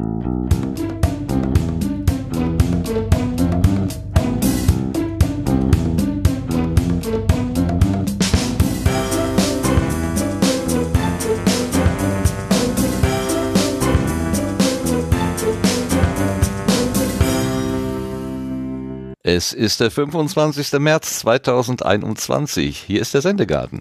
Thank you. Es ist der 25. März 2021. Hier ist der Sendegarten.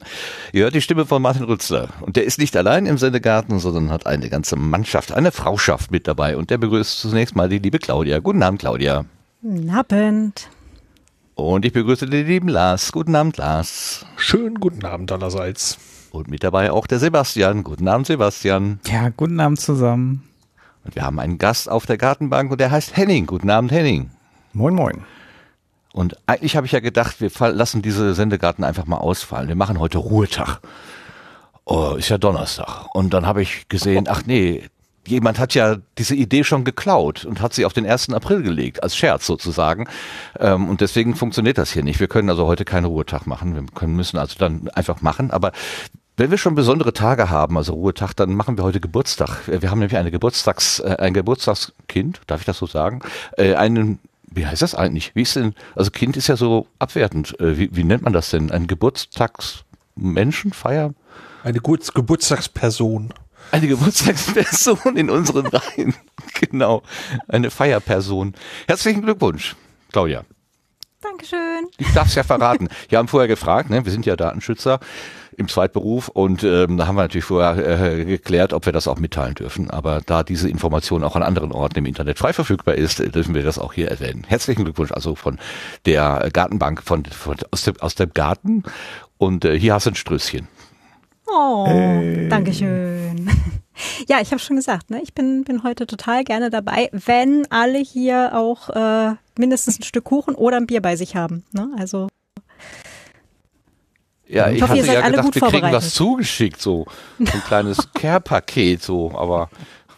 Ihr hört die Stimme von Martin Rützler. Und der ist nicht allein im Sendegarten, sondern hat eine ganze Mannschaft, eine Frauschaft mit dabei. Und der begrüßt zunächst mal die liebe Claudia. Guten Abend, Claudia. Guten Abend. Und ich begrüße den lieben Lars. Guten Abend, Lars. Schönen guten Abend allerseits. Und mit dabei auch der Sebastian. Guten Abend, Sebastian. Ja, guten Abend zusammen. Und wir haben einen Gast auf der Gartenbank und der heißt Henning. Guten Abend, Henning. Moin, moin. Und eigentlich habe ich ja gedacht, wir lassen diese Sendegarten einfach mal ausfallen. Wir machen heute Ruhetag. Oh, ist ja Donnerstag. Und dann habe ich gesehen, ach nee, jemand hat ja diese Idee schon geklaut und hat sie auf den 1. April gelegt, als Scherz sozusagen. Ähm, und deswegen funktioniert das hier nicht. Wir können also heute keinen Ruhetag machen. Wir können, müssen also dann einfach machen. Aber wenn wir schon besondere Tage haben, also Ruhetag, dann machen wir heute Geburtstag. Wir haben nämlich eine Geburtstags, äh, ein Geburtstagskind, darf ich das so sagen? Äh, einen wie heißt das eigentlich? Wie ist denn, also Kind ist ja so abwertend. Äh, wie, wie nennt man das denn? Ein Geburtstagsmenschenfeier? Eine Ge Geburtstagsperson. Eine Geburtstagsperson in unseren Reihen. genau. Eine Feierperson. Herzlichen Glückwunsch, Claudia. Dankeschön. Ich darf es ja verraten. Wir haben vorher gefragt, ne? wir sind ja Datenschützer im Zweitberuf und ähm, da haben wir natürlich vorher äh, geklärt, ob wir das auch mitteilen dürfen. Aber da diese Information auch an anderen Orten im Internet frei verfügbar ist, äh, dürfen wir das auch hier erwähnen. Herzlichen Glückwunsch also von der Gartenbank von, von aus, dem, aus dem Garten und äh, hier hast du ein Strößchen. Oh, hey. Dankeschön. Ja, ich habe schon gesagt, ne, ich bin, bin heute total gerne dabei, wenn alle hier auch äh, mindestens ein Stück Kuchen oder ein Bier bei sich haben. Ne? Also ja, ich, ich hoffe, hatte ja gedacht, wir kriegen was zugeschickt, so ein kleines Care-Paket, so, aber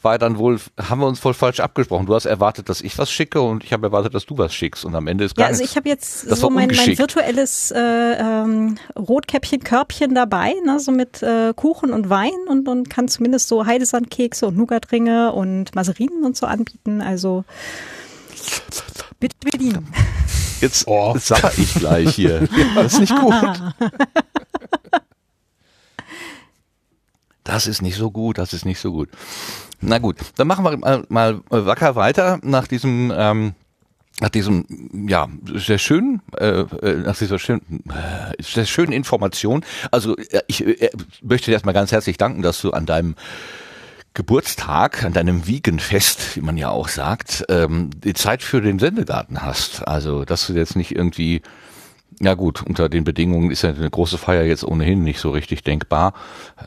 war dann wohl, haben wir uns voll falsch abgesprochen. Du hast erwartet, dass ich was schicke und ich habe erwartet, dass du was schickst und am Ende ist gar Ja, also ich habe jetzt so mein, mein, virtuelles äh, ähm, Rotkäppchen-Körbchen dabei, ne, so mit äh, Kuchen und Wein und, und kann zumindest so Heidesandkekse und Nougatringe und Maserinen und so anbieten. Also bitte bedienen. Jetzt, oh. sag ich gleich hier. Das ist nicht gut. Das ist nicht so gut, das ist nicht so gut. Na gut, dann machen wir mal, mal wacker weiter nach diesem ähm, nach diesem ja sehr schönen äh, äh nach dieser schönen äh, sehr schönen Information. Also äh, ich äh, möchte dir erstmal ganz herzlich danken, dass du an deinem Geburtstag, an deinem Wiegenfest, wie man ja auch sagt, ähm, die Zeit für den Sendegarten hast. Also, dass du jetzt nicht irgendwie, ja gut, unter den Bedingungen ist ja eine große Feier jetzt ohnehin nicht so richtig denkbar.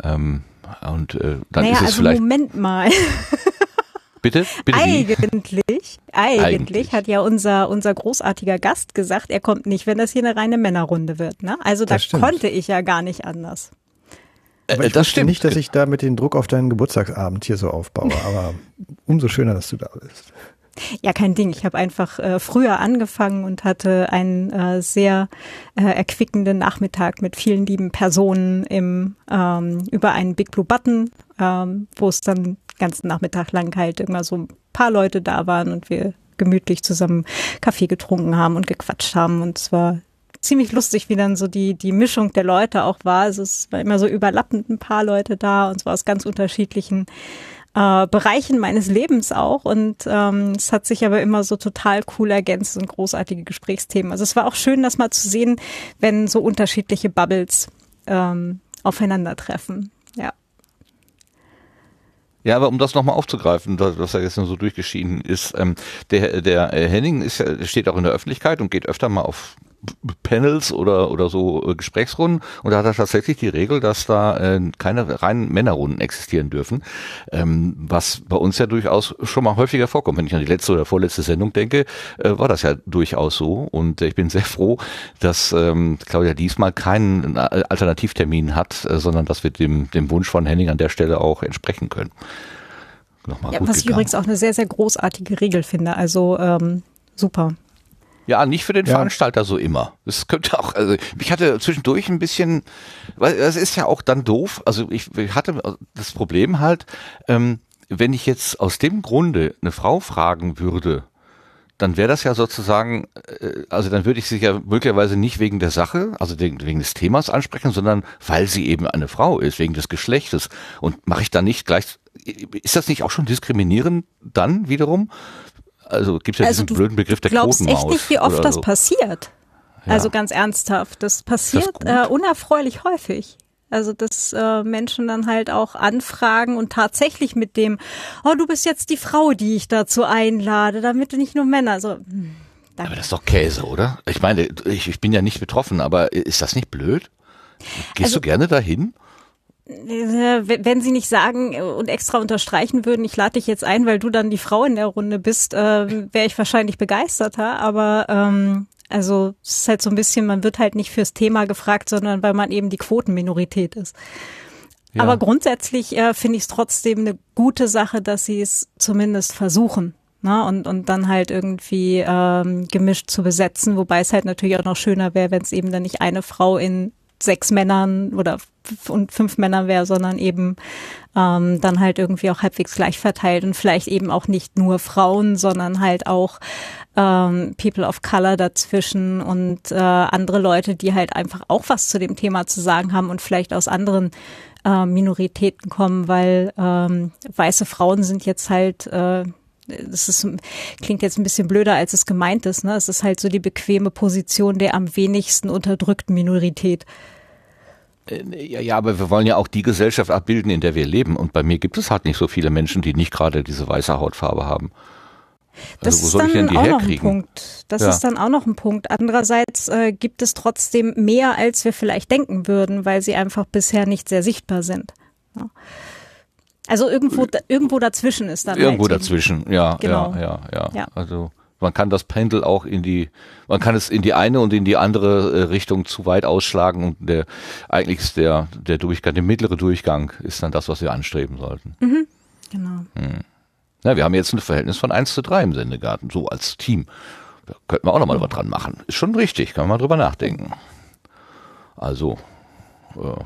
Ähm, und äh, dann naja, ist es also vielleicht. Moment mal. Bitte? Bitte eigentlich, eigentlich, eigentlich, hat ja unser, unser großartiger Gast gesagt, er kommt nicht, wenn das hier eine reine Männerrunde wird. Ne? Also da konnte ich ja gar nicht anders. Aber ich das stimmt nicht, dass ich da mit dem Druck auf deinen Geburtstagsabend hier so aufbaue, aber umso schöner, dass du da bist. Ja, kein Ding. Ich habe einfach äh, früher angefangen und hatte einen äh, sehr äh, erquickenden Nachmittag mit vielen lieben Personen im ähm, über einen Big Blue Button, ähm, wo es dann den ganzen Nachmittag lang halt immer so ein paar Leute da waren und wir gemütlich zusammen Kaffee getrunken haben und gequatscht haben und zwar ziemlich lustig, wie dann so die, die Mischung der Leute auch war. Also es war immer so überlappend ein paar Leute da und zwar aus ganz unterschiedlichen äh, Bereichen meines Lebens auch. Und ähm, es hat sich aber immer so total cool ergänzt und großartige Gesprächsthemen. Also es war auch schön, das mal zu sehen, wenn so unterschiedliche Bubbles ähm, aufeinandertreffen. Ja. Ja, aber um das nochmal aufzugreifen, was ja gestern so durchgeschieden ist, ähm, der, der Henning ist steht auch in der Öffentlichkeit und geht öfter mal auf Panels oder, oder so äh, Gesprächsrunden und da hat er tatsächlich die Regel, dass da äh, keine reinen Männerrunden existieren dürfen, ähm, was bei uns ja durchaus schon mal häufiger vorkommt. Wenn ich an die letzte oder vorletzte Sendung denke, äh, war das ja durchaus so und ich bin sehr froh, dass ähm, Claudia diesmal keinen äh, Alternativtermin hat, äh, sondern dass wir dem, dem Wunsch von Henning an der Stelle auch entsprechen können. Nochmal ja, was gegangen. ich übrigens auch eine sehr, sehr großartige Regel finde. Also ähm, super. Ja, nicht für den ja. Veranstalter so immer. Das könnte auch, also ich hatte zwischendurch ein bisschen, weil das ist ja auch dann doof. Also ich, ich hatte das Problem halt, ähm, wenn ich jetzt aus dem Grunde eine Frau fragen würde, dann wäre das ja sozusagen, äh, also dann würde ich sie ja möglicherweise nicht wegen der Sache, also wegen des Themas ansprechen, sondern weil sie eben eine Frau ist, wegen des Geschlechtes. Und mache ich dann nicht gleich, ist das nicht auch schon diskriminierend dann wiederum? Also gibt es ja also diesen blöden Begriff der Quotenmaus. Du glaubst echt nicht, wie oft das so. passiert. Ja. Also ganz ernsthaft, das passiert das äh, unerfreulich häufig. Also dass äh, Menschen dann halt auch anfragen und tatsächlich mit dem, oh, du bist jetzt die Frau, die ich dazu einlade, damit nicht nur Männer. So, hm, aber das ist doch Käse, oder? Ich meine, ich, ich bin ja nicht betroffen, aber ist das nicht blöd? Gehst also, du gerne dahin? Wenn sie nicht sagen und extra unterstreichen würden, ich lade dich jetzt ein, weil du dann die Frau in der Runde bist, äh, wäre ich wahrscheinlich begeisterter. Aber ähm, also es ist halt so ein bisschen, man wird halt nicht fürs Thema gefragt, sondern weil man eben die Quotenminorität ist. Ja. Aber grundsätzlich äh, finde ich es trotzdem eine gute Sache, dass sie es zumindest versuchen. Ne? Und, und dann halt irgendwie ähm, gemischt zu besetzen, wobei es halt natürlich auch noch schöner wäre, wenn es eben dann nicht eine Frau in sechs Männern oder und fünf Männern wäre, sondern eben ähm, dann halt irgendwie auch halbwegs gleich verteilt und vielleicht eben auch nicht nur Frauen, sondern halt auch ähm, People of Color dazwischen und äh, andere Leute, die halt einfach auch was zu dem Thema zu sagen haben und vielleicht aus anderen äh, Minoritäten kommen, weil ähm, weiße Frauen sind jetzt halt äh, das ist, klingt jetzt ein bisschen blöder, als es gemeint ist. Ne? Es ist halt so die bequeme Position der am wenigsten unterdrückten Minorität. Äh, ja, ja, aber wir wollen ja auch die Gesellschaft abbilden, in der wir leben. Und bei mir gibt es halt nicht so viele Menschen, die nicht gerade diese weiße Hautfarbe haben. Also das wo soll ich denn die herkriegen? Das ja. ist dann auch noch ein Punkt. Andererseits äh, gibt es trotzdem mehr, als wir vielleicht denken würden, weil sie einfach bisher nicht sehr sichtbar sind. Ja. Also irgendwo, irgendwo dazwischen ist dann. Irgendwo halt dazwischen, ja, genau. ja, ja, ja. Also man kann das Pendel auch in die, man kann es in die eine und in die andere äh, Richtung zu weit ausschlagen und der eigentlich ist der der Durchgang, der mittlere Durchgang ist dann das, was wir anstreben sollten. Mhm, genau. Hm. Ja, wir haben jetzt ein Verhältnis von 1 zu 3 im Sendegarten, so als Team. Da könnten wir auch nochmal was dran machen. Ist schon richtig, kann man mal drüber nachdenken. Also, äh,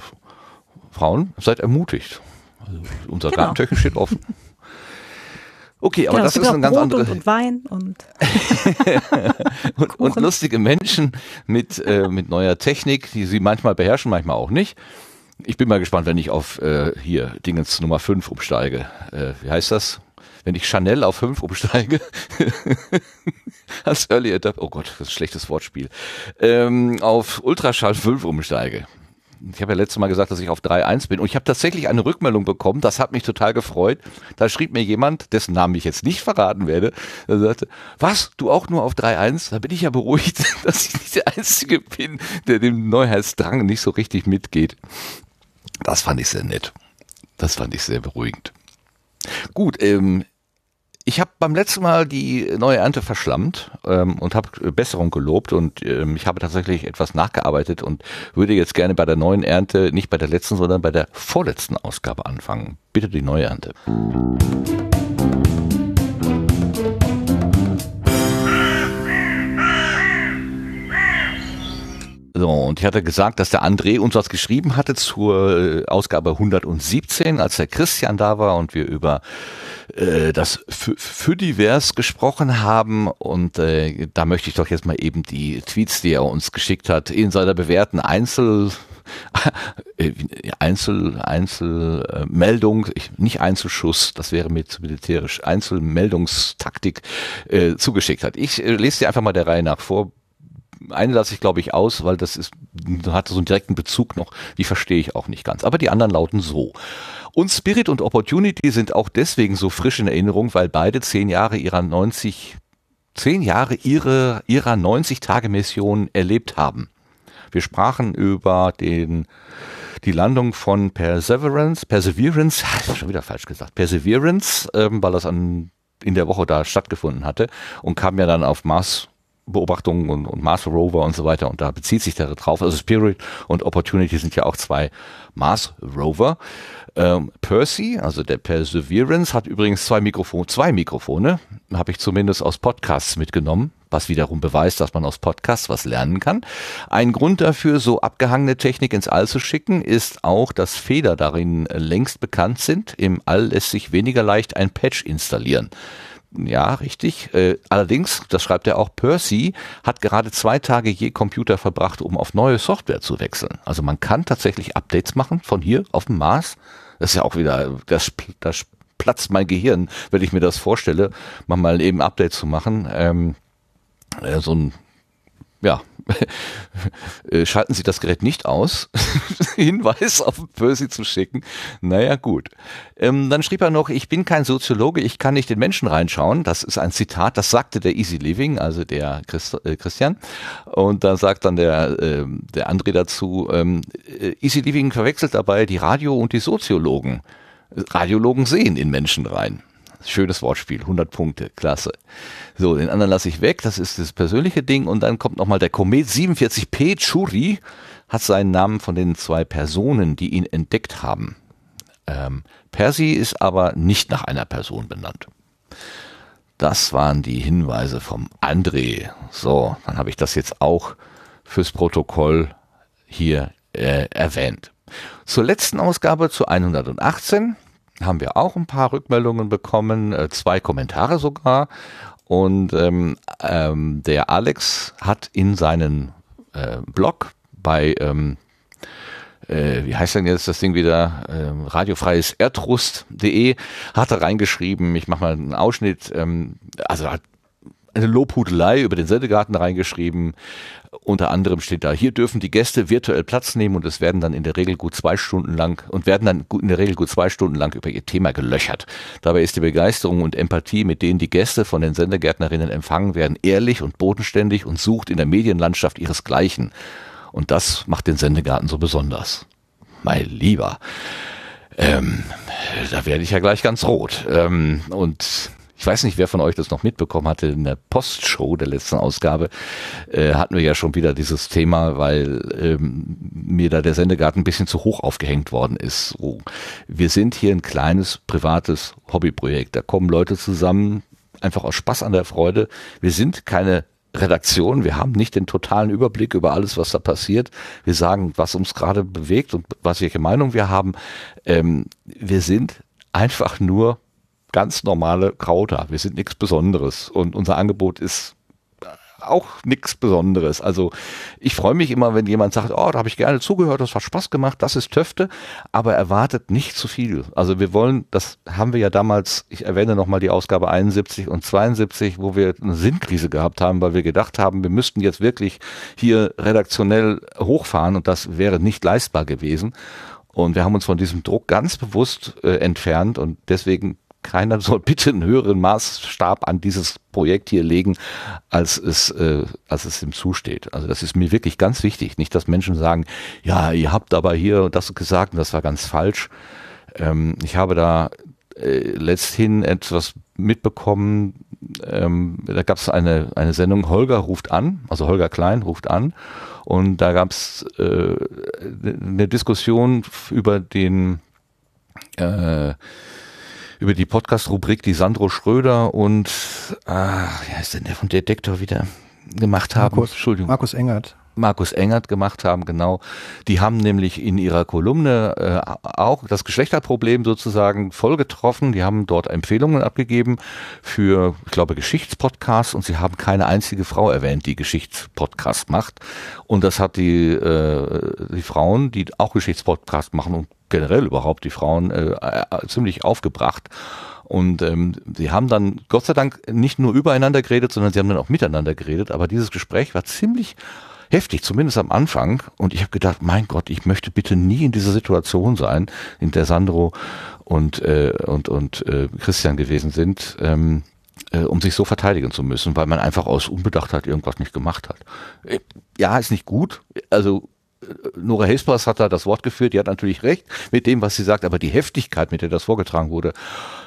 Frauen, seid ermutigt. Also, unser genau. Gartentöchen steht offen. Okay, aber genau, das ist ein ganz andere. Und, und Wein und, und, und, lustige Menschen mit, äh, mit neuer Technik, die sie manchmal beherrschen, manchmal auch nicht. Ich bin mal gespannt, wenn ich auf äh, hier Dingens Nummer 5 umsteige. Äh, wie heißt das? wenn ich Chanel auf 5 umsteige, als Early Adapter, oh Gott, das ist ein schlechtes Wortspiel, ähm, auf Ultraschall 5 umsteige. Ich habe ja letztes Mal gesagt, dass ich auf 3.1 bin und ich habe tatsächlich eine Rückmeldung bekommen, das hat mich total gefreut. Da schrieb mir jemand, dessen Namen ich jetzt nicht verraten werde, der sagte, was, du auch nur auf 3.1? Da bin ich ja beruhigt, dass ich nicht der Einzige bin, der dem Neuheitsdrang nicht so richtig mitgeht. Das fand ich sehr nett. Das fand ich sehr beruhigend. Gut, ähm, ich habe beim letzten Mal die neue Ernte verschlammt ähm, und habe Besserung gelobt und ähm, ich habe tatsächlich etwas nachgearbeitet und würde jetzt gerne bei der neuen Ernte, nicht bei der letzten, sondern bei der vorletzten Ausgabe anfangen. Bitte die neue Ernte. So, und ich hatte gesagt, dass der André uns was geschrieben hatte zur äh, Ausgabe 117, als der Christian da war und wir über äh, das für divers gesprochen haben. Und äh, da möchte ich doch jetzt mal eben die Tweets, die er uns geschickt hat, in seiner bewährten Einzel äh, Einzel, Einzelmeldung, nicht Einzelschuss, das wäre mit militärisch, Einzelmeldungstaktik äh, zugeschickt hat. Ich äh, lese dir einfach mal der Reihe nach vor eine lasse ich, glaube ich, aus, weil das ist, hat so einen direkten Bezug noch, die verstehe ich auch nicht ganz. Aber die anderen lauten so. Und Spirit und Opportunity sind auch deswegen so frisch in Erinnerung, weil beide zehn Jahre ihrer 90, zehn Jahre ihre, ihrer 90-Tage-Mission erlebt haben. Wir sprachen über den, die Landung von Perseverance, Perseverance, schon wieder falsch gesagt, Perseverance, ähm, weil das an, in der Woche da stattgefunden hatte und kam ja dann auf Mars Beobachtungen und, und Mars Rover und so weiter und da bezieht sich der drauf. Also Spirit und Opportunity sind ja auch zwei Mars Rover. Ähm, Percy, also der Perseverance, hat übrigens zwei Mikrofone, zwei Mikrofone, habe ich zumindest aus Podcasts mitgenommen. was wiederum beweist, dass man aus Podcasts was lernen kann. Ein Grund dafür, so abgehangene Technik ins All zu schicken, ist auch, dass Fehler darin längst bekannt sind. Im All lässt sich weniger leicht ein Patch installieren. Ja, richtig. Äh, allerdings, das schreibt er auch, Percy hat gerade zwei Tage je Computer verbracht, um auf neue Software zu wechseln. Also man kann tatsächlich Updates machen von hier auf dem Mars. Das ist ja auch wieder, das, das platzt mein Gehirn, wenn ich mir das vorstelle, mal eben Updates zu machen. Ähm, äh, so ein ja, schalten Sie das Gerät nicht aus, Hinweis auf Percy zu schicken. Naja, gut. Ähm, dann schrieb er noch, ich bin kein Soziologe, ich kann nicht in Menschen reinschauen. Das ist ein Zitat, das sagte der Easy Living, also der Christ, äh, Christian. Und da sagt dann der, äh, der André dazu, ähm, äh, Easy Living verwechselt dabei die Radio- und die Soziologen. Radiologen sehen in Menschen rein. Schönes Wortspiel, 100 Punkte, klasse. So, den anderen lasse ich weg, das ist das persönliche Ding. Und dann kommt nochmal der Komet 47P Churi, hat seinen Namen von den zwei Personen, die ihn entdeckt haben. Ähm, Percy ist aber nicht nach einer Person benannt. Das waren die Hinweise vom André. So, dann habe ich das jetzt auch fürs Protokoll hier äh, erwähnt. Zur letzten Ausgabe, zu 118, haben wir auch ein paar Rückmeldungen bekommen, äh, zwei Kommentare sogar. Und ähm, ähm, der Alex hat in seinen äh, Blog bei, ähm, äh, wie heißt denn jetzt das Ding wieder, ähm, radiofreies Erdrust.de, hat er reingeschrieben, ich mache mal einen Ausschnitt, ähm, also hat eine Lobhudelei über den Sendegarten reingeschrieben. Unter anderem steht da, hier dürfen die Gäste virtuell Platz nehmen und es werden dann in der Regel gut zwei Stunden lang und werden dann in der Regel gut zwei Stunden lang über ihr Thema gelöchert. Dabei ist die Begeisterung und Empathie, mit denen die Gäste von den Sendegärtnerinnen empfangen werden, ehrlich und bodenständig und sucht in der Medienlandschaft ihresgleichen. Und das macht den Sendegarten so besonders. Mein Lieber. Ähm, da werde ich ja gleich ganz rot. Ähm, und ich weiß nicht, wer von euch das noch mitbekommen hatte, in der Postshow der letzten Ausgabe äh, hatten wir ja schon wieder dieses Thema, weil ähm, mir da der Sendegarten ein bisschen zu hoch aufgehängt worden ist. So, wir sind hier ein kleines privates Hobbyprojekt. Da kommen Leute zusammen, einfach aus Spaß an der Freude. Wir sind keine Redaktion. Wir haben nicht den totalen Überblick über alles, was da passiert. Wir sagen, was uns gerade bewegt und was welche Meinung wir haben. Ähm, wir sind einfach nur ganz normale Krauter. Wir sind nichts Besonderes und unser Angebot ist auch nichts Besonderes. Also ich freue mich immer, wenn jemand sagt, oh, da habe ich gerne zugehört, das hat Spaß gemacht, das ist Töfte, aber erwartet nicht zu viel. Also wir wollen, das haben wir ja damals, ich erwähne nochmal die Ausgabe 71 und 72, wo wir eine Sinnkrise gehabt haben, weil wir gedacht haben, wir müssten jetzt wirklich hier redaktionell hochfahren und das wäre nicht leistbar gewesen. Und wir haben uns von diesem Druck ganz bewusst äh, entfernt und deswegen keiner soll bitte einen höheren Maßstab an dieses Projekt hier legen, als es, äh, als es ihm zusteht. Also das ist mir wirklich ganz wichtig. Nicht, dass Menschen sagen, ja, ihr habt aber hier das gesagt und das war ganz falsch. Ähm, ich habe da äh, letzthin etwas mitbekommen, ähm, da gab es eine, eine Sendung, Holger ruft an, also Holger Klein ruft an und da gab es äh, eine Diskussion über den äh, über die Podcast-Rubrik, die Sandro Schröder und, ach, wie heißt denn der von Detektor wieder gemacht haben? Markus, Entschuldigung. Markus Engert. Markus Engert gemacht haben, genau. Die haben nämlich in ihrer Kolumne äh, auch das Geschlechterproblem sozusagen voll getroffen. Die haben dort Empfehlungen abgegeben für, ich glaube, Geschichtspodcasts und sie haben keine einzige Frau erwähnt, die Geschichtspodcast macht. Und das hat die, äh, die Frauen, die auch Geschichtspodcast machen und generell überhaupt die Frauen äh, äh, ziemlich aufgebracht. Und ähm, sie haben dann Gott sei Dank nicht nur übereinander geredet, sondern sie haben dann auch miteinander geredet. Aber dieses Gespräch war ziemlich heftig, zumindest am Anfang. Und ich habe gedacht, mein Gott, ich möchte bitte nie in dieser Situation sein, in der Sandro und äh, und und äh, Christian gewesen sind. Ähm, äh, um sich so verteidigen zu müssen, weil man einfach aus Unbedachtheit irgendwas nicht gemacht hat. Äh, ja, ist nicht gut. Also Nora Hespers hat da das Wort geführt, die hat natürlich recht mit dem, was sie sagt, aber die Heftigkeit, mit der das vorgetragen wurde,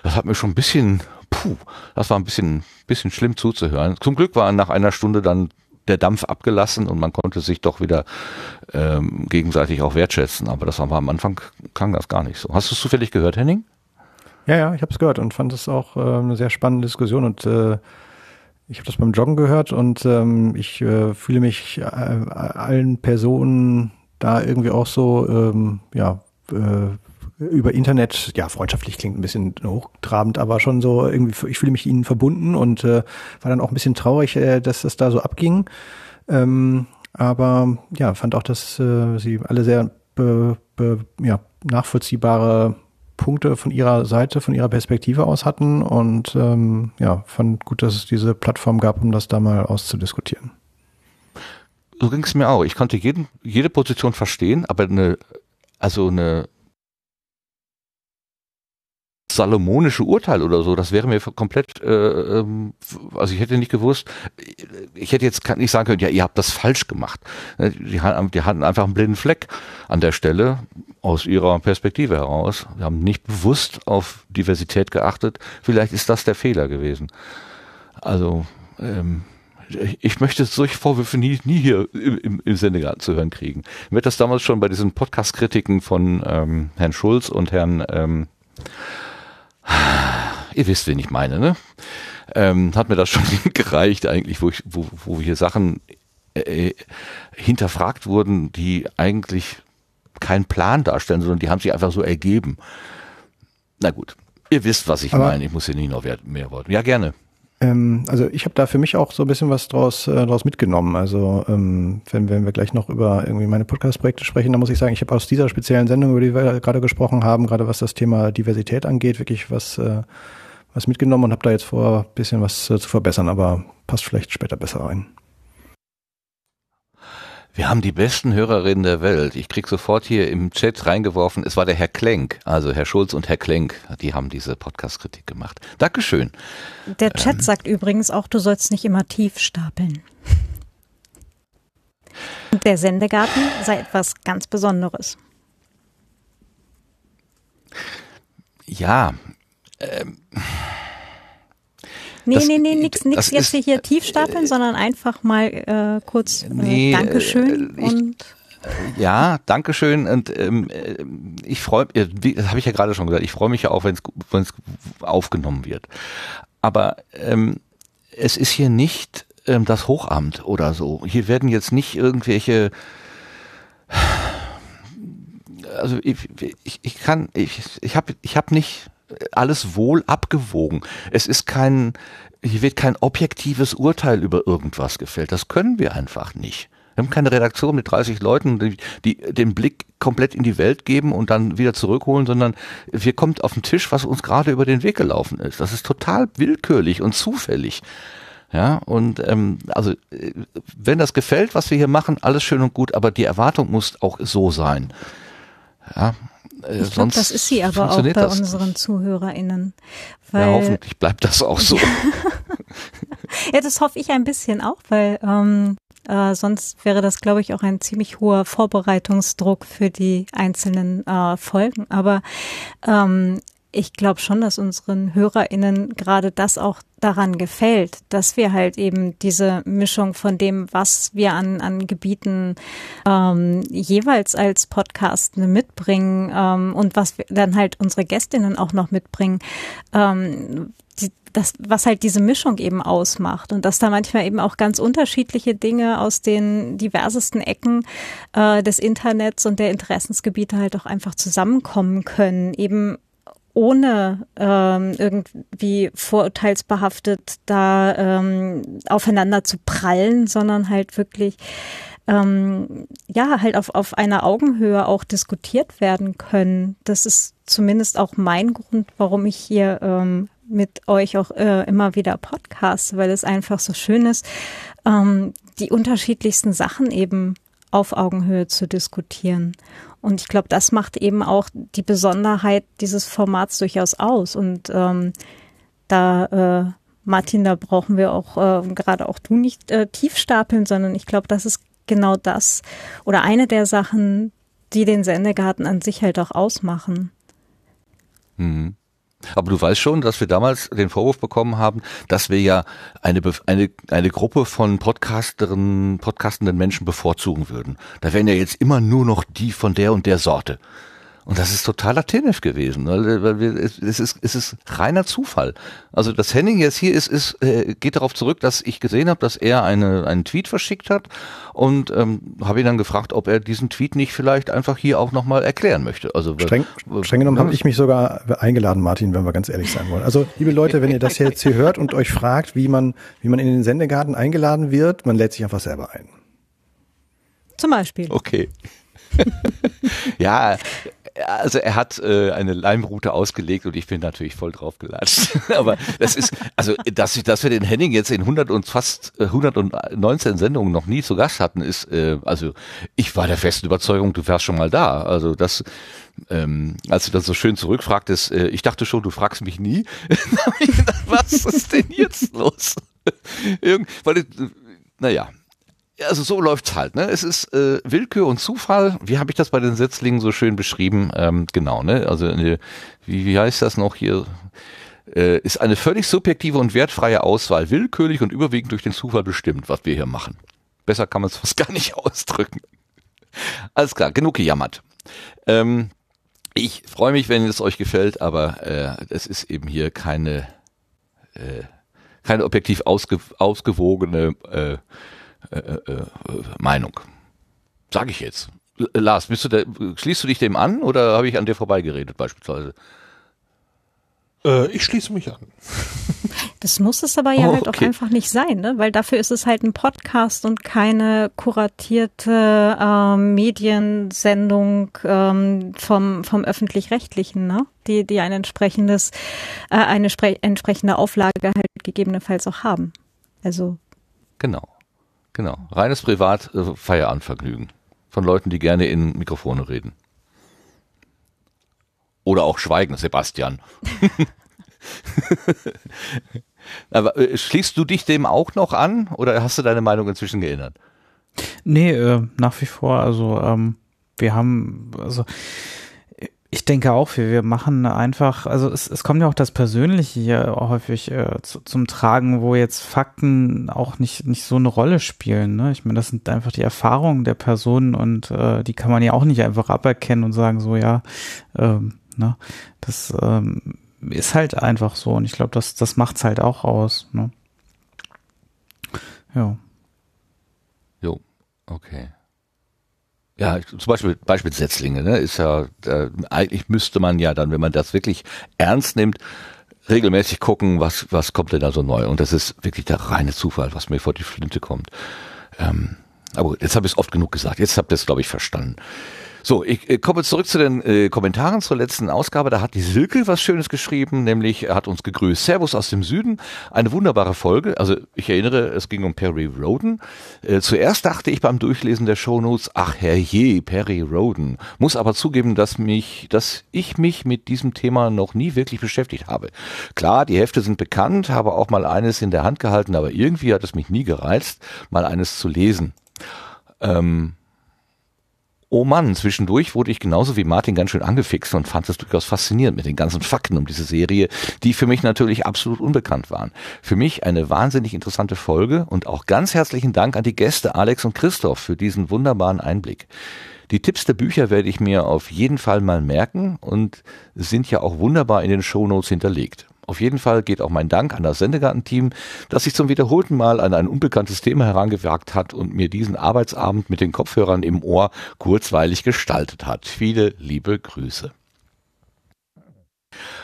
das hat mir schon ein bisschen, puh, das war ein bisschen, bisschen schlimm zuzuhören. Zum Glück war nach einer Stunde dann der Dampf abgelassen und man konnte sich doch wieder ähm, gegenseitig auch wertschätzen. Aber das war am Anfang klang das gar nicht so. Hast du es zufällig gehört, Henning? Ja, ja, ich habe es gehört und fand es auch äh, eine sehr spannende Diskussion und äh, ich habe das beim Joggen gehört und ähm, ich äh, fühle mich äh, allen Personen da irgendwie auch so, ähm, ja, äh, über Internet, ja, freundschaftlich klingt ein bisschen hochtrabend, aber schon so irgendwie, ich fühle mich ihnen verbunden und äh, war dann auch ein bisschen traurig, äh, dass das da so abging. Ähm, aber ja, fand auch, dass äh, sie alle sehr be, be, ja, nachvollziehbare Punkte von ihrer Seite, von ihrer Perspektive aus hatten und ähm, ja, fand gut, dass es diese Plattform gab, um das da mal auszudiskutieren. So ging es mir auch. Ich konnte jeden, jede Position verstehen, aber eine, also eine salomonische Urteil oder so, das wäre mir komplett, äh, ähm, also ich hätte nicht gewusst, ich hätte jetzt nicht sagen können, ja, ihr habt das falsch gemacht. Ne, die, die hatten einfach einen blinden Fleck an der Stelle aus ihrer Perspektive heraus. Wir haben nicht bewusst auf Diversität geachtet. Vielleicht ist das der Fehler gewesen. Also ähm, ich möchte solche Vorwürfe nie, nie hier im, im Sendegarten zu hören kriegen. Mir hat das damals schon bei diesen Podcast-Kritiken von ähm, Herrn Schulz und Herrn ähm, Ihr wisst, wen ich meine, ne? Ähm, hat mir das schon gereicht eigentlich, wo, ich, wo, wo hier Sachen äh, hinterfragt wurden, die eigentlich keinen Plan darstellen, sondern die haben sich einfach so ergeben. Na gut, ihr wisst, was ich Aber meine. Ich muss hier nicht noch mehr Worte. Ja, gerne. Ähm, also ich habe da für mich auch so ein bisschen was draus, äh, draus mitgenommen. Also ähm, wenn, wenn wir gleich noch über irgendwie meine Podcast-Projekte sprechen, dann muss ich sagen, ich habe aus dieser speziellen Sendung, über die wir gerade gesprochen haben, gerade was das Thema Diversität angeht, wirklich was, äh, was mitgenommen und habe da jetzt vor, ein bisschen was äh, zu verbessern, aber passt vielleicht später besser rein. Wir haben die besten Hörerinnen der Welt. Ich krieg sofort hier im Chat reingeworfen, es war der Herr Klenk, also Herr Schulz und Herr Klenk, die haben diese Podcast-Kritik gemacht. Dankeschön. Der Chat ähm, sagt übrigens auch, du sollst nicht immer tief stapeln. Der Sendegarten sei etwas ganz Besonderes. Ja, ähm, Nee, das, nee, nee, nix, nix jetzt ist, hier tief stapeln, äh, sondern einfach mal äh, kurz äh, nee, Dankeschön äh, ich, und ja, Dankeschön und ähm, äh, ich freue mich, das habe ich ja gerade schon gesagt, ich freue mich ja auch, wenn es aufgenommen wird. Aber ähm, es ist hier nicht ähm, das Hochamt oder so. Hier werden jetzt nicht irgendwelche also ich, ich, ich kann, ich, ich habe ich hab nicht alles wohl abgewogen. Es ist kein, hier wird kein objektives Urteil über irgendwas gefällt. Das können wir einfach nicht. Wir haben keine Redaktion mit 30 Leuten, die, die, den Blick komplett in die Welt geben und dann wieder zurückholen, sondern wir kommt auf den Tisch, was uns gerade über den Weg gelaufen ist. Das ist total willkürlich und zufällig. Ja, und ähm, also wenn das gefällt, was wir hier machen, alles schön und gut, aber die Erwartung muss auch so sein. Ja, äh, ich glaube, das ist sie aber auch bei unseren nicht. ZuhörerInnen. Weil ja, hoffentlich bleibt das auch so. ja, das hoffe ich ein bisschen auch, weil ähm, äh, sonst wäre das, glaube ich, auch ein ziemlich hoher Vorbereitungsdruck für die einzelnen äh, Folgen. Aber ähm, ich glaube schon, dass unseren HörerInnen gerade das auch daran gefällt, dass wir halt eben diese Mischung von dem, was wir an, an Gebieten ähm, jeweils als Podcast mitbringen ähm, und was wir dann halt unsere Gästinnen auch noch mitbringen, ähm, die, das, was halt diese Mischung eben ausmacht. Und dass da manchmal eben auch ganz unterschiedliche Dinge aus den diversesten Ecken äh, des Internets und der Interessensgebiete halt auch einfach zusammenkommen können, eben ohne ähm, irgendwie vorurteilsbehaftet da ähm, aufeinander zu prallen, sondern halt wirklich ähm, ja halt auf, auf einer Augenhöhe auch diskutiert werden können. Das ist zumindest auch mein Grund, warum ich hier ähm, mit euch auch äh, immer wieder podcast, weil es einfach so schön ist, ähm, die unterschiedlichsten Sachen eben auf Augenhöhe zu diskutieren. Und ich glaube, das macht eben auch die Besonderheit dieses Formats durchaus aus. Und ähm, da, äh, Martin, da brauchen wir auch äh, gerade auch du nicht äh, tief stapeln, sondern ich glaube, das ist genau das oder eine der Sachen, die den Sendegarten an sich halt auch ausmachen. Mhm. Aber du weißt schon, dass wir damals den Vorwurf bekommen haben, dass wir ja eine, eine, eine Gruppe von Podcasterinnen, podcastenden Menschen bevorzugen würden. Da wären ja jetzt immer nur noch die von der und der Sorte. Und das ist total latinisch gewesen. Weil, weil wir, es, ist, es ist reiner Zufall. Also dass Henning jetzt hier ist, ist äh, geht darauf zurück, dass ich gesehen habe, dass er eine, einen Tweet verschickt hat und ähm, habe ihn dann gefragt, ob er diesen Tweet nicht vielleicht einfach hier auch nochmal erklären möchte. Also streng, streng genommen habe ich mich sogar eingeladen, Martin, wenn wir ganz ehrlich sein wollen. Also liebe Leute, wenn ihr das jetzt hier hört und euch fragt, wie man wie man in den Sendegarten eingeladen wird, man lädt sich einfach selber ein. Zum Beispiel. Okay. ja, also er hat äh, eine Leimroute ausgelegt und ich bin natürlich voll drauf gelatscht. Aber das ist, also dass, dass wir den Henning jetzt in 100 und fast 119 äh, Sendungen noch nie zu Gast hatten, ist, äh, also ich war der festen Überzeugung, du wärst schon mal da. Also das, ähm, als du das so schön zurückfragtest, äh, ich dachte schon, du fragst mich nie. Was ist denn jetzt los? Irgend, weil, naja, also so läuft's halt. Ne? Es ist äh, Willkür und Zufall. Wie habe ich das bei den Setzlingen so schön beschrieben? Ähm, genau, ne? Also eine, wie, wie heißt das noch hier? Äh, ist eine völlig subjektive und wertfreie Auswahl, willkürlich und überwiegend durch den Zufall bestimmt, was wir hier machen. Besser kann man es fast gar nicht ausdrücken. Alles klar, genug gejammert. Ähm, ich freue mich, wenn es euch gefällt, aber äh, es ist eben hier keine, äh, keine objektiv ausge, ausgewogene äh, äh, äh, Meinung. Sag ich jetzt. Lars, bist du da, schließt du dich dem an oder habe ich an dir vorbeigeredet beispielsweise? Äh, ich schließe mich an. Das muss es aber ja oh, halt auch einfach nicht sein, ne? weil dafür ist es halt ein Podcast und keine kuratierte ähm, Mediensendung ähm, vom, vom öffentlich-rechtlichen, ne? die, die ein entsprechendes, äh, eine entsprechende Auflage halt gegebenenfalls auch haben. Also. Genau. Genau. Reines Privat äh. Von Leuten, die gerne in Mikrofone reden. Oder auch schweigen, Sebastian. Aber äh, schließt du dich dem auch noch an oder hast du deine Meinung inzwischen geändert? Nee, äh, nach wie vor. Also ähm, wir haben, also ich denke auch, wir, wir machen einfach, also es, es kommt ja auch das Persönliche hier häufig äh, zu, zum Tragen, wo jetzt Fakten auch nicht, nicht so eine Rolle spielen. Ne? Ich meine, das sind einfach die Erfahrungen der Personen und äh, die kann man ja auch nicht einfach aberkennen und sagen, so ja, ähm, ne? das ähm, ist halt einfach so und ich glaube, das, das macht's halt auch aus. Ne? Ja. Jo, okay. Ja, zum Beispiel, Beispiel Setzlinge, ne, ist ja, äh, eigentlich müsste man ja dann, wenn man das wirklich ernst nimmt, regelmäßig gucken, was, was kommt denn da so neu. Und das ist wirklich der reine Zufall, was mir vor die Flinte kommt. Ähm, aber jetzt habe ich es oft genug gesagt. Jetzt habt ihr es, glaube ich, verstanden. So, ich äh, komme zurück zu den äh, Kommentaren zur letzten Ausgabe. Da hat die Silke was Schönes geschrieben, nämlich er hat uns gegrüßt. Servus aus dem Süden. Eine wunderbare Folge. Also ich erinnere, es ging um Perry Roden. Äh, zuerst dachte ich beim Durchlesen der Shownotes, ach herrje, Perry Roden. Muss aber zugeben, dass mich, dass ich mich mit diesem Thema noch nie wirklich beschäftigt habe. Klar, die Hefte sind bekannt, habe auch mal eines in der Hand gehalten, aber irgendwie hat es mich nie gereizt, mal eines zu lesen. Ähm, oh Mann, zwischendurch wurde ich genauso wie Martin ganz schön angefixt und fand es durchaus faszinierend mit den ganzen Fakten um diese Serie, die für mich natürlich absolut unbekannt waren. Für mich eine wahnsinnig interessante Folge und auch ganz herzlichen Dank an die Gäste Alex und Christoph für diesen wunderbaren Einblick. Die Tipps der Bücher werde ich mir auf jeden Fall mal merken und sind ja auch wunderbar in den Shownotes hinterlegt. Auf jeden Fall geht auch mein Dank an das Sendegarten-Team, das sich zum wiederholten Mal an ein unbekanntes Thema herangewagt hat und mir diesen Arbeitsabend mit den Kopfhörern im Ohr kurzweilig gestaltet hat. Viele liebe Grüße.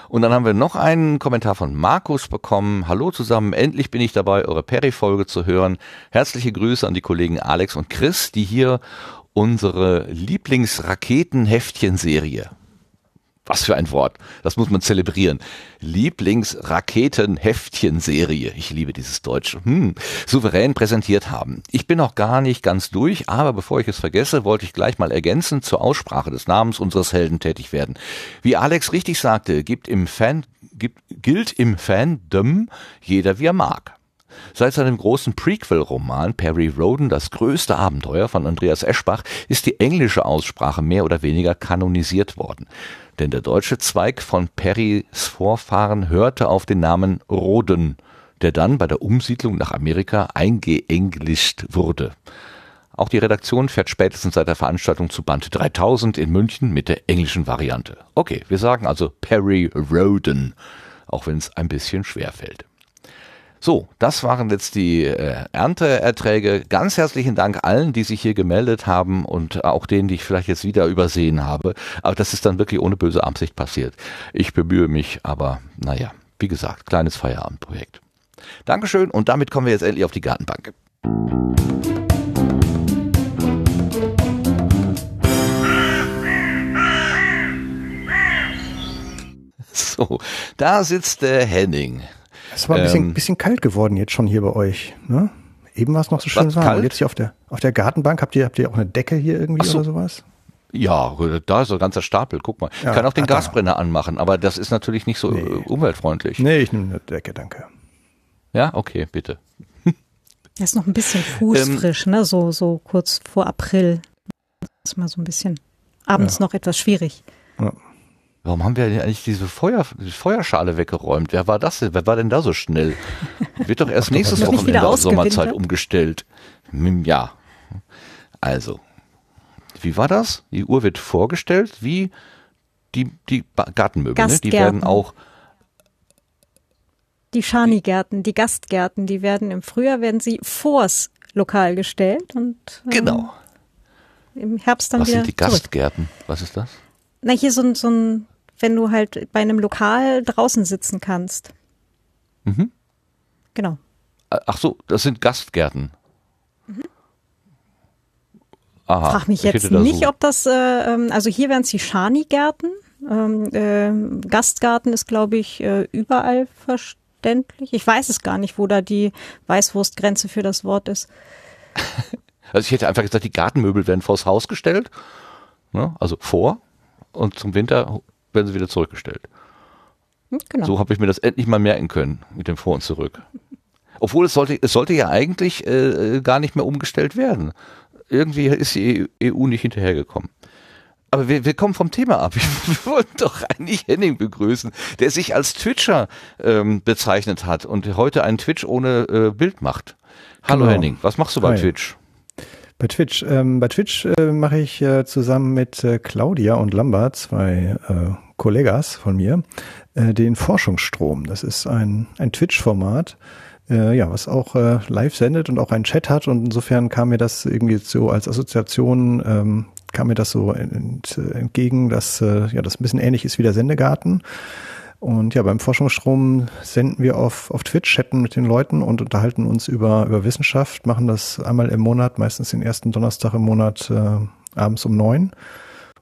Und dann haben wir noch einen Kommentar von Markus bekommen. Hallo zusammen, endlich bin ich dabei, eure Perry-Folge zu hören. Herzliche Grüße an die Kollegen Alex und Chris, die hier unsere Lieblingsraketenheftchen-Serie was für ein Wort. Das muss man zelebrieren. Lieblingsraketenheftchen-Serie. Ich liebe dieses Deutsche. Hm. Souverän präsentiert haben. Ich bin noch gar nicht ganz durch, aber bevor ich es vergesse, wollte ich gleich mal ergänzend zur Aussprache des Namens unseres Helden tätig werden. Wie Alex richtig sagte, gibt im Fan, gibt, gilt im Fandom jeder wie er mag. Seit seinem großen Prequel-Roman Perry Roden, das größte Abenteuer von Andreas Eschbach, ist die englische Aussprache mehr oder weniger kanonisiert worden denn der deutsche Zweig von Perrys Vorfahren hörte auf den Namen Roden, der dann bei der Umsiedlung nach Amerika eingeenglischt wurde. Auch die Redaktion fährt spätestens seit der Veranstaltung zu Band 3000 in München mit der englischen Variante. Okay, wir sagen also Perry Roden, auch wenn es ein bisschen schwer fällt. So, das waren jetzt die äh, Ernteerträge. Ganz herzlichen Dank allen, die sich hier gemeldet haben und auch denen, die ich vielleicht jetzt wieder übersehen habe. Aber das ist dann wirklich ohne böse Absicht passiert. Ich bemühe mich, aber naja, wie gesagt, kleines Feierabendprojekt. Dankeschön und damit kommen wir jetzt endlich auf die Gartenbank. So, da sitzt der Henning. Es war ein bisschen, ähm, bisschen kalt geworden jetzt schon hier bei euch. Ne? Eben war es noch so schön warm. Kalt? Jetzt hier auf der, auf der Gartenbank, habt ihr, habt ihr auch eine Decke hier irgendwie so. oder sowas? Ja, da ist so ein ganzer Stapel, guck mal. Ja, ich kann auch den ach, Gasbrenner anmachen, aber das ist natürlich nicht so nee. umweltfreundlich. Nee, ich nehme eine Decke, danke. Ja, okay, bitte. Er ist noch ein bisschen fußfrisch, ähm, ne? So, so kurz vor April. Das ist mal so ein bisschen abends ja. noch etwas schwierig. Ja. Warum haben wir eigentlich diese Feuer, Feuerschale weggeräumt? Wer war das denn? Wer war denn da so schnell? Wird doch erst nächstes Wochenende auf Sommerzeit umgestellt. Hm, ja. Also. Wie war das? Die Uhr wird vorgestellt, wie die, die Gartenmöbel, ne? Die werden auch die Schanigärten, die Gastgärten, die werden im Frühjahr werden sie vors Lokal gestellt und ähm, genau. im Herbst dann Was wieder sind die Gastgärten? Zurück. Was ist das? Na hier so, so ein wenn du halt bei einem Lokal draußen sitzen kannst. Mhm. Genau. Ach so, das sind Gastgärten. Mhm. Aha, Frag mich jetzt nicht, so. ob das, äh, ähm, also hier wären es die Schani-Gärten. Ähm, äh, Gastgarten ist, glaube ich, äh, überall verständlich. Ich weiß es gar nicht, wo da die Weißwurstgrenze für das Wort ist. Also ich hätte einfach gesagt, die Gartenmöbel werden vors Haus gestellt, ne? also vor und zum Winter werden sie wieder zurückgestellt. Hm, genau. So habe ich mir das endlich mal merken können mit dem Vor und Zurück. Obwohl es sollte, es sollte ja eigentlich äh, gar nicht mehr umgestellt werden. Irgendwie ist die EU nicht hinterhergekommen. Aber wir, wir kommen vom Thema ab. Wir wollten doch eigentlich Henning begrüßen, der sich als Twitcher ähm, bezeichnet hat und heute einen Twitch ohne äh, Bild macht. Hallo genau. Henning, was machst du bei Hi. Twitch? Bei Twitch, ähm, bei Twitch äh, mache ich äh, zusammen mit äh, Claudia und Lambert, zwei äh, Kollegas von mir, äh, den Forschungsstrom. Das ist ein, ein Twitch-Format, äh, ja, was auch äh, live sendet und auch einen Chat hat. Und insofern kam mir das irgendwie so als Assoziation, ähm, kam mir das so ent, entgegen, dass äh, ja das ein bisschen ähnlich ist wie der Sendegarten. Und ja, beim Forschungsstrom senden wir auf, auf Twitch, chatten mit den Leuten und unterhalten uns über, über Wissenschaft, machen das einmal im Monat, meistens den ersten Donnerstag im Monat äh, abends um neun.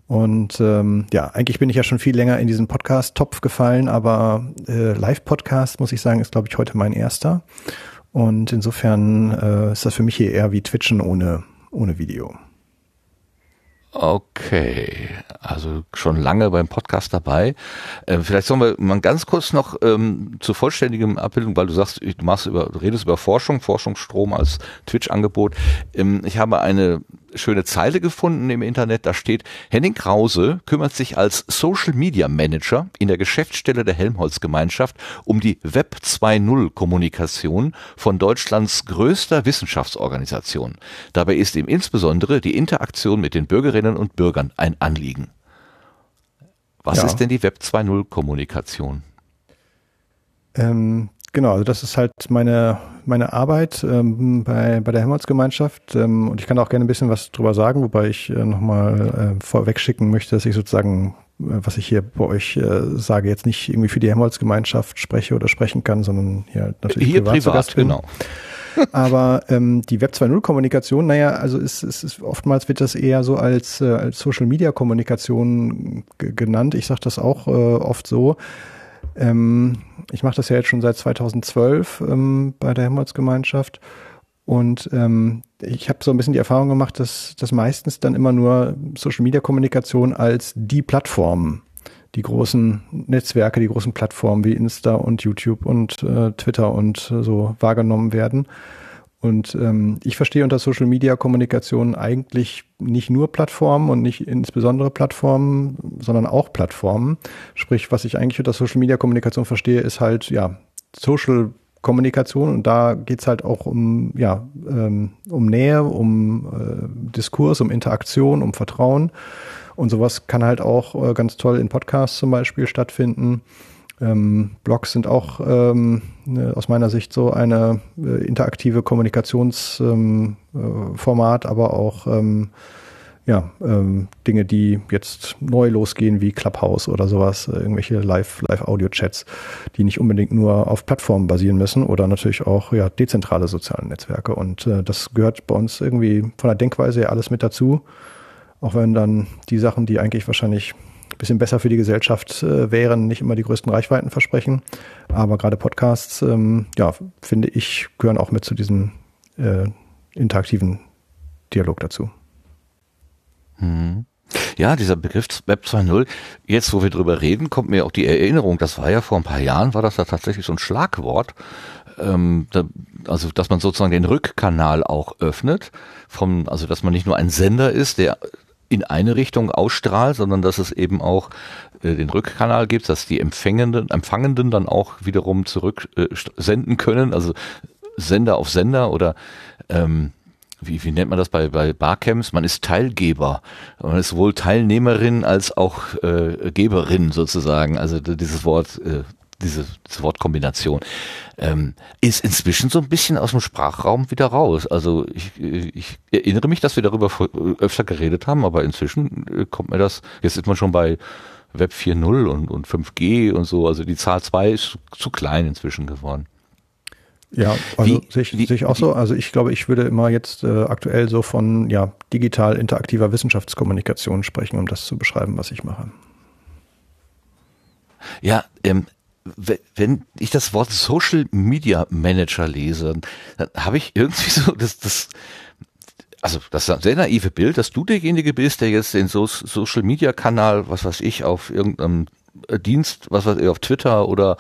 Und ähm, ja, eigentlich bin ich ja schon viel länger in diesen Podcast-Topf gefallen, aber äh, Live-Podcast, muss ich sagen, ist, glaube ich, heute mein erster. Und insofern äh, ist das für mich hier eher wie Twitchen ohne, ohne Video. Okay, also schon lange beim Podcast dabei. Äh, vielleicht sollen wir mal ganz kurz noch ähm, zur vollständigen Abbildung, weil du sagst, du machst über, redest über Forschung, Forschungsstrom als Twitch-Angebot. Ähm, ich habe eine schöne Zeile gefunden im Internet, da steht, Henning Krause kümmert sich als Social Media Manager in der Geschäftsstelle der Helmholtz Gemeinschaft um die Web 2.0 Kommunikation von Deutschlands größter Wissenschaftsorganisation. Dabei ist ihm insbesondere die Interaktion mit den Bürgerinnen und Bürgern ein Anliegen. Was ja. ist denn die Web 2.0 Kommunikation? Ähm, Genau, also das ist halt meine, meine Arbeit ähm, bei, bei der Helmholtz-Gemeinschaft ähm, und ich kann auch gerne ein bisschen was drüber sagen, wobei ich äh, nochmal äh, vorweg schicken möchte, dass ich sozusagen, äh, was ich hier bei euch äh, sage, jetzt nicht irgendwie für die Helmholtz-Gemeinschaft spreche oder sprechen kann, sondern hier halt natürlich hier privat, privat genau. Aber ähm, die Web 2.0 Kommunikation, naja, also ist, ist, ist oftmals wird das eher so als, äh, als Social Media Kommunikation genannt. Ich sage das auch äh, oft so. Ähm, ich mache das ja jetzt schon seit 2012 ähm, bei der Helmholtz-Gemeinschaft. Und ähm, ich habe so ein bisschen die Erfahrung gemacht, dass, dass meistens dann immer nur Social-Media-Kommunikation als die Plattformen, die großen Netzwerke, die großen Plattformen wie Insta und YouTube und äh, Twitter und äh, so wahrgenommen werden. Und ähm, ich verstehe unter Social Media Kommunikation eigentlich nicht nur Plattformen und nicht insbesondere Plattformen, sondern auch Plattformen. Sprich, was ich eigentlich unter Social Media Kommunikation verstehe, ist halt ja Social Kommunikation und da geht's halt auch um, ja, ähm, um Nähe, um äh, Diskurs, um Interaktion, um Vertrauen. Und sowas kann halt auch äh, ganz toll in Podcasts zum Beispiel stattfinden. Ähm, Blogs sind auch ähm, ne, aus meiner Sicht so eine äh, interaktive Kommunikationsformat, ähm, äh, aber auch ähm, ja, ähm, Dinge, die jetzt neu losgehen wie Clubhouse oder sowas, äh, irgendwelche Live, Live-Audio-Chats, die nicht unbedingt nur auf Plattformen basieren müssen oder natürlich auch ja, dezentrale soziale Netzwerke. Und äh, das gehört bei uns irgendwie von der Denkweise her alles mit dazu. Auch wenn dann die Sachen, die eigentlich wahrscheinlich ein bisschen besser für die Gesellschaft äh, wären, nicht immer die größten Reichweiten versprechen. Aber gerade Podcasts, ähm, ja, finde ich, gehören auch mit zu diesem äh, interaktiven Dialog dazu. Mhm. Ja, dieser Begriff Web 2.0, jetzt wo wir drüber reden, kommt mir auch die Erinnerung, das war ja vor ein paar Jahren, war das da tatsächlich so ein Schlagwort, ähm, da, also dass man sozusagen den Rückkanal auch öffnet, vom, also dass man nicht nur ein Sender ist, der in eine Richtung ausstrahlt, sondern dass es eben auch äh, den Rückkanal gibt, dass die Empfängenden, Empfangenden dann auch wiederum zurück äh, senden können, also Sender auf Sender oder ähm, wie, wie nennt man das bei, bei Barcamps? Man ist Teilgeber. Man ist sowohl Teilnehmerin als auch äh, Geberin sozusagen. Also dieses Wort, äh, diese, diese Wortkombination ähm, ist inzwischen so ein bisschen aus dem Sprachraum wieder raus. Also ich, ich erinnere mich, dass wir darüber öfter geredet haben, aber inzwischen äh, kommt mir das, jetzt ist man schon bei Web 4.0 und, und 5G und so. Also die Zahl 2 ist zu klein inzwischen geworden. Ja, also sehe ich, sehe ich auch so. Also ich glaube, ich würde immer jetzt äh, aktuell so von ja, digital interaktiver Wissenschaftskommunikation sprechen, um das zu beschreiben, was ich mache. Ja, ähm, wenn ich das Wort Social Media Manager lese, dann habe ich irgendwie so das, das also das sehr naive Bild, dass du derjenige bist, der jetzt den so Social Media Kanal, was weiß ich, auf irgendeinem äh, Dienst, was weiß ich, auf Twitter oder,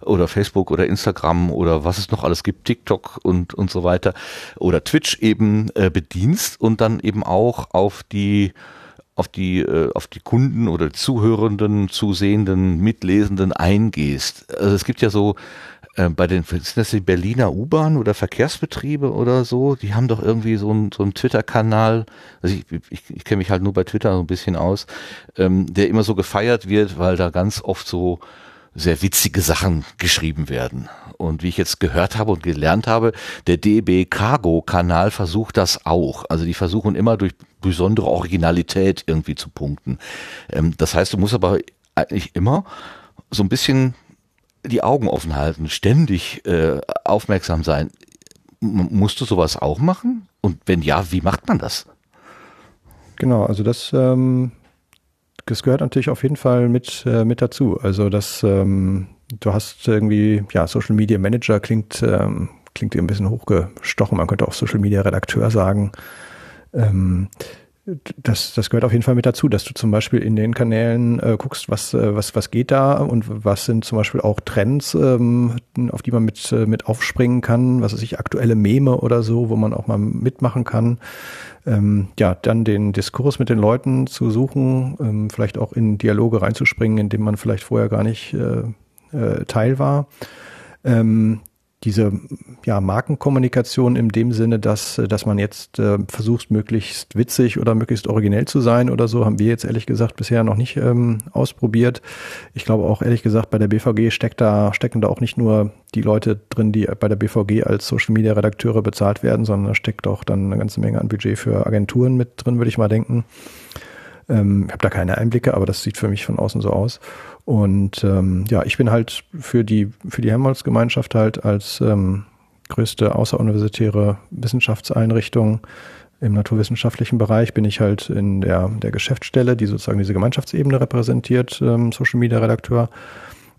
oder Facebook oder Instagram oder was es noch alles gibt, TikTok und, und so weiter, oder Twitch eben äh, bedienst und dann eben auch auf die auf die äh, auf die Kunden oder Zuhörenden, Zusehenden, Mitlesenden eingehst. Also es gibt ja so äh, bei den, sind das die Berliner U-Bahn oder Verkehrsbetriebe oder so? Die haben doch irgendwie so einen so einen Twitter-Kanal, also ich, ich, ich kenne mich halt nur bei Twitter so ein bisschen aus, ähm, der immer so gefeiert wird, weil da ganz oft so sehr witzige Sachen geschrieben werden. Und wie ich jetzt gehört habe und gelernt habe, der DB Cargo Kanal versucht das auch. Also die versuchen immer durch besondere Originalität irgendwie zu punkten. Ähm, das heißt, du musst aber eigentlich immer so ein bisschen die Augen offen halten, ständig äh, aufmerksam sein. M musst du sowas auch machen? Und wenn ja, wie macht man das? Genau, also das, ähm, das gehört natürlich auf jeden Fall mit, äh, mit dazu. Also das, ähm, du hast irgendwie, ja, Social Media Manager klingt, ähm, klingt ein bisschen hochgestochen. Man könnte auch Social Media Redakteur sagen. Ähm, das, das gehört auf jeden Fall mit dazu, dass du zum Beispiel in den Kanälen äh, guckst, was, äh, was, was geht da und was sind zum Beispiel auch Trends, ähm, auf die man mit, äh, mit aufspringen kann, was weiß ich, aktuelle Meme oder so, wo man auch mal mitmachen kann. Ähm, ja, dann den Diskurs mit den Leuten zu suchen, ähm, vielleicht auch in Dialoge reinzuspringen, in dem man vielleicht vorher gar nicht äh, äh, Teil war. Ähm, diese ja, Markenkommunikation in dem Sinne, dass, dass man jetzt äh, versucht, möglichst witzig oder möglichst originell zu sein oder so, haben wir jetzt ehrlich gesagt bisher noch nicht ähm, ausprobiert. Ich glaube auch ehrlich gesagt, bei der BVG steckt da, stecken da auch nicht nur die Leute drin, die bei der BVG als Social Media Redakteure bezahlt werden, sondern da steckt auch dann eine ganze Menge an Budget für Agenturen mit drin, würde ich mal denken. Ähm, ich habe da keine Einblicke, aber das sieht für mich von außen so aus. Und ähm, ja, ich bin halt für die für die Helmholtz-Gemeinschaft halt als ähm, größte außeruniversitäre Wissenschaftseinrichtung im naturwissenschaftlichen Bereich bin ich halt in der, der Geschäftsstelle, die sozusagen diese Gemeinschaftsebene repräsentiert, ähm, Social Media Redakteur.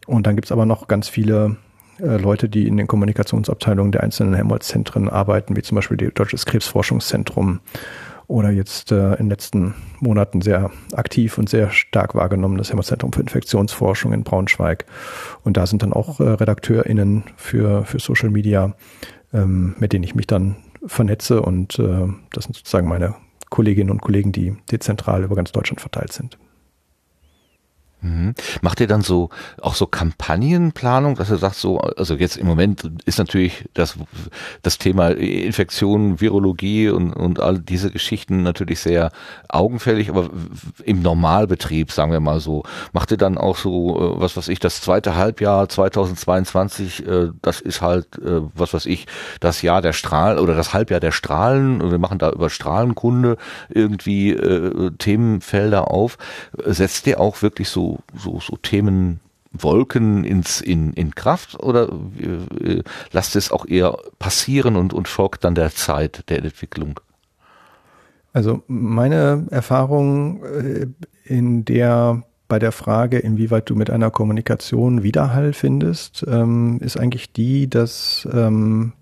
Und dann gibt's aber noch ganz viele äh, Leute, die in den Kommunikationsabteilungen der einzelnen Helmholtz-Zentren arbeiten, wie zum Beispiel die Deutsches Krebsforschungszentrum oder jetzt äh, in den letzten Monaten sehr aktiv und sehr stark wahrgenommen das Helmholtz-Zentrum für Infektionsforschung in Braunschweig. Und da sind dann auch äh, RedakteurInnen für, für Social Media, ähm, mit denen ich mich dann vernetze und äh, das sind sozusagen meine Kolleginnen und Kollegen, die dezentral über ganz Deutschland verteilt sind. Mhm. Macht ihr dann so auch so Kampagnenplanung, dass ihr sagt so, also jetzt im Moment ist natürlich das das Thema Infektion, Virologie und und all diese Geschichten natürlich sehr augenfällig, aber im Normalbetrieb, sagen wir mal so, macht ihr dann auch so äh, was was ich das zweite Halbjahr 2022, äh, das ist halt äh, was was ich das Jahr der Strahlen oder das Halbjahr der Strahlen wir machen da über Strahlenkunde irgendwie Themenfelder auf. Setzt ihr auch wirklich so so, so, Wolken ins, in, in Kraft oder äh, lasst es auch eher passieren und, und folgt dann der Zeit der Entwicklung? Also meine Erfahrung äh, in der bei der Frage, inwieweit du mit einer Kommunikation Widerhall findest, ähm, ist eigentlich die, dass ähm,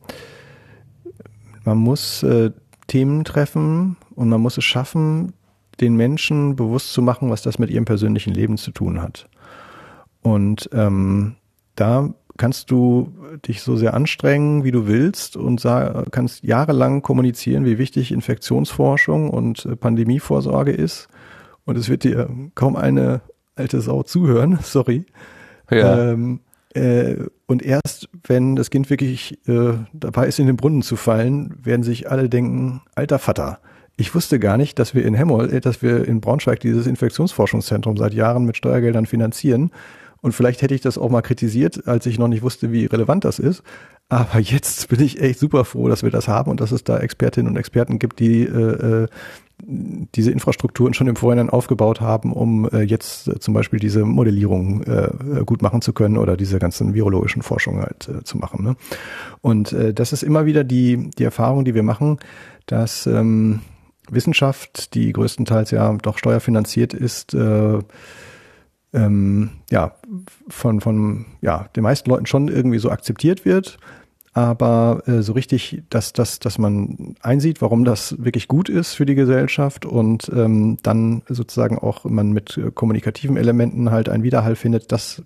man muss äh, Themen treffen und man muss es schaffen, den Menschen bewusst zu machen, was das mit ihrem persönlichen Leben zu tun hat. Und ähm, da kannst du dich so sehr anstrengen, wie du willst und kannst jahrelang kommunizieren, wie wichtig Infektionsforschung und äh, Pandemievorsorge ist. Und es wird dir kaum eine alte Sau zuhören, sorry. Ja. Ähm, äh, und erst wenn das Kind wirklich äh, dabei ist, in den Brunnen zu fallen, werden sich alle denken, alter Vater, ich wusste gar nicht, dass wir in Hemmold, äh, dass wir in Braunschweig dieses Infektionsforschungszentrum seit Jahren mit Steuergeldern finanzieren. Und vielleicht hätte ich das auch mal kritisiert, als ich noch nicht wusste, wie relevant das ist. Aber jetzt bin ich echt super froh, dass wir das haben und dass es da Expertinnen und Experten gibt, die äh, äh diese Infrastrukturen schon im Vorhinein aufgebaut haben, um äh, jetzt äh, zum Beispiel diese Modellierung äh, gut machen zu können oder diese ganzen virologischen Forschungen halt äh, zu machen. Ne? Und äh, das ist immer wieder die, die Erfahrung, die wir machen, dass ähm, Wissenschaft, die größtenteils ja doch steuerfinanziert ist, äh, ähm, ja, von, von ja, den meisten Leuten schon irgendwie so akzeptiert wird. Aber äh, so richtig, dass, dass, dass man einsieht, warum das wirklich gut ist für die Gesellschaft und ähm, dann sozusagen auch man mit kommunikativen Elementen halt einen Widerhall findet, das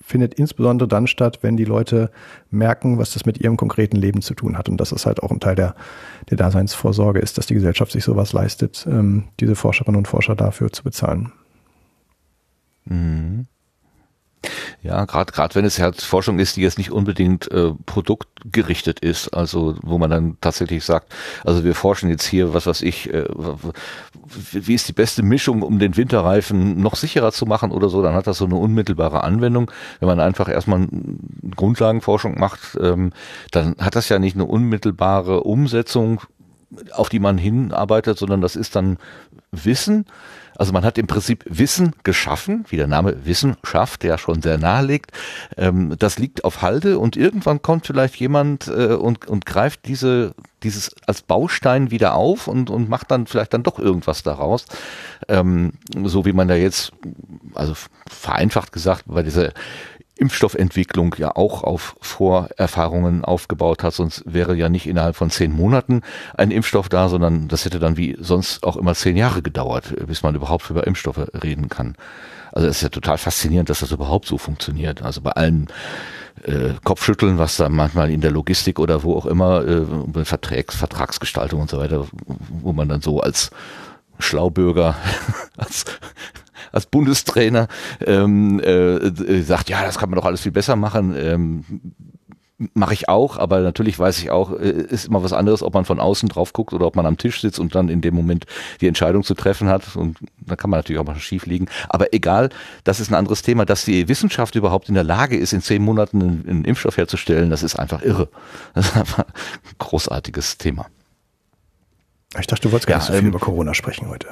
findet insbesondere dann statt, wenn die Leute merken, was das mit ihrem konkreten Leben zu tun hat. Und das ist halt auch ein Teil der, der Daseinsvorsorge ist, dass die Gesellschaft sich sowas leistet, ähm, diese Forscherinnen und Forscher dafür zu bezahlen. Mhm. Ja, gerade gerade wenn es halt Forschung ist, die jetzt nicht unbedingt äh, produktgerichtet ist, also wo man dann tatsächlich sagt, also wir forschen jetzt hier, was weiß ich, äh, wie ist die beste Mischung, um den Winterreifen noch sicherer zu machen oder so, dann hat das so eine unmittelbare Anwendung. Wenn man einfach erstmal Grundlagenforschung macht, ähm, dann hat das ja nicht eine unmittelbare Umsetzung, auf die man hinarbeitet, sondern das ist dann Wissen also man hat im Prinzip Wissen geschaffen, wie der Name Wissen schafft, der schon sehr nahe liegt. Ähm, das liegt auf Halde und irgendwann kommt vielleicht jemand äh, und, und greift diese, dieses als Baustein wieder auf und, und macht dann vielleicht dann doch irgendwas daraus. Ähm, so wie man da jetzt, also vereinfacht gesagt, bei dieser Impfstoffentwicklung ja auch auf Vorerfahrungen aufgebaut hat, sonst wäre ja nicht innerhalb von zehn Monaten ein Impfstoff da, sondern das hätte dann wie sonst auch immer zehn Jahre gedauert, bis man überhaupt über Impfstoffe reden kann. Also es ist ja total faszinierend, dass das überhaupt so funktioniert. Also bei allen äh, Kopfschütteln, was da manchmal in der Logistik oder wo auch immer, äh, Vertrags, Vertragsgestaltung und so weiter, wo man dann so als Schlaubürger, als als Bundestrainer ähm, äh, sagt, ja, das kann man doch alles viel besser machen. Ähm, Mache ich auch, aber natürlich weiß ich auch, äh, ist immer was anderes, ob man von außen drauf guckt oder ob man am Tisch sitzt und dann in dem Moment die Entscheidung zu treffen hat. Und da kann man natürlich auch mal schief liegen. Aber egal, das ist ein anderes Thema. Dass die Wissenschaft überhaupt in der Lage ist, in zehn Monaten einen, einen Impfstoff herzustellen, das ist einfach irre. Das ist einfach ein großartiges Thema. Ich dachte, du wolltest gar ja, nicht so viel ähm, über Corona sprechen heute.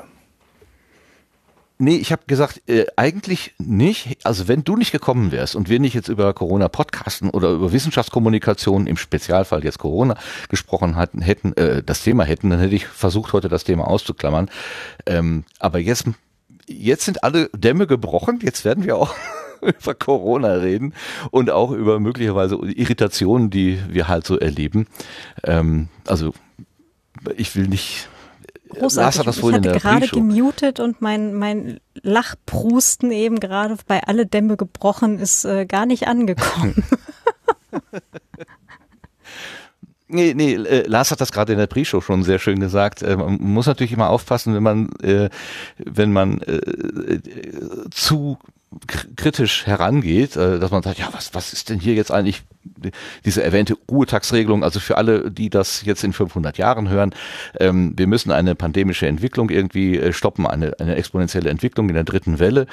Nee, ich habe gesagt, äh, eigentlich nicht. Also wenn du nicht gekommen wärst und wir nicht jetzt über Corona podcasten oder über Wissenschaftskommunikation, im Spezialfall jetzt Corona, gesprochen hatten, hätten, äh, das Thema hätten, dann hätte ich versucht, heute das Thema auszuklammern. Ähm, aber jetzt, jetzt sind alle Dämme gebrochen, jetzt werden wir auch über Corona reden und auch über möglicherweise Irritationen, die wir halt so erleben. Ähm, also ich will nicht Großartig. Lars das ich hatte gerade gemutet und mein, mein Lachprusten eben gerade bei alle Dämme gebrochen ist äh, gar nicht angekommen. Nee, nee, äh, Lars hat das gerade in der Pre-Show schon sehr schön gesagt. Äh, man muss natürlich immer aufpassen, wenn man, äh, wenn man äh, zu kritisch herangeht, äh, dass man sagt, ja, was, was ist denn hier jetzt eigentlich diese erwähnte Ruhetagsregelung, also für alle, die das jetzt in 500 Jahren hören, ähm, wir müssen eine pandemische Entwicklung irgendwie äh, stoppen, eine, eine exponentielle Entwicklung in der dritten Welle.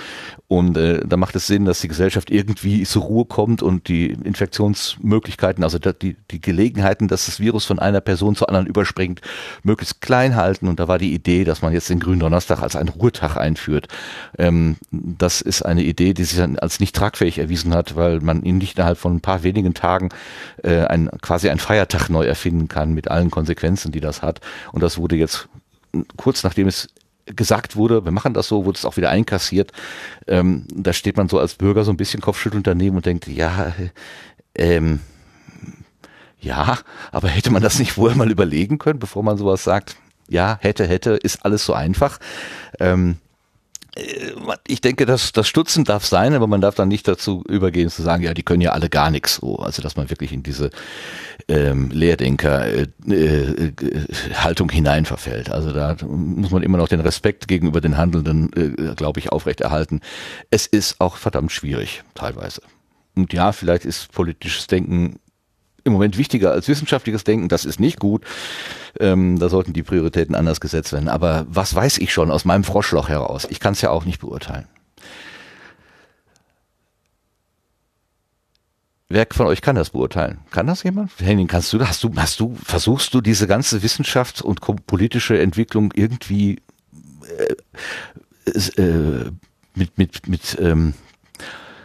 Und äh, da macht es Sinn, dass die Gesellschaft irgendwie zur Ruhe kommt und die Infektionsmöglichkeiten, also die, die Gelegenheiten, dass das Virus von einer Person zur anderen überspringt, möglichst klein halten. Und da war die Idee, dass man jetzt den grünen Donnerstag als einen Ruhetag einführt. Ähm, das ist eine Idee, die sich dann als nicht tragfähig erwiesen hat, weil man ihn nicht innerhalb von ein paar wenigen Tagen äh, ein, quasi einen Feiertag neu erfinden kann mit allen Konsequenzen, die das hat. Und das wurde jetzt kurz nachdem es gesagt wurde, wir machen das so, wurde es auch wieder einkassiert. Ähm, da steht man so als Bürger so ein bisschen kopfschüttelnd daneben und denkt, ja, ähm, ja, aber hätte man das nicht vorher mal überlegen können, bevor man sowas sagt? Ja, hätte, hätte, ist alles so einfach. Ähm, äh, ich denke, dass das Stutzen darf sein, aber man darf dann nicht dazu übergehen zu sagen, ja, die können ja alle gar nichts. So, also dass man wirklich in diese ähm, Lehrdenker-Haltung äh, äh, hineinverfällt. Also da muss man immer noch den Respekt gegenüber den Handelnden, äh, glaube ich, aufrechterhalten. Es ist auch verdammt schwierig, teilweise. Und ja, vielleicht ist politisches Denken im Moment wichtiger als wissenschaftliches Denken. Das ist nicht gut. Ähm, da sollten die Prioritäten anders gesetzt werden. Aber was weiß ich schon aus meinem Froschloch heraus? Ich kann es ja auch nicht beurteilen. Wer von euch kann das beurteilen? Kann das jemand? Henning, kannst du, hast du, hast du, versuchst du diese ganze Wissenschaft und politische Entwicklung irgendwie äh, äh, mit, mit, mit, ähm,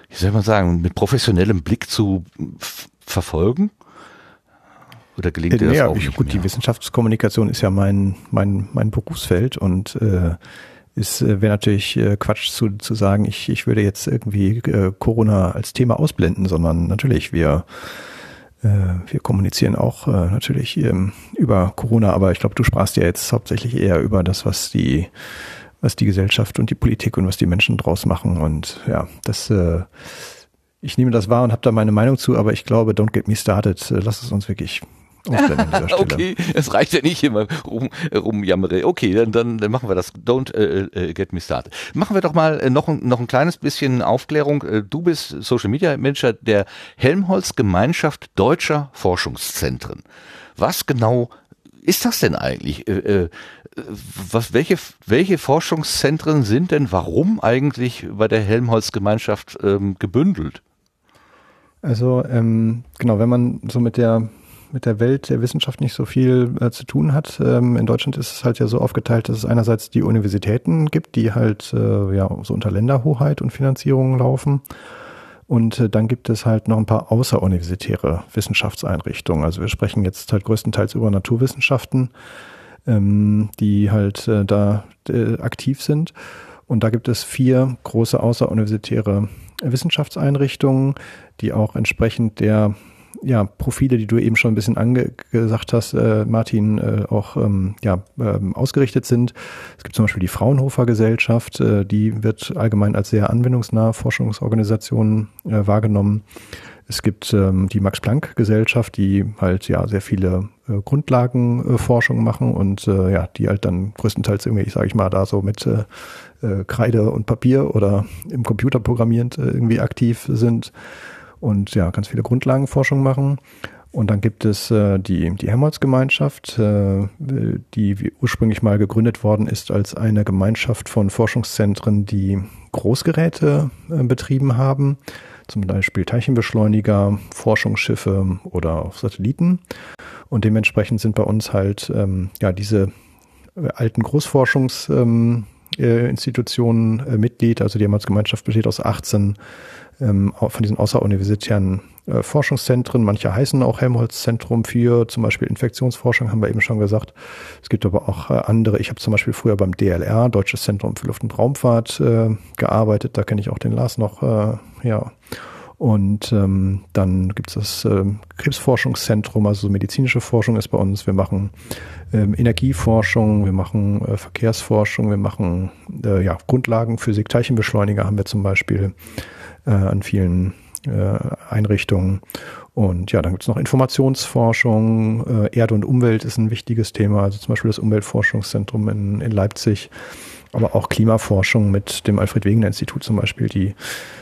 wie soll man sagen, mit professionellem Blick zu verfolgen? Oder gelingt dir das ja, auch ich, nicht Gut, mehr? die Wissenschaftskommunikation ist ja mein, mein, mein Berufsfeld und äh, ist äh, wäre natürlich äh, Quatsch zu, zu sagen, ich, ich würde jetzt irgendwie äh, Corona als Thema ausblenden, sondern natürlich, wir, äh, wir kommunizieren auch äh, natürlich ähm, über Corona, aber ich glaube, du sprachst ja jetzt hauptsächlich eher über das, was die was die Gesellschaft und die Politik und was die Menschen draus machen. Und ja, das äh, ich nehme das wahr und habe da meine Meinung zu, aber ich glaube, don't get me started. Äh, Lass es uns wirklich okay, es reicht ja nicht immer rum, rumjammere. Okay, dann, dann, dann machen wir das. Don't äh, äh, get me started. Machen wir doch mal äh, noch, ein- noch ein kleines bisschen Aufklärung. Äh, Du bist Social Media Manager der Helmholtz Gemeinschaft Deutscher Forschungszentren. Was genau ist das denn eigentlich? Äh, was, welche, welche Forschungszentren sind denn warum eigentlich bei der Helmholtz Gemeinschaft ähm, gebündelt? Also ähm, genau, wenn man so mit der mit der Welt der Wissenschaft nicht so viel äh, zu tun hat. Ähm, in Deutschland ist es halt ja so aufgeteilt, dass es einerseits die Universitäten gibt, die halt äh, ja so unter Länderhoheit und Finanzierung laufen. Und äh, dann gibt es halt noch ein paar außeruniversitäre Wissenschaftseinrichtungen. Also wir sprechen jetzt halt größtenteils über Naturwissenschaften, ähm, die halt äh, da äh, aktiv sind. Und da gibt es vier große außeruniversitäre Wissenschaftseinrichtungen, die auch entsprechend der ja, Profile, die du eben schon ein bisschen angesagt hast, äh, Martin, äh, auch ähm, ja, ähm, ausgerichtet sind. Es gibt zum Beispiel die Fraunhofer Gesellschaft, äh, die wird allgemein als sehr anwendungsnahe Forschungsorganisation äh, wahrgenommen. Es gibt ähm, die Max-Planck-Gesellschaft, die halt ja sehr viele äh, Grundlagenforschung machen und äh, ja, die halt dann größtenteils irgendwie, sage ich mal, da so mit äh, äh, Kreide und Papier oder im Computer programmierend äh, irgendwie aktiv sind und ja, ganz viele Grundlagenforschung machen. Und dann gibt es äh, die, die Helmholtz-Gemeinschaft, äh, die ursprünglich mal gegründet worden ist als eine Gemeinschaft von Forschungszentren, die Großgeräte äh, betrieben haben, zum Beispiel Teilchenbeschleuniger, Forschungsschiffe oder auch Satelliten. Und dementsprechend sind bei uns halt ähm, ja diese äh, alten Großforschungsinstitutionen äh, Institutionen, äh, Mitglied. Also die Helmholtz-Gemeinschaft besteht aus 18 ähm, von diesen außeruniversitären äh, Forschungszentren. Manche heißen auch Helmholtz-Zentrum für zum Beispiel Infektionsforschung, haben wir eben schon gesagt. Es gibt aber auch äh, andere. Ich habe zum Beispiel früher beim DLR, Deutsches Zentrum für Luft- und Raumfahrt, äh, gearbeitet. Da kenne ich auch den Lars noch. Äh, ja. Und ähm, dann gibt es das ähm, Krebsforschungszentrum, also medizinische Forschung ist bei uns. Wir machen ähm, Energieforschung, wir machen äh, Verkehrsforschung, wir machen äh, ja, Grundlagenphysik, Teilchenbeschleuniger haben wir zum Beispiel äh, an vielen äh, Einrichtungen. Und ja, dann gibt es noch Informationsforschung, äh, Erde und Umwelt ist ein wichtiges Thema, also zum Beispiel das Umweltforschungszentrum in, in Leipzig. aber auch Klimaforschung mit dem Alfred-Wegener-Institut zum Beispiel, die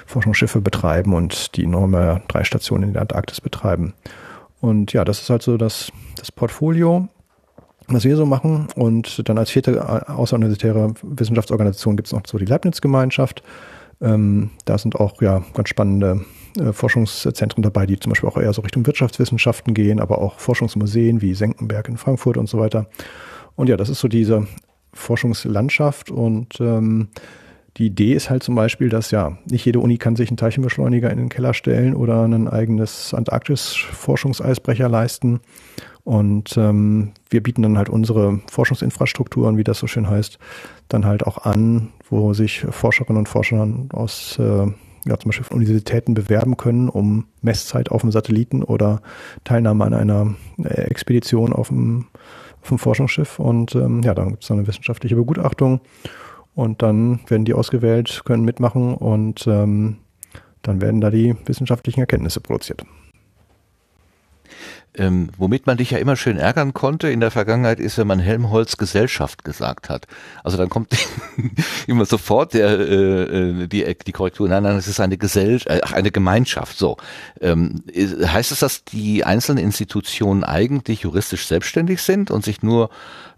Forschungsschiffe betreiben und die Norma drei Stationen in der Antarktis betreiben. Und ja, das ist halt so das, das Portfolio, was wir so machen. Und dann als vierte außeruniversitäre Wissenschaftsorganisation gibt es noch so die Leibniz-Gemeinschaft. Ähm, da sind auch ja ganz spannende äh, Forschungszentren dabei, die zum Beispiel auch eher so Richtung Wirtschaftswissenschaften gehen, aber auch Forschungsmuseen wie Senckenberg in Frankfurt und so weiter. Und ja, das ist so diese Forschungslandschaft und ähm, die Idee ist halt zum Beispiel, dass ja nicht jede Uni kann sich einen Teilchenbeschleuniger in den Keller stellen oder ein eigenes Antarktis-Forschungseisbrecher leisten. Und ähm, wir bieten dann halt unsere Forschungsinfrastrukturen, wie das so schön heißt, dann halt auch an, wo sich Forscherinnen und Forscher aus äh, ja, zum Beispiel von Universitäten bewerben können, um Messzeit auf dem Satelliten oder Teilnahme an einer äh, Expedition auf dem, auf dem Forschungsschiff. Und ähm, ja, dann gibt es eine wissenschaftliche Begutachtung und dann werden die ausgewählt, können mitmachen und ähm, dann werden da die wissenschaftlichen Erkenntnisse produziert ähm, womit man dich ja immer schön ärgern konnte in der Vergangenheit, ist, wenn man Helmholtz Gesellschaft gesagt hat. Also dann kommt immer sofort der, äh, die, die Korrektur, nein, nein, es ist eine Gesellschaft, äh, ach, eine Gemeinschaft. So ähm, heißt es, dass die einzelnen Institutionen eigentlich juristisch selbstständig sind und sich nur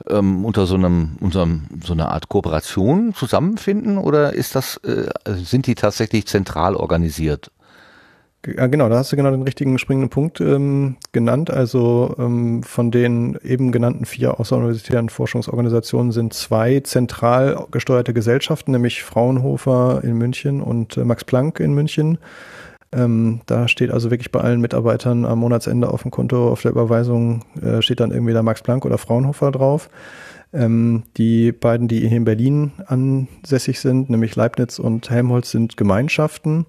ähm, unter so einem, unter so einer Art Kooperation zusammenfinden, oder ist das, äh, sind die tatsächlich zentral organisiert? Ja, genau, da hast du genau den richtigen springenden Punkt ähm, genannt. Also ähm, von den eben genannten vier außeruniversitären Forschungsorganisationen sind zwei zentral gesteuerte Gesellschaften, nämlich Fraunhofer in München und äh, Max Planck in München. Ähm, da steht also wirklich bei allen Mitarbeitern am Monatsende auf dem Konto, auf der Überweisung äh, steht dann irgendwie da Max Planck oder Fraunhofer drauf. Ähm, die beiden, die hier in Berlin ansässig sind, nämlich Leibniz und Helmholtz, sind Gemeinschaften.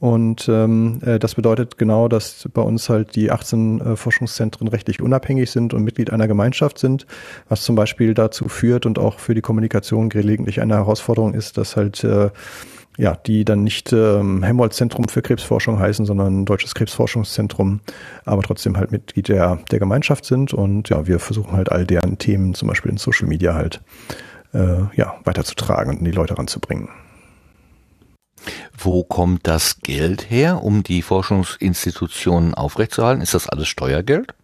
Und ähm, äh, das bedeutet genau, dass bei uns halt die 18 äh, Forschungszentren rechtlich unabhängig sind und Mitglied einer Gemeinschaft sind, was zum Beispiel dazu führt und auch für die Kommunikation gelegentlich eine Herausforderung ist, dass halt äh, ja, die dann nicht ähm, Helmholtz-Zentrum für Krebsforschung heißen, sondern Deutsches Krebsforschungszentrum, aber trotzdem halt Mitglied der, der Gemeinschaft sind. Und ja, wir versuchen halt all deren Themen, zum Beispiel in Social Media halt, äh, ja, weiterzutragen und in die Leute ranzubringen. Wo kommt das Geld her, um die Forschungsinstitutionen aufrechtzuerhalten? Ist das alles Steuergeld?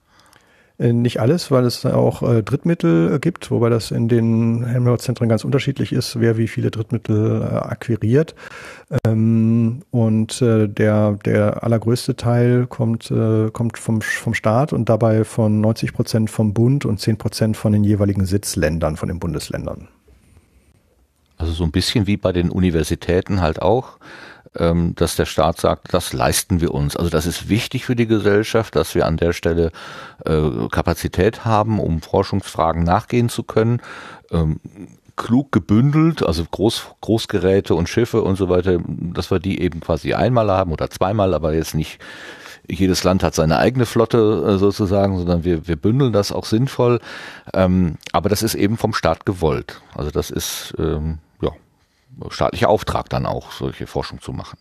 Äh, nicht alles, weil es auch äh, Drittmittel gibt, wobei das in den Helmholtz-Zentren ganz unterschiedlich ist, wer wie viele Drittmittel äh, akquiriert. Ähm, und der, der allergrößte Teil kommt, kommt vom, vom Staat und dabei von 90 Prozent vom Bund und 10 Prozent von den jeweiligen Sitzländern, von den Bundesländern. Also so ein bisschen wie bei den Universitäten halt auch, ähm, dass der Staat sagt, das leisten wir uns. Also das ist wichtig für die Gesellschaft, dass wir an der Stelle äh, Kapazität haben, um Forschungsfragen nachgehen zu können. Ähm, klug gebündelt, also Groß, Großgeräte und Schiffe und so weiter, dass wir die eben quasi einmal haben oder zweimal, aber jetzt nicht jedes Land hat seine eigene Flotte äh, sozusagen, sondern wir, wir bündeln das auch sinnvoll. Ähm, aber das ist eben vom Staat gewollt. Also das ist ähm, staatlicher Auftrag dann auch, solche Forschung zu machen.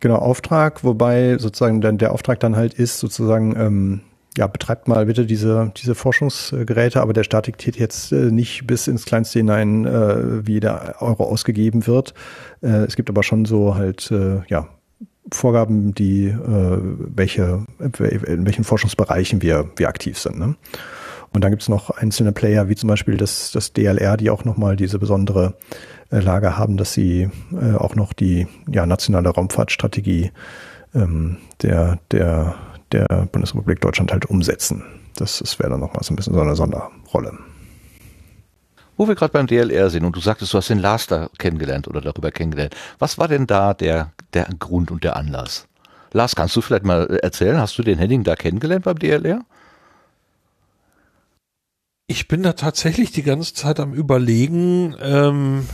Genau, Auftrag, wobei sozusagen dann der Auftrag dann halt ist, sozusagen, ähm, ja, betreibt mal bitte diese, diese Forschungsgeräte, aber der Staat diktiert jetzt äh, nicht bis ins Kleinste hinein, äh, wie der Euro ausgegeben wird. Äh, es gibt aber schon so halt, äh, ja, Vorgaben, die äh, welche in welchen Forschungsbereichen wir wir aktiv sind. Ne? Und dann gibt es noch einzelne Player, wie zum Beispiel das, das DLR, die auch nochmal diese besondere Lage haben, dass sie äh, auch noch die ja, nationale Raumfahrtstrategie ähm, der, der, der Bundesrepublik Deutschland halt umsetzen. Das, das wäre dann nochmal so ein bisschen so eine Sonderrolle. Wo wir gerade beim DLR sind und du sagtest, du hast den Lars da kennengelernt oder darüber kennengelernt. Was war denn da der, der Grund und der Anlass? Lars, kannst du vielleicht mal erzählen, hast du den Henning da kennengelernt beim DLR? Ich bin da tatsächlich die ganze Zeit am überlegen, ähm,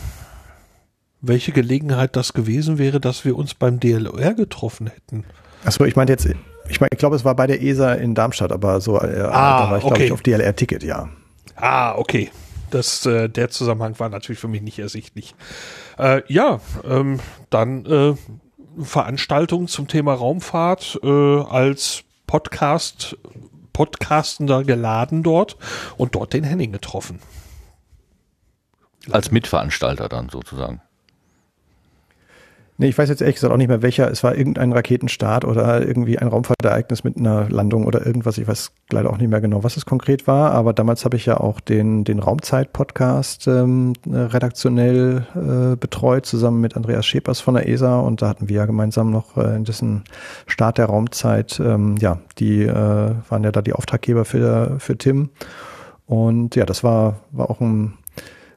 welche Gelegenheit das gewesen wäre, dass wir uns beim DLR getroffen hätten. Achso, ich meinte jetzt, ich meine, ich glaube, es war bei der ESA in Darmstadt, aber so, äh, ah, da war ich, okay. glaube ich, auf DLR-Ticket, ja. Ah, okay. Das, äh, der Zusammenhang war natürlich für mich nicht ersichtlich. Äh, ja, ähm, dann äh, Veranstaltung zum Thema Raumfahrt äh, als Podcast, Podcastender geladen dort und dort den Henning getroffen. Als Mitveranstalter dann sozusagen. Nee, ich weiß jetzt ehrlich gesagt auch nicht mehr welcher. Es war irgendein Raketenstart oder irgendwie ein Raumfahrtereignis mit einer Landung oder irgendwas. Ich weiß leider auch nicht mehr genau, was es konkret war. Aber damals habe ich ja auch den, den Raumzeit-Podcast ähm, redaktionell äh, betreut, zusammen mit Andreas Schepers von der ESA. Und da hatten wir ja gemeinsam noch äh, in dessen Start der Raumzeit, ähm, ja, die äh, waren ja da die Auftraggeber für, für Tim. Und ja, das war, war auch ein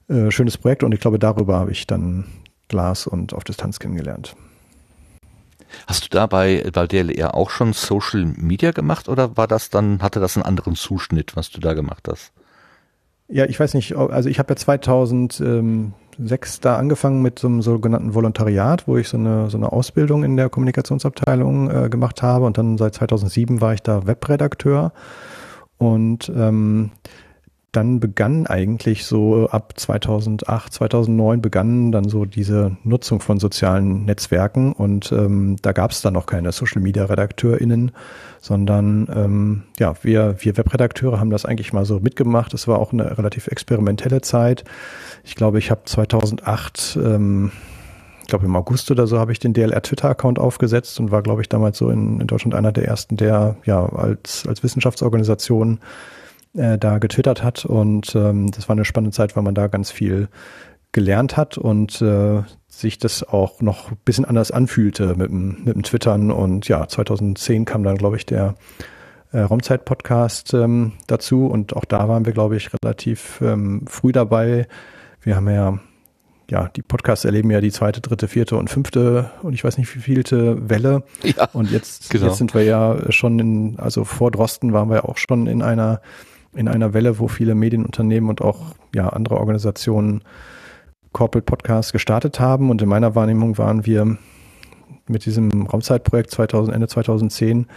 äh, schönes Projekt und ich glaube, darüber habe ich dann Glas und auf Distanz kennengelernt. Hast du da bei, bei DLR auch schon Social Media gemacht oder war das dann, hatte das einen anderen Zuschnitt, was du da gemacht hast? Ja, ich weiß nicht, also ich habe ja 2006 da angefangen mit so einem sogenannten Volontariat, wo ich so eine, so eine Ausbildung in der Kommunikationsabteilung äh, gemacht habe und dann seit 2007 war ich da Webredakteur und ähm, dann begann eigentlich so ab 2008, 2009 begann dann so diese Nutzung von sozialen Netzwerken und ähm, da gab es dann noch keine Social Media RedakteurInnen, sondern ähm, ja, wir, wir Webredakteure haben das eigentlich mal so mitgemacht. Es war auch eine relativ experimentelle Zeit. Ich glaube, ich habe 2008 ähm, ich glaube im August oder so habe ich den DLR Twitter-Account aufgesetzt und war, glaube ich, damals so in, in Deutschland einer der ersten, der ja als, als Wissenschaftsorganisation äh, da getwittert hat. Und ähm, das war eine spannende Zeit, weil man da ganz viel gelernt hat und äh, sich das auch noch ein bisschen anders anfühlte mit dem, mit dem Twittern. Und ja, 2010 kam dann, glaube ich, der äh, Raumzeit-Podcast ähm, dazu. Und auch da waren wir, glaube ich, relativ ähm, früh dabei. Wir haben ja, ja, die Podcasts erleben ja die zweite, dritte, vierte und fünfte und ich weiß nicht wie vielte Welle. Ja, und jetzt, genau. jetzt sind wir ja schon in, also vor Drosten waren wir auch schon in einer in einer Welle, wo viele Medienunternehmen und auch ja, andere Organisationen Corporate Podcasts gestartet haben. Und in meiner Wahrnehmung waren wir mit diesem Raumzeitprojekt 2000, Ende 2010,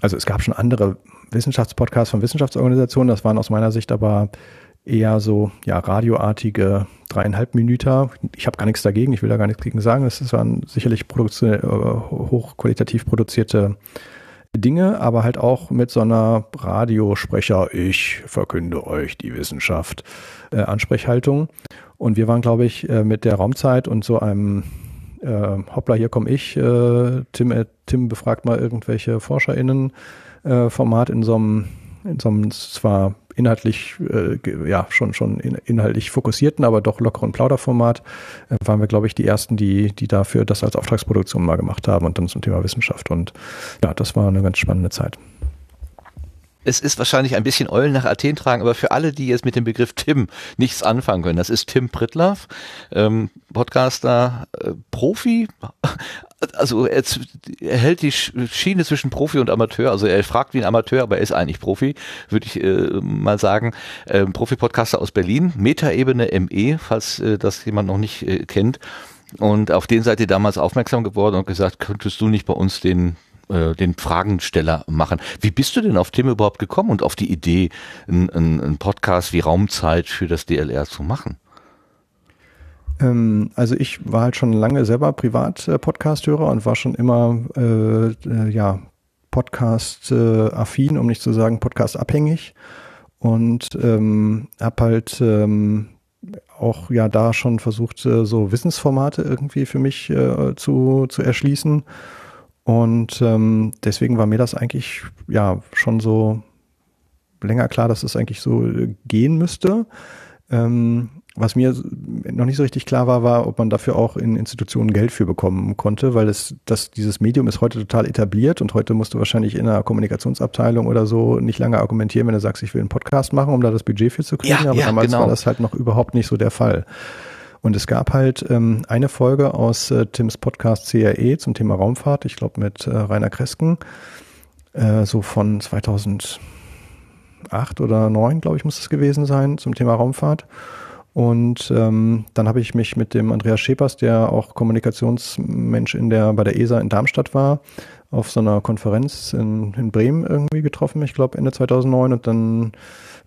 also es gab schon andere Wissenschaftspodcasts von Wissenschaftsorganisationen, das waren aus meiner Sicht aber eher so ja radioartige dreieinhalb Minuten. Ich habe gar nichts dagegen, ich will da gar nichts gegen sagen. Es waren sicherlich äh, hochqualitativ produzierte Dinge, aber halt auch mit so einer Radiosprecher, ich verkünde euch die Wissenschaft, äh, Ansprechhaltung. Und wir waren, glaube ich, äh, mit der Raumzeit und so einem äh, Hoppla, hier komme ich, äh, Tim, äh, Tim befragt mal irgendwelche ForscherInnen äh, Format in so einem, in so einem zwar inhaltlich, äh, ja, schon, schon in, inhaltlich fokussierten, aber doch lockeren Plauderformat, äh, waren wir, glaube ich, die ersten, die, die dafür das als Auftragsproduktion mal gemacht haben und dann zum Thema Wissenschaft. Und ja, das war eine ganz spannende Zeit es ist wahrscheinlich ein bisschen Eulen nach Athen tragen, aber für alle, die jetzt mit dem Begriff Tim nichts anfangen können, das ist Tim Pritlaff, ähm, Podcaster, äh, Profi, also er, er, hält die Schiene zwischen Profi und Amateur, also er fragt wie ein Amateur, aber er ist eigentlich Profi, würde ich äh, mal sagen. Ähm, Profi-Podcaster aus Berlin, Metaebene ME, falls äh, das jemand noch nicht äh, kennt. Und auf den seid ihr damals aufmerksam geworden und gesagt, könntest du nicht bei uns den äh, den Fragensteller machen. Wie bist du denn auf Tim überhaupt gekommen und auf die Idee, einen Podcast wie Raumzeit für das DLR zu machen? Ähm, also ich war halt schon lange selber Privat-Podcast-Hörer und war schon immer äh, äh, ja Podcast-affin, um nicht zu sagen Podcast-abhängig und ähm, habe halt ähm, auch ja da schon versucht, äh, so Wissensformate irgendwie für mich äh, zu, zu erschließen. Und ähm, deswegen war mir das eigentlich ja schon so länger klar, dass es eigentlich so gehen müsste. Ähm, was mir noch nicht so richtig klar war, war, ob man dafür auch in Institutionen Geld für bekommen konnte, weil es, das, dieses Medium ist heute total etabliert und heute musst du wahrscheinlich in einer Kommunikationsabteilung oder so nicht lange argumentieren, wenn du sagst, ich will einen Podcast machen, um da das Budget für zu kriegen. Ja, Aber ja, damals genau. war das halt noch überhaupt nicht so der Fall. Und es gab halt ähm, eine Folge aus äh, Tims Podcast CRE zum Thema Raumfahrt, ich glaube mit äh, Rainer Kresken, äh, so von 2008 oder 2009, glaube ich, muss es gewesen sein, zum Thema Raumfahrt. Und ähm, dann habe ich mich mit dem Andreas Schepers, der auch Kommunikationsmensch in der, bei der ESA in Darmstadt war, auf so einer Konferenz in, in Bremen irgendwie getroffen, ich glaube Ende 2009. Und dann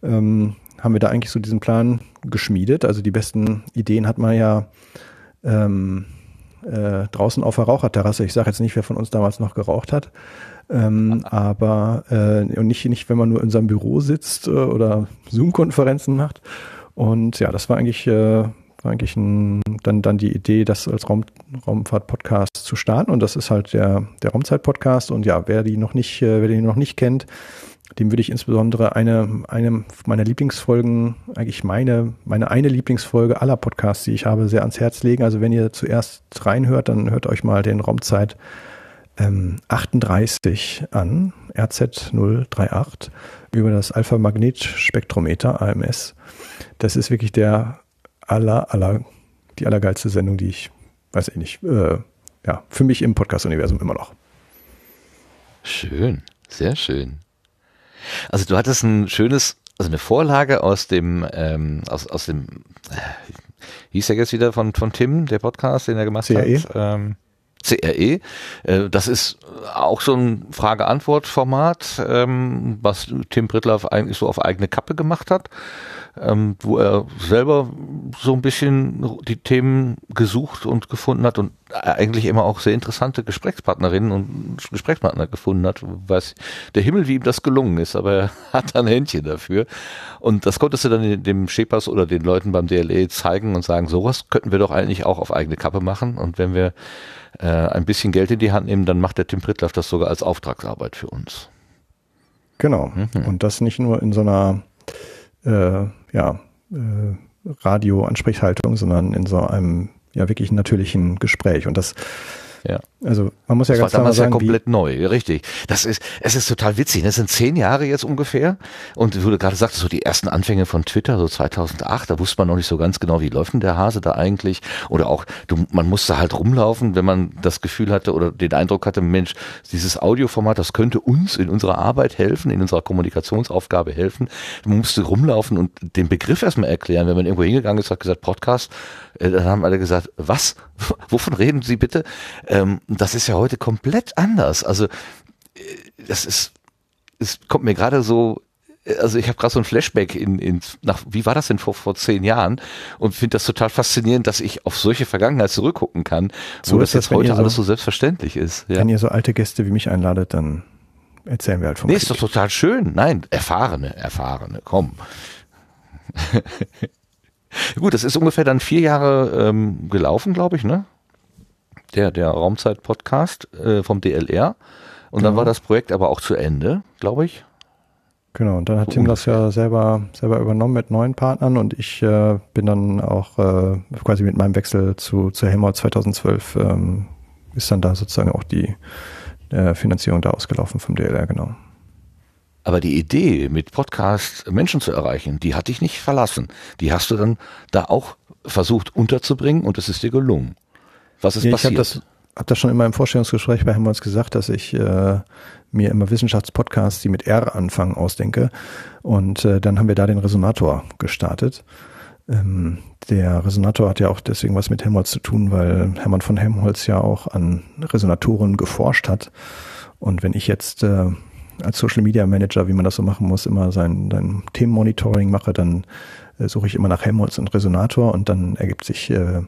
ähm, haben wir da eigentlich so diesen Plan geschmiedet. Also die besten Ideen hat man ja ähm, äh, draußen auf der Raucherterrasse. Ich sage jetzt nicht, wer von uns damals noch geraucht hat. Ähm, aber äh, und nicht, nicht, wenn man nur in seinem Büro sitzt äh, oder Zoom-Konferenzen macht. Und ja, das war eigentlich äh, war eigentlich ein, dann, dann die Idee, das als Raum, Raumfahrt-Podcast zu starten. Und das ist halt der, der Raumzeit-Podcast. Und ja, wer die noch nicht, äh, wer den noch nicht kennt, dem würde ich insbesondere eine, eine meiner Lieblingsfolgen, eigentlich meine, meine eine Lieblingsfolge aller Podcasts, die ich habe, sehr ans Herz legen. Also wenn ihr zuerst reinhört, dann hört euch mal den Raumzeit ähm, 38 an, RZ 038, über das Alpha-Magnet-Spektrometer, AMS. Das ist wirklich der aller, aller, die allergeilste Sendung, die ich, weiß ich nicht, äh, ja, für mich im Podcast-Universum immer noch. Schön, sehr schön. Also du hattest ein schönes, also eine Vorlage aus dem, ähm, aus, aus dem, äh, hieß er jetzt wieder von, von Tim, der Podcast, den er gemacht CRE? hat. Ähm, CRE. Äh, das ist auch so ein Frage-Antwort-Format, ähm, was Tim Brittlaff eigentlich so auf eigene Kappe gemacht hat ähm, wo er selber so ein bisschen die Themen gesucht und gefunden hat und eigentlich immer auch sehr interessante Gesprächspartnerinnen und Gesprächspartner gefunden hat, weiß der Himmel, wie ihm das gelungen ist, aber er hat ein Händchen dafür. Und das konntest du dann dem Schepas oder den Leuten beim DLE zeigen und sagen, sowas könnten wir doch eigentlich auch auf eigene Kappe machen. Und wenn wir äh, ein bisschen Geld in die Hand nehmen, dann macht der Tim Prittlaff das sogar als Auftragsarbeit für uns. Genau. Mhm. Und das nicht nur in so einer äh, ja, äh, Radio-Ansprechhaltung, sondern in so einem ja wirklich natürlichen Gespräch. Und das ja. Also man muss ja das ganz war damals sagen, ja komplett neu, richtig. Das ist, es ist total witzig. Das sind zehn Jahre jetzt ungefähr. Und du gerade sagtest, so die ersten Anfänge von Twitter, so 2008, da wusste man noch nicht so ganz genau, wie läuft denn der Hase da eigentlich? Oder auch, du, man musste halt rumlaufen, wenn man das Gefühl hatte oder den Eindruck hatte, Mensch, dieses Audioformat, das könnte uns in unserer Arbeit helfen, in unserer Kommunikationsaufgabe helfen. Man musste rumlaufen und den Begriff erstmal erklären, wenn man irgendwo hingegangen ist, hat gesagt, Podcast, äh, dann haben alle gesagt, was? Wovon reden Sie bitte? Ähm, das ist ja heute komplett anders. Also äh, das ist, es kommt mir gerade so, äh, also ich habe gerade so ein Flashback in, in nach, wie war das denn vor, vor zehn Jahren und finde das total faszinierend, dass ich auf solche Vergangenheit zurückgucken kann, so wo das jetzt heute so, alles so selbstverständlich ist. Ja. Wenn ihr so alte Gäste wie mich einladet, dann erzählen wir halt von Nee, Krieg. ist doch total schön. Nein, erfahrene, erfahrene, komm. Gut, das ist ungefähr dann vier Jahre ähm, gelaufen, glaube ich, ne? Der, der Raumzeit-Podcast äh, vom DLR. Und genau. dann war das Projekt aber auch zu Ende, glaube ich. Genau, und dann hat so Tim ungefähr. das ja selber, selber übernommen mit neuen Partnern und ich äh, bin dann auch äh, quasi mit meinem Wechsel zu, zu Helmholtz 2012 ähm, ist dann da sozusagen auch die äh, Finanzierung da ausgelaufen vom DLR, genau. Aber die Idee, mit Podcast Menschen zu erreichen, die hat dich nicht verlassen. Die hast du dann da auch versucht unterzubringen und es ist dir gelungen. Was ist ja, passiert? Ich habe das, hab das schon in meinem Vorstellungsgespräch bei Helmholtz gesagt, dass ich äh, mir immer Wissenschaftspodcasts, die mit R anfangen, ausdenke. Und äh, dann haben wir da den Resonator gestartet. Ähm, der Resonator hat ja auch deswegen was mit Helmholtz zu tun, weil Hermann von Helmholtz ja auch an Resonatoren geforscht hat. Und wenn ich jetzt äh, als Social Media Manager, wie man das so machen muss, immer sein, sein Themenmonitoring mache, dann äh, suche ich immer nach Helmholtz und Resonator und dann ergibt sich äh,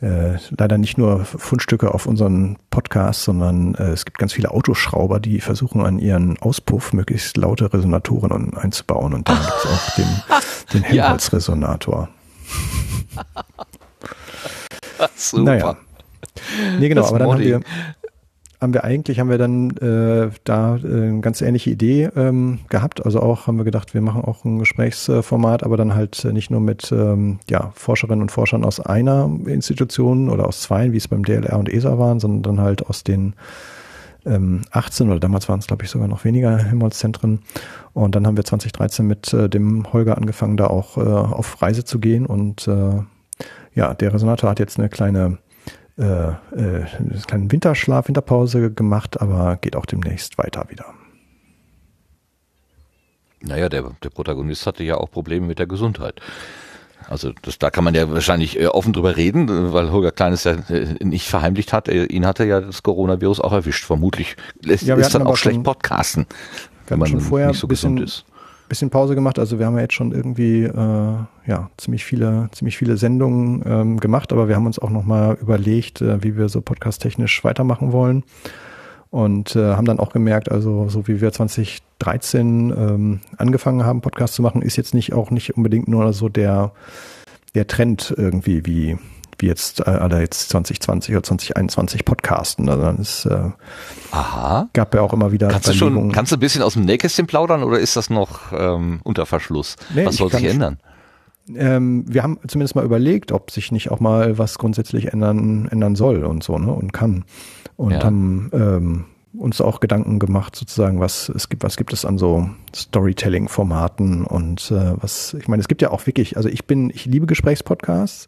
äh, leider nicht nur Fundstücke auf unseren Podcast, sondern äh, es gibt ganz viele Autoschrauber, die versuchen an ihren Auspuff möglichst laute Resonatoren einzubauen und dann gibt es auch den, den Helmholtz-Resonator. Super. Naja. Nee, genau, das aber dann haben wir haben wir eigentlich, haben wir dann äh, da äh, eine ganz ähnliche Idee ähm, gehabt. Also auch haben wir gedacht, wir machen auch ein Gesprächsformat, aber dann halt nicht nur mit ähm, ja, Forscherinnen und Forschern aus einer Institution oder aus zwei, wie es beim DLR und ESA waren, sondern dann halt aus den ähm, 18 oder damals waren es glaube ich sogar noch weniger Helmholtz-Zentren. Und dann haben wir 2013 mit äh, dem Holger angefangen, da auch äh, auf Reise zu gehen. Und äh, ja, der Resonator hat jetzt eine kleine äh, äh, einen kleinen Winterschlaf, Winterpause gemacht, aber geht auch demnächst weiter wieder. Naja, der, der Protagonist hatte ja auch Probleme mit der Gesundheit. Also das, da kann man ja wahrscheinlich äh, offen drüber reden, weil Holger Kleines ja äh, nicht verheimlicht hat. Ihn hatte ja das Coronavirus auch erwischt. Vermutlich lässt, ja, ist dann auch schlecht podcasten, wenn man schon vorher nicht so gesund ist bisschen Pause gemacht. Also wir haben ja jetzt schon irgendwie äh, ja ziemlich viele ziemlich viele Sendungen ähm, gemacht, aber wir haben uns auch noch mal überlegt, äh, wie wir so podcast-technisch weitermachen wollen und äh, haben dann auch gemerkt, also so wie wir 2013 ähm, angefangen haben, Podcast zu machen, ist jetzt nicht auch nicht unbedingt nur so der der Trend irgendwie, wie, wie jetzt äh, alle jetzt 2020 oder 2021 podcasten. Also dann ist, äh, Aha. gab ja auch immer wieder Kannst du schon, kannst du ein bisschen aus dem Nähkästchen plaudern oder ist das noch ähm, unter Verschluss? Nee, Was soll sich ändern? ähm, wir haben zumindest mal überlegt, ob sich nicht auch mal was grundsätzlich ändern, ändern soll und so, ne? Und kann. Und Ja. haben ähm, uns auch Gedanken gemacht, sozusagen, was es gibt, was gibt es an so Storytelling-Formaten und äh, was, ich meine, es gibt ja auch wirklich, also ich bin, ich liebe Gesprächspodcasts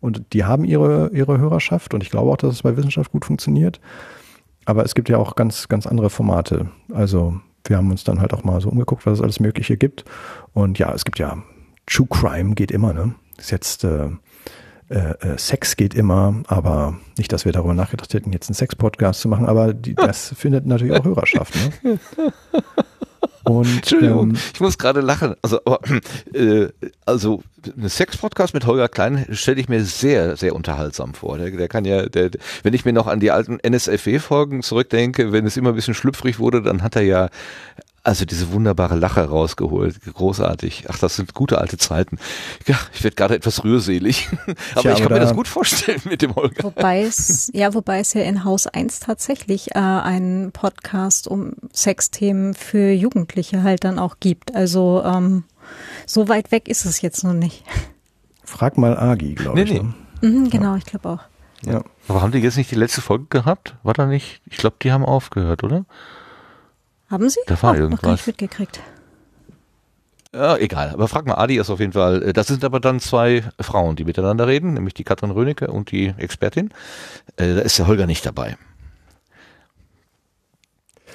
und die haben ihre, ihre Hörerschaft und ich glaube auch, dass es bei Wissenschaft gut funktioniert. Aber es gibt ja auch ganz, ganz andere Formate. Also wir haben uns dann halt auch mal so umgeguckt, was es alles Mögliche gibt. Und ja, es gibt ja True Crime geht immer, ne? Ist jetzt äh, äh, äh, Sex geht immer, aber nicht, dass wir darüber nachgedacht hätten, jetzt einen Sex-Podcast zu machen, aber die, das findet natürlich auch Hörerschaft, ne? Und Entschuldigung, ähm, ich muss gerade lachen. Also, aber, äh, also ein Sex-Podcast mit Holger Klein stelle ich mir sehr, sehr unterhaltsam vor. Der, der kann ja, der, wenn ich mir noch an die alten NSFW-Folgen zurückdenke, wenn es immer ein bisschen schlüpfrig wurde, dann hat er ja also diese wunderbare Lache rausgeholt. Großartig. Ach, das sind gute alte Zeiten. Ja, ich werde gerade etwas rührselig. Aber Tja, ich kann mir das da- gut vorstellen mit dem Holger. Wobei es, ja, wobei es ja in Haus 1 tatsächlich äh, einen Podcast um Sexthemen für Jugendliche halt dann auch gibt. Also ähm, so weit weg ist es jetzt noch nicht. frag mal Agi, glaube Nee, ich. nee. Ne? Mhm, genau, ich glaube auch. Ja. Aber haben die jetzt nicht die letzte Folge gehabt? War da nicht? Ich glaube, die haben aufgehört, oder? Haben Sie? Da war oh, Noch gar irgendwas. nicht mitgekriegt. Ja, egal. Aber frag mal, Adi ist auf jeden Fall, äh, das sind aber dann zwei Frauen, die miteinander reden, nämlich die Katrin Rönecke und die Expertin. Äh, Da ist der Holger nicht dabei.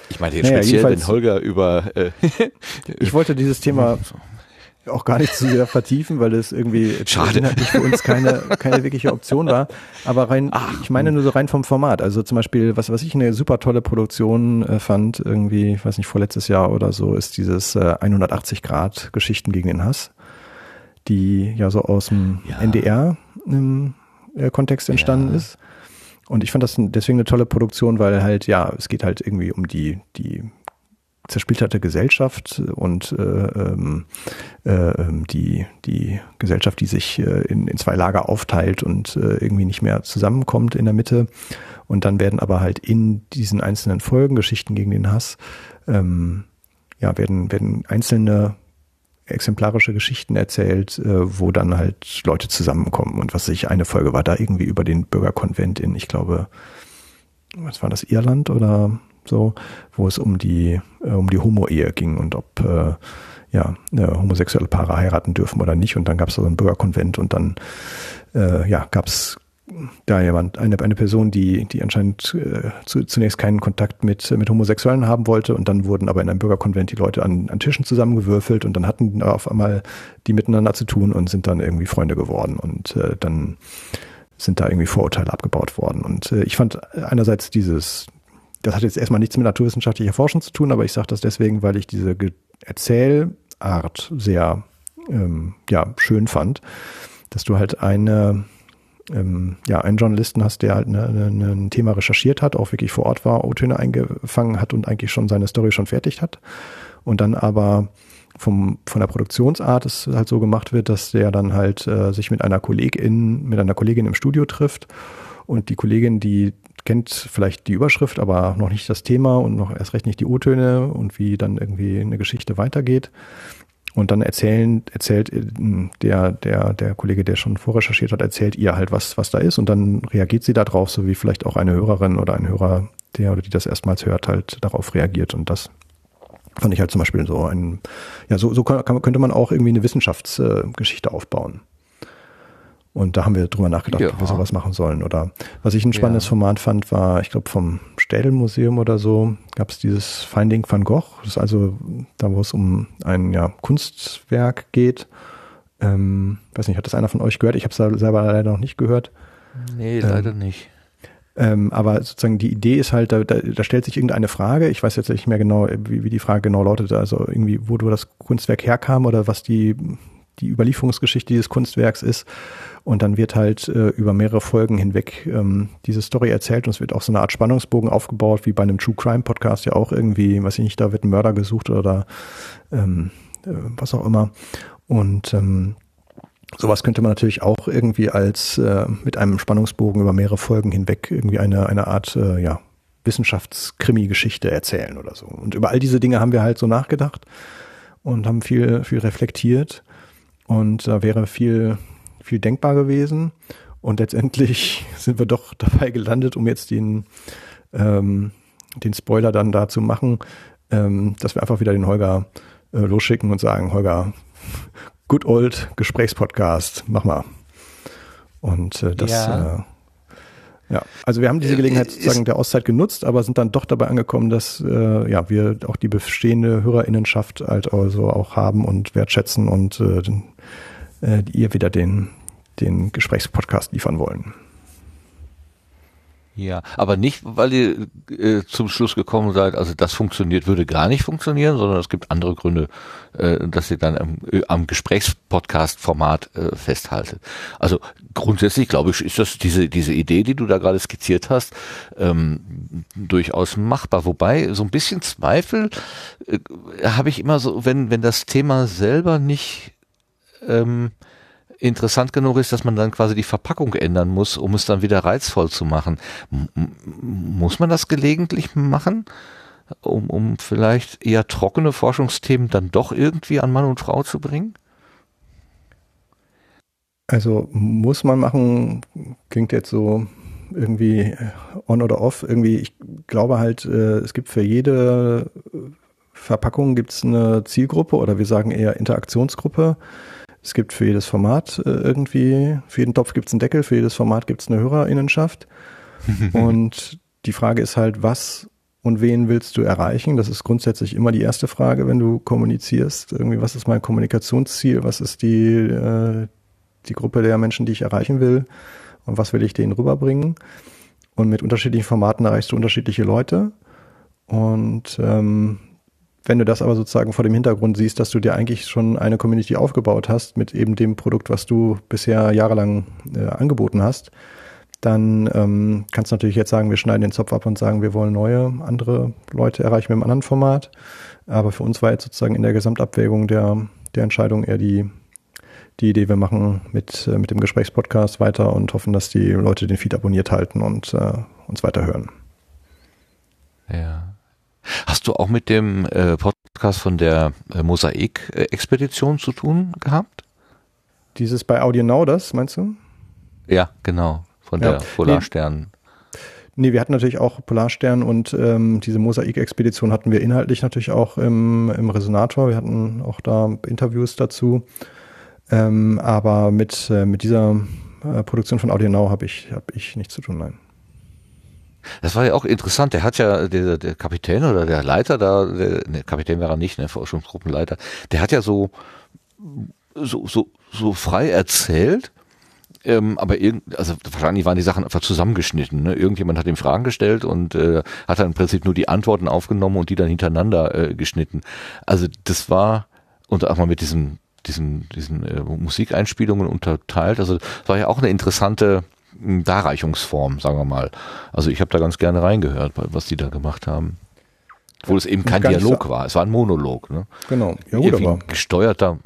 Ich meine jetzt Naja, speziell, wenn Holger über äh, Ich wollte dieses Thema auch gar nicht zu sehr vertiefen, weil es irgendwie Schade. inhaltlich für uns keine, keine wirkliche Option war. Aber rein, ich meine nur so rein vom Format. Also zum Beispiel, was, was ich eine super tolle Produktion äh, fand, irgendwie, ich weiß nicht, vorletztes Jahr oder so, ist dieses äh, 180 Grad Geschichten gegen den Hass, die ja so aus dem Ja. NDR im äh, Kontext entstanden Ja. ist. Und ich fand das deswegen eine tolle Produktion, weil halt, ja, es geht halt irgendwie um die, die zersplitterte Gesellschaft und äh, ähm, äh, ähm, die, die Gesellschaft, die sich äh, in, in zwei Lager aufteilt und äh, irgendwie nicht mehr zusammenkommt in der Mitte. Und dann werden aber halt in diesen einzelnen Folgen, Geschichten gegen den Hass, ähm, ja, werden, werden einzelne exemplarische Geschichten erzählt, äh, wo dann halt Leute zusammenkommen. Und was ich, eine Folge war da irgendwie über den Bürgerkonvent in, ich glaube, was war das, Irland oder so, wo es um die, äh, um die Homo-Ehe ging und ob äh, ja, äh, homosexuelle Paare heiraten dürfen oder nicht. Und dann gab es so einen Bürgerkonvent und dann äh, ja, gab es da jemand, eine, eine Person, die, die anscheinend äh, zu, zunächst keinen Kontakt mit, mit Homosexuellen haben wollte und dann wurden aber in einem Bürgerkonvent die Leute an, an Tischen zusammengewürfelt und dann hatten auf einmal die miteinander zu tun und sind dann irgendwie Freunde geworden und äh, dann sind da irgendwie Vorurteile abgebaut worden. Und äh, ich fand einerseits dieses, das hat jetzt erstmal nichts mit naturwissenschaftlicher Forschung zu tun, aber ich sage das deswegen, weil ich diese Ge Erzählart sehr ähm, ja, schön fand, dass du halt eine ähm, ja, einen Journalisten hast, der halt eine, eine, ein Thema recherchiert hat, auch wirklich vor Ort war, O-Töne eingefangen hat und eigentlich schon seine Story schon fertig hat. Und dann aber vom, von der Produktionsart es halt so gemacht wird, dass der dann halt äh, sich mit einer Kollegin, mit einer Kollegin im Studio trifft und die Kollegin, die kennt vielleicht die Überschrift, aber noch nicht das Thema und noch erst recht nicht die O-Töne und wie dann irgendwie eine Geschichte weitergeht. Und dann erzählen, erzählt äh, der, der, der Kollege, der schon vorrecherchiert hat, erzählt ihr halt, was, was da ist. Und dann reagiert sie darauf, so wie vielleicht auch eine Hörerin oder ein Hörer, der oder die das erstmals hört, halt darauf reagiert. Und das fand ich halt zum Beispiel so ein, ja, so, so kann, könnte man auch irgendwie eine Wissenschaftsgeschichte aufbauen. Und da haben wir drüber nachgedacht, Ja. ob wir sowas machen sollen. Oder was ich ein spannendes Ja. Format fand, war, ich glaube, vom Städel-Museum oder so, gab es dieses Finding van Gogh. Das ist also da, wo es um ein ja, Kunstwerk geht. Ähm, weiß nicht, hat das einer von euch gehört? Ich habe es selber leider noch nicht gehört. Nee, leider nicht. Ähm, aber sozusagen die Idee ist halt, da, da, da stellt sich irgendeine Frage. Ich weiß jetzt nicht mehr genau, wie, wie die Frage genau lautet. Also irgendwie, wo du das Kunstwerk herkam oder was die, die Überlieferungsgeschichte dieses Kunstwerks ist. Und dann wird halt äh, über mehrere Folgen hinweg ähm, diese Story erzählt und es wird auch so eine Art Spannungsbogen aufgebaut, wie bei einem True Crime Podcast ja auch irgendwie, weiß ich nicht, da wird ein Mörder gesucht oder ähm, äh, was auch immer. Und ähm, Sowas könnte man natürlich auch irgendwie als äh, mit einem Spannungsbogen über mehrere Folgen hinweg irgendwie eine, eine Art äh, ja, Wissenschaftskrimi-Geschichte erzählen oder so. Und über all diese Dinge haben wir halt so nachgedacht und haben viel, viel reflektiert. Und da wäre viel, viel denkbar gewesen. Und letztendlich sind wir doch dabei gelandet, um jetzt den, ähm, den Spoiler dann da zu machen, ähm, dass wir einfach wieder den Holger äh, losschicken und sagen, Holger, Good Old Gesprächspodcast, mach mal. Und äh, das, ja. Äh, ja, also wir haben diese äh, Gelegenheit sozusagen der Auszeit genutzt, aber sind dann doch dabei angekommen, dass äh, ja wir auch die bestehende Hörerinnenschaft halt also auch haben und wertschätzen und äh, äh, ihr wieder den den Gesprächspodcast liefern wollen. Ja, aber nicht, weil ihr äh, zum Schluss gekommen seid, also das funktioniert, würde gar nicht funktionieren, sondern es gibt andere Gründe, äh, dass ihr dann am, äh, am Gesprächspodcast-Format äh, festhaltet. Also grundsätzlich glaube ich, ist das diese diese Idee, die du da gerade skizziert hast, ähm, durchaus machbar. Wobei so ein bisschen Zweifel äh, habe ich immer so, wenn wenn das Thema selber nicht ähm, interessant genug ist, dass man dann quasi die Verpackung ändern muss, um es dann wieder reizvoll zu machen. M muss man das gelegentlich machen? Um, um vielleicht eher trockene Forschungsthemen dann doch irgendwie an Mann und Frau zu bringen? Also muss man machen, klingt jetzt so irgendwie on oder off. Irgendwie, ich glaube halt, äh, es gibt für jede Verpackung gibt es eine Zielgruppe oder wir sagen eher Interaktionsgruppe. Es gibt für jedes Format äh, irgendwie, für jeden Topf gibt es einen Deckel, für jedes Format gibt es eine Hörerinnenschaft. und die Frage ist halt, was und wen willst du erreichen? Das ist grundsätzlich immer die erste Frage, wenn du kommunizierst. Irgendwie, was ist mein Kommunikationsziel? Was ist die, äh, die Gruppe der Menschen, die ich erreichen will? Und was will ich denen rüberbringen? Und mit unterschiedlichen Formaten erreichst du unterschiedliche Leute. Und ähm, wenn du das aber sozusagen vor dem Hintergrund siehst, dass du dir eigentlich schon eine Community aufgebaut hast mit eben dem Produkt, was du bisher jahrelang äh, angeboten hast, dann ähm, kannst du natürlich jetzt sagen, wir schneiden den Zopf ab und sagen, wir wollen neue, andere Leute erreichen mit einem anderen Format. Aber für uns war jetzt sozusagen in der Gesamtabwägung der, der Entscheidung eher die, die Idee, wir machen mit, äh, mit dem Gesprächspodcast weiter und hoffen, dass die Leute den Feed abonniert halten und äh, uns weiterhören. Ja. Hast du auch mit dem äh, Podcast von der äh, Mosaik-Expedition zu tun gehabt? Dieses bei Audio Now, das meinst du? Ja, genau, von ja. der Polarstern. Nee. Nee, wir hatten natürlich auch Polarstern und ähm, diese Mosaik-Expedition hatten wir inhaltlich natürlich auch im, im Resonator. Wir hatten auch da Interviews dazu. Ähm, aber mit, äh, mit dieser äh, Produktion von Audio Now habe ich, hab ich nichts zu tun, nein. Das war ja auch interessant. Der hat ja, der, der Kapitän oder der Leiter da, der, ne, Kapitän war er nicht, ne, Forschungsgruppenleiter, der hat ja so, so, so, so frei erzählt, ähm, aber irgend, also wahrscheinlich waren die Sachen einfach zusammengeschnitten. Ne? Irgendjemand hat ihm Fragen gestellt und äh, hat dann im Prinzip nur die Antworten aufgenommen und die dann hintereinander äh, geschnitten. Also das war und auch mal mit diesen diesen diesen äh, Musikeinspielungen unterteilt. Also das war ja auch eine interessante Darreichungsform, sagen wir mal. Also ich habe da ganz gerne reingehört, was die da gemacht haben. Obwohl es eben kein Dialog so. war, es war ein Monolog. Ne? Genau, ja gut, aber gesteuerter,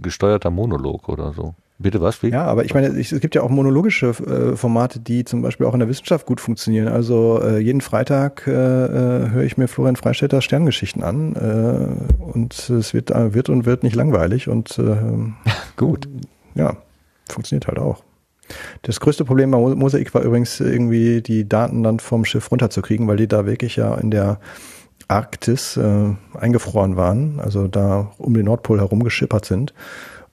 gesteuerter Monolog oder so. Bitte was? Wie? Ja, aber ich meine, es gibt ja auch monologische äh, Formate, die zum Beispiel auch in der Wissenschaft gut funktionieren. Also äh, jeden Freitag äh, äh höre ich mir Florian Freistetter Sterngeschichten an äh, und es wird, äh, wird und wird nicht langweilig und gut. Ja, funktioniert halt auch. Das größte Problem bei Mosaik war übrigens irgendwie die Daten dann vom Schiff runterzukriegen, weil die da wirklich ja in der Arktis äh, eingefroren waren, also da um den Nordpol herum geschippert sind.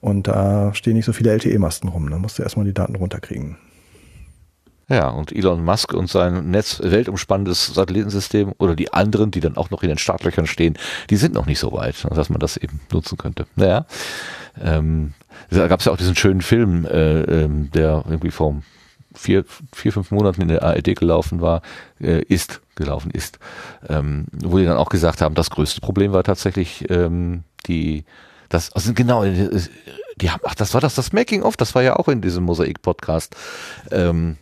Und da stehen nicht so viele LTE-Masten rum. Da musst du erstmal die Daten runterkriegen. Ja, und Elon Musk und sein Netz weltumspannendes Satellitensystem oder die anderen, die dann auch noch in den Startlöchern stehen, die sind noch nicht so weit, dass man das eben nutzen könnte. Naja, ähm, da gab es ja auch diesen schönen Film, äh, ähm, der irgendwie vor vier, vier, fünf Monaten in der ARD gelaufen war, äh, ist gelaufen ist, ähm, wo die dann auch gesagt haben, das größte Problem war tatsächlich ähm, die, das, also genau, die, die haben, ach, das war das, das Making of, das war ja auch in diesem Mosaik-Podcast. Ähm,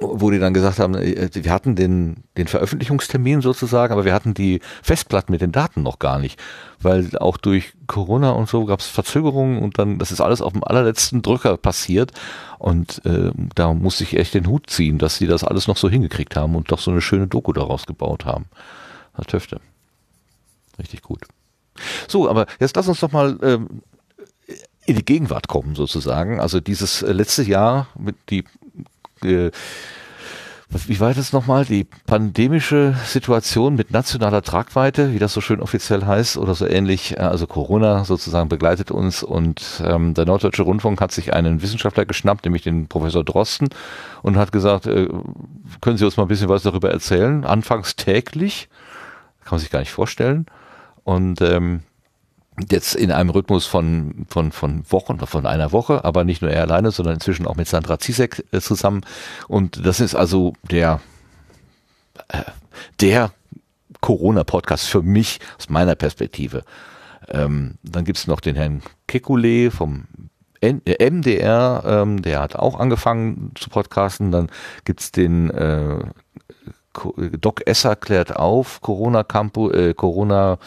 wo die dann gesagt haben, äh, wir hatten den, den Veröffentlichungstermin sozusagen, aber wir hatten die Festplatten mit den Daten noch gar nicht, weil auch durch Corona und so gab es Verzögerungen und dann, das ist alles auf dem allerletzten Drücker passiert und äh, da musste ich echt den Hut ziehen, dass sie das alles noch so hingekriegt haben und doch so eine schöne Doku daraus gebaut haben. Herr Töfte. Richtig gut. So, aber jetzt lass uns doch mal ähm, in die Gegenwart kommen sozusagen. Also dieses äh, letzte Jahr mit die äh, wie war das nochmal? Die pandemische Situation mit nationaler Tragweite, wie das so schön offiziell heißt, oder so ähnlich, äh, also Corona sozusagen begleitet uns und ähm, der Norddeutsche Rundfunk hat sich einen Wissenschaftler geschnappt, nämlich den Professor Drosten, und hat gesagt, äh, können Sie uns mal ein bisschen was darüber erzählen? Anfangs täglich, kann man sich gar nicht vorstellen. Und ähm, jetzt in einem Rhythmus von, von, von Wochen, von einer Woche, aber nicht nur er alleine, sondern inzwischen auch mit Sandra Zizek äh, zusammen. Und das ist also der, äh, der Corona-Podcast für mich aus meiner Perspektive. Ähm, dann gibt's noch den Herrn Kekulé vom N äh, MDR, ähm, der hat auch angefangen zu podcasten. Dann gibt's den äh, Doc Esser klärt auf, Corona Campo, äh, Corona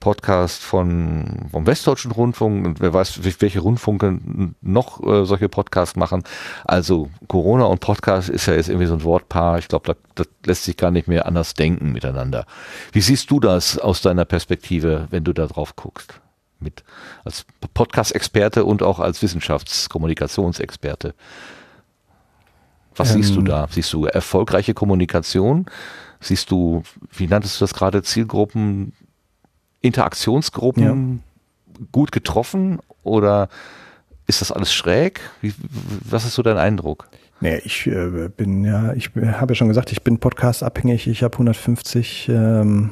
Podcast von vom Westdeutschen Rundfunk und wer weiß, welche Rundfunke noch äh, solche Podcasts machen. Also Corona und Podcast ist ja jetzt irgendwie so ein Wortpaar. Ich glaube, da, das lässt sich gar nicht mehr anders denken miteinander. Wie siehst du das aus deiner Perspektive, wenn du da drauf guckst? Mit als Podcast-Experte und auch als Wissenschaftskommunikationsexperte. Was ähm, siehst du ähm. da? Siehst du erfolgreiche Kommunikation? Siehst du, wie nanntest du das gerade, Zielgruppen, Interaktionsgruppen ja. gut getroffen oder ist das alles schräg? Wie, was ist so dein Eindruck? Nee, ich äh, bin ja, ich habe ja schon gesagt, ich bin Podcast abhängig. Ich habe 150 ähm,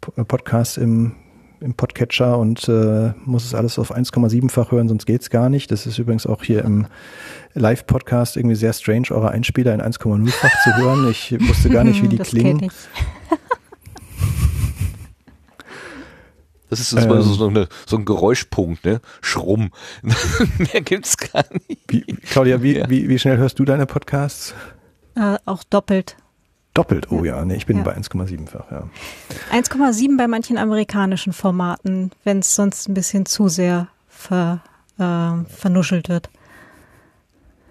Podcasts im im Podcatcher und äh, muss es alles auf 1,7-fach hören, sonst geht's gar nicht. Das ist übrigens auch hier im Live-Podcast irgendwie sehr strange, eure Einspieler in 1,0-fach zu hören. Ich wusste gar nicht, wie die das klingen. Das ist ähm, so, eine, so ein Geräuschpunkt, ne? Schrumm. Mehr gibt's gar nicht. Wie, Claudia, wie, ja. wie, wie schnell hörst du deine Podcasts? Äh, auch doppelt. Doppelt, oh ja, nee, ich bin ja. bei 1,7-fach, ja. 1,7 bei manchen amerikanischen Formaten, wenn es sonst ein bisschen zu sehr ver, äh, vernuschelt wird.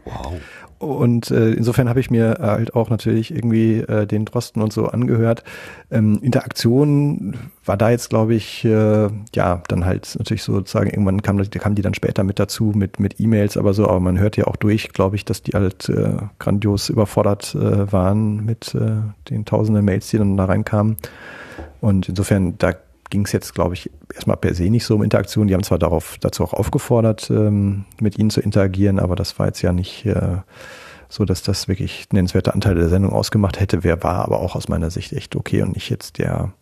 Wow. Und äh, insofern habe ich mir halt auch natürlich irgendwie äh, den Drosten und so angehört. Ähm, Interaktion war da jetzt, glaube ich, äh, ja, dann halt natürlich sozusagen, irgendwann kam, kam die dann später mit dazu, mit, mit E-Mails, aber so, aber man hört ja auch durch, glaube ich, dass die halt äh, grandios überfordert äh, waren mit äh, den tausenden Mails, die dann da reinkamen. Und insofern, da ging es jetzt, glaube ich, erstmal per se nicht so um Interaktion. Die haben zwar darauf, dazu auch aufgefordert, ähm, mit ihnen zu interagieren, aber das war jetzt ja nicht äh, so, dass das wirklich nennenswerte Anteile der Sendung ausgemacht hätte. Wer war aber auch aus meiner Sicht echt okay und nicht jetzt der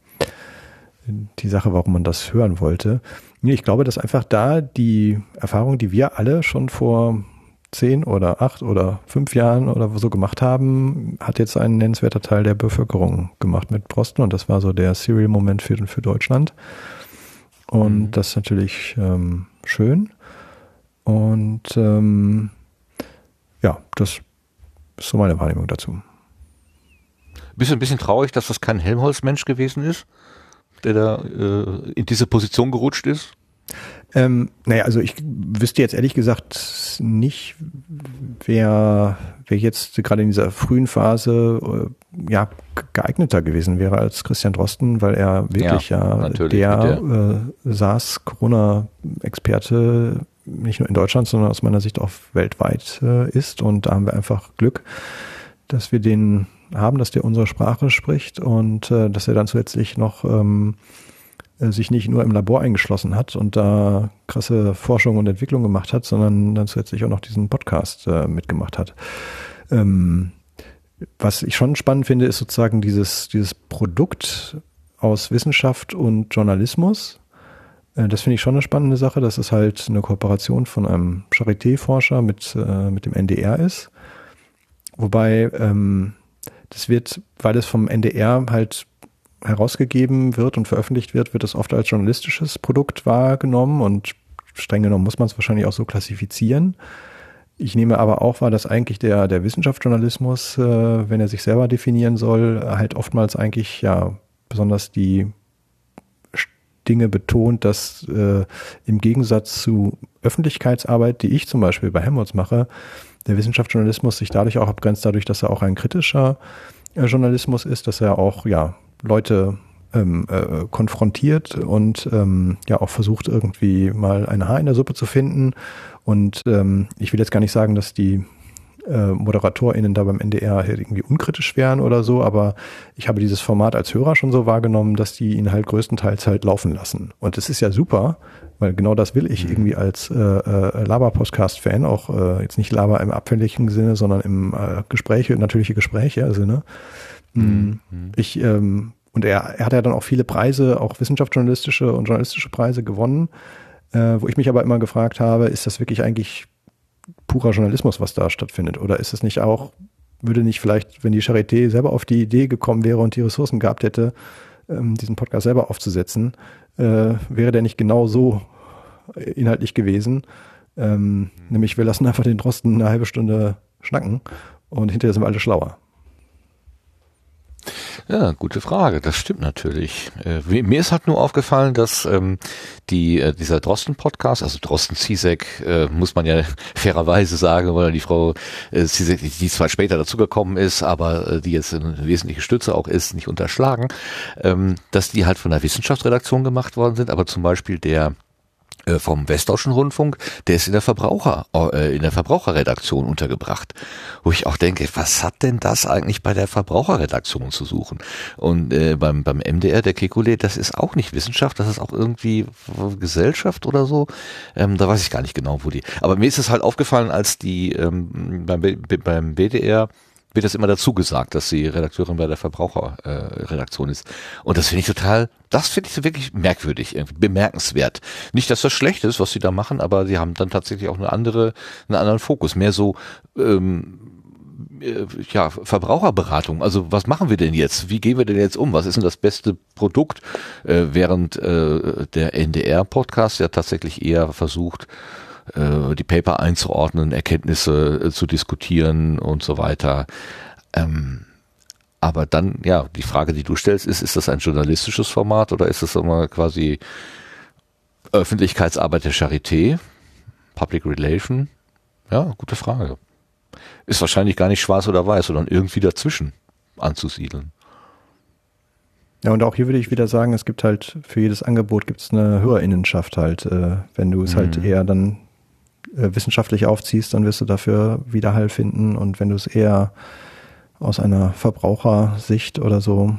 die Sache, warum man das hören wollte. Ich glaube, dass einfach da die Erfahrung, die wir alle schon vor zehn oder acht oder fünf Jahren oder so gemacht haben, hat jetzt ein nennenswerter Teil der Bevölkerung gemacht mit Prosten und das war so der Serial-Moment für, für Deutschland. Und mhm. das ist natürlich ähm, schön. Und ähm, ja, das ist so meine Wahrnehmung dazu. Bist du ein bisschen traurig, dass das kein Helmholtz-Mensch gewesen ist, der da äh, in diese Position gerutscht ist? Ähm, naja, also ich wüsste jetzt ehrlich gesagt nicht, wer, wer jetzt gerade in dieser frühen Phase äh, ja geeigneter gewesen wäre als Christian Drosten, weil er wirklich ja, ja der. Äh, SARS-Corona-Experte nicht nur in Deutschland, sondern aus meiner Sicht auch weltweit äh, ist. Und da haben wir einfach Glück, dass wir den haben, dass der unsere Sprache spricht und äh, dass er dann zusätzlich noch ähm, äh, sich nicht nur im Labor eingeschlossen hat und da krasse Forschung und Entwicklung gemacht hat, sondern dann zusätzlich auch noch diesen Podcast äh, mitgemacht hat. Ähm, was ich schon spannend finde, ist sozusagen dieses, dieses Produkt aus Wissenschaft und Journalismus. Äh, das finde ich schon eine spannende Sache, dass es halt eine Kooperation von einem Charité-Forscher mit, äh, mit dem NDR ist. Wobei ähm, das wird, weil es vom NDR halt herausgegeben wird und veröffentlicht wird, wird es oft als journalistisches Produkt wahrgenommen und streng genommen muss man es wahrscheinlich auch so klassifizieren. ich nehme aber auch wahr, dass eigentlich der, der Wissenschaftsjournalismus, äh, wenn er sich selber definieren soll, halt oftmals eigentlich ja besonders die Dinge betont, dass äh, im Gegensatz zu Öffentlichkeitsarbeit, die ich zum Beispiel bei Helmholtz mache, der Wissenschaftsjournalismus sich dadurch auch abgrenzt, dadurch, dass er auch ein kritischer äh, Journalismus ist, dass er auch ja Leute ähm, äh, konfrontiert und ähm, ja auch versucht irgendwie mal ein Haar in der Suppe zu finden. Und ähm, ich will jetzt gar nicht sagen, dass die äh, ModeratorInnen da beim NDR irgendwie unkritisch wären oder so, aber ich habe dieses Format als Hörer schon so wahrgenommen, dass die ihn halt größtenteils halt laufen lassen. Und das ist ja super, weil genau das will ich mhm. irgendwie als äh, äh, Laber-Podcast-Fan, auch äh, jetzt nicht Laber im abfälligen Sinne, sondern im äh, Gespräche, natürliche Gespräche Sinne. Mhm. Ich ähm, und er, er hat ja dann auch viele Preise, auch wissenschaftsjournalistische und journalistische Preise gewonnen, äh, wo ich mich aber immer gefragt habe, ist das wirklich eigentlich purer Journalismus, was da stattfindet? Oder ist es nicht auch, würde nicht vielleicht, wenn die Charité selber auf die Idee gekommen wäre und die Ressourcen gehabt hätte, ähm, diesen Podcast selber aufzusetzen, äh, wäre der nicht genau so inhaltlich gewesen? Ähm, mhm. Nämlich, wir lassen einfach den Drosten eine halbe Stunde schnacken und hinterher sind wir alle schlauer. Ja, gute Frage. Das stimmt natürlich. Äh, mir ist halt nur aufgefallen, dass ähm, die äh, dieser Drosten-Podcast, also Drosten Zizek, äh, muss man ja fairerweise sagen, weil die Frau äh, Zizek, die zwar später dazugekommen ist, aber äh, die jetzt eine wesentliche Stütze auch ist, nicht unterschlagen, ähm, dass die halt von der Wissenschaftsredaktion gemacht worden sind, aber zum Beispiel der äh, vom Westdeutschen Rundfunk, der ist in der Verbraucher, äh, in der Verbraucherredaktion untergebracht. Wo ich auch denke, was hat denn das eigentlich bei der Verbraucherredaktion zu suchen? Und äh, beim, beim MDR, der Kekulé, das ist auch nicht Wissenschaft, das ist auch irgendwie Gesellschaft oder so. Ähm, da weiß ich gar nicht genau, wo die. Aber mir ist es halt aufgefallen, als die ähm, beim, beim BDR wird das immer dazu gesagt, dass sie Redakteurin bei der Verbraucherredaktion äh, ist. Und das finde ich total, das finde ich wirklich merkwürdig, bemerkenswert. Nicht, dass das schlecht ist, was sie da machen, aber sie haben dann tatsächlich auch eine andere, einen anderen Fokus, mehr so ähm, äh, ja, Verbraucherberatung. Also was machen wir denn jetzt? Wie gehen wir denn jetzt um? Was ist denn das beste Produkt? Äh, während äh, der NDR-Podcast ja tatsächlich eher versucht, äh, die Paper einzuordnen, Erkenntnisse äh, zu diskutieren und so weiter. Ähm, aber dann, ja, die Frage, die du stellst, ist, ist das ein journalistisches Format oder ist das immer quasi Öffentlichkeitsarbeit der Charité? Public Relation? Ja, gute Frage. Ist wahrscheinlich gar nicht schwarz oder weiß, sondern irgendwie dazwischen anzusiedeln. Ja, und auch hier würde ich wieder sagen, es gibt halt für jedes Angebot gibt es eine Hörerinnenschaft halt. Äh, wenn du es halt mhm. halt eher dann wissenschaftlich aufziehst, dann wirst du dafür Widerhall finden. Und wenn du es eher aus einer Verbrauchersicht oder so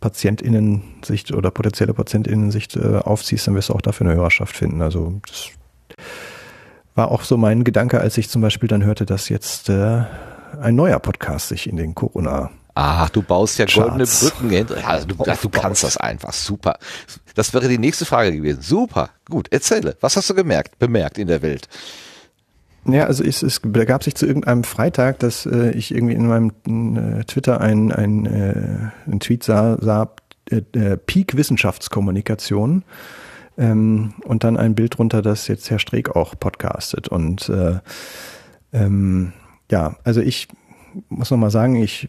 Patientinnensicht oder potenzielle Patientinnensicht äh, aufziehst, dann wirst du auch dafür eine Hörerschaft finden. Also das war auch so mein Gedanke, als ich zum Beispiel dann hörte, dass jetzt äh, ein neuer Podcast sich in den Corona Ach, du baust ja goldene Brücken. Also du, du kannst das einfach. Super. Das wäre die nächste Frage gewesen. Super. Gut. Erzähle. Was hast du gemerkt, bemerkt in der Welt? Ja, also es, es begab sich zu irgendeinem Freitag, dass äh, ich irgendwie in meinem äh, Twitter ein, ein, äh, ein Tweet sah, sah äh, äh, Peak Wissenschaftskommunikation ähm, und dann ein Bild drunter, dass jetzt Herr Streeck auch podcastet. Und äh, ähm, ja, also ich muss noch mal sagen, ich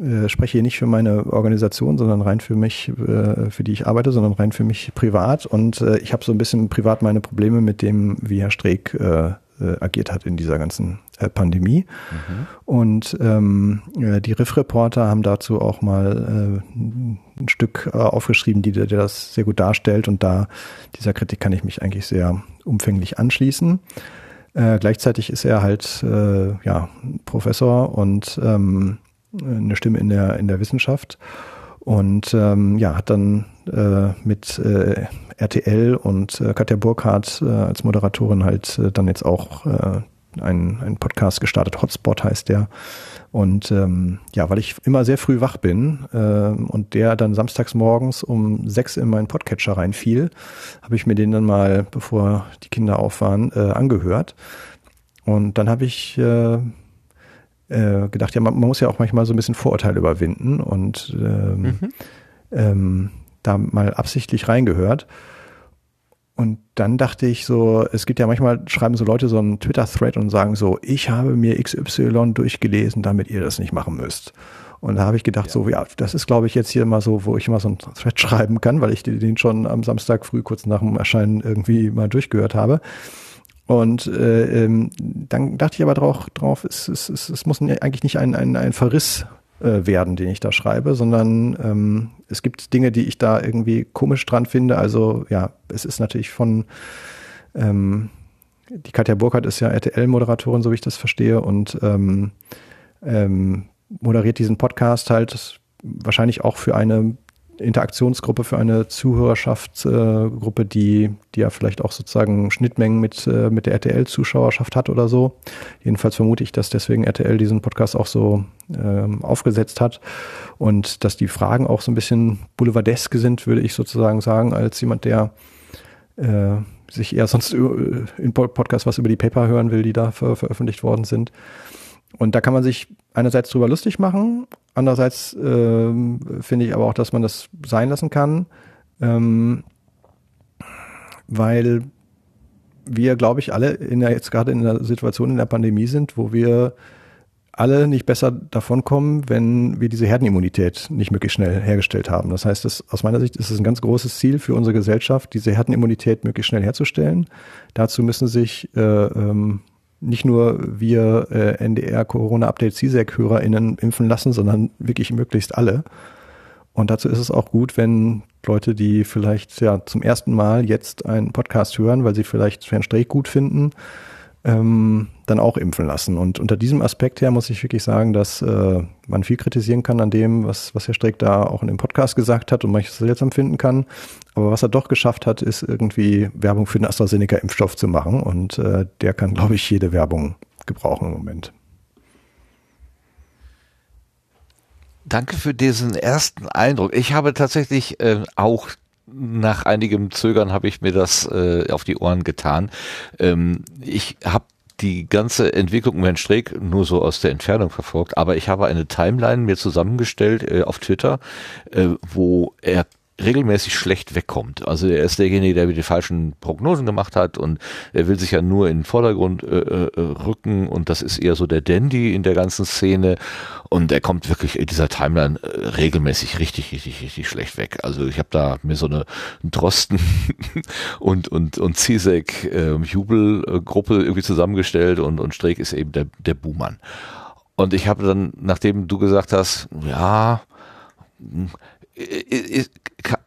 äh, spreche hier nicht für meine Organisation, sondern rein für mich, äh, für die ich arbeite, sondern rein für mich privat. Und äh, ich habe so ein bisschen privat meine Probleme mit dem, wie Herr Streeck äh, äh, agiert hat in dieser ganzen äh, Pandemie. Mhm. Und ähm, die Riff-Reporter haben dazu auch mal äh, ein Stück äh, aufgeschrieben, die, der das sehr gut darstellt. Und da dieser Kritik kann ich mich eigentlich sehr umfänglich anschließen. Äh, gleichzeitig ist er halt äh, ja Professor und ähm, eine Stimme in der in der Wissenschaft und ähm, ja, hat dann äh, mit äh, RTL und äh, Katja Burkhardt äh, als Moderatorin halt äh, dann jetzt auch äh, einen, einen Podcast gestartet. Hotspot heißt der. Und ähm, ja, weil ich immer sehr früh wach bin äh, und der dann samstags morgens um sechs in meinen Podcatcher reinfiel, habe ich mir den dann mal, bevor die Kinder auf waren, äh, angehört. Und dann habe ich äh, äh, gedacht, ja, man, man, muss ja auch manchmal so ein bisschen Vorurteile überwinden und ähm, mhm. ähm, da mal absichtlich reingehört. und dann dachte ich so, es gibt ja manchmal, schreiben so Leute so einen Twitter-Thread und sagen so, ich habe mir XY durchgelesen, damit ihr das nicht machen müsst. Und da habe ich gedacht, ja. so, ja, das ist, glaube ich, jetzt hier mal so, wo ich mal so einen Thread schreiben kann, weil ich den schon am Samstag früh kurz nach dem Erscheinen irgendwie mal durchgehört habe. Und äh, ähm, dann dachte ich aber drauf, drauf es, es, es, es muss eigentlich nicht ein, ein, ein Verriss äh, werden, den ich da schreibe, sondern ähm, es gibt Dinge, die ich da irgendwie komisch dran finde. Also ja, es ist natürlich von ähm, die Katja Burkhardt ist ja RTL-Moderatorin, so wie ich das verstehe, und ähm, ähm, moderiert diesen Podcast halt wahrscheinlich auch für eine Interaktionsgruppe, für eine Zuhörerschaftsgruppe, äh, die, die ja vielleicht auch sozusagen Schnittmengen mit, äh, mit der RTL-Zuschauerschaft hat oder so. Jedenfalls vermute ich, dass deswegen RTL diesen Podcast auch so ähm, aufgesetzt hat und dass die Fragen auch so ein bisschen boulevardeske sind, würde ich sozusagen sagen, als jemand, der äh, sich eher sonst in Podcasts was über die Paper hören will, die da ver veröffentlicht worden sind. Und da kann man sich einerseits drüber lustig machen, andererseits ähm, finde ich aber auch, dass man das sein lassen kann, ähm, weil wir, glaube ich, alle in der, jetzt gerade in einer Situation in der Pandemie sind, wo wir alle nicht besser davonkommen, wenn wir diese Herdenimmunität nicht möglichst schnell hergestellt haben. Das heißt, das, aus meiner Sicht ist es ein ganz großes Ziel für unsere Gesellschaft, diese Herdenimmunität möglichst schnell herzustellen. Dazu müssen sich äh, ähm, nicht nur wir äh, NDR Corona Update CSEC HörerInnen impfen lassen, sondern wirklich möglichst alle. Und dazu ist es auch gut, wenn Leute, die vielleicht ja zum ersten Mal jetzt einen Podcast hören, weil sie vielleicht Herrn Streeck gut finden, ähm, dann auch impfen lassen. Und unter diesem Aspekt her muss ich wirklich sagen, dass äh, man viel kritisieren kann an dem, was, was Herr Streeck da auch in dem Podcast gesagt hat und manches seltsam finden kann. Aber was er doch geschafft hat, ist irgendwie Werbung für den AstraZeneca-Impfstoff zu machen. Und äh, der kann, glaube ich, jede Werbung gebrauchen im Moment. Danke für diesen ersten Eindruck. Ich habe tatsächlich äh, auch nach einigem Zögern habe ich mir das äh, auf die Ohren getan. Ähm, ich habe die ganze Entwicklung Herrn Streeck nur so aus der Entfernung verfolgt, aber ich habe eine Timeline mir zusammengestellt äh, auf Twitter, äh, wo er regelmäßig schlecht wegkommt. Also er ist derjenige, der die falschen Prognosen gemacht hat und er will sich ja nur in den Vordergrund äh, äh, rücken und das ist eher so der Dandy in der ganzen Szene und er kommt wirklich in dieser Timeline äh, regelmäßig richtig, richtig, richtig schlecht weg. Also ich habe da mir so eine Drosten und und und Zizek äh, Jubelgruppe irgendwie zusammengestellt und und Streeck ist eben der der Buhmann. Und ich habe dann, nachdem du gesagt hast, ja,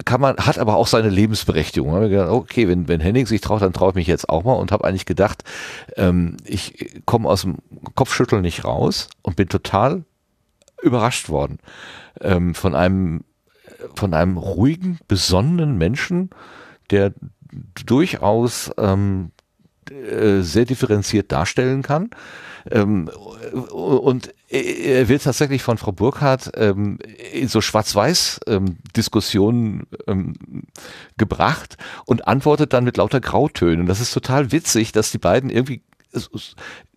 kann man, hat aber auch seine Lebensberechtigung. okay, wenn, wenn Henning sich traut, dann traue ich mich jetzt auch mal und habe eigentlich gedacht, ähm, ich komme aus dem Kopfschütteln nicht raus und bin total überrascht worden ähm, von einem von einem ruhigen, besonnenen Menschen, der durchaus ähm, äh, sehr differenziert darstellen kann. Ähm, und er wird tatsächlich von Frau Burkhardt ähm, in so Schwarz-Weiß-Diskussionen ähm, ähm, gebracht und antwortet dann mit lauter Grautönen. Das ist total witzig, dass die beiden irgendwie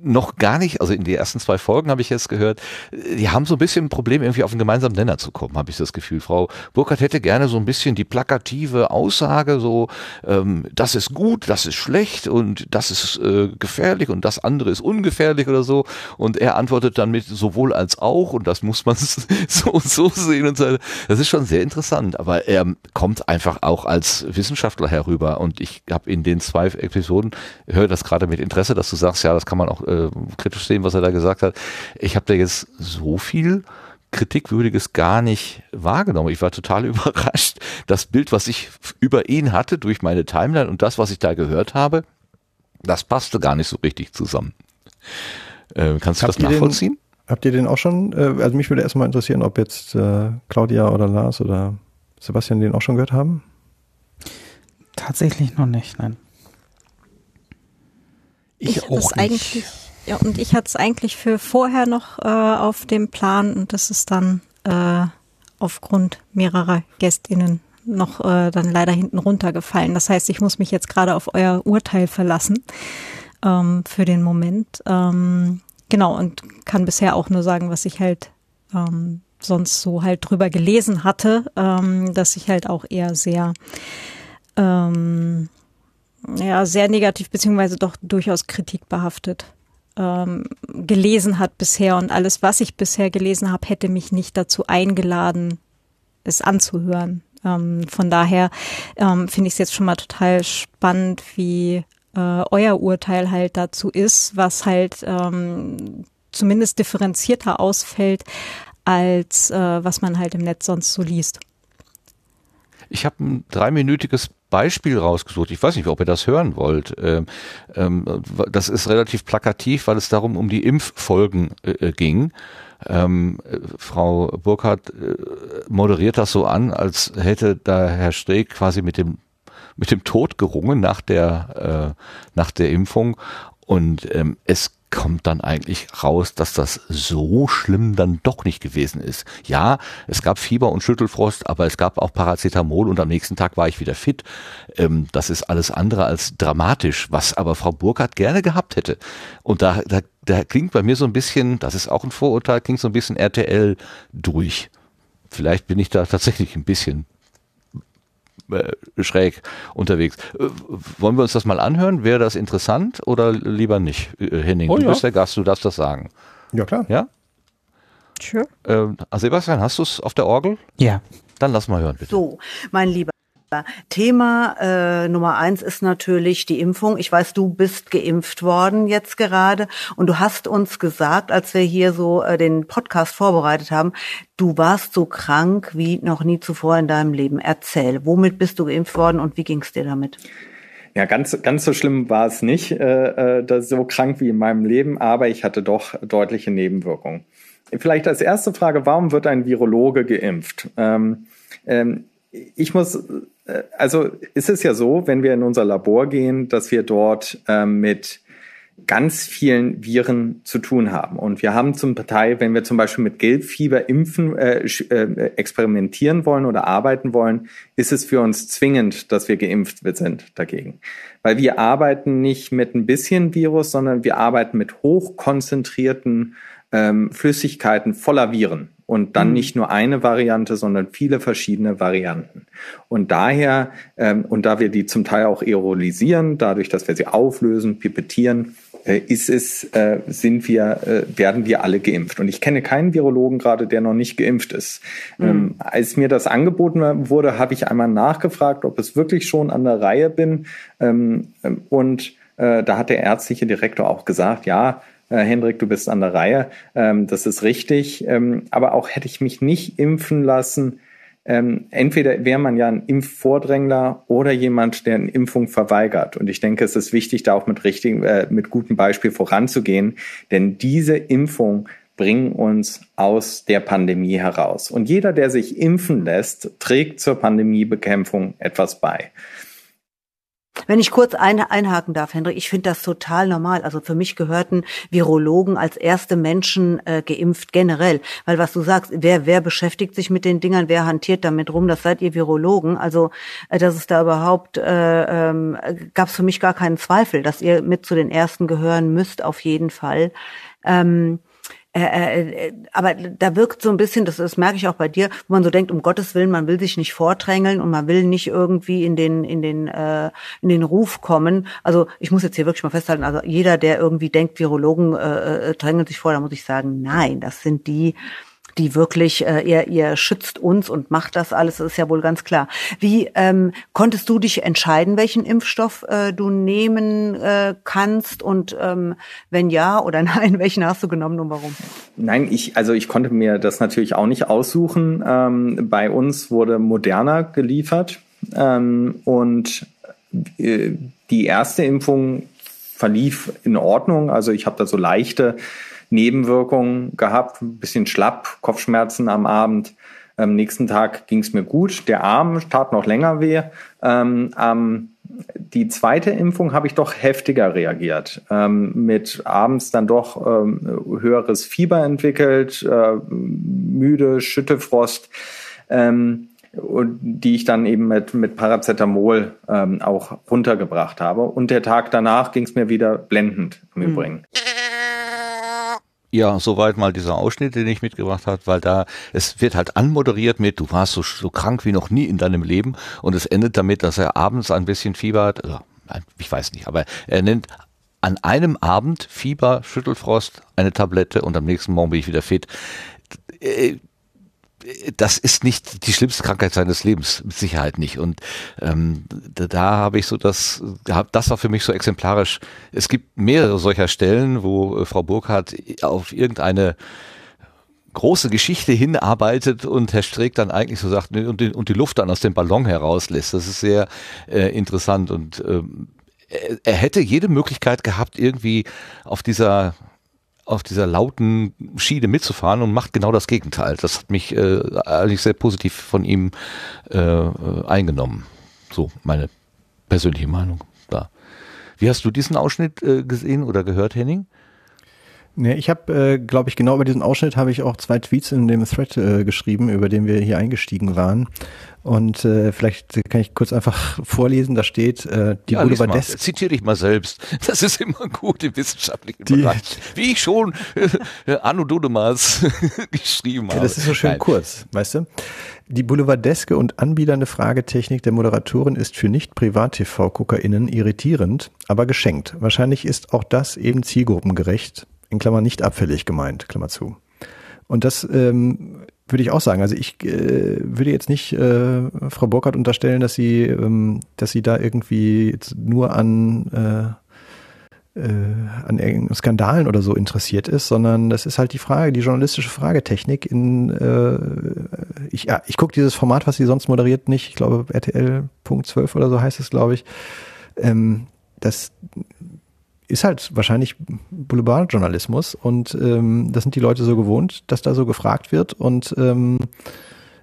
noch gar nicht, also in die ersten zwei Folgen habe ich jetzt gehört, die haben so ein bisschen ein Problem, irgendwie auf einen gemeinsamen Nenner zu kommen, habe ich das Gefühl. Frau Burkhardt hätte gerne so ein bisschen die plakative Aussage, so, ähm, das ist gut, das ist schlecht und das ist äh, gefährlich und das andere ist ungefährlich oder so. Und er antwortet dann mit sowohl als auch und das muss man so und so sehen und so. Das ist schon sehr interessant, aber er kommt einfach auch als Wissenschaftler herüber und ich habe in den zwei Episoden, höre das gerade mit Interesse, dass du sagst, ja, das kann man auch äh, kritisch sehen, was er da gesagt hat. Ich habe da jetzt so viel Kritikwürdiges gar nicht wahrgenommen. Ich war total überrascht. Das Bild, was ich über ihn hatte durch meine Timeline und das, was ich da gehört habe, das passte gar nicht so richtig zusammen. Äh, kannst du habt das nachvollziehen? Den, habt ihr den auch schon? Äh, also mich würde erstmal interessieren, ob jetzt äh, Claudia oder Lars oder Sebastian den auch schon gehört haben. Tatsächlich noch nicht, nein. Ich, ich auch nicht. Ja, und ich hatte es eigentlich für vorher noch äh, auf dem Plan und das ist dann äh, aufgrund mehrerer GästInnen noch äh, dann leider hinten runtergefallen. Das heißt, ich muss mich jetzt gerade auf euer Urteil verlassen ähm, für den Moment. Ähm, genau, und kann bisher auch nur sagen, was ich halt ähm, sonst so halt drüber gelesen hatte, ähm, dass ich halt auch eher sehr ähm, ja, sehr negativ beziehungsweise doch durchaus kritikbehaftet ähm, gelesen hat bisher und alles, was ich bisher gelesen habe, hätte mich nicht dazu eingeladen, es anzuhören. Ähm, von daher ähm, finde ich es jetzt schon mal total spannend, wie äh, euer Urteil halt dazu ist, was halt ähm, zumindest differenzierter ausfällt, als äh, was man halt im Netz sonst so liest. Ich habe ein dreiminütiges Beispiel rausgesucht. Ich weiß nicht, ob ihr das hören wollt. Ähm, ähm, das ist relativ plakativ, weil es darum um die Impffolgen äh, ging. Ähm, Frau Burkhardt äh, moderiert das so an, als hätte da Herr Streeck quasi mit dem mit dem Tod gerungen nach der äh, nach der Impfung und ähm, es kommt dann eigentlich raus, dass das so schlimm dann doch nicht gewesen ist. Ja, es gab Fieber und Schüttelfrost, aber es gab auch Paracetamol und am nächsten Tag war ich wieder fit. Ähm, das ist alles andere als dramatisch, was aber Frau Burkhardt gerne gehabt hätte. Und da, da, da klingt bei mir so ein bisschen, das ist auch ein Vorurteil, klingt so ein bisschen RTL durch. Vielleicht bin ich da tatsächlich ein bisschen äh, schräg unterwegs. Äh, wollen wir uns das mal anhören? Wäre das interessant oder lieber nicht, äh, Henning? Oh, du ja. bist der Gast, du darfst das sagen. Ja, klar. Ja? Sure. Äh, Sebastian, hast du es auf der Orgel? Ja. Dann lass mal hören, bitte. So, mein Lieber. Thema äh, Nummer eins ist natürlich die Impfung. Ich weiß, du bist geimpft worden jetzt gerade und du hast uns gesagt, als wir hier so äh, den Podcast vorbereitet haben, du warst so krank wie noch nie zuvor in deinem Leben. Erzähl, womit bist du geimpft worden und wie ging es dir damit? Ja, ganz, ganz so schlimm war es nicht, äh, äh, das so krank wie in meinem Leben, aber ich hatte doch deutliche Nebenwirkungen. Vielleicht als erste Frage, warum wird ein Virologe geimpft? Ähm, ähm, ich muss also ist es ja so, wenn wir in unser Labor gehen, dass wir dort ähm, mit ganz vielen Viren zu tun haben. Und wir haben zum Teil, wenn wir zum Beispiel mit Gelbfieber impfen, äh, äh, experimentieren wollen oder arbeiten wollen, ist es für uns zwingend, dass wir geimpft sind dagegen. Weil wir arbeiten nicht mit ein bisschen Virus, sondern wir arbeiten mit hochkonzentrierten ähm, Flüssigkeiten voller Viren und dann mhm. nicht nur eine Variante, sondern viele verschiedene Varianten. Und daher, ähm, und da wir die zum Teil auch aerolisieren, dadurch, dass wir sie auflösen, pipettieren, äh, ist es, äh, sind wir, äh, werden wir alle geimpft. Und ich kenne keinen Virologen gerade, der noch nicht geimpft ist. Mhm. Ähm, als mir das angeboten wurde, habe ich einmal nachgefragt, ob es wirklich schon an der Reihe bin. Ähm, ähm und äh, da hat der ärztliche Direktor auch gesagt, ja, äh, Hendrik, du bist an der Reihe. Ähm, das ist richtig. Ähm, aber auch hätte ich mich nicht impfen lassen, ähm, entweder wäre man ja ein Impfvordrängler oder jemand, der eine Impfung verweigert. Und ich denke, es ist wichtig, da auch mit richtigen, äh, mit gutem Beispiel voranzugehen, denn diese Impfung bringen uns aus der Pandemie heraus. Und jeder, der sich impfen lässt, trägt zur Pandemiebekämpfung etwas bei. Wenn ich kurz ein, einhaken darf, Hendrik, ich finde das total normal. Also für mich gehörten Virologen als erste Menschen äh, geimpft generell. Weil was du sagst, wer, wer beschäftigt sich mit den Dingern, wer hantiert damit rum, das seid ihr Virologen. Also äh, dass es da überhaupt, äh, ähm, gab es für mich gar keinen Zweifel, dass ihr mit zu den Ersten gehören müsst, auf jeden Fall. Ähm, äh, äh, aber da wirkt so ein bisschen, das, das merke ich auch bei dir, wo man so denkt, um Gottes Willen, man will sich nicht vordrängeln und man will nicht irgendwie in den in den äh, in den Ruf kommen. Also ich muss jetzt hier wirklich mal festhalten, also jeder, der irgendwie denkt, Virologen äh, äh, drängeln sich vor, da muss ich sagen, nein, das sind die die wirklich, äh, ihr, ihr schützt uns und macht das alles, das ist ja wohl ganz klar. Wie ähm, konntest du dich entscheiden, welchen Impfstoff äh, du nehmen äh, kannst und ähm, wenn ja oder nein, welchen hast du genommen und warum? Nein, ich, also ich konnte mir das natürlich auch nicht aussuchen. Ähm, bei uns wurde Moderna geliefert ähm, und äh, die erste Impfung verlief in Ordnung. Also ich habe da so leichte Nebenwirkungen gehabt, ein bisschen schlapp, Kopfschmerzen am Abend. Am nächsten Tag ging es mir gut. Der Arm tat noch länger weh. Ähm, ähm, die zweite Impfung habe ich doch heftiger reagiert. Ähm, mit abends dann doch ähm, höheres Fieber entwickelt, äh, müde, Schüttefrost. Ähm, und die ich dann eben mit, mit Paracetamol ähm, auch runtergebracht habe. Und der Tag danach ging es mir wieder blendend im mhm. Ja, soweit mal dieser Ausschnitt, den ich mitgebracht habe, weil da, es wird halt anmoderiert mit, du warst so, so krank wie noch nie in deinem Leben und es endet damit, dass er abends ein bisschen Fieber hat. Also, ich weiß nicht, aber er nennt an einem Abend Fieber, Schüttelfrost, eine Tablette und am nächsten Morgen bin ich wieder fit. Das ist nicht die schlimmste Krankheit seines Lebens, mit Sicherheit nicht. Und ähm, da, da habe ich so das, das war für mich so exemplarisch. Es gibt mehrere solcher Stellen, wo äh, Frau Burkhardt auf irgendeine große Geschichte hinarbeitet und Herr Streeck dann eigentlich so sagt und die, und die Luft dann aus dem Ballon herauslässt. Das ist sehr äh, interessant und ähm, er hätte jede Möglichkeit gehabt, irgendwie auf dieser auf dieser lauten Schiene mitzufahren und macht genau das Gegenteil. Das hat mich äh, eigentlich sehr positiv von ihm äh, eingenommen. So meine persönliche Meinung da. Wie hast du diesen Ausschnitt äh, gesehen oder gehört, Henning? Nee, ich habe, äh, glaube ich, genau über diesen Ausschnitt habe ich auch zwei Tweets in dem Thread äh, geschrieben, über den wir hier eingestiegen waren. Und äh, vielleicht kann ich kurz einfach vorlesen, da steht äh, die ja, Boulevardeske. Zitiere dich mal selbst. Das ist immer gut im wissenschaftlichen die, Bereich. Wie ich schon äh, Anno Dudemas geschrieben habe. Ja, das ist so schön Nein. kurz, weißt du? Die boulevardeske und anbiedernde Fragetechnik der Moderatorin ist für Nicht-Privat-TV-GuckerInnen irritierend, aber geschenkt. Wahrscheinlich ist auch das eben zielgruppengerecht in Klammern nicht abfällig gemeint, Klammer zu. Und das ähm, würde ich auch sagen. Also ich äh, würde jetzt nicht äh, Frau Burkhardt unterstellen, dass sie, ähm, dass sie da irgendwie nur an äh, äh, an Skandalen oder so interessiert ist, sondern das ist halt die Frage, die journalistische Fragetechnik. In äh, ich ja, ich gucke dieses Format, was sie sonst moderiert, nicht. Ich glaube RTL Punkt 12 oder so heißt es, glaube ich. Ähm, das ist halt wahrscheinlich Boulevardjournalismus und ähm, das sind die Leute so gewohnt, dass da so gefragt wird und ähm,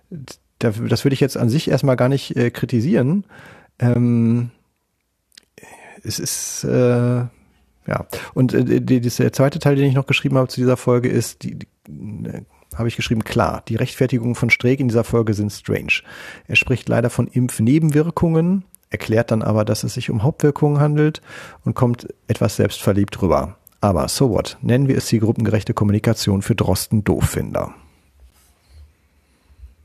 da, das würde ich jetzt an sich erstmal gar nicht äh, kritisieren. Ähm, es ist äh, ja und äh, die, der zweite Teil, den ich noch geschrieben habe zu dieser Folge ist die, die äh, habe ich geschrieben, klar, die Rechtfertigungen von Streeck in dieser Folge sind strange. Er spricht leider von Impfnebenwirkungen, erklärt dann aber, dass es sich um Hauptwirkungen handelt und kommt etwas selbstverliebt rüber. Aber so what? Nennen wir es die gruppengerechte Kommunikation für Drosten Dooffinder.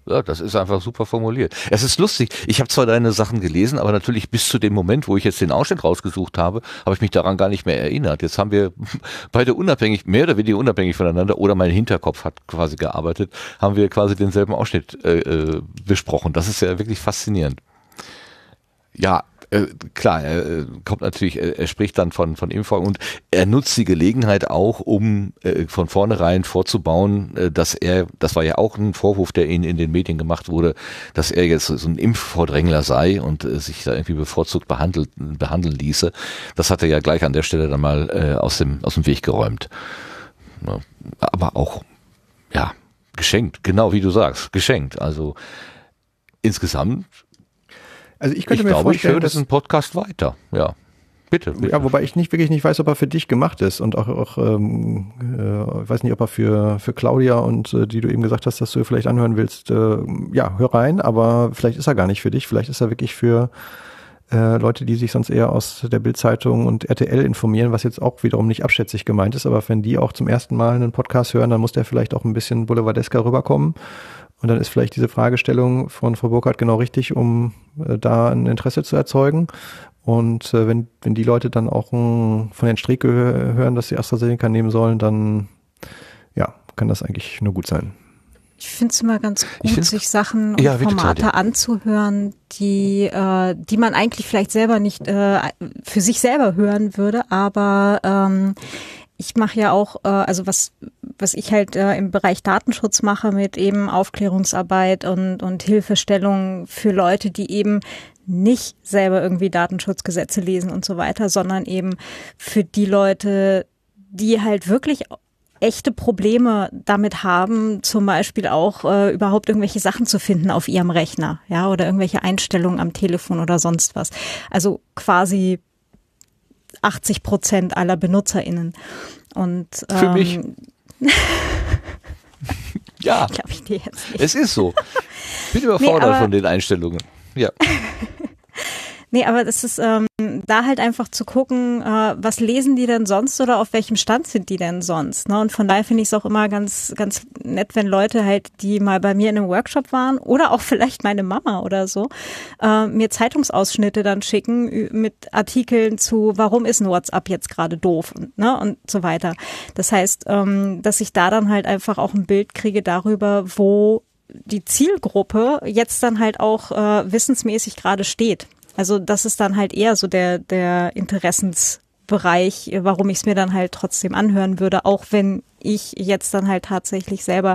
Ja, das ist einfach super formuliert. Es ist lustig. Ich habe zwar deine Sachen gelesen, aber natürlich bis zu dem Moment, wo ich jetzt den Ausschnitt rausgesucht habe, habe ich mich daran gar nicht mehr erinnert. Jetzt haben wir beide unabhängig, mehr oder weniger unabhängig voneinander, oder mein Hinterkopf hat quasi gearbeitet, haben wir quasi denselben Ausschnitt äh, äh besprochen. Das ist ja wirklich faszinierend. Ja, äh, klar, er äh, kommt natürlich, er, spricht dann von, von Impfung und er nutzt die Gelegenheit auch, um äh, von vornherein vorzubauen, äh, dass er, das war ja auch ein Vorwurf, der ihn in den Medien gemacht wurde, dass er jetzt so ein Impfvordrängler sei und sich da irgendwie bevorzugt behandelt, behandeln ließe. Das hat er ja gleich an der Stelle dann mal aus, dem, aus dem Weg geräumt. Aber auch, ja, geschenkt, genau wie du sagst, geschenkt. Also insgesamt also ich könnte ich mir glaube, vorstellen, ich höre diesen Podcast weiter. Ja. Bitte, bitte. Ja, wobei ich nicht wirklich nicht weiß, ob er für dich gemacht ist und auch, auch ähm, äh, ich weiß nicht, ob er für für Claudia und äh, die du eben gesagt hast, dass du vielleicht anhören willst. Äh, ja, hör rein, aber vielleicht ist er gar nicht für dich. Vielleicht ist er wirklich für äh, Leute, die sich sonst eher aus der Bildzeitung und RTL informieren, was jetzt auch wiederum nicht abschätzig gemeint ist. Aber wenn die auch zum ersten Mal einen Podcast hören, dann muss der vielleicht auch ein bisschen boulevardesker rüberkommen. Und dann ist vielleicht diese Fragestellung von Frau Burkhardt genau richtig, um äh, da ein Interesse zu erzeugen. Und äh, wenn, wenn die Leute dann auch äh, von Herrn Streeck hören, dass sie AstraZeneca nehmen sollen, dann ja, kann das eigentlich nur gut sein. Ich finde es immer ganz gut, sich Sachen und ja, Formate anzuhören, die, äh, die man eigentlich vielleicht selber nicht äh, für sich selber hören würde, aber ähm, ich mache ja auch, äh, also was, was ich halt äh, im Bereich Datenschutz mache mit eben Aufklärungsarbeit und, und Hilfestellung für Leute, die eben nicht selber irgendwie Datenschutzgesetze lesen und so weiter, sondern eben für die Leute, die halt wirklich echte Probleme damit haben, zum Beispiel auch äh, überhaupt irgendwelche Sachen zu finden auf ihrem Rechner, ja, oder irgendwelche Einstellungen am Telefon oder sonst was. Also quasi 80 Prozent aller BenutzerInnen. Und, ähm, Für mich. ja. Glaube ich dir jetzt nicht. Es ist so. Ich bin überfordert nee, von den Einstellungen. Ja. Nee, aber das ist ähm, da halt einfach zu gucken, äh, was lesen die denn sonst oder auf welchem Stand sind die denn sonst? Ne? Und von daher finde ich es auch immer ganz, ganz nett, wenn Leute halt, die mal bei mir in einem Workshop waren oder auch vielleicht meine Mama oder so, äh, mir Zeitungsausschnitte dann schicken mit Artikeln zu, warum ist ein WhatsApp jetzt gerade doof und, ne, und so weiter. Das heißt, ähm, dass ich da dann halt einfach auch ein Bild kriege darüber, wo die Zielgruppe jetzt dann halt auch äh, wissensmäßig gerade steht. Also das ist dann halt eher so der, der Interessensbereich, warum ich es mir dann halt trotzdem anhören würde, auch wenn ich jetzt dann halt tatsächlich selber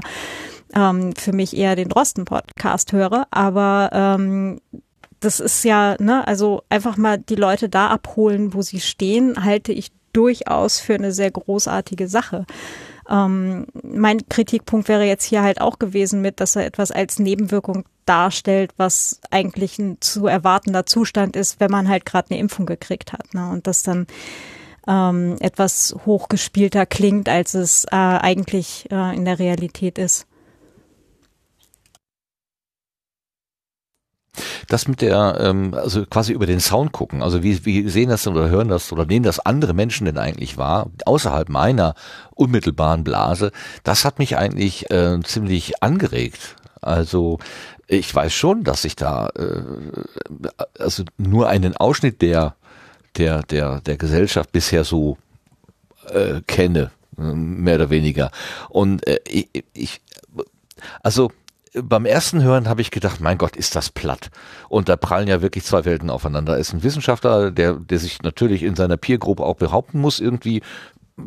ähm, für mich eher den Drosten-Podcast höre. Aber ähm, das ist ja, ne, also einfach mal die Leute da abholen, wo sie stehen, halte ich durchaus für eine sehr großartige Sache. Ähm, mein Kritikpunkt wäre jetzt hier halt auch gewesen mit, dass er etwas als Nebenwirkung darstellt, was eigentlich ein zu erwartender Zustand ist, wenn man halt gerade eine Impfung gekriegt hat. Ne? Und das dann ähm, etwas hochgespielter klingt, als es äh, eigentlich äh, in der Realität ist. Das mit der, ähm, also quasi über den Sound gucken, also wie, wie sehen das oder hören das oder nehmen das andere Menschen denn eigentlich wahr, außerhalb meiner unmittelbaren Blase, das hat mich eigentlich äh, ziemlich angeregt. Also ich weiß schon, dass ich da äh, also nur einen Ausschnitt der der der der Gesellschaft bisher so äh, kenne, mehr oder weniger. Und äh, ich, ich also beim ersten Hören habe ich gedacht, mein Gott, ist das platt. Und da prallen ja wirklich zwei Welten aufeinander. Er ist ein Wissenschaftler, der, der sich natürlich in seiner Peergruppe auch behaupten muss, irgendwie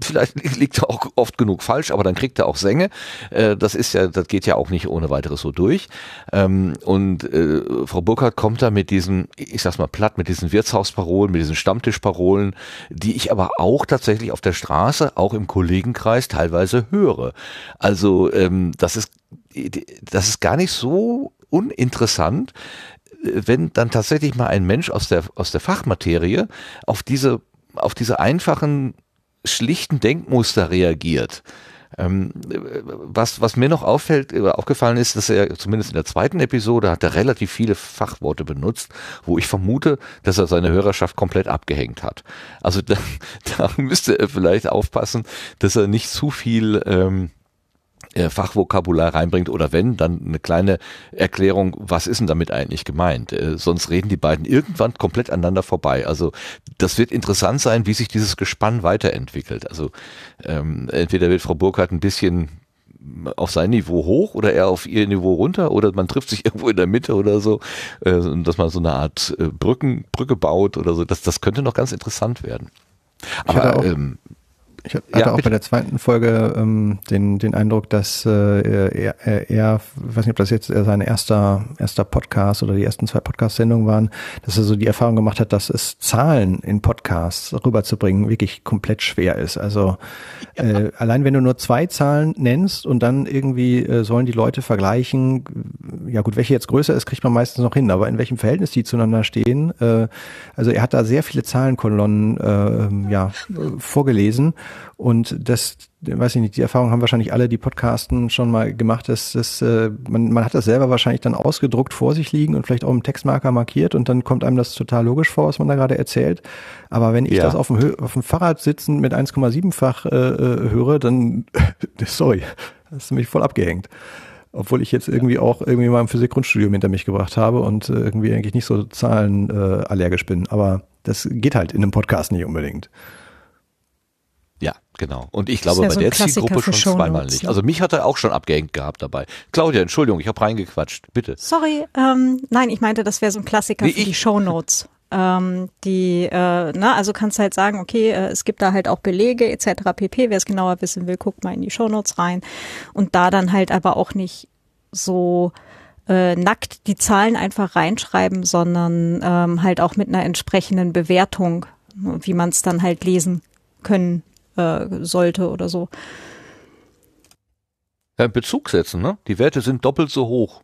vielleicht liegt er auch oft genug falsch, aber dann kriegt er auch Sänge. Äh, das ist ja, das geht ja auch nicht ohne weiteres so durch. Ähm, und äh, Frau Burkhardt kommt da mit diesen, ich sag's mal platt, mit diesen Wirtshausparolen, mit diesen Stammtischparolen, die ich aber auch tatsächlich auf der Straße, auch im Kollegenkreis teilweise höre. Also ähm, das ist das ist gar nicht so uninteressant, wenn dann tatsächlich mal ein Mensch aus der, aus der Fachmaterie auf diese, auf diese einfachen, schlichten Denkmuster reagiert. Ähm, was, was mir noch auffällt, äh, aufgefallen ist, dass er zumindest in der zweiten Episode hat er relativ viele Fachworte benutzt, wo ich vermute, dass er seine Hörerschaft komplett abgehängt hat. Also da, da müsste er vielleicht aufpassen, dass er nicht zu viel ähm, äh, Fachvokabular reinbringt oder wenn, dann eine kleine Erklärung, was ist denn damit eigentlich gemeint? Äh, sonst reden die beiden irgendwann komplett aneinander vorbei. Also das wird interessant sein, wie sich dieses Gespann weiterentwickelt. Also ähm, entweder wird Frau Burkhardt ein bisschen auf sein Niveau hoch oder eher auf ihr Niveau runter oder man trifft sich irgendwo in der Mitte oder so, äh, dass man so eine Art äh, Brücken, Brücke baut oder so. Das, das könnte noch ganz interessant werden. Aber ähm, ich hatte ja, auch bitte. bei der zweiten Folge ähm, den, den Eindruck, dass äh, er, er, er, weiß nicht, ob das jetzt sein erster, erster Podcast oder die ersten zwei Podcast-Sendungen waren, dass er so die Erfahrung gemacht hat, dass es Zahlen in Podcasts rüberzubringen wirklich komplett schwer ist. Also ja. äh, allein wenn du nur zwei Zahlen nennst und dann irgendwie äh, sollen die Leute vergleichen, ja gut, welche jetzt größer ist, kriegt man meistens noch hin, aber in welchem Verhältnis die zueinander stehen. Äh, also er hat da sehr viele Zahlenkolonnen äh, ja, vorgelesen und das, weiß ich nicht, die Erfahrung haben wahrscheinlich alle, die Podcasten schon mal gemacht, dass das, äh, man, man hat das selber wahrscheinlich dann ausgedruckt vor sich liegen und vielleicht auch im Textmarker markiert und dann kommt einem das total logisch vor, was man da gerade erzählt. Aber wenn ich ja. das auf dem, auf dem Fahrrad sitzen mit 1,7-fach äh, äh, höre, dann, sorry, das ist mich voll abgehängt obwohl ich jetzt irgendwie auch irgendwie mal im Physik-Grundstudium hinter mich gebracht habe und äh, irgendwie eigentlich nicht so zahlenallergisch äh, bin. Aber das geht halt in einem Podcast nicht unbedingt. Genau. Und ich glaube, ja bei so der Zielgruppe schon zweimal nicht. Ne? Also mich hat er auch schon abgehängt gehabt dabei. Claudia, Entschuldigung, ich habe reingequatscht. Bitte. Sorry, ähm, nein, ich meinte, das wäre so ein Klassiker nee, für die Shownotes. Ähm, die, äh, na, also kannst halt sagen, okay, äh, es gibt da halt auch Belege etc. pp. Wer es genauer wissen will, guckt mal in die Shownotes rein. Und da dann halt aber auch nicht so äh, nackt die Zahlen einfach reinschreiben, sondern ähm, halt auch mit einer entsprechenden Bewertung, wie man es dann halt lesen können äh, sollte oder so. Ja, Bezug setzen, ne? Die Werte sind doppelt so hoch.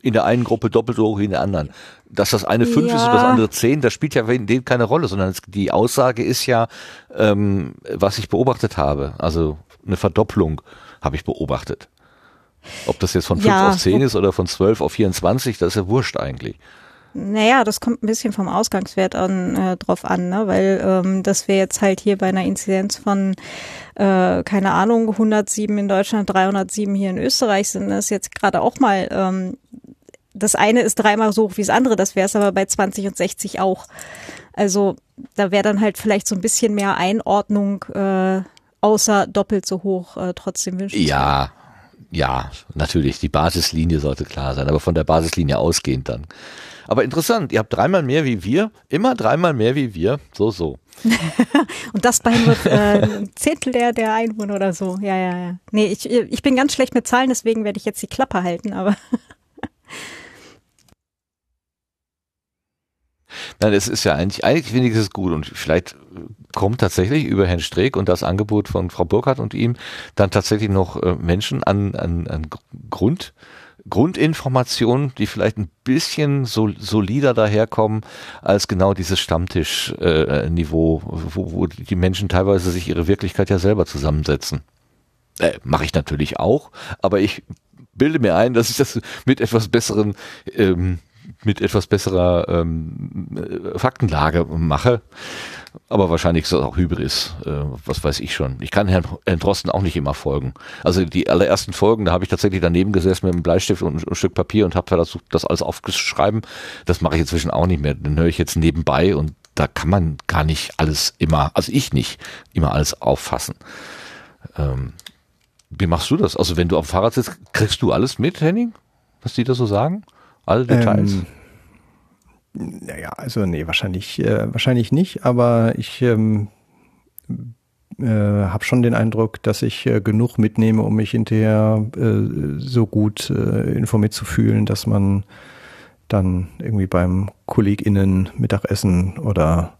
In der einen Gruppe doppelt so hoch wie in der anderen. Dass das eine fünf ja. ist und das andere zehn, das spielt ja in dem keine Rolle, sondern die Aussage ist ja, ähm, was ich beobachtet habe. Also eine Verdopplung habe ich beobachtet. Ob das jetzt von fünf ja. auf zehn ist oder von zwölf auf 24, das ist ja wurscht eigentlich. Naja, das kommt ein bisschen vom Ausgangswert an, äh, drauf an, ne? weil ähm, dass wir jetzt halt hier bei einer Inzidenz von, äh, keine Ahnung, 107 in Deutschland, 307 hier in Österreich sind, das jetzt gerade auch mal, ähm, das eine ist dreimal so hoch wie das andere, das wäre es aber bei 20 und 60 auch. Also da wäre dann halt vielleicht so ein bisschen mehr Einordnung, äh, außer doppelt so hoch äh, trotzdem wünschenswert. Ja, ja, natürlich, die Basislinie sollte klar sein, aber von der Basislinie ausgehend dann. Aber interessant, ihr habt dreimal mehr wie wir, immer dreimal mehr wie wir, so, so. Und das bei nur äh, ein Zehntel der, der Einwohner oder so. Ja, ja, ja. Nee, ich, ich bin ganz schlecht mit Zahlen, deswegen werde ich jetzt die Klappe halten, aber. Nein, es ist ja eigentlich, eigentlich finde ich es gut und vielleicht kommt tatsächlich über Herrn Streeck und das Angebot von Frau Burkhardt und ihm dann tatsächlich noch äh, Menschen an, an, an Grund, Grundinformationen, die vielleicht ein bisschen so, solider daherkommen als genau dieses Stammtischniveau, äh, wo, wo die Menschen teilweise sich ihre Wirklichkeit ja selber zusammensetzen. Äh, Mache ich natürlich auch, aber ich bilde mir ein, dass ich das mit etwas besseren ähm, mit etwas besserer ähm, äh, Faktenlage mache. Aber wahrscheinlich ist das auch Hybris, äh, was weiß ich schon. Ich kann Herrn, Herrn Drosten auch nicht immer folgen. Also die allerersten Folgen, da habe ich tatsächlich daneben gesessen mit einem Bleistift und ein Stück Papier und habe versucht, das alles aufzuschreiben. Das mache ich inzwischen auch nicht mehr. Dann höre ich jetzt nebenbei und da kann man gar nicht alles immer, also ich nicht, immer alles auffassen. Ähm, wie machst du das? Also wenn du auf dem Fahrrad sitzt, kriegst du alles mit, Henning? Was die da so sagen? Alle Details? Ähm, naja, also nee, wahrscheinlich, äh, wahrscheinlich nicht, aber ich ähm, äh, habe schon den Eindruck, dass ich äh, genug mitnehme, um mich hinterher äh, so gut äh, informiert zu fühlen, dass man dann irgendwie beim KollegInnen Mittagessen oder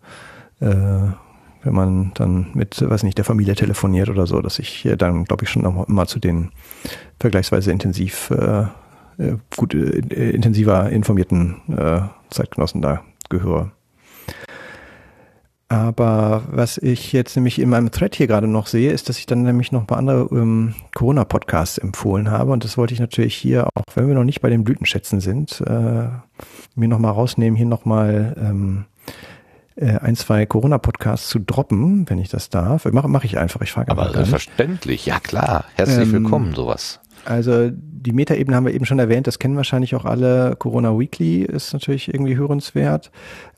äh, wenn man dann mit, weiß nicht, der Familie telefoniert oder so, dass ich dann, glaube ich, schon mal zu den vergleichsweise intensiv äh, äh, gut äh, intensiver informierten äh, Zeitgenossen da gehöre. Aber was ich jetzt nämlich in meinem Thread hier gerade noch sehe, ist, dass ich dann nämlich noch ein paar andere ähm, Corona-Podcasts empfohlen habe. Und das wollte ich natürlich hier, auch wenn wir noch nicht bei den Blütenschätzen sind, äh, mir nochmal rausnehmen, hier nochmal ähm, äh, ein, zwei Corona-Podcasts zu droppen, wenn ich das darf. Mache mach ich einfach, ich frage Aber selbstverständlich, ja klar. Herzlich ähm, willkommen, sowas. Also die Metaebene haben wir eben schon erwähnt, das kennen wahrscheinlich auch alle. Corona Weekly ist natürlich irgendwie hörenswert.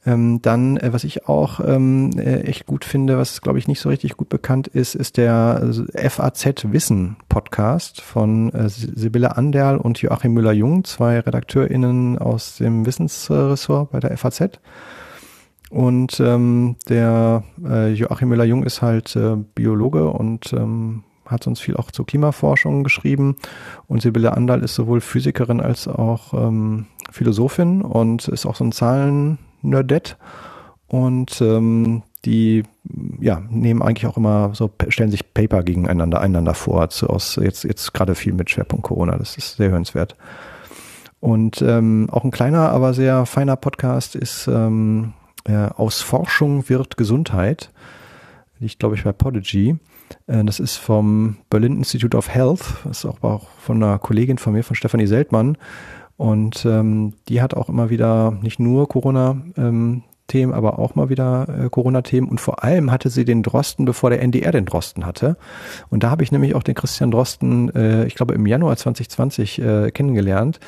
Ähm, dann, äh, was ich auch ähm, äh, echt gut finde, was glaube ich nicht so richtig gut bekannt ist, ist der FAZ Wissen Podcast von äh, Sibylle Anderl und Joachim Müller-Jung, zwei RedakteurInnen aus dem Wissensressort bei der FAZ. Und ähm, der äh, Joachim Müller-Jung ist halt äh, Biologe und ähm, hat sonst viel auch zur Klimaforschung geschrieben. Und Sibylle Andal ist sowohl Physikerin als auch ähm, Philosophin und ist auch so ein Zahlen-Nerdette. Und ähm, die ja, nehmen eigentlich auch immer so, stellen sich Paper gegeneinander einander vor, zu, aus, jetzt, jetzt gerade viel mit Schwerpunkt Corona. Das ist sehr hörenswert. Und ähm, auch ein kleiner, aber sehr feiner Podcast ist ähm, äh, Aus Forschung wird Gesundheit. Liegt, glaube ich, bei Podigy. Äh, das ist vom Berlin Institute of Health, das ist auch von einer Kollegin von mir, von Stefanie Seltmann. Und ähm, die hat auch immer wieder nicht nur Corona-Themen, ähm, aber auch mal wieder äh, Corona-Themen. Und vor allem hatte sie den Drosten, bevor der NDR den Drosten hatte. Und da habe ich nämlich auch den Christian Drosten, äh, ich glaube im Januar 2020 äh, kennengelernt.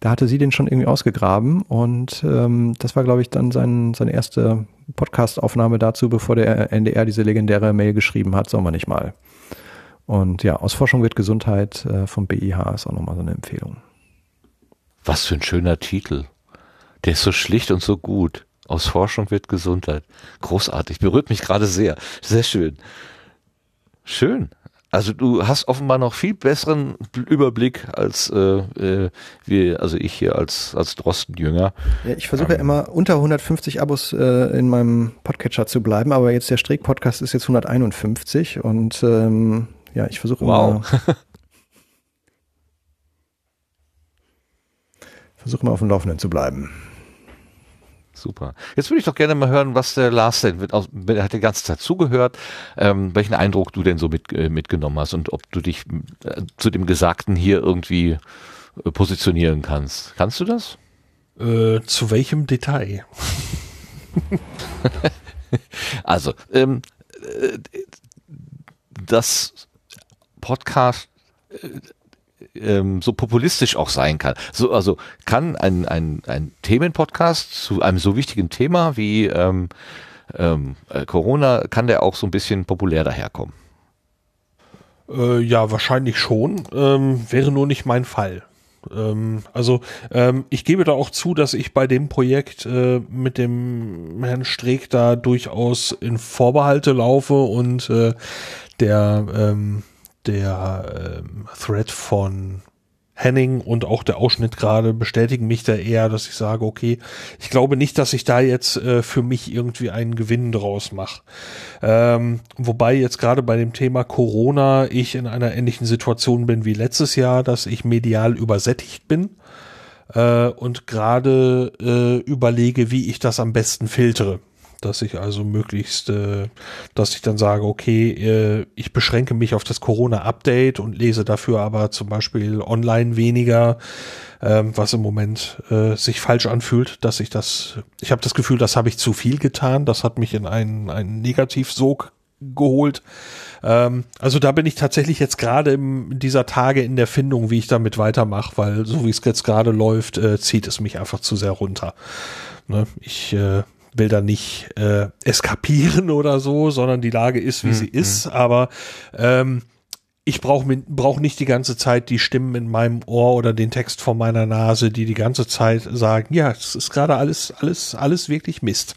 Da hatte sie den schon irgendwie ausgegraben und ähm, das war, glaube ich, dann sein, seine erste Podcast-Aufnahme dazu, bevor der NDR diese legendäre Mail geschrieben hat, sollen wir nicht mal. Und ja, aus Forschung wird Gesundheit äh, vom BIH ist auch nochmal so eine Empfehlung. Was für ein schöner Titel. Der ist so schlicht und so gut. Aus Forschung wird Gesundheit. Großartig. Berührt mich gerade sehr. Sehr schön. Schön. Also du hast offenbar noch viel besseren Überblick als äh, äh, wir, also ich hier als als Drosten-Jünger. Ja, ich versuche ähm, ja immer unter 150 Abos äh, in meinem Podcatcher zu bleiben, aber jetzt der Streeck-Podcast ist jetzt 151 und ähm, ja, ich versuche wow. immer. versuche immer auf dem Laufenden zu bleiben. Super. Jetzt würde ich doch gerne mal hören, was der Lars denn, mit, er hat die ganze Zeit zugehört, ähm, welchen Eindruck du denn so mit, äh, mitgenommen hast und ob du dich äh, zu dem Gesagten hier irgendwie äh, positionieren kannst. Kannst du das? Äh, zu welchem Detail? also, ähm, äh, das Podcast äh, ähm, so populistisch auch sein kann. So, also kann ein, ein, ein Themenpodcast zu einem so wichtigen Thema wie ähm, ähm, äh, Corona, kann der auch so ein bisschen populär daherkommen? Äh, ja, wahrscheinlich schon. Ähm, wäre nur nicht mein Fall. Ähm, also ähm, ich gebe da auch zu, dass ich bei dem Projekt äh, mit dem Herrn Streeck da durchaus in Vorbehalte laufe und äh, der ähm, der ähm, Thread von Henning und auch der Ausschnitt gerade bestätigen mich da eher, dass ich sage, okay, ich glaube nicht, dass ich da jetzt äh, für mich irgendwie einen Gewinn draus mache. Ähm, wobei jetzt gerade bei dem Thema Corona ich in einer ähnlichen Situation bin wie letztes Jahr, dass ich medial übersättigt bin äh, und gerade äh, überlege, wie ich das am besten filtere dass ich also möglichst, äh, dass ich dann sage, okay, äh, ich beschränke mich auf das Corona-Update und lese dafür aber zum Beispiel online weniger, ähm, was im Moment äh, sich falsch anfühlt, dass ich das, ich habe das Gefühl, das habe ich zu viel getan, das hat mich in einen, einen Negativsog geholt. Ähm, also da bin ich tatsächlich jetzt gerade in dieser Tage in der Findung, wie ich damit weitermache, weil so wie es jetzt gerade läuft, äh, zieht es mich einfach zu sehr runter. Ne? Ich äh, will da nicht äh, eskapieren oder so, sondern die Lage ist, wie mhm. sie ist. Aber ähm, ich brauche brauch nicht die ganze Zeit die Stimmen in meinem Ohr oder den Text vor meiner Nase, die die ganze Zeit sagen, ja, es ist gerade alles, alles, alles wirklich Mist.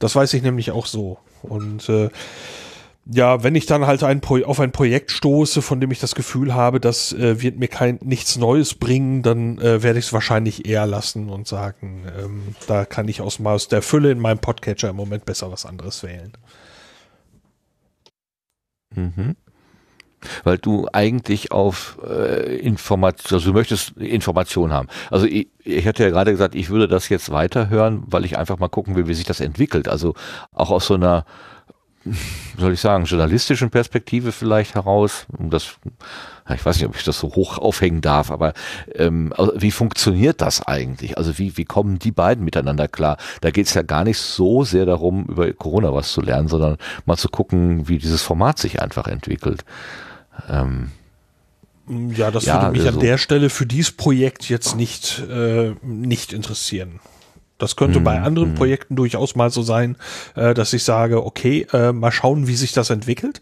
Das weiß ich nämlich auch so. Und äh, ja, wenn ich dann halt ein auf ein Projekt stoße, von dem ich das Gefühl habe, das äh, wird mir kein nichts Neues bringen, dann äh, werde ich es wahrscheinlich eher lassen und sagen, ähm, da kann ich aus, aus der Fülle in meinem Podcatcher im Moment besser was anderes wählen. Mhm. Weil du eigentlich auf äh, Information, also du möchtest Information haben. Also ich, ich hatte ja gerade gesagt, ich würde das jetzt weiterhören, weil ich einfach mal gucken will, wie sich das entwickelt. Also auch aus so einer soll ich sagen, journalistischen Perspektive vielleicht heraus, um das, ich weiß nicht, ob ich das so hoch aufhängen darf, aber ähm, also wie funktioniert das eigentlich? Also wie, wie kommen die beiden miteinander klar? Da geht es ja gar nicht so sehr darum, über Corona was zu lernen, sondern mal zu gucken, wie dieses Format sich einfach entwickelt. Ähm, ja, das ja, würde mich also, an der Stelle für dieses Projekt jetzt nicht, äh, nicht interessieren. Das könnte mhm. bei anderen mhm. Projekten durchaus mal so sein, äh, dass ich sage, okay, äh, mal schauen, wie sich das entwickelt.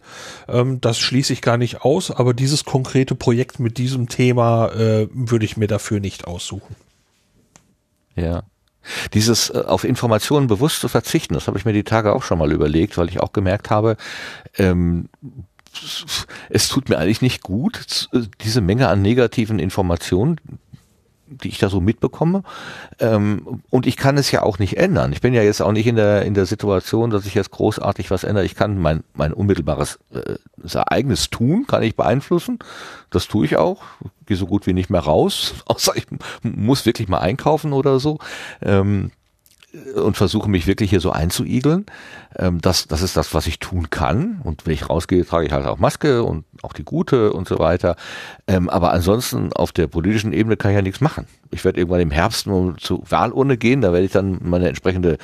Ähm, das schließe ich gar nicht aus, aber dieses konkrete Projekt mit diesem Thema äh, würde ich mir dafür nicht aussuchen. Ja. Dieses äh, auf Informationen bewusst zu verzichten, das habe ich mir die Tage auch schon mal überlegt, weil ich auch gemerkt habe, ähm, es tut mir eigentlich nicht gut, diese Menge an negativen Informationen, die ich da so mitbekomme. Ähm, und ich kann es ja auch nicht ändern. Ich bin ja jetzt auch nicht in der, in der Situation, dass ich jetzt großartig was ändere. Ich kann mein, mein unmittelbares äh, eigenes Tun, kann ich beeinflussen. Das tue ich auch. Gehe so gut wie nicht mehr raus, außer ich muss wirklich mal einkaufen oder so. Ähm, und versuche mich wirklich hier so einzuigeln. Ähm, das, das ist das, was ich tun kann. Und wenn ich rausgehe, trage ich halt auch Maske und auch die gute und so weiter. Ähm, aber ansonsten auf der politischen Ebene kann ich ja nichts machen. Ich werde irgendwann im Herbst nur zur Wahlurne gehen, da werde ich dann meine entsprechende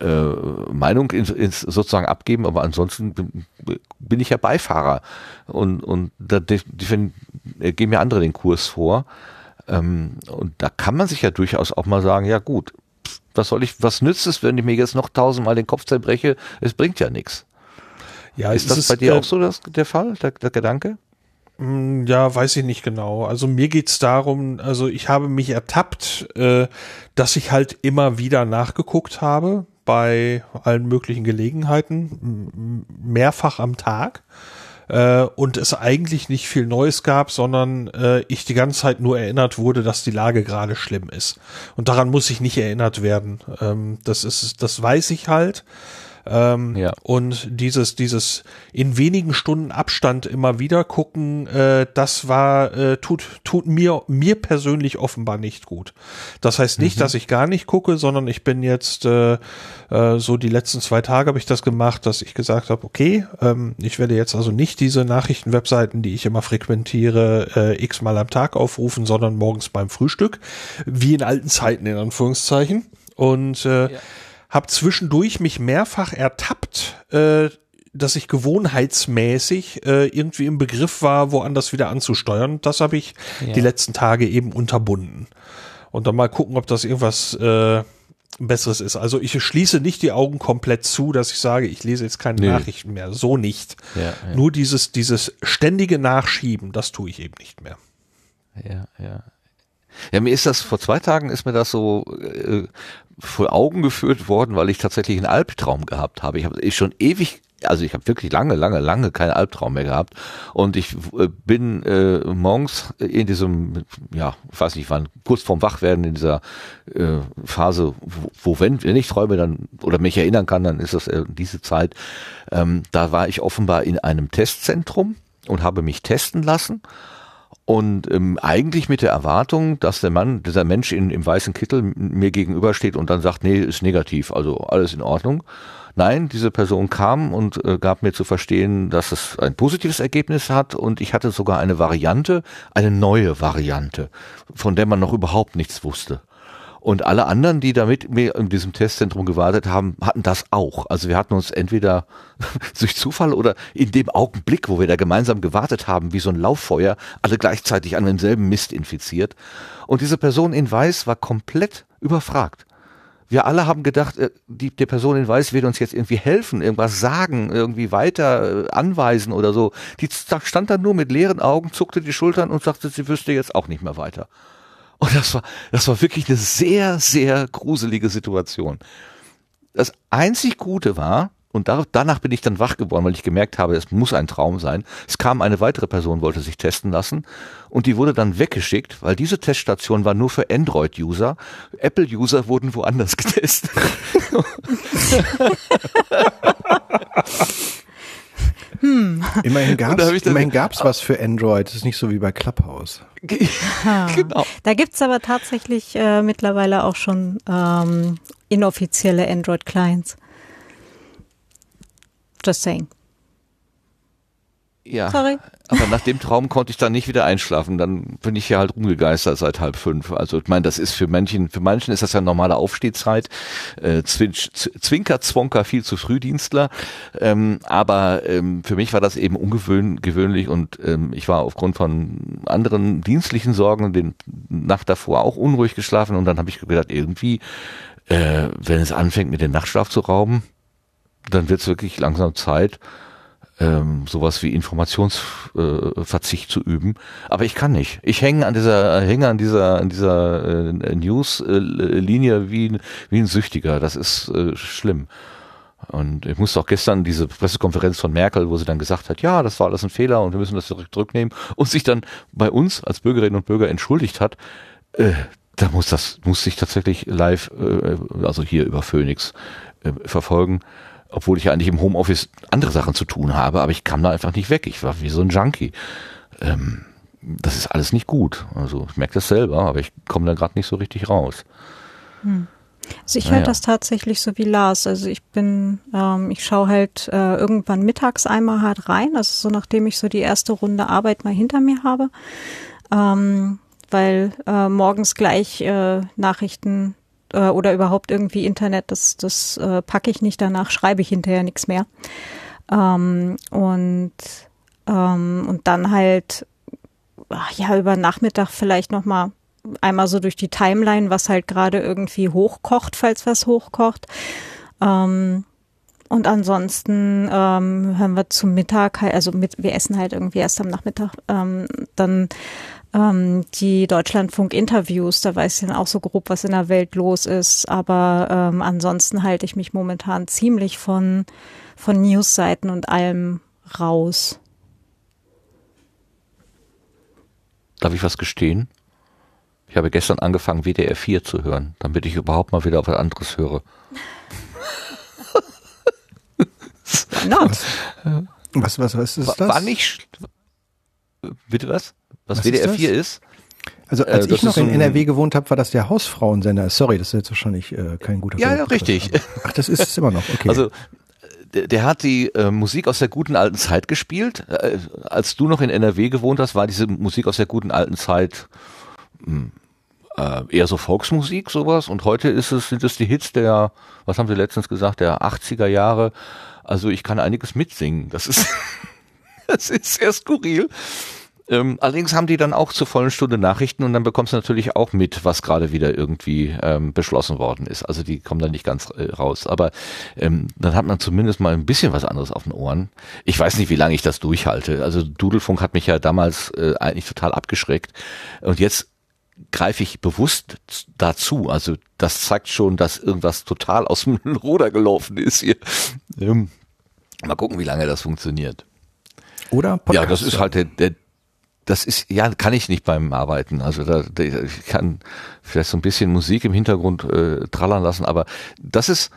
äh, Meinung ins, ins sozusagen abgeben. Aber ansonsten bin, ich ja Beifahrer und, und da geben ja andere den Kurs vor. Ähm, und da kann man sich ja durchaus auch mal sagen, ja gut, was soll ich, was nützt es, wenn ich mir jetzt noch tausendmal den Kopf zerbreche? Es bringt ja nichts. Ja, ist das ist, bei dir äh, auch so das, der Fall, der, der Gedanke? Mm, ja, weiß ich nicht genau. Also mir geht's darum, also ich habe mich ertappt, äh, dass ich halt immer wieder nachgeguckt habe bei allen möglichen Gelegenheiten, mehrfach am Tag äh, und es eigentlich nicht viel Neues gab, sondern äh, ich die ganze Zeit nur erinnert wurde, dass die Lage gerade schlimm ist. Und daran muss ich nicht erinnert werden. Ähm, das ist, das weiß ich halt. Ähm, ja. Und dieses, dieses in wenigen Stunden Abstand immer wieder gucken, äh, das war, äh, tut, tut mir, mir persönlich offenbar nicht gut. Das heißt nicht, mhm. dass ich gar nicht gucke, sondern ich bin jetzt äh, äh, so die letzten zwei Tage habe ich das gemacht, dass ich gesagt habe, okay, ähm, ich werde jetzt also nicht diese Nachrichtenwebseiten, die ich immer frequentiere, äh, x-mal am Tag aufrufen, sondern morgens beim Frühstück, wie in alten Zeiten in Anführungszeichen. Und äh, ja habe zwischendurch mich mehrfach ertappt, äh, dass ich gewohnheitsmäßig äh, irgendwie im Begriff war, woanders wieder anzusteuern. Das habe ich ja. die letzten Tage eben unterbunden. Und dann mal gucken, ob das irgendwas äh, Besseres ist. Also ich schließe nicht die Augen komplett zu, dass ich sage, ich lese jetzt keine nee. Nachrichten mehr. So nicht. Ja, ja. Nur dieses, dieses ständige Nachschieben, das tue ich eben nicht mehr. Ja, ja. Ja, mir ist das vor zwei Tagen ist mir das so äh, vor Augen geführt worden, weil ich tatsächlich einen Albtraum gehabt habe. Ich habe schon ewig also ich habe wirklich lange, lange, lange keinen Albtraum mehr gehabt und ich äh, bin äh, morgens in diesem, ja, ich weiß nicht wann, kurz vorm Wachwerden in dieser äh, Phase, wo, wo wenn, wenn ich träume dann oder mich erinnern kann, dann ist das äh, diese Zeit. Ähm, da war ich offenbar in einem Testzentrum und habe mich testen lassen und ähm, eigentlich mit der Erwartung, dass der Mann, dieser Mensch in, im weißen Kittel mir gegenübersteht und dann sagt, nee, ist negativ, also alles in Ordnung. Nein, diese Person kam und äh, gab mir zu verstehen, dass es ein positives Ergebnis hat und ich hatte sogar eine Variante, eine neue Variante, von der man noch überhaupt nichts wusste. Und alle anderen, die da mit mir in diesem Testzentrum gewartet haben, hatten das auch. Also wir hatten uns entweder durch Zufall oder in dem Augenblick, wo wir da gemeinsam gewartet haben, wie so ein Lauffeuer, alle gleichzeitig an demselben Mist infiziert. Und diese Person in Weiß war komplett überfragt. Wir alle haben gedacht, äh, die, die Person in Weiß wird uns jetzt irgendwie helfen, irgendwas sagen, irgendwie weiter äh, anweisen oder so. Die stand da nur mit leeren Augen, zuckte die Schultern und sagte, sie wüsste jetzt auch nicht mehr weiter. Und das war, das war wirklich eine sehr, sehr gruselige Situation. Das einzig Gute war, und da, danach bin ich dann wach geworden, weil ich gemerkt habe, es muss ein Traum sein. Es kam eine weitere Person, wollte sich testen lassen und die wurde dann weggeschickt, weil diese Teststation war nur für Android-User. Apple-User wurden woanders getestet. Hm. Immerhin gab es immerhin gab's was für Android. Das ist nicht so wie bei Clubhouse. genau. Da gibt's aber tatsächlich äh, mittlerweile auch schon ähm, inoffizielle Android-Clients. Just saying. Ja. Sorry. Aber nach dem Traum konnte ich dann nicht wieder einschlafen. Dann bin ich ja halt rumgegeistert seit halb fünf. Also ich meine, das ist für manchen, für manchen ist das ja normale Aufstehzeit. Äh, Zwinker, Zwonker, viel zu Frühdienstler. Ähm, aber ähm, für mich war das eben ungewöhnlich und ähm, ich war aufgrund von anderen dienstlichen Sorgen den Nacht davor auch unruhig geschlafen und dann habe ich gedacht, irgendwie, äh, wenn es anfängt mit dem Nachtschlaf zu rauben, dann wird es wirklich langsam Zeit, ähm, sowas wie Informationsverzicht äh, zu üben. Aber ich kann nicht. Ich hänge an dieser, hänge an dieser, an dieser äh, News-Linie wie, wie ein Süchtiger. Das ist äh, schlimm. Und ich musste auch gestern diese Pressekonferenz von Merkel, wo sie dann gesagt hat, ja, das war alles ein Fehler und wir müssen das direkt zurücknehmen und sich dann bei uns als Bürgerinnen und Bürger entschuldigt hat, äh, da muss das, muss ich tatsächlich live, äh, also hier über Phoenix äh, verfolgen obwohl ich ja eigentlich im Homeoffice andere Sachen zu tun habe, aber ich kam da einfach nicht weg. Ich war wie so ein Junkie. Ähm, das ist alles nicht gut. Also ich merke das selber, aber ich komme da gerade nicht so richtig raus. Hm. Also ich naja. höre das tatsächlich so wie Lars. Also ich bin, ähm, ich schaue halt äh, irgendwann mittags einmal hart rein, also so nachdem ich so die erste Runde Arbeit mal hinter mir habe, ähm, weil äh, morgens gleich äh, Nachrichten äh, oder überhaupt irgendwie Internet, das, das äh, packe ich nicht, danach schreibe ich hinterher nichts mehr. Ähm, und, ähm, und dann halt, ach, ja, über Nachmittag vielleicht nochmal einmal so durch die Timeline, was halt gerade irgendwie hochkocht, falls was hochkocht. Ähm, und ansonsten ähm, hören wir zum Mittag also mit, wir essen halt irgendwie erst am Nachmittag, ähm, dann ähm, die Deutschlandfunk-Interviews, da weiß ich dann auch so grob, was in der Welt los ist. Aber ähm, ansonsten halte ich mich momentan ziemlich von, von Newsseiten und allem raus. Darf ich was gestehen? Ich habe gestern angefangen, WDR 4 zu hören, damit ich überhaupt mal wieder auf was anderes höre. Not? Was, was, was ist War, das? war nicht. Bitte was? Was, Was WDR ist 4 ist? also äh, als das ich noch in NRW gewohnt habe, war das der Hausfrauensender. Sorry, das ist jetzt wahrscheinlich äh, kein guter Ja, ja, richtig. aber- Ach, das ist es immer noch. Okay. Also der, der hat die äh, Musik aus der guten alten Zeit gespielt. Äh, als du noch in NRW gewohnt hast, war diese Musik aus der guten alten Zeit mh, äh, eher so Volksmusik, sowas. Und heute ist es, sind es die Hits der, was haben sie letztens gesagt, der 80er Jahre. Also ich kann einiges mitsingen. Das ist, das ist sehr skurril. Ähm, allerdings haben die dann auch zur vollen Stunde Nachrichten und dann bekommst du natürlich auch mit, was gerade wieder irgendwie ähm, beschlossen worden ist. Also die kommen dann nicht ganz äh, raus. Aber ähm, dann hat man zumindest mal ein bisschen was anderes auf den Ohren. Ich weiß nicht, wie lange ich das durchhalte. Also Dudelfunk hat mich ja damals äh, eigentlich total abgeschreckt. Und jetzt greife ich bewusst dazu. Also das zeigt schon, dass irgendwas total aus dem Ruder gelaufen ist hier. Ähm, mal gucken, wie lange das funktioniert. Oder Ja, das ist halt der, der das ist, ja, kann ich nicht beim Arbeiten. Also da, da ich kann vielleicht so ein bisschen Musik im Hintergrund äh, trallern lassen, aber das ist,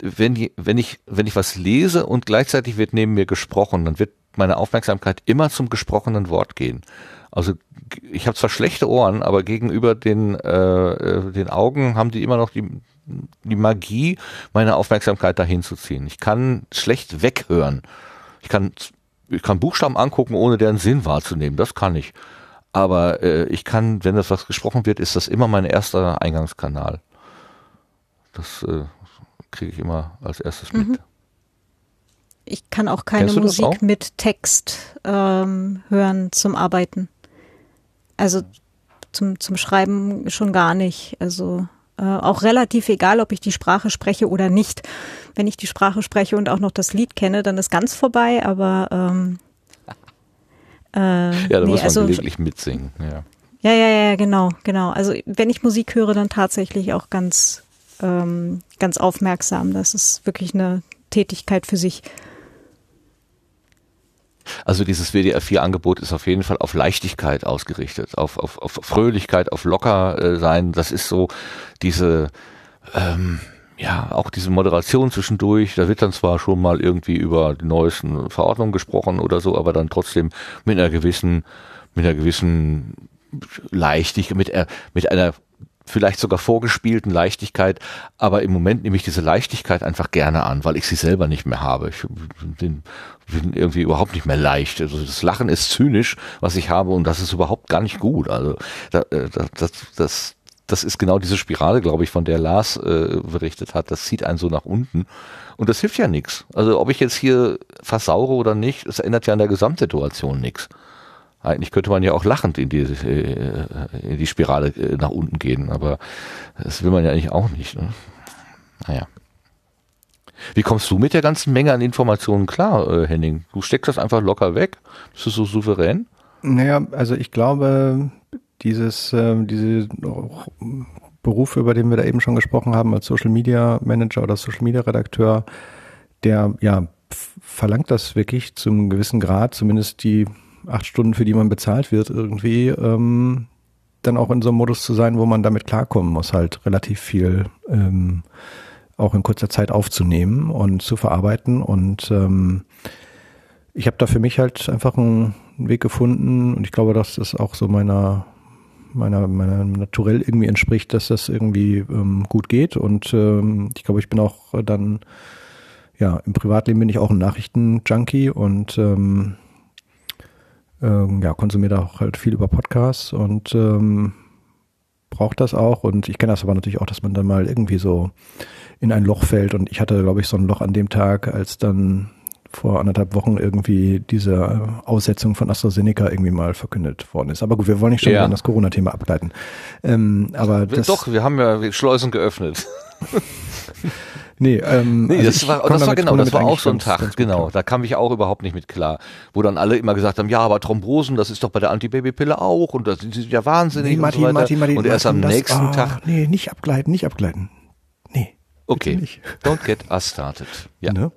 wenn, wenn ich, wenn ich was lese und gleichzeitig wird neben mir gesprochen, dann wird meine Aufmerksamkeit immer zum gesprochenen Wort gehen. Also ich habe zwar schlechte Ohren, aber gegenüber den, äh, äh, den Augen haben die immer noch die, die Magie, meine Aufmerksamkeit dahin zu ziehen. Ich kann schlecht weghören. Ich kann ich kann Buchstaben angucken, ohne deren Sinn wahrzunehmen. Das kann ich. Aber äh, ich kann, wenn das was gesprochen wird, ist das immer mein erster Eingangskanal. Das äh, kriege ich immer als erstes mit. Ich kann auch keine Musik auch? mit Text ähm, hören zum Arbeiten. Also zum, zum Schreiben schon gar nicht. Also äh, auch relativ egal, ob ich die Sprache spreche oder nicht. Wenn ich die Sprache spreche und auch noch das Lied kenne, dann ist ganz vorbei, aber ähm, äh, Ja, da nee, muss man also, gelegentlich mitsingen. Ja. ja, ja, ja, genau, genau. Also wenn ich Musik höre, dann tatsächlich auch ganz, ähm, ganz aufmerksam. Das ist wirklich eine Tätigkeit für sich. Also dieses WDR4-Angebot ist auf jeden Fall auf Leichtigkeit ausgerichtet, auf, auf, auf Fröhlichkeit, auf locker äh, sein. Das ist so diese, ähm, ja, auch diese Moderation zwischendurch. Da wird dann zwar schon mal irgendwie über die neuesten Verordnungen gesprochen oder so, aber dann trotzdem mit einer gewissen, mit einer gewissen Leichtigkeit, mit, äh, mit einer vielleicht sogar vorgespielten Leichtigkeit, aber im Moment nehme ich diese Leichtigkeit einfach gerne an, weil ich sie selber nicht mehr habe. Ich bin, irgendwie überhaupt nicht mehr leicht. Also das Lachen ist zynisch, was ich habe und das ist überhaupt gar nicht gut. Also äh, das, das, das, das ist genau diese Spirale, glaube ich, von der Lars äh, berichtet hat. Das zieht einen so nach unten und das hilft ja nichts. Also ob ich jetzt hier versaure oder nicht, es ändert ja an der Gesamtsituation nichts. Eigentlich könnte man ja auch lachend in die, äh, in die Spirale äh, nach unten gehen, aber das will man ja eigentlich auch nicht. Ne? Naja. Wie kommst du mit der ganzen Menge an Informationen klar, äh, Henning? Du steckst das einfach locker weg? Bist du so souverän? Naja, also ich glaube, dieses, äh, diese Beruf, über den wir da eben schon gesprochen haben, als Social Media Manager oder Social Media Redakteur, der ja verlangt das wirklich zum gewissen Grad, zumindest die acht Stunden, für die man bezahlt wird, irgendwie ähm, dann auch in so einem Modus zu sein, wo man damit klarkommen muss, halt relativ viel ähm, auch in kurzer Zeit aufzunehmen und zu verarbeiten. Und ähm, ich habe da für mich halt einfach einen Weg gefunden und ich glaube, dass das auch so meiner meiner, meiner Naturell irgendwie entspricht, dass das irgendwie ähm, gut geht. Und ähm, ich glaube, ich bin auch dann, ja, im Privatleben bin ich auch ein Nachrichtenjunkie und ähm, ähm, ja, konsumiere da auch halt viel über Podcasts und ähm, braucht das auch. Und ich kenne das aber natürlich auch, dass man dann mal irgendwie so in ein Loch fällt. Und ich hatte, glaube ich, so ein Loch an dem Tag, als dann vor anderthalb Wochen irgendwie diese Aussetzung von AstraZeneca irgendwie mal verkündet worden ist. Aber gut, wir wollen nicht schon Ja. wieder das Corona-Thema ableiten. Ähm, aber Doch, wir haben ja Schleusen geöffnet. nee, ähm, Nee, also das war, das war genau, das war auch so ein ganz- Tag, ganz gut genau. Da kam ich auch überhaupt nicht mit klar. Wo dann alle immer gesagt haben, ja, aber Thrombosen, das ist doch bei der Antibabypille auch und das sind ja wahnsinnig Nee, Martin, und so weiter. Martin, Martin, und erst am Martin, das- nächsten ah, Tag, Nee, nicht abgleiten, nicht abgleiten. Nee. okay, don't get us started. Ja. Ne?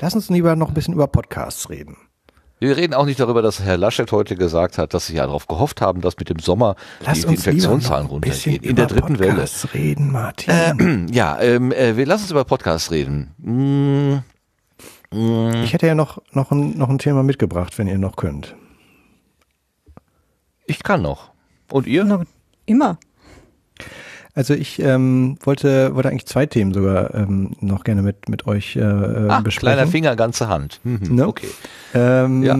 Lass uns lieber noch ein bisschen über Podcasts reden. Wir reden auch nicht darüber, dass Herr Laschet heute gesagt hat, dass sie ja darauf gehofft haben, dass mit dem Sommer Lass die, Infektionszahlen runtergehen. In der dritten Welle. Podcasts reden, Martin. Ja, ähm, äh, wir lassen uns über Podcasts reden. Hm, Mm. Ich hätte ja noch, noch, ein, noch ein Thema mitgebracht, wenn ihr noch könnt. Ich kann noch. Und ihr? Immer. Also ich ähm, wollte, wollte eigentlich zwei Themen sogar ähm, noch gerne mit, mit euch äh, ah, besprechen. kleiner Finger, ganze Hand. Mhm, Ne? Okay. Ähm, Ja.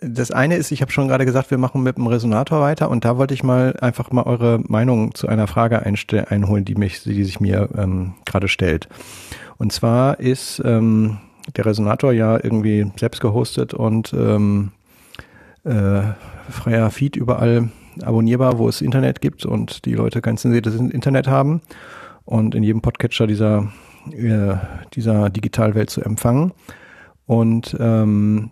Das eine ist, ich habe schon gerade gesagt, wir machen mit dem Resonator weiter und da wollte ich mal einfach mal eure Meinung zu einer Frage einholen, die mich, die sich mir ähm, gerade stellt. Und zwar ist ähm, der Resonator ja irgendwie selbst gehostet und ähm, äh, freier Feed überall abonnierbar, wo es Internet gibt und die Leute kein zensiertes Internet haben und in jedem Podcatcher dieser, äh, dieser Digitalwelt zu empfangen. Und ähm,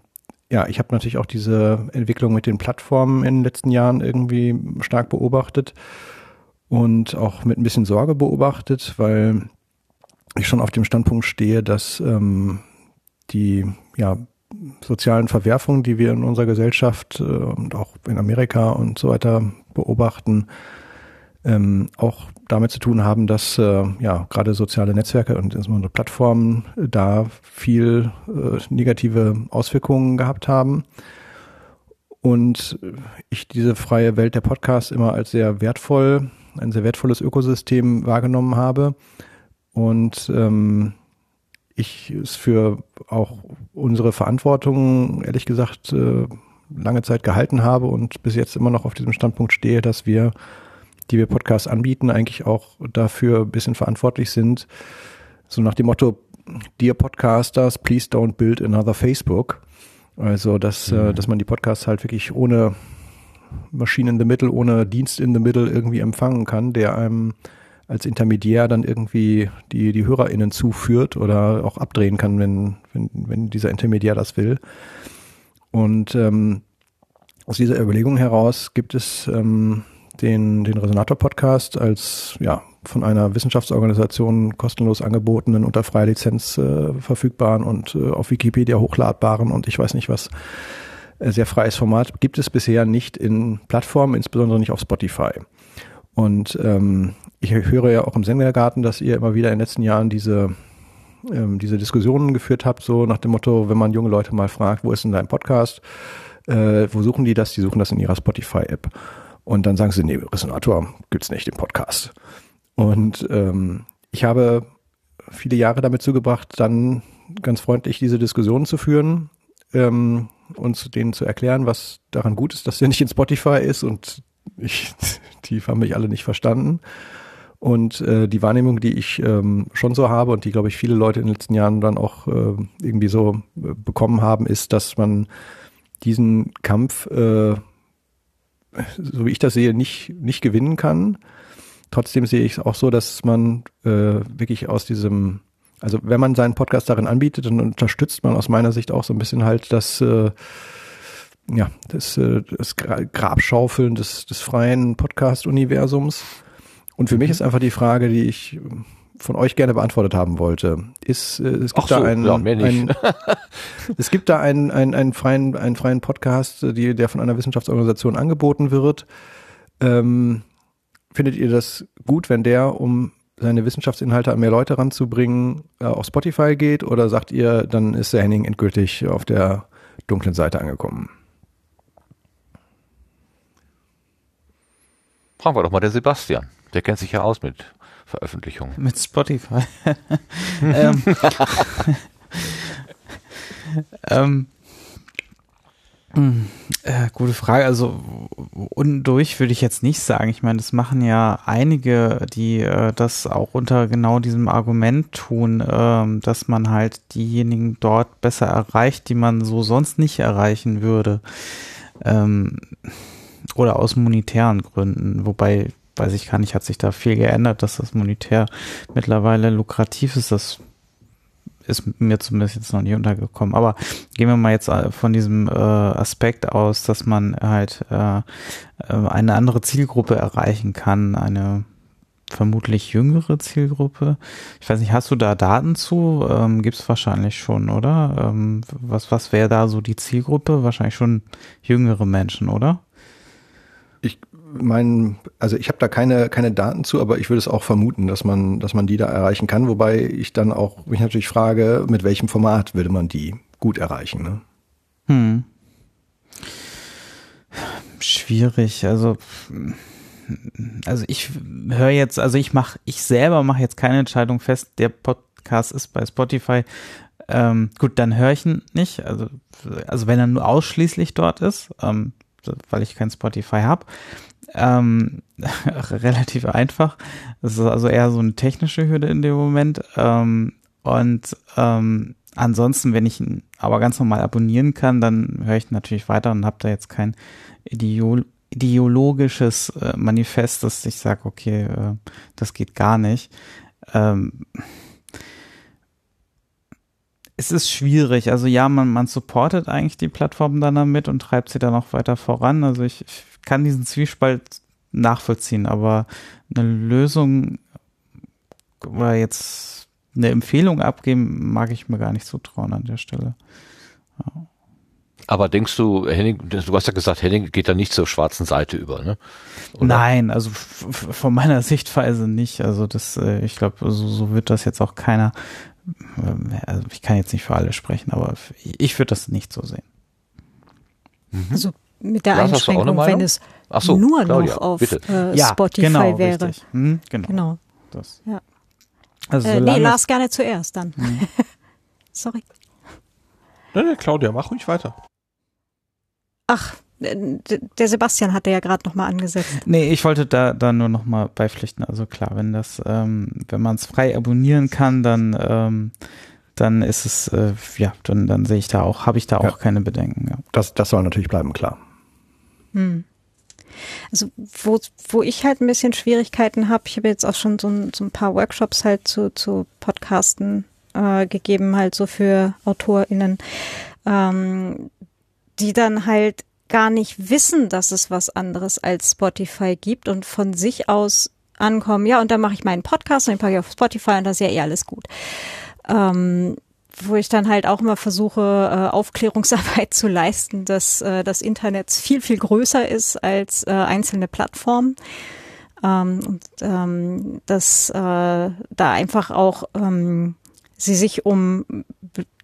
ja, ich habe natürlich auch diese Entwicklung mit den Plattformen in den letzten Jahren irgendwie stark beobachtet und auch mit ein bisschen Sorge beobachtet, weil ich schon auf dem Standpunkt stehe, dass ähm, die ja, sozialen Verwerfungen, die wir in unserer Gesellschaft äh, und auch in Amerika und so weiter beobachten, ähm, auch damit zu tun haben, dass äh, ja gerade soziale Netzwerke und insbesondere Plattformen äh, da viel äh, negative Auswirkungen gehabt haben. Und ich diese freie Welt der Podcasts immer als sehr wertvoll, ein sehr wertvolles Ökosystem wahrgenommen habe. Und ähm, ich es für auch unsere Verantwortung, ehrlich gesagt, äh, lange Zeit gehalten habe und bis jetzt immer noch auf diesem Standpunkt stehe, dass wir, die wir Podcasts anbieten, eigentlich auch dafür ein bisschen verantwortlich sind. So nach dem Motto, Dear Podcasters, please don't build another Facebook. Also, dass, äh, dass man die Podcasts halt wirklich ohne Maschine in the Middle, ohne Dienst in the Middle irgendwie empfangen kann, der einem als Intermediär dann irgendwie die, die HörerInnen zuführt oder auch abdrehen kann, wenn, wenn, wenn dieser Intermediär das will. Und ähm, aus dieser Überlegung heraus gibt es ähm, den, den Resonator-Podcast als ja, von einer Wissenschaftsorganisation kostenlos angebotenen, unter freier Lizenz äh, verfügbaren und äh, auf Wikipedia hochladbaren und ich weiß nicht was, äh, sehr freies Format gibt es bisher nicht in Plattformen, insbesondere nicht auf Spotify. Und ähm, ich höre ja auch im Sendergarten, dass ihr immer wieder in den letzten Jahren diese, ähm, diese Diskussionen geführt habt, so nach dem Motto, wenn man junge Leute mal fragt, wo ist denn dein Podcast? Äh, wo suchen die das? Die suchen das in ihrer Spotify-App. Und dann sagen sie, nee, Resonator gibt's nicht im Podcast. Und ähm, ich habe viele Jahre damit zugebracht, dann ganz freundlich diese Diskussionen zu führen ähm, und denen zu erklären, was daran gut ist, dass der nicht in Spotify ist und ich, die haben mich alle nicht verstanden. Und äh, die Wahrnehmung, die ich ähm, schon so habe und die, glaube ich, viele Leute in den letzten Jahren dann auch äh, irgendwie so äh, bekommen haben, ist, dass man diesen Kampf, äh, so wie ich das sehe, nicht, nicht gewinnen kann. Trotzdem sehe ich es auch so, dass man äh, wirklich aus diesem, also wenn man seinen Podcast darin anbietet, dann unterstützt man aus meiner Sicht auch so ein bisschen halt das, äh, ja, das, äh, das Gra- Grabschaufeln des, des freien Podcast-Universums. Und für mich ist einfach die Frage, die ich von euch gerne beantwortet haben wollte, ist, äh, es gibt so, da einen, ja, einen es gibt da einen, einen, einen, freien, einen freien Podcast, äh, die, der von einer Wissenschaftsorganisation angeboten wird. Ähm, findet ihr das gut, wenn der, um seine Wissenschaftsinhalte an mehr Leute ranzubringen, äh, auf Spotify geht? Oder sagt ihr, dann ist der Henning endgültig auf der dunklen Seite angekommen? Fragen wir doch mal den Sebastian. Der kennt sich ja aus mit Veröffentlichungen. Mit Spotify. ähm, ähm, hm, äh, gute Frage. Also undurch würde ich jetzt nicht sagen. Ich meine, das machen ja einige, die äh, das auch unter genau diesem Argument tun, ähm, dass man halt diejenigen dort besser erreicht, die man so sonst nicht erreichen würde. Ähm, oder aus monetären Gründen. Wobei, weiß ich gar nicht, hat sich da viel geändert, dass das monetär mittlerweile lukrativ ist. Das ist mir zumindest jetzt noch nie untergekommen. Aber gehen wir mal jetzt äh, von diesem äh, Aspekt aus, dass man halt äh, eine andere Zielgruppe erreichen kann, eine vermutlich jüngere Zielgruppe. Ich weiß nicht, hast du da Daten zu? Ähm, Gibt es wahrscheinlich schon, oder? Ähm, was was wäre da so die Zielgruppe? Wahrscheinlich schon jüngere Menschen, oder? Mein, also ich habe da keine keine Daten zu, aber ich würde es auch vermuten, dass man dass man die da erreichen kann. Wobei ich dann auch mich natürlich frage, mit welchem Format würde man die gut erreichen? Ne? Hm. Schwierig. Also also ich höre jetzt, also ich mache, ich selber mache jetzt keine Entscheidung fest. Der Podcast ist bei Spotify. Ähm, gut, dann höre ich ihn nicht. Also also wenn er nur ausschließlich dort ist. Ähm, weil ich kein Spotify habe. Ähm, relativ einfach. Das ist also eher so eine technische Hürde in dem Moment. Ähm, und ähm, ansonsten, wenn ich ihn aber ganz normal abonnieren kann, dann höre ich natürlich weiter und habe da jetzt kein Ideol ideologisches äh, Manifest, dass ich sage, okay, äh, das geht gar nicht. Ähm, es ist schwierig. Also ja, man, man supportet eigentlich die Plattform dann damit und treibt sie dann auch weiter voran. Also ich, ich kann diesen Zwiespalt nachvollziehen, aber eine Lösung oder jetzt eine Empfehlung abgeben, mag ich mir gar nicht so trauen an der Stelle. Ja. Aber denkst du, Henning, du hast ja gesagt, Henning geht da nicht zur schwarzen Seite über, ne? Oder? Nein, also von meiner Sichtweise nicht. Also das, äh, ich glaube, so, so wird das jetzt auch keiner ähm, also ich kann jetzt nicht für alle sprechen, aber ich würde das nicht so sehen. Mhm. Also mit der Lars, Einschränkung, wenn es so, nur Claudia, noch auf äh, ja, Spotify genau, wäre. Hm, genau. genau. Das. Ja. Also äh, nee, Lars gerne zuerst dann. Hm. Sorry. Nein, nee, Claudia, mach ruhig weiter. Ach, der Sebastian hatte ja gerade nochmal angesetzt. Nee, ich wollte da, da nur nochmal beipflichten. Also klar, wenn das, ähm, wenn man es frei abonnieren kann, dann, ähm, dann ist es, äh, ja, dann, dann sehe ich da auch, habe ich da auch ja. keine Bedenken. Ja. Das, das soll natürlich bleiben, klar. Hm. Also wo, wo ich halt ein bisschen Schwierigkeiten habe, ich habe jetzt auch schon so ein, so ein paar Workshops halt zu, zu Podcasten äh, gegeben, halt so für AutorInnen, ähm, die dann halt gar nicht wissen, dass es was anderes als Spotify gibt und von sich aus ankommen, ja, und dann mache ich meinen Podcast und den packe ich auf Spotify und das ist ja eh alles gut. Ähm, wo ich dann halt auch immer versuche, äh, Aufklärungsarbeit zu leisten, dass äh, das Internet viel, viel größer ist als äh, einzelne Plattformen. Ähm, und ähm, dass äh, da einfach auch ähm, sie sich um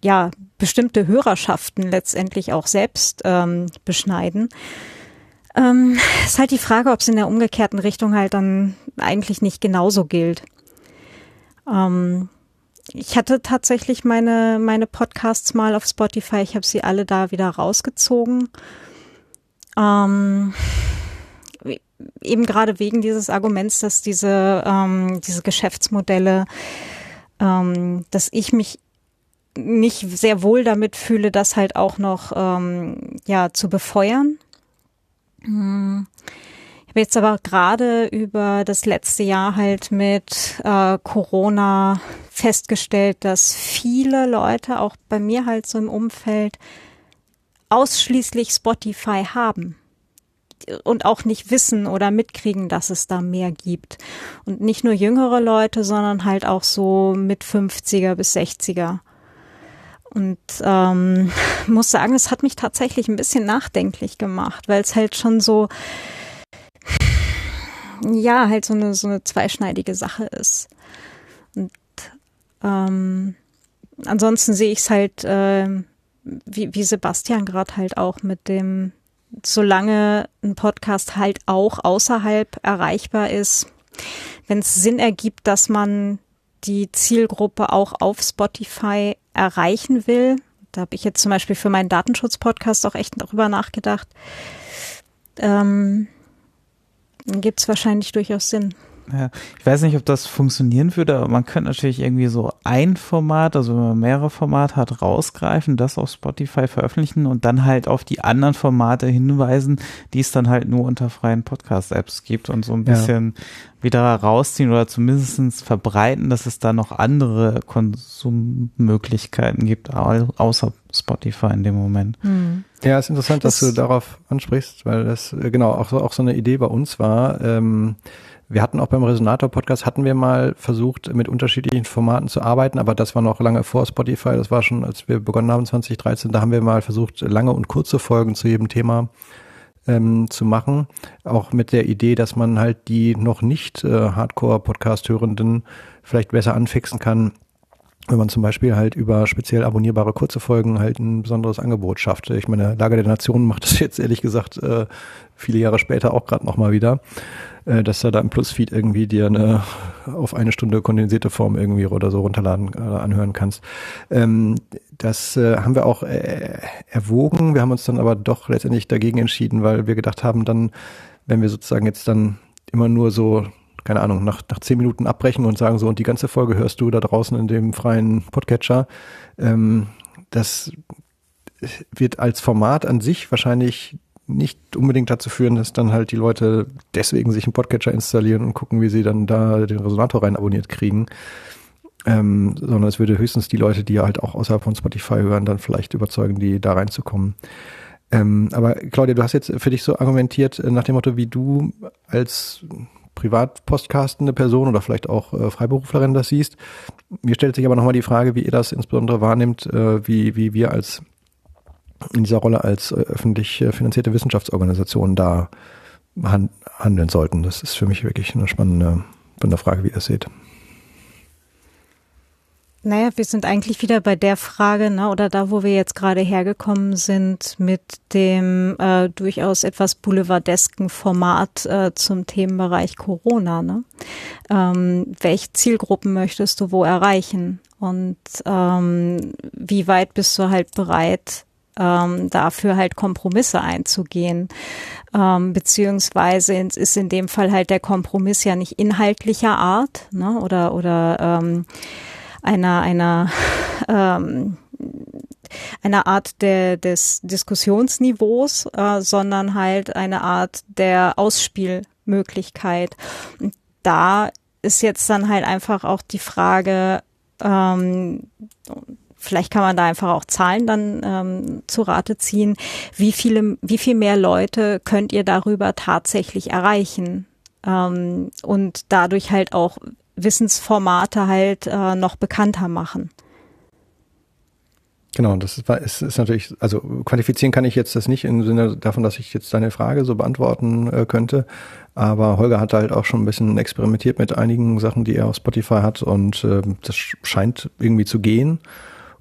ja bestimmte Hörerschaften letztendlich auch selbst ähm, beschneiden. Ähm, ist halt die Frage, ob es in der umgekehrten Richtung halt dann eigentlich nicht genauso gilt. Ähm, ich hatte tatsächlich meine meine Podcasts mal auf Spotify. Ich habe sie alle da wieder rausgezogen. Ähm, eben gerade wegen dieses Arguments, dass diese ähm, diese Geschäftsmodelle ähm, dass ich mich nicht sehr wohl damit fühle, das halt auch noch ähm, ja zu befeuern. Hm. Habe jetzt aber gerade über das letzte Jahr halt mit äh, Corona festgestellt, dass viele Leute auch bei mir halt so im Umfeld ausschließlich Spotify haben und auch nicht wissen oder mitkriegen, dass es da mehr gibt. Und nicht nur jüngere Leute, sondern halt auch so mit 50er bis 60er. Und ähm, muss sagen, es hat mich tatsächlich ein bisschen nachdenklich gemacht, weil es halt schon so, ja, halt so eine, so eine zweischneidige Sache ist. Und ähm, ansonsten sehe ich es halt, äh, wie, wie Sebastian gerade halt auch mit dem solange ein Podcast halt auch außerhalb erreichbar ist, wenn es Sinn ergibt, dass man die Zielgruppe auch auf Spotify erreichen will. Da habe ich jetzt zum Beispiel für meinen Datenschutz-Podcast auch echt darüber nachgedacht. Ähm, gibt es wahrscheinlich durchaus Sinn. Ja, ich weiß nicht, ob das funktionieren würde, aber man könnte natürlich irgendwie so ein Format, also wenn man mehrere Formate hat, rausgreifen, das auf Spotify veröffentlichen und dann halt auf die anderen Formate hinweisen, die es dann halt nur unter freien Podcast-Apps gibt und so ein bisschen ja. wieder rausziehen oder zumindest verbreiten, dass es da noch andere Konsummöglichkeiten gibt, außer Spotify in dem Moment. Mhm. Ja, ist interessant, dass das du darauf ansprichst, weil das äh, genau auch so, auch so eine Idee bei uns war. Ähm, wir hatten auch beim Resonator-Podcast, hatten wir mal versucht, mit unterschiedlichen Formaten zu arbeiten, aber das war noch lange vor Spotify, das war schon, als wir begonnen haben 2013, da haben wir mal versucht, lange und kurze Folgen zu jedem Thema ähm, zu machen. Auch mit der Idee, dass man halt die noch nicht äh, Hardcore-Podcast-Hörenden vielleicht besser anfixen kann, wenn man zum Beispiel halt über speziell abonnierbare kurze Folgen halt ein besonderes Angebot schafft. Ich meine, Lager der Nationen macht das jetzt ehrlich gesagt äh, viele Jahre später auch gerade nochmal wieder, äh, dass du da im Plusfeed irgendwie dir eine auf eine Stunde kondensierte Form irgendwie oder so runterladen äh, anhören kannst. Ähm, das äh, haben wir auch äh, erwogen. Wir haben uns dann aber doch letztendlich dagegen entschieden, weil wir gedacht haben, dann, wenn wir sozusagen jetzt dann immer nur so keine Ahnung, nach, nach zehn Minuten abbrechen und sagen so, und die ganze Folge hörst du da draußen in dem freien Podcatcher. Ähm, das wird als Format an sich wahrscheinlich nicht unbedingt dazu führen, dass dann halt die Leute deswegen sich einen Podcatcher installieren und gucken, wie sie dann da den Resonator rein abonniert kriegen. Ähm, sondern es würde höchstens die Leute, die halt auch außerhalb von Spotify hören, dann vielleicht überzeugen, die da reinzukommen. Ähm, aber Claudia, du hast jetzt für dich so argumentiert äh, nach dem Motto, wie du als privatpostcastende Person oder vielleicht auch äh, Freiberuflerin das siehst. Mir stellt sich aber nochmal die Frage, wie ihr das insbesondere wahrnimmt, äh, wie, wie wir als in dieser Rolle als äh, öffentlich äh, finanzierte Wissenschaftsorganisation da han handeln sollten. Das ist für mich wirklich eine spannende, spannende Frage, wie ihr das seht. Naja, wir sind eigentlich wieder bei der Frage, ne, oder da, wo wir jetzt gerade hergekommen sind, mit dem äh, durchaus etwas boulevardesken Format äh, zum Themenbereich Corona. Ne? Ähm, welche Zielgruppen möchtest du wo erreichen? Und ähm, wie weit bist du halt bereit, ähm, dafür halt Kompromisse einzugehen? Ähm, beziehungsweise ist in dem Fall halt der Kompromiss ja nicht inhaltlicher Art, ne? Oder oder ähm, einer, einer, ähm, einer Art der, des Diskussionsniveaus, äh, sondern halt eine Art der Ausspielmöglichkeit. Und da ist jetzt dann halt einfach auch die Frage, ähm, vielleicht kann man da einfach auch Zahlen dann ähm, zu Rate ziehen, wie viele, wie viel mehr Leute könnt ihr darüber tatsächlich erreichen? Ähm, und dadurch halt auch Wissensformate halt äh, noch bekannter machen. Genau, das ist, ist, ist natürlich, also quantifizieren kann ich jetzt das nicht im Sinne davon, dass ich jetzt deine Frage so beantworten äh, könnte. Aber Holger hat halt auch schon ein bisschen experimentiert mit einigen Sachen, die er auf Spotify hat und äh, das scheint irgendwie zu gehen.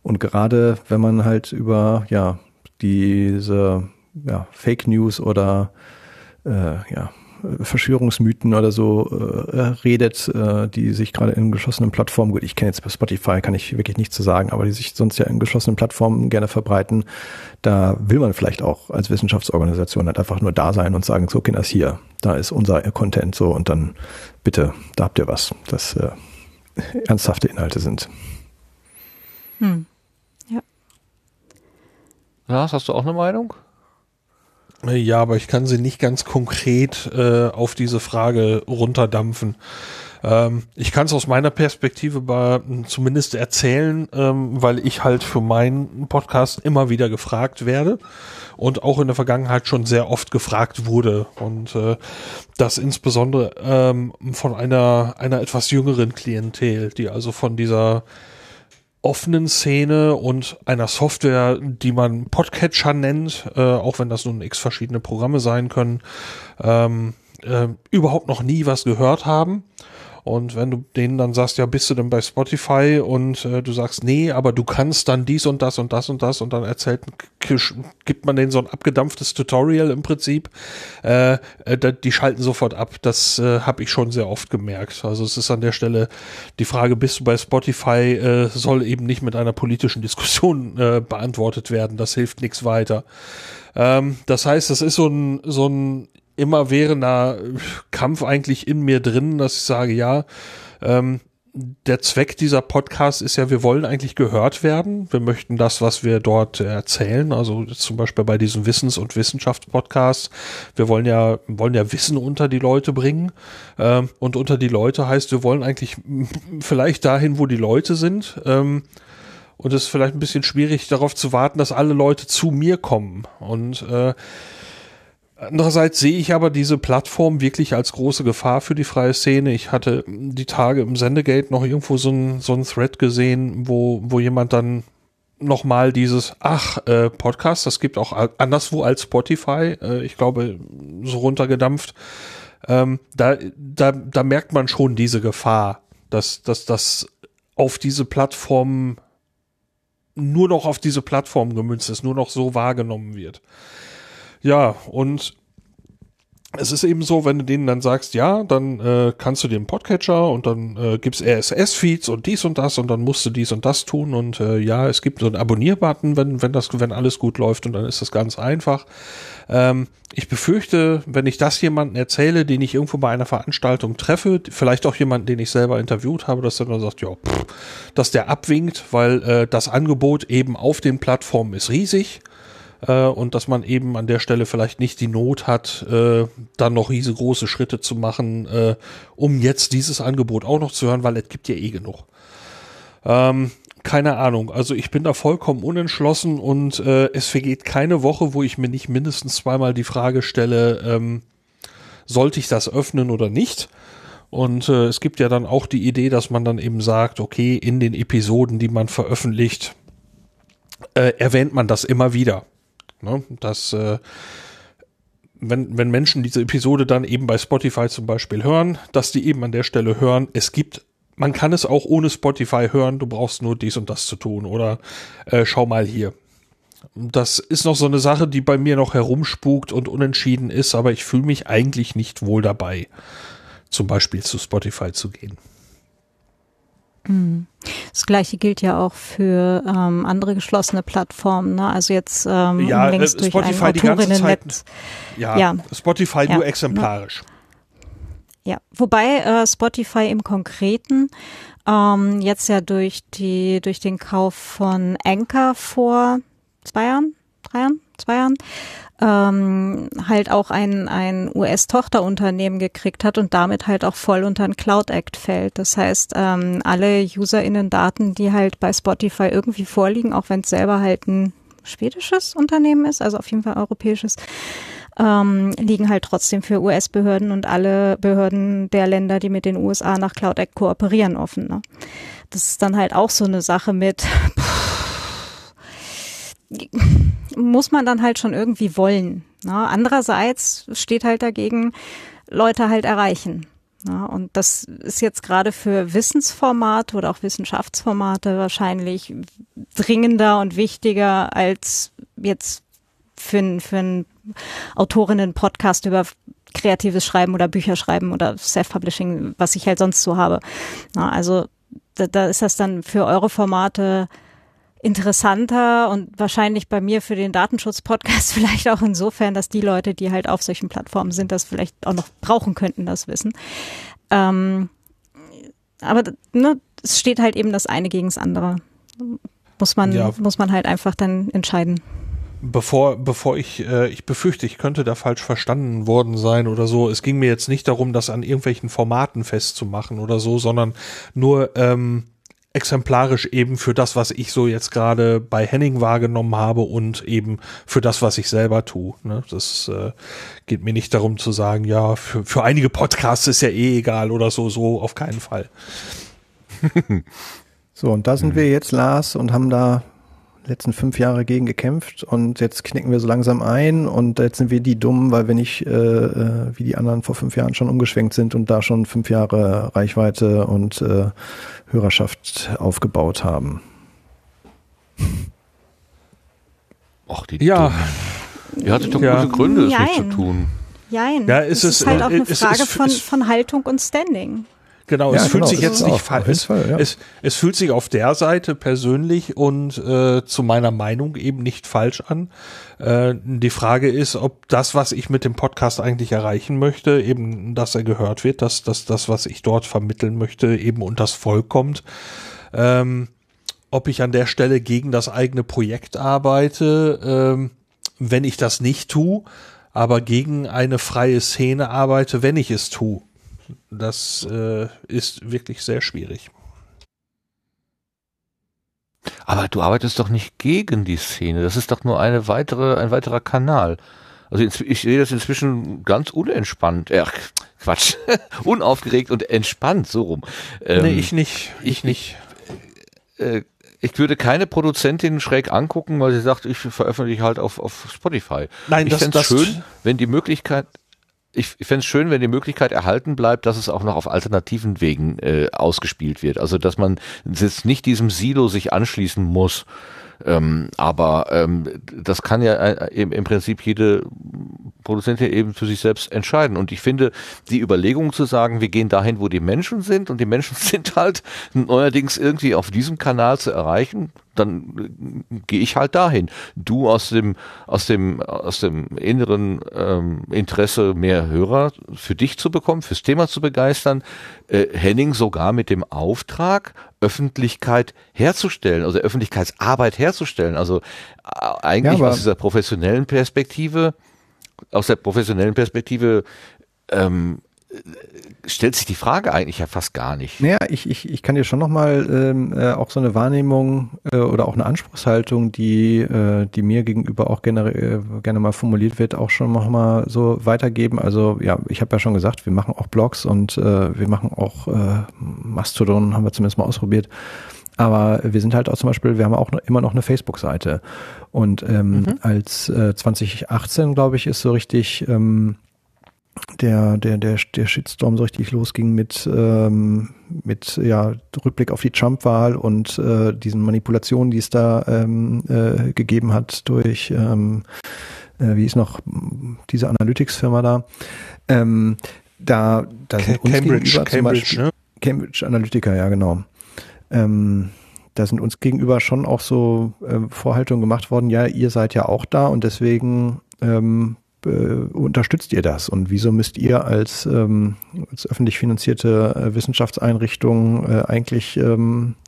Und gerade wenn man halt über ja diese ja, Fake News oder äh, ja Verschwörungsmythen oder so äh, redet, äh, die sich gerade in geschlossenen Plattformen, gut, ich kenne jetzt bei Spotify, kann ich wirklich nichts zu sagen, aber die sich sonst ja in geschlossenen Plattformen gerne verbreiten, da will man vielleicht auch als Wissenschaftsorganisation halt einfach nur da sein und sagen, so Kinders hier, da ist unser Content so und dann bitte, da habt ihr was, das äh, ernsthafte Inhalte sind. Hm. Lars, hast du auch eine Meinung? Ja, aber ich kann sie nicht ganz konkret äh, auf diese Frage runterdampfen. Ähm, ich kann es aus meiner Perspektive bei, zumindest erzählen, ähm, weil ich halt für meinen Podcast immer wieder gefragt werde und auch in der Vergangenheit schon sehr oft gefragt wurde und äh, das insbesondere ähm, von einer einer etwas jüngeren Klientel, die also von dieser offenen Szene und einer Software, die man Podcatcher nennt, äh, auch wenn das nun x verschiedene Programme sein können, ähm, äh, überhaupt noch nie was gehört haben und wenn du denen dann sagst, ja, bist du denn bei Spotify und äh, du sagst, nee, aber du kannst dann dies und das und das und das und dann erzählt, gibt man denen so ein abgedampftes Tutorial im Prinzip, äh, äh, die schalten sofort ab. Das äh, habe ich schon sehr oft gemerkt. Also es ist an der Stelle die Frage, bist du bei Spotify, äh, soll eben nicht mit einer politischen Diskussion äh, beantwortet werden. Das hilft nichts weiter. Ähm, das heißt, das ist so ein, so ein immerwährender Kampf eigentlich in mir drin, dass ich sage, ja, ähm, der Zweck dieser Podcast ist ja, wir wollen eigentlich gehört werden. Wir möchten das, was wir dort erzählen, also zum Beispiel bei diesen Wissens- und Wissenschaftspodcasts, wir wollen ja, wollen ja Wissen unter die Leute bringen. Ähm, und unter die Leute heißt, wir wollen eigentlich vielleicht dahin, wo die Leute sind. Ähm, und es ist vielleicht ein bisschen schwierig, darauf zu warten, dass alle Leute zu mir kommen. Und äh, Andererseits sehe ich aber diese Plattform wirklich als große Gefahr für die freie Szene. Ich hatte die Tage im Sendegate noch irgendwo so ein, so ein Thread gesehen, wo, wo jemand dann nochmal dieses, ach, äh, Podcast, das gibt auch anderswo als Spotify, äh, ich glaube, so runtergedampft. Ähm, da, da, da merkt man schon diese Gefahr, dass, dass das auf diese Plattform nur noch auf diese Plattform gemünzt ist, nur noch so wahrgenommen wird. Ja, und es ist eben so, wenn du denen dann sagst, ja, dann äh, kannst du den Podcatcher und dann äh, gibt's RSS-Feeds und dies und das und dann musst du dies und das tun und äh, ja, es gibt so einen Abonnierbutton, wenn wenn das wenn alles gut läuft und dann ist das ganz einfach. Ähm, ich befürchte, wenn ich das jemandem erzähle, den ich irgendwo bei einer Veranstaltung treffe, vielleicht auch jemanden, den ich selber interviewt habe, dass er dann sagt, ja, pff, dass der abwinkt, weil äh, das Angebot eben auf den Plattformen ist riesig äh, und dass man eben an der Stelle vielleicht nicht die Not hat, äh, dann noch riesengroße Schritte zu machen, äh, um jetzt dieses Angebot auch noch zu hören, weil es gibt ja eh genug. Ähm, keine Ahnung. Also ich bin da vollkommen unentschlossen und äh, es vergeht keine Woche, wo ich mir nicht mindestens zweimal die Frage stelle, ähm, sollte ich das öffnen oder nicht? Und äh, es gibt ja dann auch die Idee, dass man dann eben sagt, okay, in den Episoden, die man veröffentlicht, äh, erwähnt man das immer wieder. Ne? Dass äh, wenn, wenn Menschen diese Episode dann eben bei Spotify zum Beispiel hören, dass die eben an der Stelle hören, es gibt, man kann es auch ohne Spotify hören, du brauchst nur dies und das zu tun oder äh, schau mal hier. Das ist noch so eine Sache, die bei mir noch herumspukt und unentschieden ist, aber ich fühle mich eigentlich nicht wohl dabei, zum Beispiel zu Spotify zu gehen. Mhm. Das gleiche gilt ja auch für ähm, andere geschlossene Plattformen. Ne? Also jetzt ähm, ja, äh, Spotify durch ein die ganze Zeit, ja, ja, Spotify nur ja, exemplarisch. Ne? Ja, wobei äh, Spotify im Konkreten ähm, jetzt ja durch die durch den Kauf von Anchor vor zwei Jahren, drei Jahren, zwei Jahren ähm, halt auch ein, ein US-Tochterunternehmen gekriegt hat und damit halt auch voll unter den Cloud Act fällt. Das heißt, ähm, alle UserInnen-Daten, die halt bei Spotify irgendwie vorliegen, auch wenn es selber halt ein schwedisches Unternehmen ist, also auf jeden Fall europäisches, ähm, liegen halt trotzdem für US-Behörden und alle Behörden der Länder, die mit den USA nach Cloud Act kooperieren, offen. Ne? Das ist dann halt auch so eine Sache mit, muss man dann halt schon irgendwie wollen. Ne? Andererseits steht halt dagegen, Leute halt erreichen. Ne? Und das ist jetzt gerade für Wissensformate oder auch Wissenschaftsformate wahrscheinlich dringender und wichtiger als jetzt für, für einen Autorinnen-Podcast über kreatives Schreiben oder Bücher schreiben oder Self-Publishing, was ich halt sonst so habe. Na, ne? also da, da ist das dann für eure Formate interessanter und wahrscheinlich bei mir für den Datenschutz-Podcast vielleicht auch insofern, dass die Leute, die halt auf solchen Plattformen sind, das vielleicht auch noch brauchen könnten, das Wissen. Ähm, aber ne, es steht halt eben das eine gegen das andere. Muss man, ja. muss man halt einfach dann entscheiden. Bevor, bevor ich, äh, ich befürchte, ich könnte da falsch verstanden worden sein oder so. Es ging mir jetzt nicht darum, das an irgendwelchen Formaten festzumachen oder so, sondern nur, ähm, exemplarisch eben für das, was ich so jetzt gerade bei Henning wahrgenommen habe und eben für das, was ich selber tue. Ne? Das äh, geht mir nicht darum zu sagen, ja, für, für einige Podcasts ist ja eh egal oder so, so auf keinen Fall. so, und da sind mhm. wir jetzt, Lars, und haben da letzten fünf Jahre gegen gekämpft und jetzt knicken wir so langsam ein und jetzt sind wir die Dummen, weil wir nicht äh, äh, wie die anderen vor fünf Jahren schon umgeschwenkt sind und da schon fünf Jahre Reichweite und äh, Hörerschaft aufgebaut haben. Ach, die ja. Dummen. Ihr hattet doch ja. gute Gründe, es nicht zu tun. Jein. Ja, es ist, ist halt auch eine Frage von, von Haltung und Standing. Genau, ja, es fühlt genau, sich jetzt nicht falsch. Es, ja. es, es, fühlt sich auf der Seite persönlich und äh, zu meiner Meinung eben nicht falsch an. Äh, die Frage ist, ob das, was ich mit dem Podcast eigentlich erreichen möchte, eben, dass er gehört wird, dass, dass das, was ich dort vermitteln möchte, eben unters Volk kommt. Ähm, ob ich an der Stelle gegen das eigene Projekt arbeite, ähm, wenn ich das nicht tue, aber gegen eine freie Szene arbeite, wenn ich es tue. Das äh, ist wirklich sehr schwierig. Aber du arbeitest doch nicht gegen die Szene. Das ist doch nur eine weitere, ein weiterer Kanal. Also ich sehe das inzwischen ganz unentspannt. Äh, Quatsch. Unaufgeregt und entspannt, so rum. Ähm, nee, ich nicht. Ich, ich nicht. Äh, ich würde keine Produzentin schräg angucken, weil sie sagt, ich veröffentliche halt auf, auf Spotify. Nein, ich das, fände es das schön, wenn die Möglichkeit, ich, ich fände es schön, wenn die Möglichkeit erhalten bleibt, dass es auch noch auf alternativen Wegen äh, ausgespielt wird. Also dass man jetzt nicht diesem Silo sich anschließen muss. Ähm, aber ähm, das kann ja äh, im, im Prinzip jede Produzentin eben für sich selbst entscheiden. Und ich finde, die Überlegung zu sagen, wir gehen dahin, wo die Menschen sind und die Menschen sind halt neuerdings irgendwie auf diesem Kanal zu erreichen, dann gehe ich halt dahin. Du aus dem aus dem aus dem inneren ähm, Interesse mehr Hörer für dich zu bekommen, fürs Thema zu begeistern. Äh, Henning sogar mit dem Auftrag Öffentlichkeit herzustellen, also Öffentlichkeitsarbeit herzustellen. Also äh, eigentlich Ja, aus dieser professionellen Perspektive, aus der professionellen Perspektive ähm, äh, stellt sich die Frage eigentlich ja fast gar nicht. Naja, ich, ich, ich kann dir schon nochmal ähm, äh, auch so eine Wahrnehmung äh, oder auch eine Anspruchshaltung, die, äh, die mir gegenüber auch gerne, äh, gerne mal formuliert wird, auch schon nochmal so weitergeben. Also ja, ich habe ja schon gesagt, wir machen auch Blogs und äh, wir machen auch äh, Mastodon, haben wir zumindest mal ausprobiert. Aber wir sind halt auch zum Beispiel, wir haben auch noch, immer noch eine Facebook-Seite. Und ähm, als äh, 2018, glaube ich, ist so richtig ähm, der, der, der, der Shitstorm so richtig losging mit, ähm, mit ja, Rückblick auf die Trump-Wahl und äh, diesen Manipulationen, die es da ähm, äh, gegeben hat durch, ähm, äh, wie ist noch diese Analytics-Firma da. Ähm, da, da sind uns Cambridge, gegenüber zum Cambridge, Beispiel, ne? Cambridge Analytica, ja genau. Ähm, da sind uns gegenüber schon auch so äh, Vorhaltungen gemacht worden, ja, ihr seid ja auch da und deswegen ähm, äh, unterstützt ihr das? Und wieso müsst ihr als, ähm, als öffentlich finanzierte äh, Wissenschaftseinrichtung äh, eigentlich ähm, äh,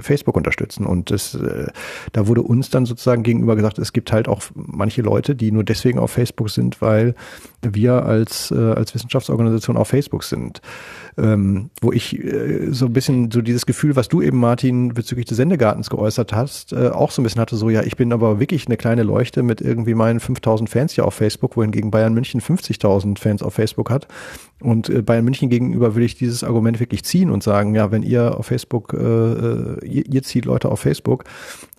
Facebook unterstützen? Und das, äh, da wurde uns dann sozusagen gegenüber gesagt, es gibt halt auch manche Leute, die nur deswegen auf Facebook sind, weil wir als, äh, als Wissenschaftsorganisation auf Facebook sind. Ähm, wo ich äh, so ein bisschen so dieses Gefühl, was du eben, Martin, bezüglich des Sendegartens geäußert hast, äh, auch so ein bisschen hatte, so, ja, ich bin aber wirklich eine kleine Leuchte mit irgendwie meinen 5000 Fans hier auf Facebook, wohingegen Bayern München 50.000 Fans auf Facebook hat. Und äh, Bayern München gegenüber würde ich dieses Argument wirklich ziehen und sagen, ja, wenn ihr auf Facebook, äh, äh, ihr, ihr zieht Leute auf Facebook,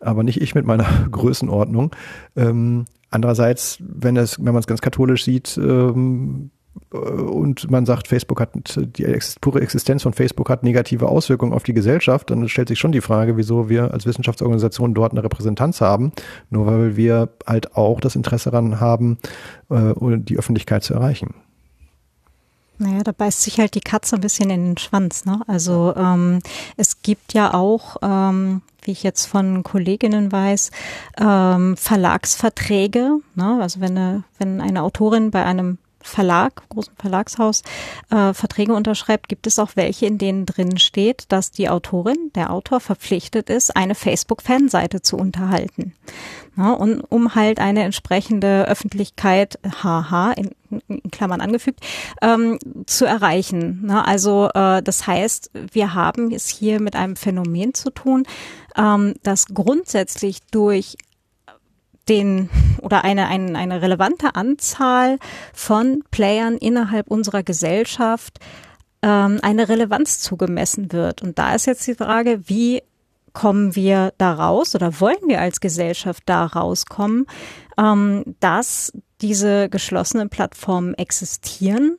aber nicht ich mit meiner Größenordnung. Ähm, andererseits, wenn wenn man es ganz katholisch sieht, ähm, äh, und man sagt, Facebook hat die pure Existenz von Facebook hat negative Auswirkungen auf die Gesellschaft, dann stellt sich schon die Frage, wieso wir als Wissenschaftsorganisation dort eine Repräsentanz haben, nur weil wir halt auch das Interesse daran haben, äh, die Öffentlichkeit zu erreichen. Naja, da beißt sich halt die Katze ein bisschen in den Schwanz. Ne? Also ähm, es gibt ja auch, ähm, wie ich jetzt von Kolleginnen weiß, ähm, Verlagsverträge. Ne? Also wenn eine, wenn eine Autorin bei einem Verlag, großen Verlagshaus, äh, Verträge unterschreibt, gibt es auch welche, in denen drin steht, dass die Autorin, der Autor verpflichtet ist, eine Facebook-Fanseite zu unterhalten. Ja, und um halt eine entsprechende Öffentlichkeit, haha, in, in Klammern angefügt, ähm, zu erreichen. Ne? Also äh, das heißt, wir haben es hier mit einem Phänomen zu tun, ähm, das grundsätzlich durch den oder eine, eine, eine relevante Anzahl von Playern innerhalb unserer Gesellschaft ähm, eine Relevanz zugemessen wird. Und da ist jetzt die Frage, wie kommen wir da raus oder wollen wir als Gesellschaft da rauskommen, ähm, dass diese geschlossenen Plattformen existieren?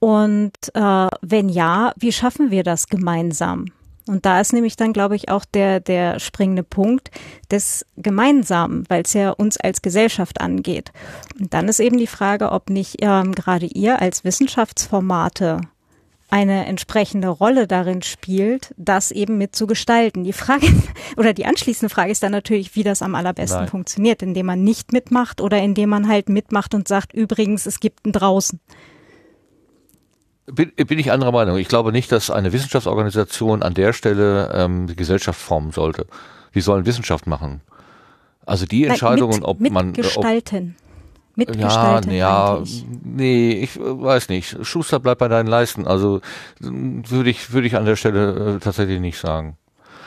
Und äh, wenn ja, wie schaffen wir das gemeinsam? Und da ist nämlich dann, glaube ich, auch der, der springende Punkt des Gemeinsamen, weil es ja uns als Gesellschaft angeht. Und dann ist eben die Frage, ob nicht ähm, gerade ihr als Wissenschaftsformate eine entsprechende Rolle darin spielt, das eben mit zu gestalten. Die Frage oder die anschließende Frage ist dann natürlich, wie das am allerbesten Nein. funktioniert, indem man nicht mitmacht oder indem man halt mitmacht und sagt, übrigens, es gibt einen draußen. Bin, bin ich anderer Meinung. Ich glaube nicht, dass eine Wissenschaftsorganisation an der Stelle ähm, die Gesellschaft formen sollte. Die sollen Wissenschaft machen. Also die Entscheidungen, mit, ob man ob, mitgestalten. ja, Mitgestalten ja, eigentlich. nee, ich äh, weiß nicht. Schuster bleibt bei deinen Leisten. Also m, würde ich würde ich an der Stelle äh, tatsächlich nicht sagen.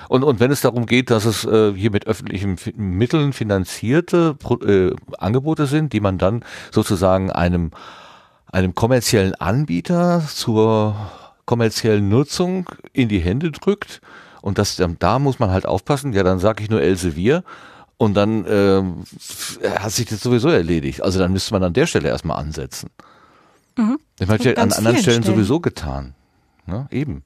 Und, und wenn es darum geht, dass es äh, hier mit öffentlichen Fi- Mitteln finanzierte Pro, äh, Angebote sind, die man dann sozusagen einem einem kommerziellen Anbieter zur kommerziellen Nutzung in die Hände drückt Und das, da muss man halt aufpassen, ja, dann sage ich nur Elsevier und dann äh, hat sich das sowieso erledigt. Also dann müsste man an der Stelle erstmal ansetzen. Mhm. Das hat ja an anderen Stellen, Stellen, sowieso getan. Ne? Eben.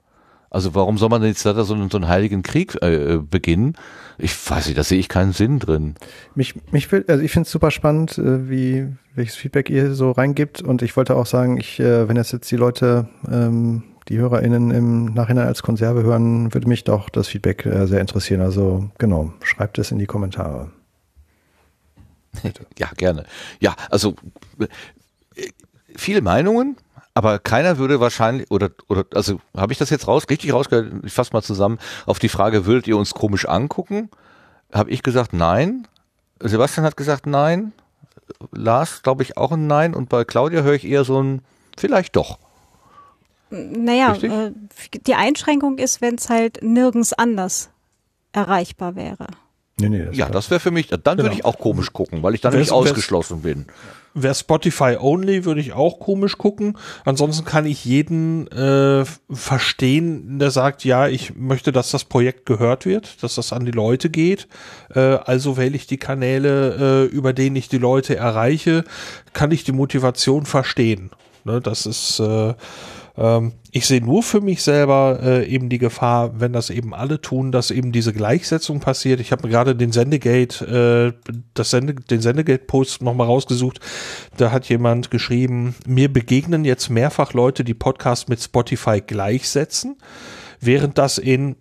Also warum soll man denn jetzt da so einen, so einen heiligen Krieg äh, beginnen? Ich weiß nicht, da sehe ich keinen Sinn drin. Mich, mich will, also ich finde es super spannend, äh, wie welches Feedback ihr so reingibt. Und ich wollte auch sagen, ich, äh, wenn das jetzt die Leute, ähm, die HörerInnen im Nachhinein als Konserve hören, würde mich doch das Feedback äh, sehr interessieren. Also genau, schreibt es in die Kommentare. Bitte. Ja, gerne. Ja, also viele Meinungen, aber keiner würde wahrscheinlich, oder, oder also habe ich das jetzt raus, richtig rausgehört, ich fasse mal zusammen, auf die Frage, würdet ihr uns komisch angucken? Habe ich gesagt, nein. Sebastian hat gesagt, nein. Lars, glaube ich, auch ein Nein. Und bei Claudia höre ich eher so ein, vielleicht doch. Naja, äh, die Einschränkung ist, wenn es halt nirgends anders erreichbar wäre. Nee, nee, das ja, das wäre für mich, dann genau. würde ich auch komisch gucken, weil ich dann nicht ausgeschlossen bin. Wäre Spotify only, würde ich auch komisch gucken. Ansonsten kann ich jeden äh, verstehen, der sagt, ja, ich möchte, dass das Projekt gehört wird, dass das an die Leute geht. Äh, also wähle ich die Kanäle, äh, über denen ich die Leute erreiche, kann ich die Motivation verstehen. Ne, das ist äh, ähm, ich sehe nur für mich selber äh, eben die Gefahr, wenn das eben alle tun, dass eben diese Gleichsetzung passiert. Ich habe gerade den Sendegate, äh, das Sende, den Sendegate-Post nochmal rausgesucht. Da hat jemand geschrieben, mir begegnen jetzt mehrfach Leute, die Podcasts mit Spotify gleichsetzen. Während das in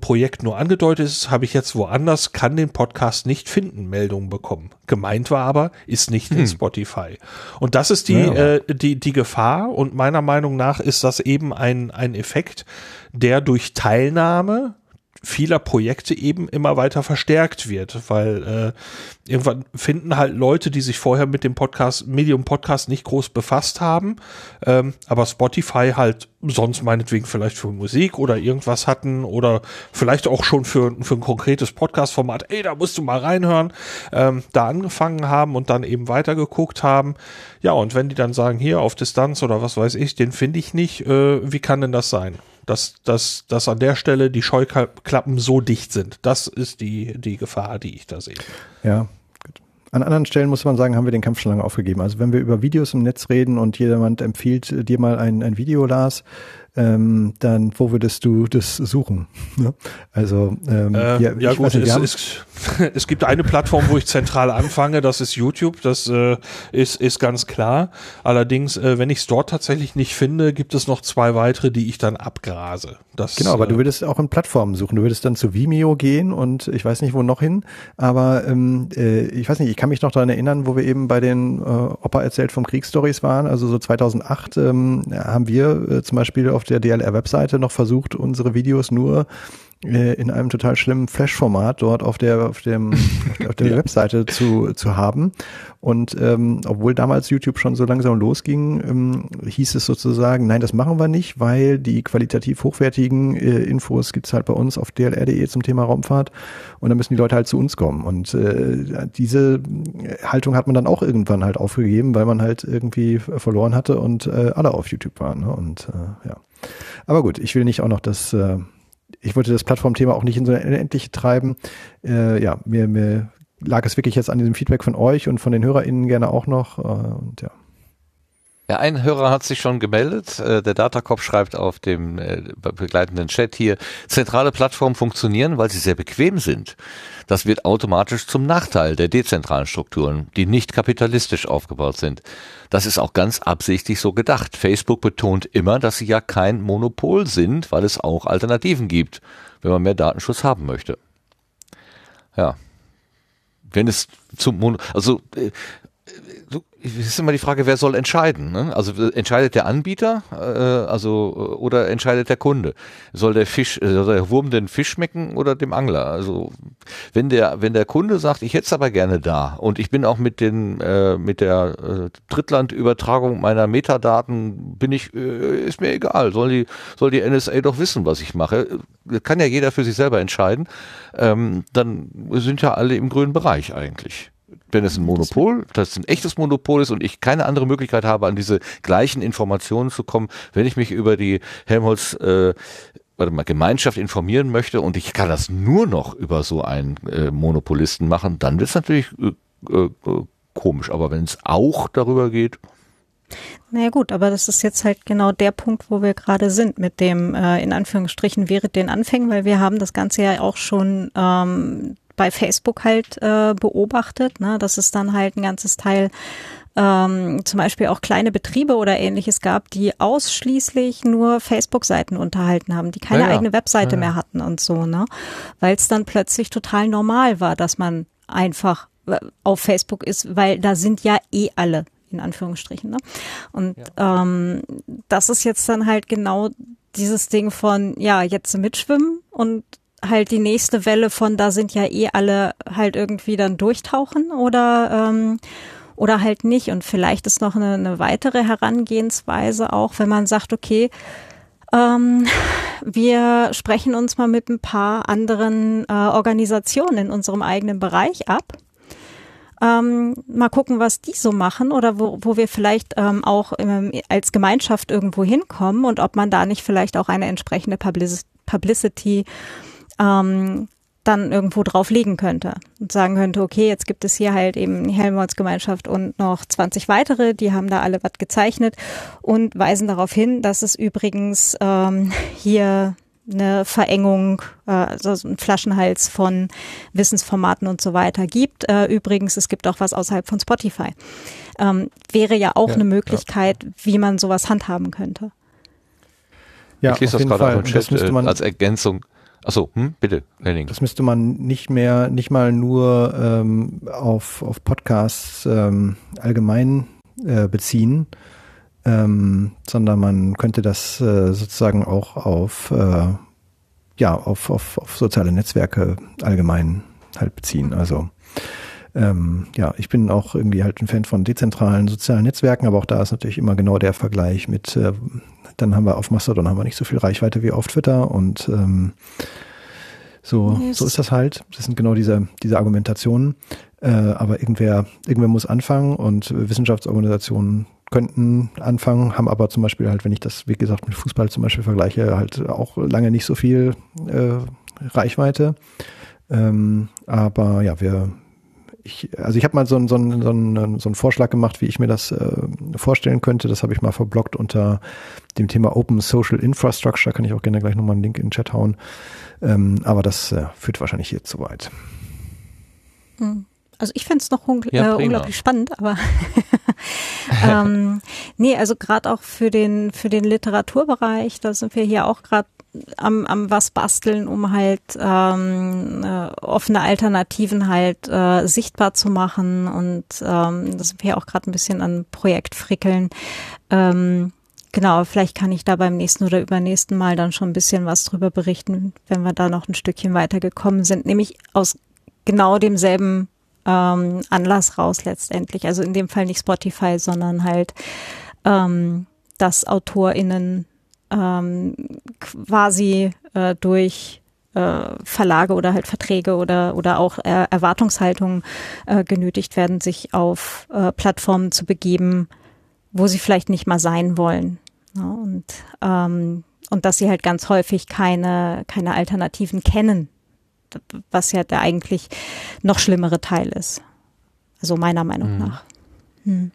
Projekt nur angedeutet ist, habe ich jetzt woanders, kann den Podcast nicht finden, Meldungen bekommen. Gemeint war aber, ist nicht hm. in Spotify. Und das ist die, ja, äh, die, die Gefahr und meiner Meinung nach ist das eben ein, ein Effekt, der durch Teilnahme vieler Projekte eben immer weiter verstärkt wird, weil äh, irgendwann finden halt Leute, die sich vorher mit dem Podcast, Medium Podcast nicht groß befasst haben, ähm, aber Spotify halt sonst meinetwegen vielleicht für Musik oder irgendwas hatten oder vielleicht auch schon für, für ein konkretes Podcast-Format, ey, da musst du mal reinhören, ähm, da angefangen haben und dann eben weitergeguckt haben. Ja, und wenn die dann sagen, hier auf Distanz oder was weiß ich, den finde ich nicht, äh, wie kann denn das sein? Dass, dass, dass an der Stelle die Scheuklappen so dicht sind. Das ist die, die Gefahr, die ich da sehe. Ja, an anderen Stellen muss man sagen, haben wir den Kampf schon lange aufgegeben. Also wenn wir über Videos im Netz reden und jemand empfiehlt dir mal ein, ein Video, Lars, ähm, dann wo würdest du das suchen? Ne? Also ähm, äh, ja, ja gut, nicht, es, es gibt eine Plattform, wo ich zentral anfange, das ist YouTube, das äh, ist, ist ganz klar. Allerdings, äh, wenn ich es dort tatsächlich nicht finde, gibt es noch zwei weitere, die ich dann abgrase. Das, genau, aber äh, du würdest auch in Plattformen suchen. Du würdest dann zu Vimeo gehen und ich weiß nicht, wo noch hin, aber ähm, äh, ich weiß nicht, ich kann mich noch daran erinnern, wo wir eben bei den äh, Opa erzählt vom Kriegsstories waren, also so 2008 ähm, haben wir äh, zum Beispiel auf der DLR-Webseite noch versucht, unsere Videos nur äh, in einem total schlimmen Flash-Format dort auf der auf dem auf der ja. Webseite zu zu haben und ähm, obwohl damals YouTube schon so langsam losging, ähm, hieß es sozusagen, nein, das machen wir nicht, weil die qualitativ hochwertigen äh, Infos gibt's halt bei uns auf dlr.de zum Thema Raumfahrt und dann müssen die Leute halt zu uns kommen und äh, diese Haltung hat man dann auch irgendwann halt aufgegeben, weil man halt irgendwie verloren hatte und äh, alle auf YouTube waren ne? und äh, ja. Aber gut, ich will nicht auch noch das äh, ich wollte das Plattformthema auch nicht in so eine Endliche treiben. Äh, ja, mir, mir lag es wirklich jetzt an diesem Feedback von euch und von den HörerInnen gerne auch noch. Äh, und ja. Ja, ein Hörer hat sich schon gemeldet. Äh, der Datacop schreibt auf dem äh, begleitenden Chat hier, zentrale Plattformen funktionieren, weil sie sehr bequem sind. Das wird automatisch zum Nachteil der dezentralen Strukturen, die nicht kapitalistisch aufgebaut sind. Das ist auch ganz absichtlich so gedacht. Facebook betont immer, dass sie ja kein Monopol sind, weil es auch Alternativen gibt, wenn man mehr Datenschutz haben möchte. Ja. Wenn es zum Monopol, also äh, ist immer die Frage, wer soll entscheiden? Ne? Also entscheidet der Anbieter, äh, also oder entscheidet der Kunde? Soll der Fisch, äh, soll der Wurm den Fisch schmecken oder dem Angler? Also wenn der wenn der Kunde sagt, ich hätte es aber gerne da und ich bin auch mit den äh, mit der äh, Drittlandübertragung meiner Metadaten bin ich äh, ist mir egal. Soll die soll die NSA doch wissen, was ich mache? Kann ja jeder für sich selber entscheiden. Ähm, dann sind ja alle im grünen Bereich eigentlich wenn es ein Monopol, das ein echtes Monopol ist und ich keine andere Möglichkeit habe, an diese gleichen Informationen zu kommen, wenn ich mich über die Helmholtz äh, warte mal, Gemeinschaft informieren möchte und ich kann das nur noch über so einen äh, Monopolisten machen, dann wird es natürlich äh, äh, komisch. Aber wenn es auch darüber geht, naja gut, aber das ist jetzt halt genau der Punkt, wo wir gerade sind mit dem, äh, in Anführungsstrichen, wäre den Anfängen, weil wir haben das Ganze ja auch schon ähm, bei Facebook halt äh, beobachtet, ne, dass es dann halt ein ganzes Teil ähm, zum Beispiel auch kleine Betriebe oder ähnliches gab, die ausschließlich nur Facebook-Seiten unterhalten haben, die keine ja, eigene Webseite ja. mehr hatten und so, ne? Weil es dann plötzlich total normal war, dass man einfach äh, auf Facebook ist, weil da sind ja eh alle in Anführungsstrichen. Ne? Und ja. ähm, das ist jetzt dann halt genau dieses Ding von, ja, jetzt mitschwimmen und halt die nächste Welle von, da sind ja eh alle halt irgendwie dann durchtauchen oder ähm, oder halt nicht. Und vielleicht ist noch eine, eine weitere Herangehensweise auch, wenn man sagt, okay, ähm, wir sprechen uns mal mit ein paar anderen äh, Organisationen in unserem eigenen Bereich ab ähm, mal gucken, was die so machen oder wo, wo wir vielleicht ähm, auch ähm, als Gemeinschaft irgendwo hinkommen und ob man da nicht vielleicht auch eine entsprechende Publicity ähm, dann irgendwo drauf legen könnte und sagen könnte, okay, jetzt gibt es hier halt eben die Helmholtz-Gemeinschaft und noch 20 weitere, die haben da alle was gezeichnet und weisen darauf hin, dass es übrigens ähm, hier eine Verengung, äh, also ein Flaschenhals von Wissensformaten und so weiter gibt. Äh, übrigens, es gibt auch was außerhalb von Spotify. Ähm, wäre ja auch ja, eine Möglichkeit, ja. wie man sowas handhaben könnte. Ja, ich lese das gerade Fall. auch im Chat äh, als Ergänzung. Achso, hm, bitte, Henning. Das müsste man nicht mehr, nicht mal nur ähm, auf, auf Podcasts ähm, allgemein äh, beziehen, ähm, sondern man könnte das äh, sozusagen auch auf, äh, ja, auf, auf, auf soziale Netzwerke allgemein halt beziehen. Also ähm, ja, ich bin auch irgendwie halt ein Fan von dezentralen sozialen Netzwerken, aber auch da ist natürlich immer genau der Vergleich mit, äh, dann haben wir auf Mastodon haben wir nicht so viel Reichweite wie auf Twitter und ähm, so, so ist das halt. Das sind genau diese, diese Argumentationen. Äh, aber irgendwer, irgendwer muss anfangen und Wissenschaftsorganisationen könnten anfangen, haben aber zum Beispiel halt, wenn ich das, wie gesagt, mit Fußball zum Beispiel vergleiche, halt auch lange nicht so viel äh, Reichweite. Ähm, aber ja, wir, ich, also ich habe mal so, einen so, einen, so, einen, so einen Vorschlag gemacht, wie ich mir das äh, vorstellen könnte. Das habe ich mal verblockt unter dem Thema Open Social Infrastructure. Kann ich auch gerne gleich nochmal einen Link in den Chat hauen. Ähm, aber das äh, führt wahrscheinlich hier zu weit. Hm. Also ich fände es noch ungl ja, äh, unglaublich spannend, aber ähm, nee, also gerade auch für den für den Literaturbereich, da sind wir hier auch gerade am, am was basteln, um halt ähm, äh, offene Alternativen halt äh, sichtbar zu machen und ähm, das sind wir auch gerade ein bisschen an Projekt frickeln. Ähm, genau, vielleicht kann ich da beim nächsten oder übernächsten Mal dann schon ein bisschen was drüber berichten, wenn wir da noch ein Stückchen weitergekommen sind, nämlich aus genau demselben ähm, Anlass raus letztendlich. Also in dem Fall nicht Spotify, sondern halt, ähm, dass AutorInnen ähm, quasi äh, durch äh, Verlage oder halt Verträge oder oder auch äh, Erwartungshaltungen äh, genötigt werden, sich auf äh, Plattformen zu begeben, wo sie vielleicht nicht mal sein wollen. Ja, und ähm, und dass sie halt ganz häufig keine keine Alternativen kennen was ja der eigentlich noch schlimmere Teil ist. Also meiner Meinung mhm. nach. Hm.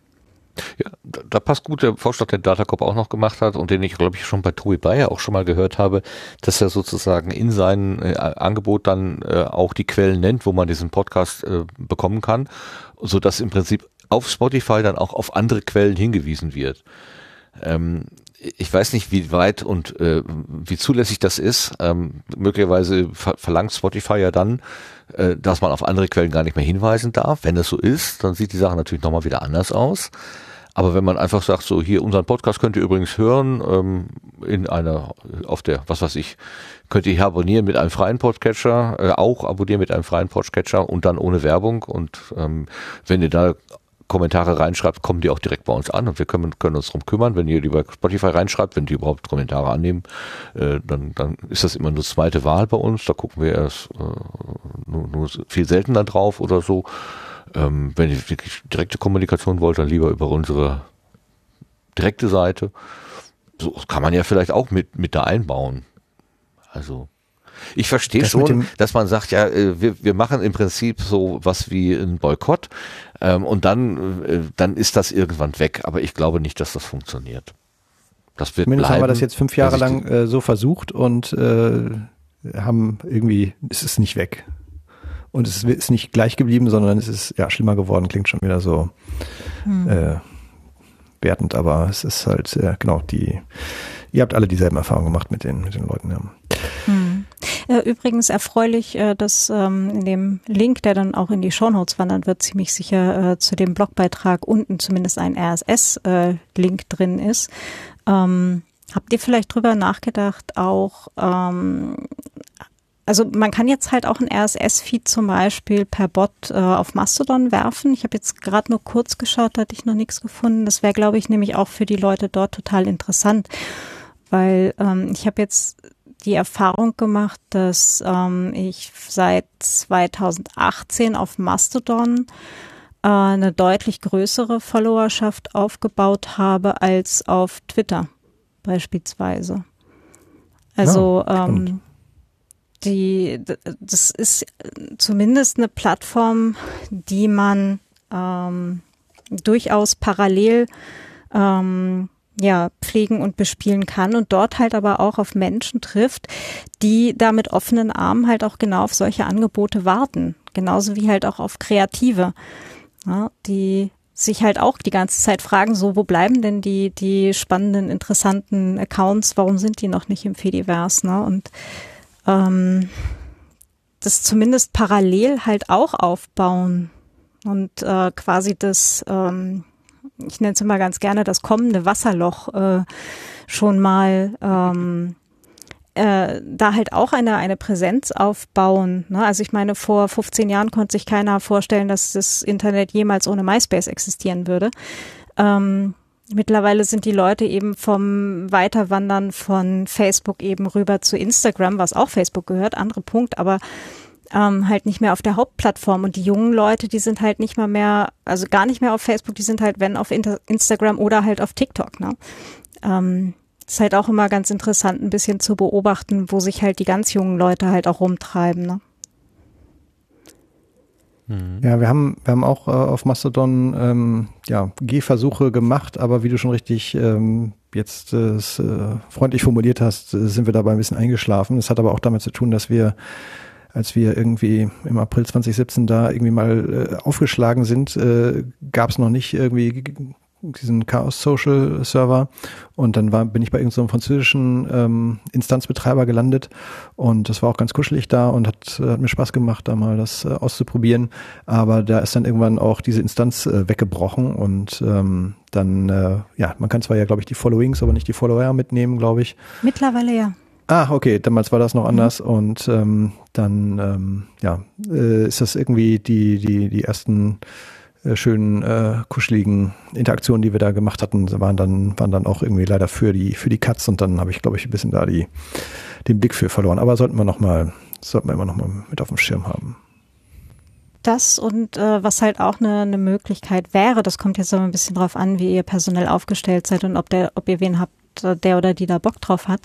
Ja, da, passt gut der Vorschlag, den Datacop auch noch gemacht hat und den ich, glaube ich, schon bei Tobi Bayer auch schon mal gehört habe, dass er sozusagen in seinem äh, Angebot dann äh, auch die Quellen nennt, wo man diesen Podcast äh, bekommen kann, so dass im Prinzip auf Spotify dann auch auf andere Quellen hingewiesen wird. Ähm, ich weiß nicht, wie weit und äh, wie zulässig das ist. Ähm, möglicherweise ver verlangt Spotify ja dann, äh, dass man auf andere Quellen gar nicht mehr hinweisen darf. Wenn das so ist, dann sieht die Sache natürlich nochmal wieder anders aus. Aber wenn man einfach sagt, so hier unseren Podcast könnt ihr übrigens hören ähm, in einer auf der was weiß ich könnt ihr hier abonnieren mit einem freien Podcatcher, äh, auch abonnieren mit einem freien Podcatcher und dann ohne Werbung und ähm, wenn ihr da Kommentare reinschreibt, kommen die auch direkt bei uns an und wir können, können uns darum kümmern. Wenn ihr lieber Spotify reinschreibt, wenn die überhaupt Kommentare annehmen, äh, dann, dann ist das immer nur zweite Wahl bei uns. Da gucken wir erst äh, nur, nur viel seltener drauf oder so. Ähm, wenn ihr wirklich direkte Kommunikation wollt, dann lieber über unsere direkte Seite. So kann man ja vielleicht auch mit, mit da einbauen. Also ich verstehe schon, dass man sagt, ja, äh, wir, wir machen im Prinzip so was wie ein Boykott ähm, und dann, äh, dann ist das irgendwann weg. Aber ich glaube nicht, dass das funktioniert. Das wird Zumindest bleiben. haben wir das jetzt fünf Jahre lang äh, so versucht und äh, haben irgendwie, es ist nicht weg. Und es ist nicht gleich geblieben, sondern es ist ja schlimmer geworden, klingt schon wieder so hm. äh, wertend, aber es ist halt, äh, genau, die, ihr habt alle dieselben Erfahrungen gemacht mit den, mit den Leuten. Ja. Hm. Äh, übrigens erfreulich, äh, dass ähm, in dem Link, der dann auch in die Shownotes wandern wird, ziemlich sicher äh, zu dem Blogbeitrag unten zumindest ein RSS-Link drin ist. Ähm, habt ihr vielleicht drüber nachgedacht, auch ähm, also man kann jetzt halt auch ein RSS-Feed zum Beispiel per Bot äh, auf Mastodon werfen. Ich habe jetzt gerade nur kurz geschaut, da hatte ich noch nichts gefunden. Das wäre, glaube ich, nämlich auch für die Leute dort total interessant, weil ähm, ich habe jetzt die Erfahrung gemacht, dass ähm, ich seit 2018 auf Mastodon äh, eine deutlich größere Followerschaft aufgebaut habe als auf Twitter beispielsweise. Also ja, ähm, die, das ist zumindest eine Plattform, die man ähm, durchaus parallel ähm, ja, pflegen und bespielen kann und dort halt aber auch auf Menschen trifft, die da mit offenen Armen halt auch genau auf solche Angebote warten. Genauso wie halt auch auf Kreative, ja, die sich halt auch die ganze Zeit fragen, so, wo bleiben denn die, die spannenden, interessanten Accounts? Warum sind die noch nicht im Fediverse, ne? Und, ähm, das zumindest parallel halt auch aufbauen und äh, quasi das, ähm, ich nenne es immer ganz gerne, das kommende Wasserloch äh, schon mal ähm, äh, da halt auch eine, eine Präsenz aufbauen. Ne? Also ich meine, vor 15 Jahren konnte sich keiner vorstellen, dass das Internet jemals ohne MySpace existieren würde. Ähm, mittlerweile sind die Leute eben vom Weiterwandern von Facebook eben rüber zu Instagram, was auch Facebook gehört, andere Punkt, aber ähm, halt nicht mehr auf der Hauptplattform. Und die jungen Leute, die sind halt nicht mal mehr, also gar nicht mehr auf Facebook, die sind halt, wenn auf Inter Instagram oder halt auf TikTok. Ne? Ähm, ist halt auch immer ganz interessant, ein bisschen zu beobachten, wo sich halt die ganz jungen Leute halt auch rumtreiben. Ne? Mhm. Ja, wir haben, wir haben auch äh, auf Mastodon ähm, ja, Gehversuche gemacht, aber wie du schon richtig ähm, jetzt äh, äh, freundlich formuliert hast, äh, sind wir dabei ein bisschen eingeschlafen. Das hat aber auch damit zu tun, dass wir als wir irgendwie im April 2017 da irgendwie mal äh, aufgeschlagen sind, äh, gab es noch nicht irgendwie diesen Chaos Social Server und dann war, bin ich bei irgendeinem so französischen ähm, Instanzbetreiber gelandet und das war auch ganz kuschelig da und hat, hat mir Spaß gemacht, da mal das äh, auszuprobieren. Aber da ist dann irgendwann auch diese Instanz äh, weggebrochen und ähm, dann, äh, ja, man kann zwar ja, glaube ich, die Followings, aber nicht die Follower mitnehmen, glaube ich. Mittlerweile ja. Ah, okay, damals war das noch anders mhm. und ähm, dann ähm, ja, äh, ist das irgendwie die, die, die ersten äh, schönen, äh, kuscheligen Interaktionen, die wir da gemacht hatten, waren dann, waren dann auch irgendwie leider für die, für die Cuts und dann habe ich, glaube ich, ein bisschen da die, den Blick für verloren. Aber sollten wir noch mal, sollten wir immer noch mal mit auf dem Schirm haben. Das und äh, was halt auch eine, eine Möglichkeit wäre, das kommt jetzt aber ein bisschen drauf an, wie ihr personell aufgestellt seid und ob der, ob ihr wen habt, der oder die da Bock drauf hat,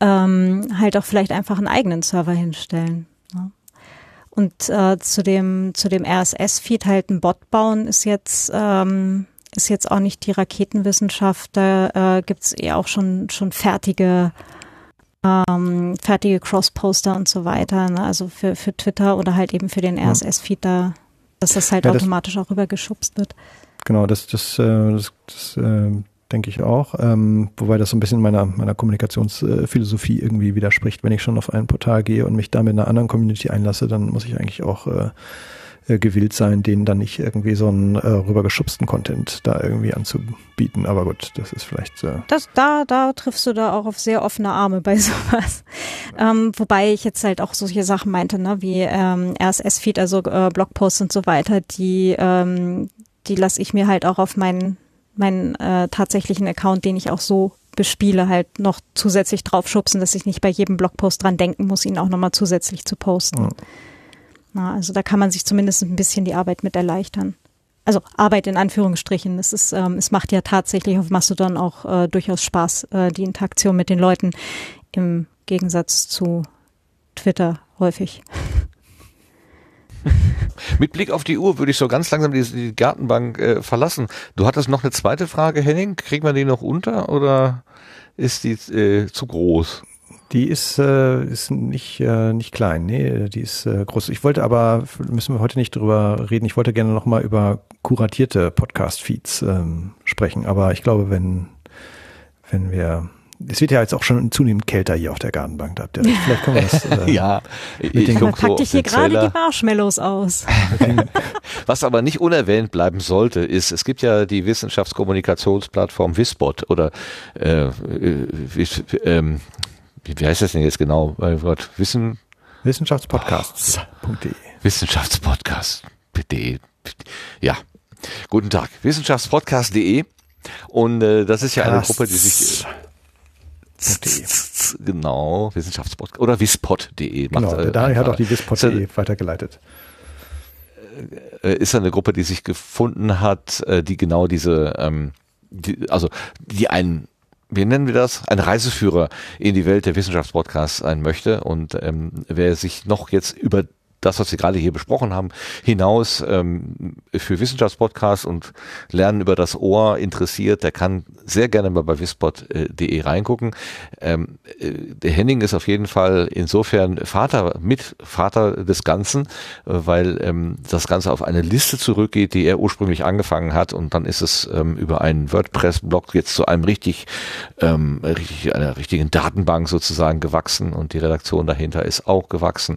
ähm, halt auch vielleicht einfach einen eigenen Server hinstellen. Ne? Und äh, zu dem zu dem RSS-Feed halt ein Bot bauen ist jetzt ähm, ist jetzt auch nicht die Raketenwissenschaft. Da äh, gibt es eh auch schon schon fertige ähm, fertige Cross-Poster und so weiter. Ne? Also für für Twitter oder halt eben für den RSS-Feed da, dass das halt ja, das, automatisch auch rübergeschubst wird. Genau, das das äh, das, das äh, denke ich auch. Ähm, wobei das so ein bisschen meiner, meiner Kommunikationsphilosophie irgendwie widerspricht. Wenn ich schon auf ein Portal gehe und mich da mit einer anderen Community einlasse, dann muss ich eigentlich auch äh, äh, gewillt sein, denen dann nicht irgendwie so einen äh, rübergeschubsten Content da irgendwie anzubieten. Aber gut, das ist vielleicht. Äh das, da, da triffst du da auch auf sehr offene Arme bei sowas. Ähm, wobei ich jetzt halt auch solche Sachen meinte, ne, wie ähm, RSS-Feed, also äh, Blogposts und so weiter, die, ähm, die lasse ich mir halt auch auf meinen meinen äh, tatsächlichen Account, den ich auch so bespiele, halt noch zusätzlich draufschubsen, dass ich nicht bei jedem Blogpost dran denken muss, ihn auch nochmal zusätzlich zu posten. Mhm. Na, also da kann man sich zumindest ein bisschen die Arbeit mit erleichtern. Also Arbeit in Anführungsstrichen. Es ist, ähm, es macht ja tatsächlich auf Mastodon auch äh, durchaus Spaß, äh, die Interaktion mit den Leuten im Gegensatz zu Twitter häufig. Mit Blick auf die Uhr würde ich so ganz langsam die, die Gartenbank äh, verlassen. Du hattest noch eine zweite Frage, Henning. Kriegen wir die noch unter oder ist die äh, zu groß? Die ist, äh, ist nicht, äh, nicht klein, nee, die ist äh, groß. Ich wollte aber, müssen wir heute nicht drüber reden, ich wollte gerne nochmal über kuratierte Podcast-Feeds ähm, sprechen, aber ich glaube, wenn, wenn wir es wird ja jetzt auch schon zunehmend kälter hier auf der Gartenbank. Da habt ihr recht. Vielleicht können wir das. Äh, ja, ich guck pack so dich hier gerade die Marshmallows aus. Was aber nicht unerwähnt bleiben sollte, ist, es gibt ja die Wissenschaftskommunikationsplattform Wispot oder äh, äh, äh, wie heißt das denn jetzt genau? Gott, Wissen Wissenschaftspodcasts.de Wissenschaftspodcast.de Ja, guten Tag. Wissenschaftspodcast.de und äh, das ist ja eine Gruppe, die sich Genau, Wissenschaftspodcast oder wispod.de. Genau, äh, daher hat auch die wispod.de weitergeleitet. Äh, ist eine Gruppe, die sich gefunden hat, äh, die genau diese, ähm, die, also die einen wie nennen wir das, ein Reiseführer in die Welt der Wissenschaftspodcasts sein möchte. Und ähm, wer sich noch jetzt über das, was wir gerade hier besprochen haben, hinaus ähm, für Wissenschaftspodcasts und Lernen über das Ohr interessiert, der kann sehr gerne mal bei wispod.de reingucken. Ähm, äh, der Henning ist auf jeden Fall insofern Vater, mit Vater des Ganzen, äh, weil ähm, das Ganze auf eine Liste zurückgeht, die er ursprünglich angefangen hat und dann ist es ähm, über einen WordPress-Blog jetzt zu einem richtig, ähm, richtig, einer richtigen Datenbank sozusagen gewachsen und die Redaktion dahinter ist auch gewachsen.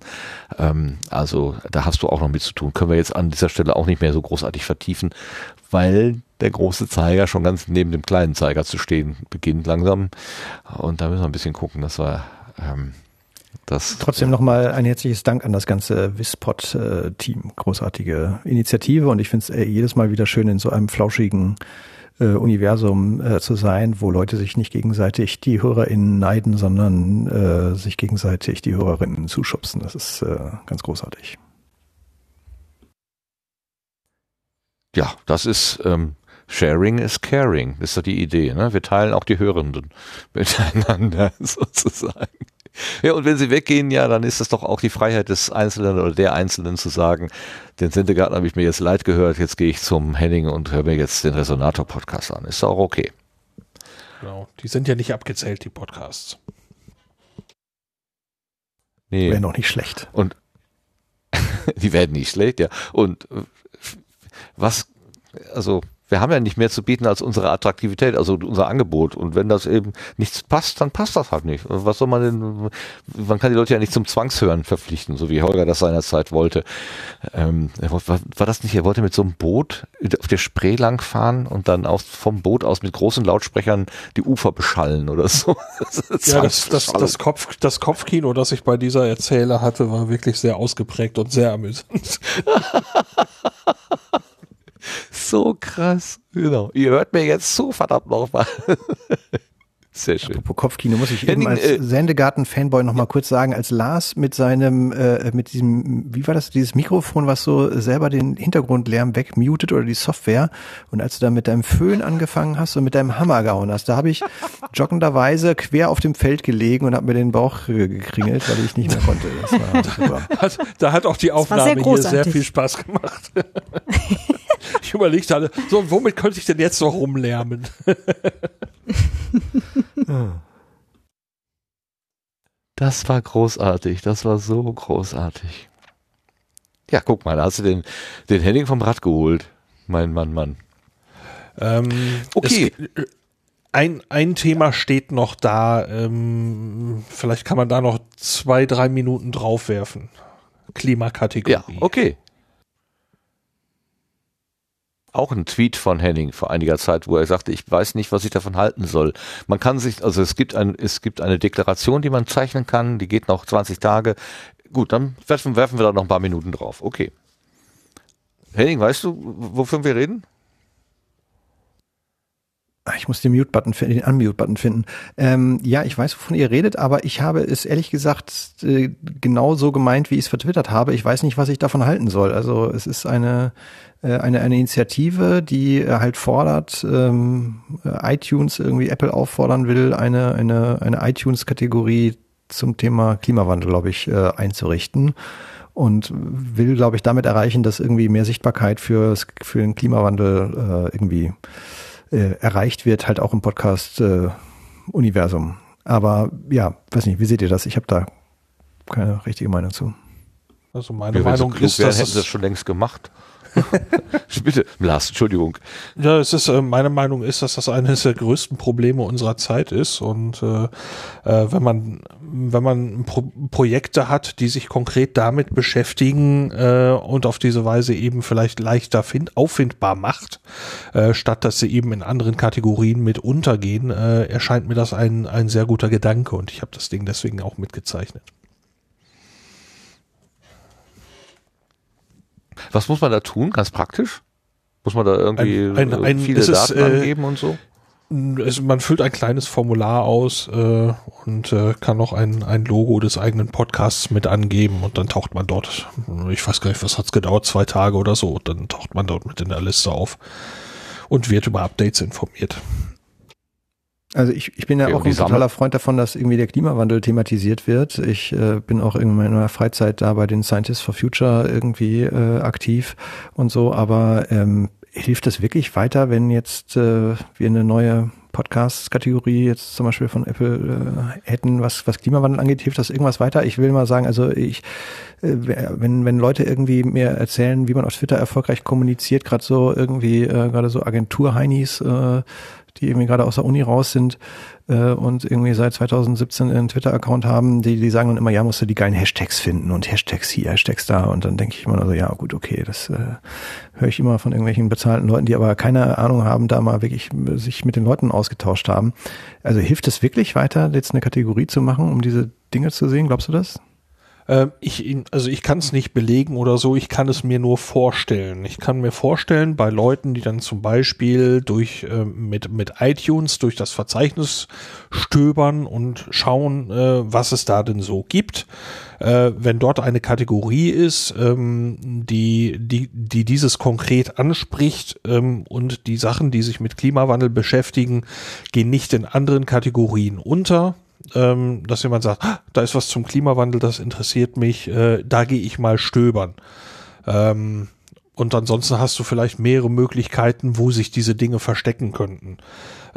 Ähm, also da hast du auch noch mit zu tun. Können wir jetzt an dieser Stelle auch nicht mehr so großartig vertiefen, weil der große Zeiger schon ganz neben dem kleinen Zeiger zu stehen beginnt langsam. Und da müssen wir ein bisschen gucken, dass wir ähm, das. Trotzdem nochmal ein herzliches Dank an das ganze Wispot-Team. Großartige Initiative und ich finde es äh, jedes Mal wieder schön in so einem flauschigen äh, Universum äh, zu sein, wo Leute sich nicht gegenseitig die HörerInnen neiden, sondern äh, sich gegenseitig die HörerInnen zuschubsen. Das ist äh, ganz großartig. Ja, das ist ähm, Sharing is Caring. Ist ja die Idee. Ne? Wir teilen auch die Hörenden miteinander sozusagen. Ja, und wenn sie weggehen, ja, dann ist das doch auch die Freiheit des Einzelnen oder der Einzelnen zu sagen, den Sendegarten habe ich mir jetzt leid gehört, jetzt gehe ich zum Henning und höre mir jetzt den Resonator-Podcast an. Ist auch okay. Genau, die sind ja nicht abgezählt, die Podcasts. Nee. Wäre noch nicht schlecht. Und die werden nicht schlecht, ja. Und äh, was, also wir haben ja nicht mehr zu bieten als unsere Attraktivität, also unser Angebot. Und wenn das eben nichts passt, dann passt das halt nicht. Was soll man denn, man kann die Leute ja nicht zum Zwangshören verpflichten, so wie Holger das seinerzeit wollte. Ähm, war, war, das nicht, er wollte mit so einem Boot auf der Spree langfahren und dann auch vom Boot aus mit großen Lautsprechern die Ufer beschallen oder so. Das ja, das, das, das, Kopf, das Kopfkino, das ich bei dieser Erzähler hatte, war wirklich sehr ausgeprägt und sehr amüsant. So krass. Genau. Ihr hört mir jetzt zu, verdammt nochmal. Sehr schön. Apropos Kopfkino muss ich eben als äh, Sendegarten-Fanboy nochmal kurz sagen, als Lars mit seinem, äh, mit diesem, wie war das, dieses Mikrofon, was so selber den Hintergrundlärm wegmutet oder die Software und als du da mit deinem Föhn angefangen hast und mit deinem Hammer gehauen hast, da habe ich joggenderweise quer auf dem Feld gelegen und habe mir den Bauch gekringelt, weil ich nicht mehr konnte. Das war super. Hat, da hat auch die Aufnahme sehr hier sehr viel Spaß gemacht. ich überlegte alle, so, womit könnte ich denn jetzt noch rumlärmen? Das war großartig, das war so großartig. Ja, guck mal, da hast du den, den Henning vom Rad geholt. Mein Mann, Mann. Ähm, okay. Es, ein, ein Thema steht noch da. Ähm, vielleicht kann man da noch zwei, drei Minuten draufwerfen. Klimakategorie. Ja, okay auch ein Tweet von Henning vor einiger Zeit, wo er sagte, ich weiß nicht, was ich davon halten soll. Man kann sich, also es gibt ein, es gibt eine Deklaration, die man zeichnen kann, die geht noch 20 Tage. Gut, dann werfen, werfen wir da noch ein paar Minuten drauf. Okay. Henning, weißt du, wovon wir reden? Ah, ich muss den Mute-Button finden, den Unmute-Button finden. Ähm, ja, ich weiß, wovon ihr redet, aber ich habe es ehrlich gesagt äh, genau so gemeint, wie ich es vertwittert habe. Ich weiß nicht, was ich davon halten soll. Also es ist eine äh, eine, eine Initiative, die äh, halt fordert, ähm, iTunes irgendwie Apple auffordern will, eine, eine, eine iTunes-Kategorie zum Thema Klimawandel, glaube ich, äh, einzurichten und will, glaube ich, damit erreichen, dass irgendwie mehr Sichtbarkeit für, für den Klimawandel äh, irgendwie äh, erreicht wird, halt auch im Podcast-Universum. Äh, Aber ja, weiß nicht, wie seht ihr das? Ich habe da keine richtige Meinung zu. Also meine ja, Meinung ist, wären, dass hätten sie das schon längst gemacht. Bitte, Lars, Entschuldigung. Ja, es ist, äh, meine Meinung ist, dass das eines der größten Probleme unserer Zeit ist. Und äh, äh, wenn man, wenn man Pro Projekte hat, die sich konkret damit beschäftigen äh, und auf diese Weise eben vielleicht leichter find auffindbar macht, äh, statt dass sie eben in anderen Kategorien mit untergehen, äh, erscheint mir das ein, ein sehr guter Gedanke und ich habe das Ding deswegen auch mitgezeichnet. Was muss man da tun, ganz praktisch? Muss man da irgendwie ein, ein, ein, viele Daten ist, angeben und so? Es, man füllt ein kleines Formular aus äh, und äh, kann noch ein, ein Logo des eigenen Podcasts mit angeben und dann taucht man dort, ich weiß gar nicht, was hat's gedauert, zwei Tage oder so, dann taucht man dort mit in der Liste auf und wird über Updates informiert. Also ich, ich bin ja auch ein totaler Freund davon, dass irgendwie der Klimawandel thematisiert wird. Ich äh, bin auch in meiner Freizeit da bei den Scientists for Future irgendwie äh, aktiv und so, aber ähm, hilft das wirklich weiter, wenn jetzt äh, wir eine neue Podcast-Kategorie jetzt zum Beispiel von Apple äh, hätten, was, was Klimawandel angeht, hilft das irgendwas weiter? Ich will mal sagen, also ich, äh, wenn, wenn Leute irgendwie mir erzählen, wie man auf Twitter erfolgreich kommuniziert, gerade so irgendwie, äh, gerade so Agentur-Heinis, äh, die irgendwie gerade aus der Uni raus sind äh, und irgendwie seit 2017 einen Twitter-Account haben, die, die sagen dann immer, ja, musst du die geilen Hashtags finden und Hashtags hier, Hashtags da und dann denke ich immer nur so, ja gut, okay, das äh, höre ich immer von irgendwelchen bezahlten Leuten, die aber keine Ahnung haben, da mal wirklich sich mit den Leuten ausgetauscht haben. Also hilft es wirklich weiter, jetzt eine Kategorie zu machen, um diese Dinge zu sehen? Glaubst du das? Ähm, ich, also ich kann es nicht belegen oder so, ich kann es mir nur vorstellen. Ich kann mir vorstellen, bei Leuten, die dann zum Beispiel durch äh, mit, mit iTunes durch das Verzeichnis stöbern und schauen, äh, was es da denn so gibt, äh, wenn dort eine Kategorie ist, ähm, die, die, die dieses konkret anspricht ähm, und die Sachen, die sich mit Klimawandel beschäftigen, gehen nicht in anderen Kategorien unter, ähm, dass jemand sagt, ah, da ist was zum Klimawandel, das interessiert mich, äh, da gehe ich mal stöbern. Ähm, und ansonsten hast du vielleicht mehrere Möglichkeiten, wo sich diese Dinge verstecken könnten.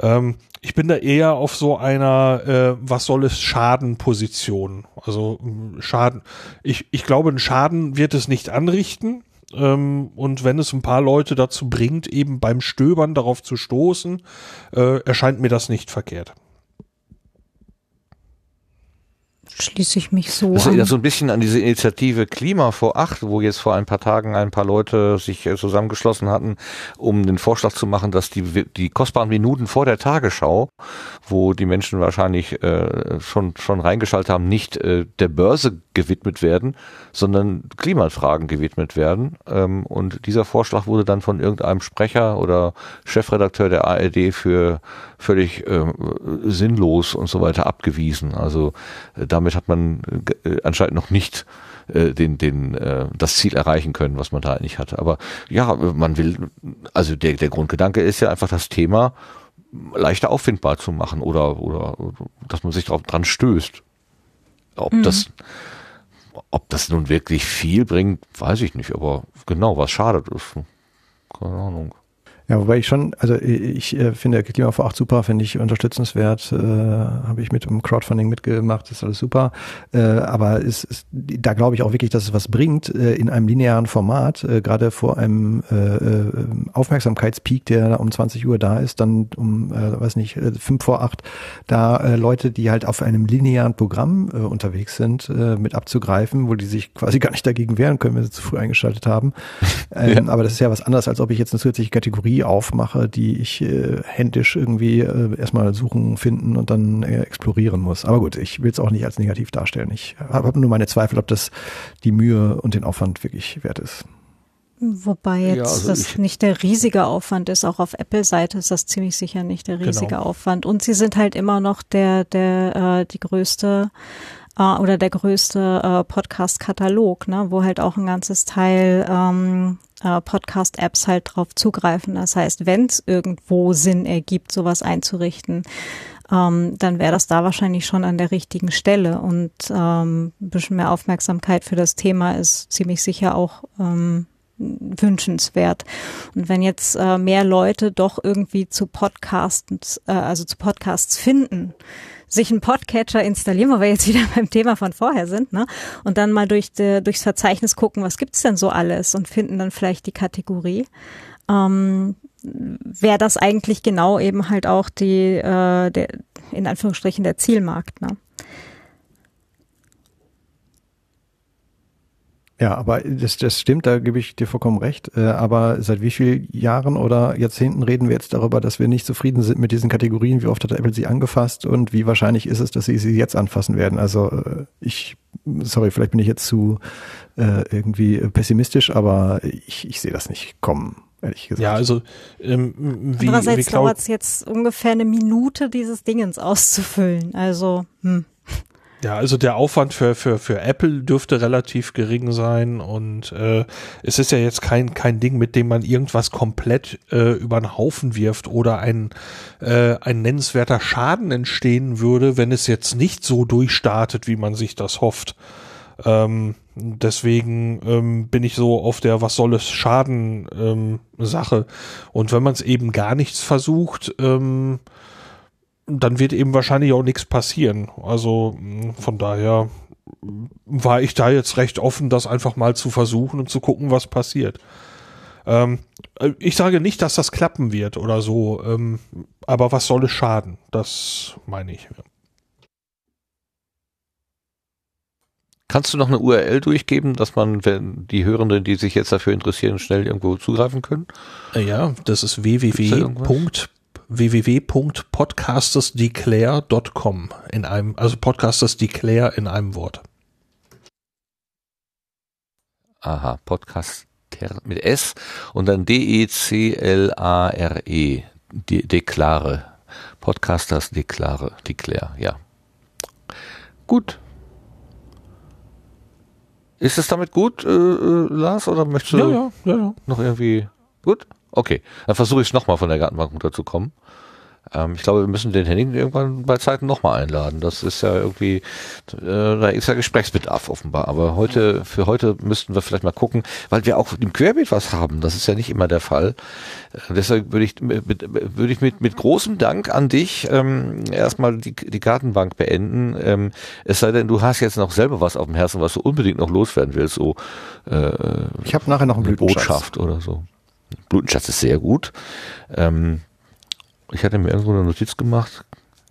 Ähm, ich bin da eher auf so einer, äh, was soll es Schaden Position. Also Schaden. Ich, ich glaube, ein Schaden wird es nicht anrichten. Ähm, und wenn es ein paar Leute dazu bringt, eben beim Stöbern darauf zu stoßen, äh, erscheint mir das nicht verkehrt schließe ich mich so das erinnert so ein bisschen an diese Initiative Klima vor acht, wo jetzt vor ein paar Tagen ein paar Leute sich äh, zusammengeschlossen hatten, um den Vorschlag zu machen, dass die, die kostbaren Minuten vor der Tagesschau, wo die Menschen wahrscheinlich äh, schon, schon reingeschaltet haben, nicht äh, der Börse gewidmet werden, sondern Klimafragen gewidmet werden. Ähm, und dieser Vorschlag wurde dann von irgendeinem Sprecher oder Chefredakteur der ARD für völlig äh, sinnlos und so weiter abgewiesen. Also äh, damit hat man äh, anscheinend noch nicht äh, den, den, äh, das Ziel erreichen können, was man da eigentlich hatte. Aber ja, man will, also der, der Grundgedanke ist ja einfach das Thema leichter auffindbar zu machen oder, oder dass man sich darauf dran stößt. Ob mhm. das ob das nun wirklich viel bringt, weiß ich nicht, aber genau, was schadet ist. Keine Ahnung. Ja, wobei ich schon, also ich äh, finde Klima vor acht super, finde ich unterstützenswert, äh, habe ich mit dem Crowdfunding mitgemacht, ist alles super. Äh, aber es ist, da glaube ich auch wirklich, dass es was bringt äh, in einem linearen Format, äh, gerade vor einem äh, äh, Aufmerksamkeitspeak, der um 20 Uhr da ist, dann um, äh, weiß nicht, äh, fünf vor acht, da äh, Leute, die halt auf einem linearen Programm äh, unterwegs sind, äh, mit abzugreifen, wo die sich quasi gar nicht dagegen wehren können, wenn sie zu früh eingeschaltet haben. Ähm, ja. Aber das ist ja was anderes, als ob ich jetzt eine zusätzliche Kategorie Kategorie aufmache, die ich äh, händisch irgendwie äh, erstmal suchen, finden und dann äh, explorieren muss. Aber gut, ich will es auch nicht als negativ darstellen. Ich habe hab nur meine Zweifel, ob das die Mühe und den Aufwand wirklich wert ist. Wobei jetzt ja, also das nicht der riesige Aufwand ist, auch auf Apple-Seite ist das ziemlich sicher nicht der riesige genau. Aufwand. Und sie sind halt immer noch der, der, äh, die größte äh, oder der größte äh, Podcast-Katalog, ne, wo halt auch ein ganzes Teil ähm, äh, Podcast-Apps halt drauf zugreifen. Das heißt, wenn es irgendwo Sinn ergibt, sowas einzurichten, ähm, dann wäre das da wahrscheinlich schon an der richtigen Stelle. Und ähm, ein bisschen mehr Aufmerksamkeit für das Thema ist ziemlich sicher auch ähm, wünschenswert. Und wenn jetzt äh, mehr Leute doch irgendwie zu Podcasts, äh, also zu Podcasts finden, sich einen Podcatcher installieren, wo wir jetzt wieder beim Thema von vorher sind, ne? Und dann mal durch de, durchs Verzeichnis gucken, was gibt's denn so alles und finden dann vielleicht die Kategorie. Ähm, wäre das eigentlich genau eben halt auch die, äh, der, in Anführungsstrichen der Zielmarkt, ne? Ja, aber das, das stimmt, da gebe ich dir vollkommen recht. Äh, aber seit wie vielen Jahren oder Jahrzehnten reden wir jetzt darüber, dass wir nicht zufrieden sind mit diesen Kategorien? Wie oft hat Apple sie angefasst und wie wahrscheinlich ist es, dass sie sie jetzt anfassen werden? Also äh, ich, sorry, vielleicht bin ich jetzt zu äh, irgendwie pessimistisch, aber ich, ich sehe das nicht kommen. Ehrlich gesagt. Ja, also ähm, wie, Andererseits wie dauert es jetzt ungefähr eine Minute, dieses Dingens auszufüllen. Also, hm. Ja, also der Aufwand für, für, für Apple dürfte relativ gering sein und äh, es ist ja jetzt kein, kein Ding, mit dem man irgendwas komplett äh, über den Haufen wirft oder ein, äh, ein nennenswerter Schaden entstehen würde, wenn es jetzt nicht so durchstartet, wie man sich das hofft. Ähm, deswegen ähm, bin ich so auf der Was soll es schaden ähm, Sache. Und wenn man es eben gar nichts versucht, ähm, dann wird eben wahrscheinlich auch nichts passieren. Also von daher war ich da jetzt recht offen, das einfach mal zu versuchen und zu gucken, was passiert. Ähm, ich sage nicht, dass das klappen wird oder so, ähm, aber was soll es schaden? Das meine ich. Kannst du noch eine URL durchgeben, dass man, wenn die Hörenden, die sich jetzt dafür interessieren, schnell irgendwo zugreifen können? Ja, das ist www www.podcastersdeclare.com in einem, also Podcasters Declare in einem Wort. Aha, Podcast mit S und dann D-E-C-L-A-R-E. -E, De Deklare. Podcasters Deklare. Declare, ja. Gut. Ist es damit gut, äh, äh, Lars, oder möchtest du ja, ja, ja, ja. noch irgendwie gut? Okay, dann versuche ich es nochmal von der Gartenbank runterzukommen. Ähm, ich glaube, wir müssen den Henning irgendwann bei Zeiten nochmal einladen. Das ist ja irgendwie, äh, da ist ja Gesprächsbedarf offenbar. Aber heute, für heute müssten wir vielleicht mal gucken, weil wir auch im Querbeet was haben. Das ist ja nicht immer der Fall. Äh, deshalb würde ich, mit, würde ich mit, mit großem Dank an dich ähm, erstmal die, die Gartenbank beenden. Ähm, es sei denn, du hast jetzt noch selber was auf dem Herzen, was du unbedingt noch loswerden willst. So, äh, ich habe nachher noch eine Botschaft oder so. Blutenschatz ist sehr gut. Ähm, ich hatte mir irgendwo eine Notiz gemacht.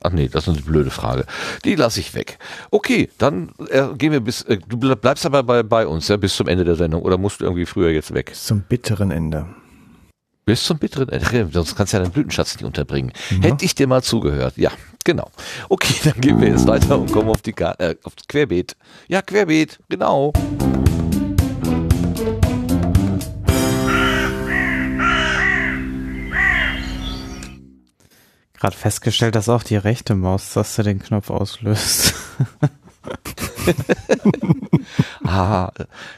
Ach nee, das ist eine blöde Frage. Die lasse ich weg. Okay, dann äh, gehen wir bis. Äh, du bleibst aber bei, bei uns, ja, bis zum Ende der Sendung. Oder musst du irgendwie früher jetzt weg? Bis zum bitteren Ende. Bis zum bitteren Ende. Sonst kannst du ja deinen Blütenschatz nicht unterbringen. Ja. Hätte ich dir mal zugehört. Ja, genau. Okay, dann gehen wir jetzt weiter und kommen auf die äh, auf Querbeet. Ja, Querbeet, genau. Gerade festgestellt, dass auch die rechte Maustaste den Knopf auslöst. ah,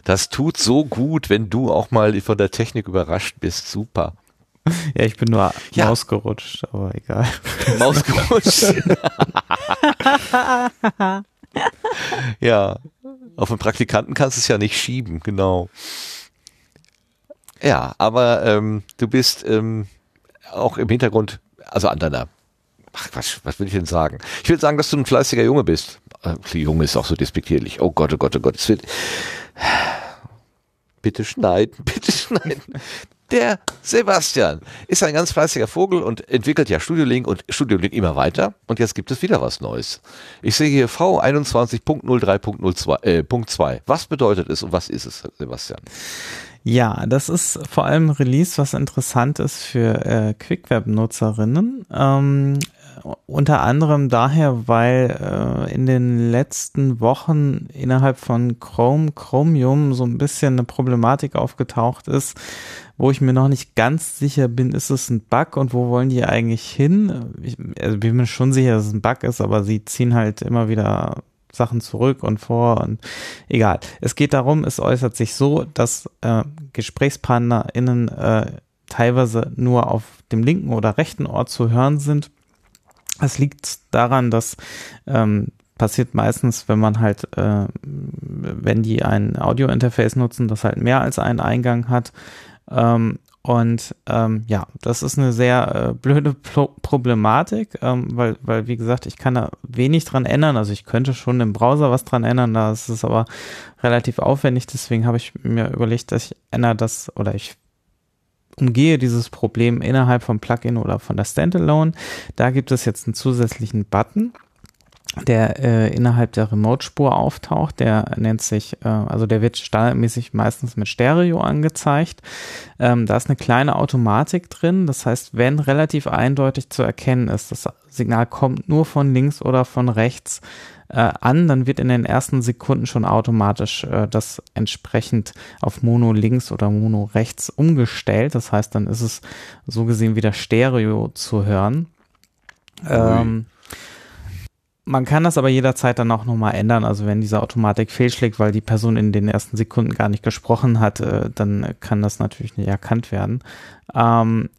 das tut so gut, wenn du auch mal von der Technik überrascht bist. Super. Ja, ich bin nur ja. Maus gerutscht, aber egal. Maus gerutscht. ja, auf den Praktikanten kannst du es ja nicht schieben, genau. Ja, aber ähm, du bist ähm, auch im Hintergrund, also an deiner ach was, was will ich denn sagen? Ich will sagen, dass du ein fleißiger Junge bist. Äh, Junge ist auch so despektierlich. Oh Gott, oh Gott, oh Gott. Es wird bitte schneiden, bitte schneiden. Der Sebastian ist ein ganz fleißiger Vogel und entwickelt ja Studio Link und Studio Link immer weiter. Und jetzt gibt es wieder was Neues. Ich sehe hier V21.03.02. Äh, Punkt 2. Was bedeutet es und was ist es, Sebastian? Ja, das ist vor allem ein Release, was interessant ist für äh, QuickWeb-Nutzerinnen. Ähm, unter anderem daher, weil äh, in den letzten Wochen innerhalb von Chrome, Chromium so ein bisschen eine Problematik aufgetaucht ist, wo ich mir noch nicht ganz sicher bin, ist es ein Bug und wo wollen die eigentlich hin? Ich also bin mir schon sicher, dass es ein Bug ist, aber sie ziehen halt immer wieder Sachen zurück und vor und egal. Es geht darum, es äußert sich so, dass äh, GesprächspartnerInnen äh, teilweise nur auf dem linken oder rechten Ort zu hören sind Das liegt daran, dass ähm, passiert meistens, wenn man halt, äh, wenn die ein Audio-Interface nutzen, das halt mehr als einen Eingang hat. Ähm, und ähm, ja, das ist eine sehr äh, blöde Pro Problematik, ähm, weil, weil, wie gesagt, ich kann da wenig dran ändern. Also ich könnte schon im Browser was dran ändern, da ist es aber relativ aufwendig. Deswegen habe ich mir überlegt, dass ich ändere das oder ich umgehe dieses Problem innerhalb vom Plugin oder von der Standalone. Da gibt es jetzt einen zusätzlichen Button der äh, innerhalb der Remote-Spur auftaucht. Der nennt sich, äh, also der wird standardmäßig meistens mit Stereo angezeigt. Ähm, da ist eine kleine Automatik drin. Das heißt, wenn relativ eindeutig zu erkennen ist, das Signal kommt nur von links oder von rechts äh, an, dann wird in den ersten Sekunden schon automatisch äh, das entsprechend auf Mono links oder Mono rechts umgestellt. Das heißt, dann ist es so gesehen wieder Stereo zu hören. Ähm, man kann das aber jederzeit dann auch nochmal ändern. Also wenn diese Automatik fehlschlägt, weil die Person in den ersten Sekunden gar nicht gesprochen hat, äh, dann kann das natürlich nicht erkannt werden. Ähm,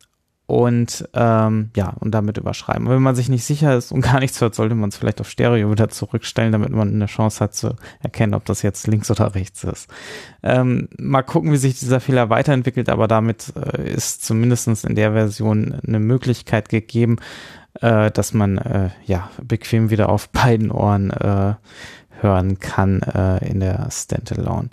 und ähm, ja, und damit überschreiben. Und wenn man sich nicht sicher ist und gar nichts hört, sollte man es vielleicht auf Stereo wieder zurückstellen, damit man eine Chance hat zu erkennen, ob das jetzt links oder rechts ist. Ähm, mal gucken, wie sich dieser Fehler weiterentwickelt, aber damit äh, ist zumindestens in der Version eine Möglichkeit gegeben, äh, dass man äh, ja bequem wieder auf beiden Ohren äh, hören kann äh, in der Standalone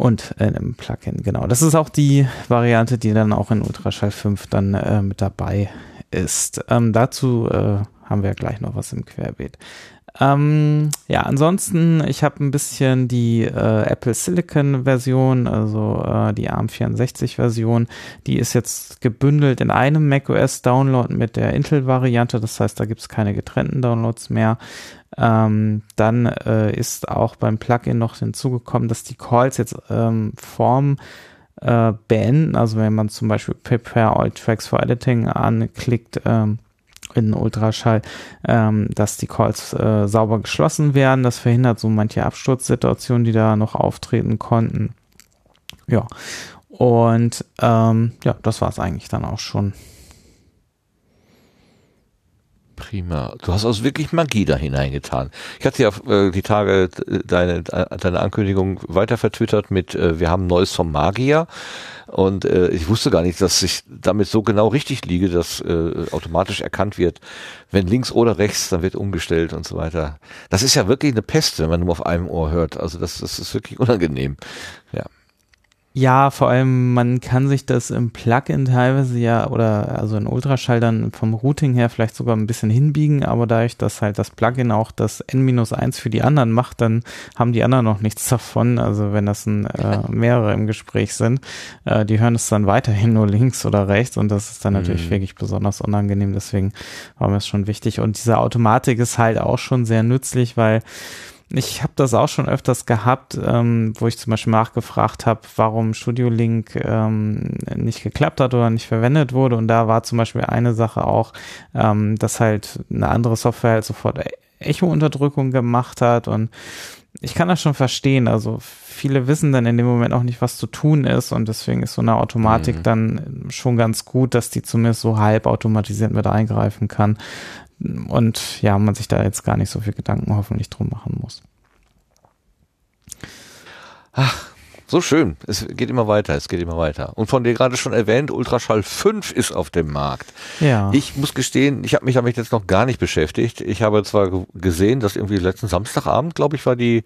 und äh, im Plugin. Genau, das ist auch die Variante, die dann auch in Ultraschall 5 dann äh, mit dabei ist. Ähm, dazu äh, haben wir gleich noch was im Querbeet. Ähm, ja, ansonsten, ich habe ein bisschen die äh, Apple Silicon Version, also äh, die ARM64 Version, die ist jetzt gebündelt in einem macOS Download mit der Intel Variante, das heißt, da gibt es keine getrennten Downloads mehr. Ähm, dann äh, ist auch beim Plugin noch hinzugekommen, dass die Calls jetzt ähm, Form äh, beenden, also wenn man zum Beispiel Prepare All Tracks for Editing anklickt, ähm, in Ultraschall, ähm, dass die Calls äh, sauber geschlossen werden. Das verhindert so manche Absturzsituationen, die da noch auftreten konnten. Ja, und ähm, ja, das war es eigentlich dann auch schon. Prima. Du hast also wirklich Magie da hineingetan. Ich hatte ja äh, die Tage deine, deine Ankündigung weiter vertwittert mit, äh, wir haben Neues vom Magier. Und äh, ich wusste gar nicht, dass ich damit so genau richtig liege, dass äh, automatisch erkannt wird, wenn links oder rechts, dann wird umgestellt und so weiter. Das ist ja wirklich eine Pest, wenn man nur auf einem Ohr hört. Also das, das ist wirklich unangenehm. Ja. Ja, vor allem, man kann sich das im Plugin teilweise ja oder also in Ultraschall dann vom Routing her vielleicht sogar ein bisschen hinbiegen, aber dadurch, dass halt das Plugin auch das N-1 für die anderen macht, dann haben die anderen noch nichts davon. Also wenn das ein, äh, mehrere im Gespräch sind, äh, die hören es dann weiterhin nur links oder rechts und das ist dann natürlich mhm. wirklich besonders unangenehm. Deswegen war mir es schon wichtig. Und diese Automatik ist halt auch schon sehr nützlich, weil ich habe das auch schon öfters gehabt, ähm, wo ich zum Beispiel nachgefragt habe, warum Studio Link ähm, nicht geklappt hat oder nicht verwendet wurde. Und da war zum Beispiel eine Sache auch, ähm, dass halt eine andere Software halt sofort e- Echo-Unterdrückung gemacht hat. Und ich kann das schon verstehen. Also viele wissen dann in dem Moment auch nicht, was zu tun ist. Und deswegen ist so eine Automatik mhm. dann schon ganz gut, dass die zumindest so halb automatisiert mit eingreifen kann und ja, man sich da jetzt gar nicht so viel Gedanken hoffentlich drum machen muss. Ach, so schön. Es geht immer weiter, es geht immer weiter. Und von dir gerade schon erwähnt, Ultraschall 5 ist auf dem Markt. Ja. Ich muss gestehen, ich habe mich damit jetzt noch gar nicht beschäftigt. Ich habe zwar gesehen, dass irgendwie letzten Samstagabend, glaube ich, war die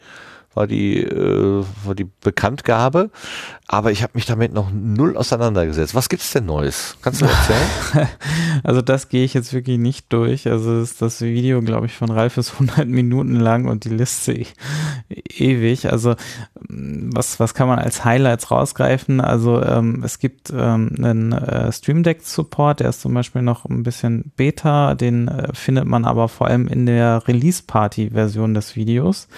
war die, äh, war die Bekanntgabe, aber ich habe mich damit noch null auseinandergesetzt. Was gibt's denn Neues? Kannst du erzählen? also das gehe ich jetzt wirklich nicht durch. Also ist das Video, glaube ich, von Ralf ist 100 Minuten lang und die Liste e ewig. Also was, was kann man als Highlights rausgreifen? Also ähm, es gibt ähm, einen äh, Stream Deck Support, der ist zum Beispiel noch ein bisschen Beta, den äh, findet man aber vor allem in der Release Party Version des Videos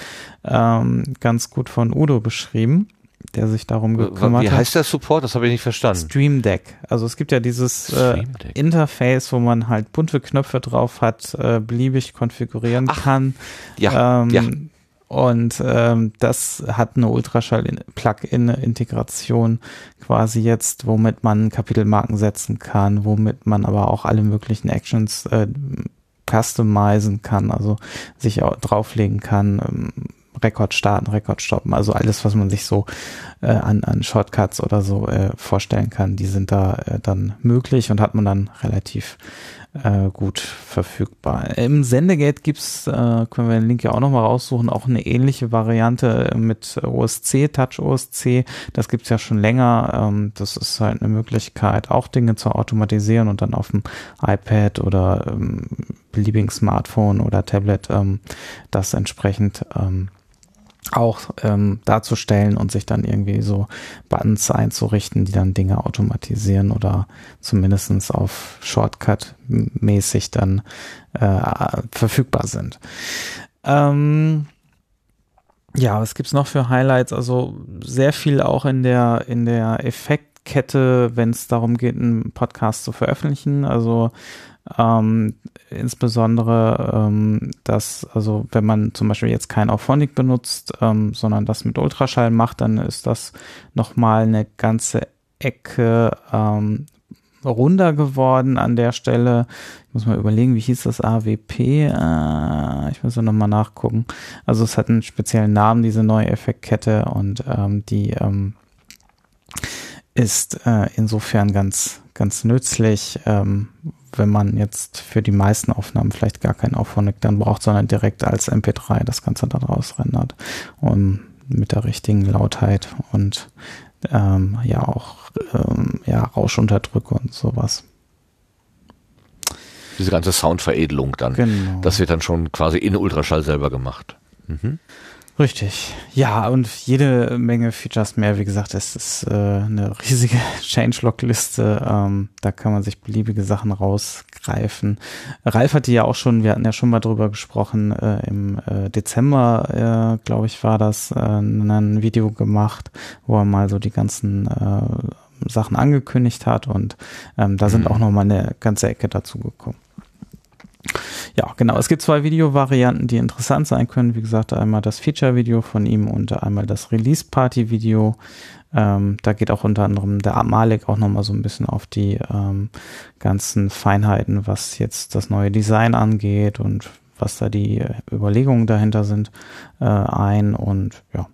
ähm, ganz gut von Udo beschrieben, der sich darum gekümmert hat. Wie heißt der Support? Das habe ich nicht verstanden. Stream Deck. Also es gibt ja dieses äh, Interface, wo man halt bunte Knöpfe drauf hat, äh, beliebig konfigurieren Ach, kann. Ja, ähm, ja. Und ähm, das hat eine Ultraschall-Plugin-Integration quasi jetzt, womit man Kapitelmarken setzen kann, womit man aber auch alle möglichen Actions äh, customizen kann, also sich auch drauflegen kann, ähm, Rekord starten, Rekord stoppen, also alles, was man sich so äh, an, an Shortcuts oder so äh, vorstellen kann, die sind da äh, dann möglich und hat man dann relativ äh, gut verfügbar. Im Sendegate gibt's, äh, können wir den Link ja auch nochmal raussuchen, auch eine ähnliche Variante mit OSC, Touch OSC. Das gibt's ja schon länger. Ähm, das ist halt eine Möglichkeit, auch Dinge zu automatisieren und dann auf dem iPad oder ähm, beliebigen Smartphone oder Tablet ähm, das entsprechend ähm, auch ähm, darzustellen und sich dann irgendwie so Buttons einzurichten, die dann Dinge automatisieren oder zumindestens auf Shortcut-mäßig dann äh, verfügbar sind. Ähm, ja, was gibt's noch für Highlights? Also sehr viel auch in der in der Effektkette, wenn es darum geht, einen Podcast zu veröffentlichen. Also ähm, insbesondere, ähm, dass, also wenn man zum Beispiel jetzt kein Auphonic benutzt, ähm, sondern das mit Ultraschall macht, dann ist das nochmal eine ganze Ecke ähm, runder geworden an der Stelle. Ich muss mal überlegen, wie hieß das AWP? Äh, ich muss ja nochmal nachgucken. Also es hat einen speziellen Namen, diese neue Effektkette und ähm, die ähm, ist äh, insofern ganz, ganz nützlich, ähm, wenn man jetzt für die meisten Aufnahmen vielleicht gar keinen Auphonic dann braucht, sondern direkt als MP3 das Ganze dann rausrendert und mit der richtigen Lautheit und ähm, ja auch ähm, ja, Rauschunterdrücke und sowas. Diese ganze Soundveredelung dann. Genau. Das wird dann schon quasi in Ultraschall selber gemacht. Mhm. Richtig. Ja, und jede Menge Features mehr. Wie gesagt, es ist äh, eine riesige Changelog-Liste. Ähm, da kann man sich beliebige Sachen rausgreifen. Ralf hatte ja auch schon, wir hatten ja schon mal drüber gesprochen, äh, im äh, Dezember, äh, glaube ich, war das, äh, ein Video gemacht, wo er mal so die ganzen äh, Sachen angekündigt hat und ähm, da sind mhm. auch noch mal eine ganze Ecke dazu gekommen. Ja, genau. Es gibt zwei Videovarianten, die interessant sein können. Wie gesagt, einmal das Feature-Video von ihm und einmal das Release-Party-Video. Ähm, da geht auch unter anderem der Malik auch nochmal so ein bisschen auf die ähm, ganzen Feinheiten, was jetzt das neue Design angeht und was da die Überlegungen dahinter sind, äh, ein. Und ja,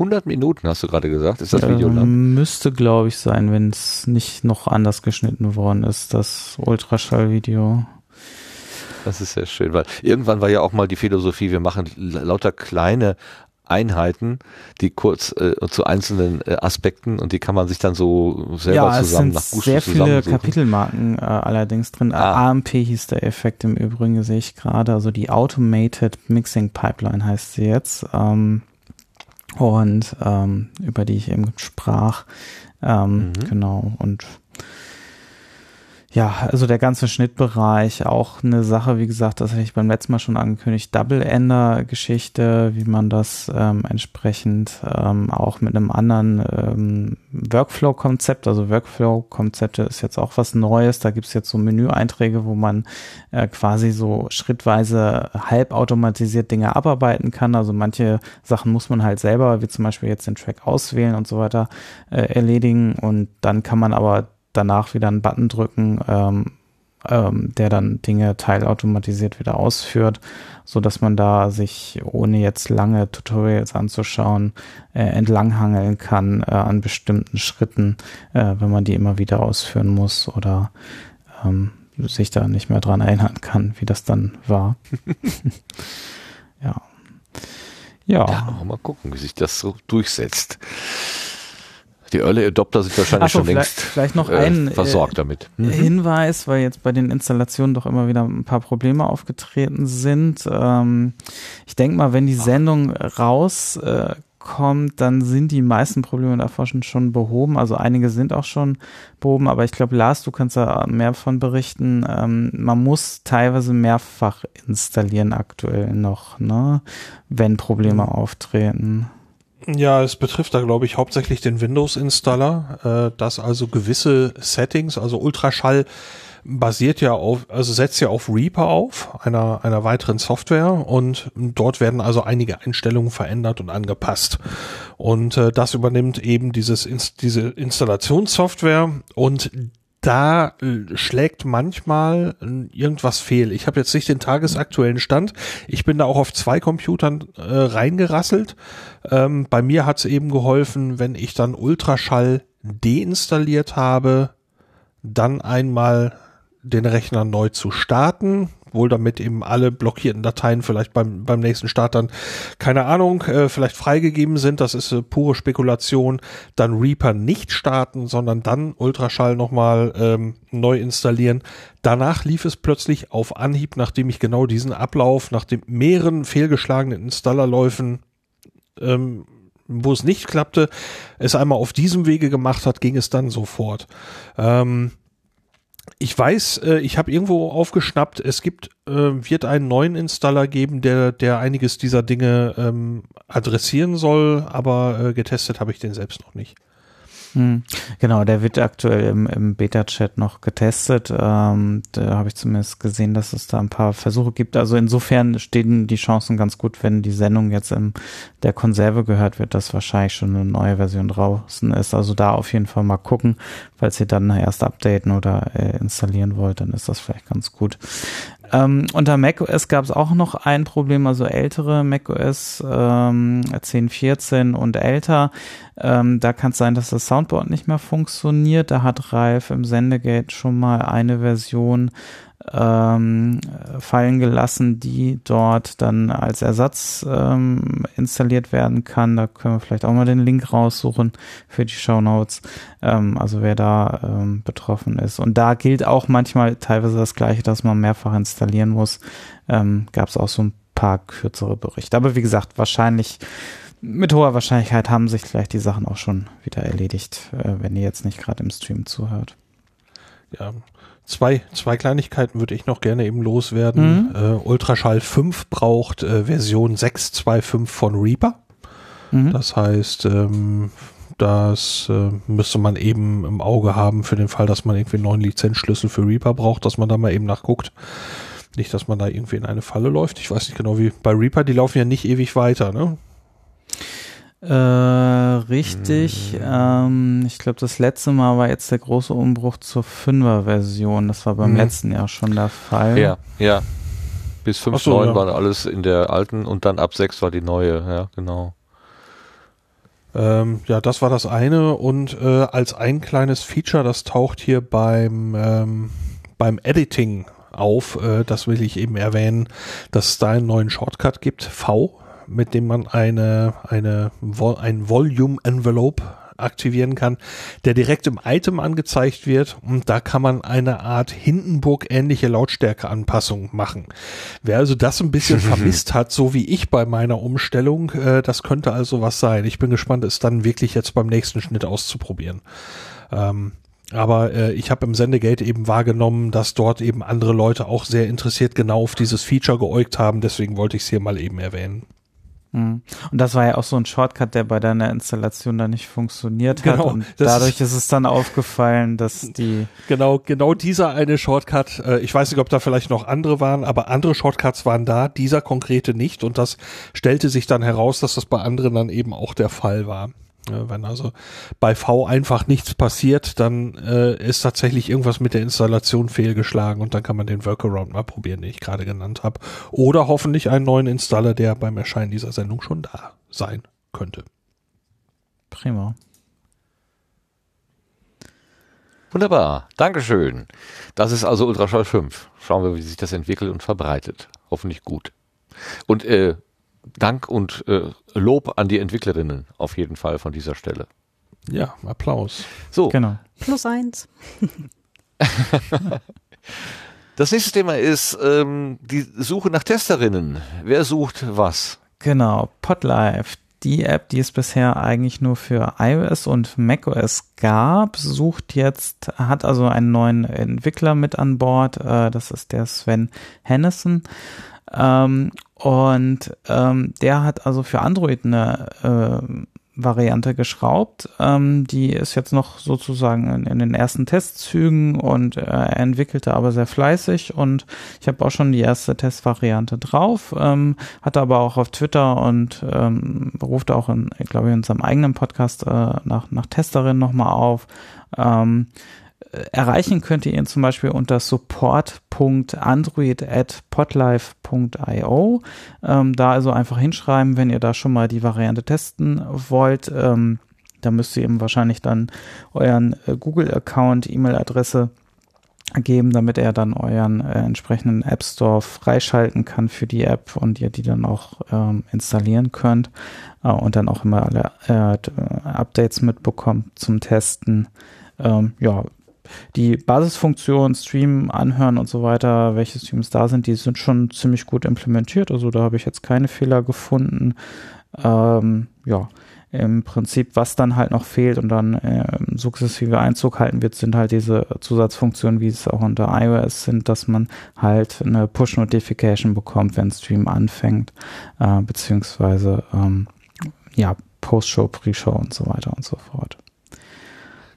100 Minuten hast du gerade gesagt, ist das Video lang? Ähm, müsste, glaube ich, sein, wenn es nicht noch anders geschnitten worden ist, das Ultraschallvideo. Das ist sehr schön, weil irgendwann war ja auch mal die Philosophie, wir machen lauter kleine Einheiten, die kurz äh, zu einzelnen äh, Aspekten und die kann man sich dann so selber ja, zusammen nach Gusto sehr viele Kapitelmarken äh, allerdings drin. Ah. AMP hieß der Effekt im Übrigen, sehe ich gerade. Also die Automated Mixing Pipeline heißt sie jetzt. Ähm, und ähm, über die ich eben sprach. Ähm, mhm. Genau. Und ja, also der ganze Schnittbereich, auch eine Sache, wie gesagt, das hatte ich beim letzten Mal schon angekündigt, Double-Ender-Geschichte, wie man das ähm, entsprechend ähm, auch mit einem anderen ähm, Workflow-Konzept, also Workflow-Konzepte ist jetzt auch was Neues, da gibt's jetzt so Menüeinträge, wo man äh, quasi so schrittweise halbautomatisiert Dinge abarbeiten kann, also manche Sachen muss man halt selber, wie zum Beispiel jetzt den Track auswählen und so weiter, äh, erledigen. Und dann kann man aber danach wieder einen Button drücken, ähm, ähm, der dann Dinge teilautomatisiert wieder ausführt, so dass man da sich ohne jetzt lange Tutorials anzuschauen äh, entlanghangeln kann äh, an bestimmten Schritten, äh, wenn man die immer wieder ausführen muss oder ähm, sich da nicht mehr dran erinnern kann, wie das dann war. ja. Ja. ja. Mal gucken, wie sich das so durchsetzt. Die Early Adopter sind wahrscheinlich so, schon vielleicht, längst vielleicht noch äh, ein, äh, versorgt damit. Mhm. Hinweis, weil jetzt bei den Installationen doch immer wieder ein paar Probleme aufgetreten sind. Ähm, ich denke mal, wenn die Sendung rauskommt, äh, dann sind die meisten Probleme davor schon, schon behoben. Also einige sind auch schon behoben, aber ich glaube, Lars, du kannst da mehr von berichten. Ähm, man muss teilweise mehrfach installieren aktuell noch, ne? wenn Probleme mhm. auftreten. Ja, es betrifft da, glaube ich, hauptsächlich den Windows-Installer, äh, dass also gewisse Settings, also Ultraschall basiert ja auf, also setzt ja auf Reaper auf, einer, einer weiteren Software. Und dort werden also einige Einstellungen verändert und angepasst. Und äh, das übernimmt eben dieses, diese Installationssoftware. Und da äh, schlägt manchmal äh, irgendwas fehl. Ich habe jetzt nicht den tagesaktuellen Stand. Ich bin da auch auf zwei Computern äh, reingerasselt. Ähm, bei mir hat es eben geholfen, wenn ich dann Ultraschall deinstalliert habe, dann einmal den Rechner neu zu starten, wohl damit eben alle blockierten Dateien vielleicht beim, beim nächsten Start dann, keine Ahnung, äh, vielleicht freigegeben sind. Das ist äh, pure Spekulation. Dann Reaper nicht starten, sondern dann Ultraschall nochmal ähm, neu installieren. Danach lief es plötzlich auf Anhieb, nachdem ich genau diesen Ablauf, nach den mehreren fehlgeschlagenen Installerläufen ähm, wo es nicht klappte, es einmal auf diesem Wege gemacht hat, ging es dann sofort. Ähm, ich weiß, äh, ich habe irgendwo aufgeschnappt, es gibt, äh, wird einen neuen Installer geben, der, der einiges dieser Dinge ähm, adressieren soll, aber äh, getestet habe ich den selbst noch nicht. Hm. Genau, der wird aktuell im, im Beta-Chat noch getestet. Ähm, da habe ich zumindest gesehen, dass es da ein paar Versuche gibt. Also insofern stehen die Chancen ganz gut, wenn die Sendung jetzt in der Konserve gehört wird, dass wahrscheinlich schon eine neue Version draußen ist. Also da auf jeden Fall mal gucken, falls ihr dann erst updaten oder äh, installieren wollt, dann ist das vielleicht ganz gut. Ähm, unter macOS gab es auch noch ein Problem, also ältere macOS ähm, 10, 14 und älter. Ähm, da kann es sein, dass das Soundboard nicht mehr funktioniert. Da hat Ralf im Sendegate schon mal eine Version ähm, fallen gelassen, die dort dann als Ersatz ähm, installiert werden kann. Da können wir vielleicht auch mal den Link raussuchen für die Show Notes. Ähm, also wer da ähm, betroffen ist. Und da gilt auch manchmal teilweise das Gleiche, dass man mehrfach installieren muss. Ähm, Gab es auch so ein paar kürzere Berichte. Aber wie gesagt, wahrscheinlich mit hoher Wahrscheinlichkeit haben sich vielleicht die Sachen auch schon wieder erledigt, äh, wenn ihr jetzt nicht gerade im Stream zuhört. Ja, Zwei, zwei Kleinigkeiten würde ich noch gerne eben loswerden. Mhm. Äh, Ultraschall 5 braucht äh, Version 6.2.5 von Reaper. Mhm. Das heißt, ähm, das äh, müsste man eben im Auge haben für den Fall, dass man irgendwie einen neuen Lizenzschlüssel für Reaper braucht, dass man da mal eben nachguckt. Nicht, dass man da irgendwie in eine Falle läuft. Ich weiß nicht genau wie bei Reaper, die laufen ja nicht ewig weiter, ne? Äh, richtig. Mhm. Ähm, ich glaube, das letzte Mal war jetzt der große Umbruch zur 5er-Version. Das war beim mhm. letzten Jahr schon der Fall. Ja, ja. Bis 5.9 so, ja. war alles in der alten und dann ab 6 war die neue, ja, genau. Ähm, ja, das war das eine und äh, als ein kleines Feature, das taucht hier beim ähm, beim Editing auf, äh, das will ich eben erwähnen, dass es da einen neuen Shortcut gibt, V mit dem man eine, eine, ein Volume Envelope aktivieren kann, der direkt im Item angezeigt wird und da kann man eine Art Hindenburg-ähnliche Lautstärkeanpassung machen. Wer also das ein bisschen vermisst hat, so wie ich bei meiner Umstellung, äh, das könnte also was sein. Ich bin gespannt, es dann wirklich jetzt beim nächsten Schnitt auszuprobieren. Ähm, aber äh, ich habe im Sendegate eben wahrgenommen, dass dort eben andere Leute auch sehr interessiert genau auf dieses Feature geäugt haben. Deswegen wollte ich es hier mal eben erwähnen. Mhm. Und das war ja auch so ein Shortcut, der bei deiner Installation da nicht funktioniert hat. Genau, und dadurch ist es dann aufgefallen, dass die. Genau, genau dieser eine Shortcut, äh, ich weiß nicht, ob da vielleicht noch andere waren, aber andere Shortcuts waren da, dieser konkrete nicht. Und das stellte sich dann heraus, dass das bei anderen dann eben auch der Fall war. Wenn also bei V einfach nichts passiert, dann äh, ist tatsächlich irgendwas mit der Installation fehlgeschlagen und dann kann man den Workaround mal probieren, den ich gerade genannt habe. Oder hoffentlich einen neuen Installer, der beim Erscheinen dieser Sendung schon da sein könnte. Prima. Wunderbar, Dankeschön. Das ist also Ultraschall 5. Schauen wir, wie sich das entwickelt und verbreitet. Hoffentlich gut. Und äh, Dank und äh, Lob an die Entwicklerinnen auf jeden Fall von dieser Stelle. Ja, Applaus. So. Genau. Plus eins. das nächste Thema ist ähm, die Suche nach Testerinnen. Wer sucht was? Genau, Podlife. Die App, die es bisher eigentlich nur für iOS und macOS gab, sucht jetzt, hat also einen neuen Entwickler mit an Bord. Äh, das ist der Sven Hennison. Ähm, und ähm, der hat also für Android eine äh, Variante geschraubt. Ähm, die ist jetzt noch sozusagen in, in den ersten Testzügen und äh, er entwickelte aber sehr fleißig und ich habe auch schon die erste Testvariante drauf, ähm, hatte aber auch auf Twitter und ähm, ruft auch in, glaube ich, in seinem eigenen Podcast äh, nach, nach Testerin nochmal auf. Ähm, erreichen könnt ihr ihn zum Beispiel unter support.android.podlife.io. Ähm, da also einfach hinschreiben, wenn ihr da schon mal die Variante testen wollt. Ähm, da müsst ihr ihm wahrscheinlich dann euren äh, Google-Account, E-Mail-Adresse geben, damit er dann euren äh, entsprechenden App Store freischalten kann für die App und ihr die dann auch ähm, installieren könnt äh, und dann auch immer alle äh, Updates mitbekommt zum Testen. Ähm, ja, die Basisfunktionen, Stream, Anhören und so weiter, welche Streams da sind, die sind schon ziemlich gut implementiert. Also da habe ich jetzt keine Fehler gefunden. Ähm, ja, im Prinzip, was dann halt noch fehlt und dann äh, sukzessive Einzug halten wird, sind halt diese Zusatzfunktionen, wie es auch unter iOS sind, dass man halt eine Push-Notification bekommt, wenn Stream anfängt, äh, beziehungsweise ähm, ja, Post-Show, Pre-Show und so weiter und so fort.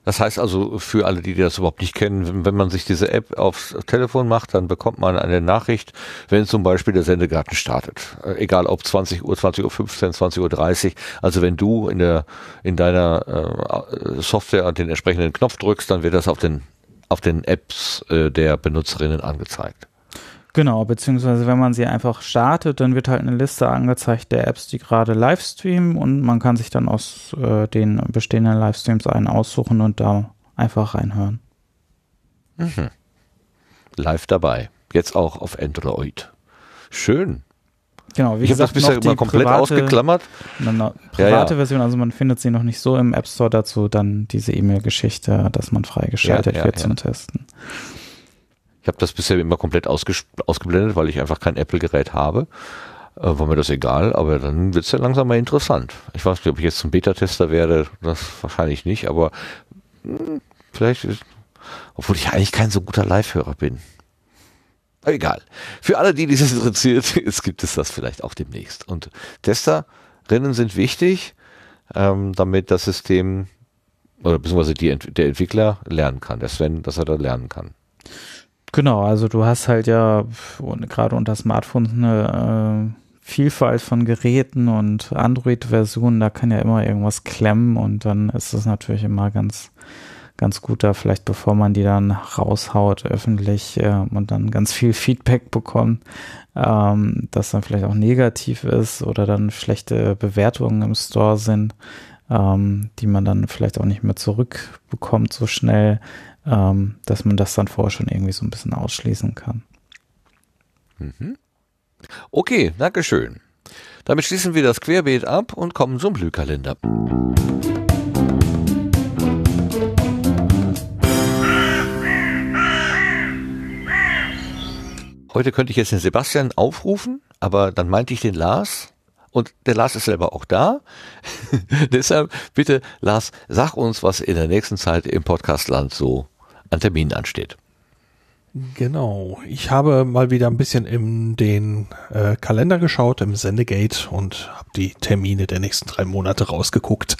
Das heißt also für alle, die das überhaupt nicht kennen, wenn man sich diese App aufs Telefon macht, dann bekommt man eine Nachricht, wenn zum Beispiel der Sendegarten startet. Äh, egal ob 20 Uhr, 20 Uhr 15, 20 Uhr 30. Also wenn du in der, in deiner äh, Software den entsprechenden Knopf drückst, dann wird das auf den, auf den Apps äh, der Benutzerinnen angezeigt. Genau, beziehungsweise wenn man sie einfach startet, dann wird halt eine Liste angezeigt der Apps, die gerade live streamen und man kann sich dann aus äh, den bestehenden Livestreams einen aussuchen und da einfach reinhören. Mhm. Live dabei. Jetzt auch auf Android. Schön. Genau, wie ich habe das bisher immer komplett private, ausgeklammert. Eine private ja, ja. Version, also man findet sie noch nicht so im App Store dazu, dann diese E-Mail-Geschichte, dass man freigeschaltet ja, wird zum Testen. Ich habe das bisher immer komplett ausgeblendet, weil ich einfach kein Apple-Gerät habe. Äh, war mir das egal, aber dann wird es ja langsam mal interessant. Ich weiß nicht, ob ich jetzt zum Beta-Tester werde, das wahrscheinlich nicht, aber mh, hm, vielleicht, obwohl ich eigentlich kein so guter Live-Hörer bin. Egal. Für alle, die dieses interessiert, es gibt es das vielleicht auch demnächst. Und Testerinnen sind wichtig, ähm, damit das System oder beziehungsweise die, der Entwickler lernen kann, der Sven, dass er da lernen kann. Genau, also du hast halt ja gerade unter Smartphones eine äh, Vielfalt von Geräten und Android-Versionen, da kann ja immer irgendwas klemmen und dann ist es natürlich immer ganz, ganz gut da vielleicht, bevor man die dann raushaut öffentlich äh, und dann ganz viel Feedback bekommt, ähm, das dann vielleicht auch negativ ist oder dann schlechte Bewertungen im Store sind, ähm, die man dann vielleicht auch nicht mehr zurückbekommt so schnell ähm, dass man das dann vorher schon irgendwie so ein bisschen ausschließen kann. Mhm. Okay, Dankeschön. Damit schließen wir das Querbeet ab und kommen zum Blühkalender. Heute könnte ich jetzt den Sebastian aufrufen, aber dann meinte ich den Lars und der Lars ist selber auch da. Deshalb bitte, Lars, sag uns, was in der nächsten Zeit im Podcastland so an Terminen ansteht. Genau. Ich habe mal wieder ein bisschen in den äh, Kalender geschaut, im Sendegate und habe die Termine der nächsten drei Monate rausgeguckt.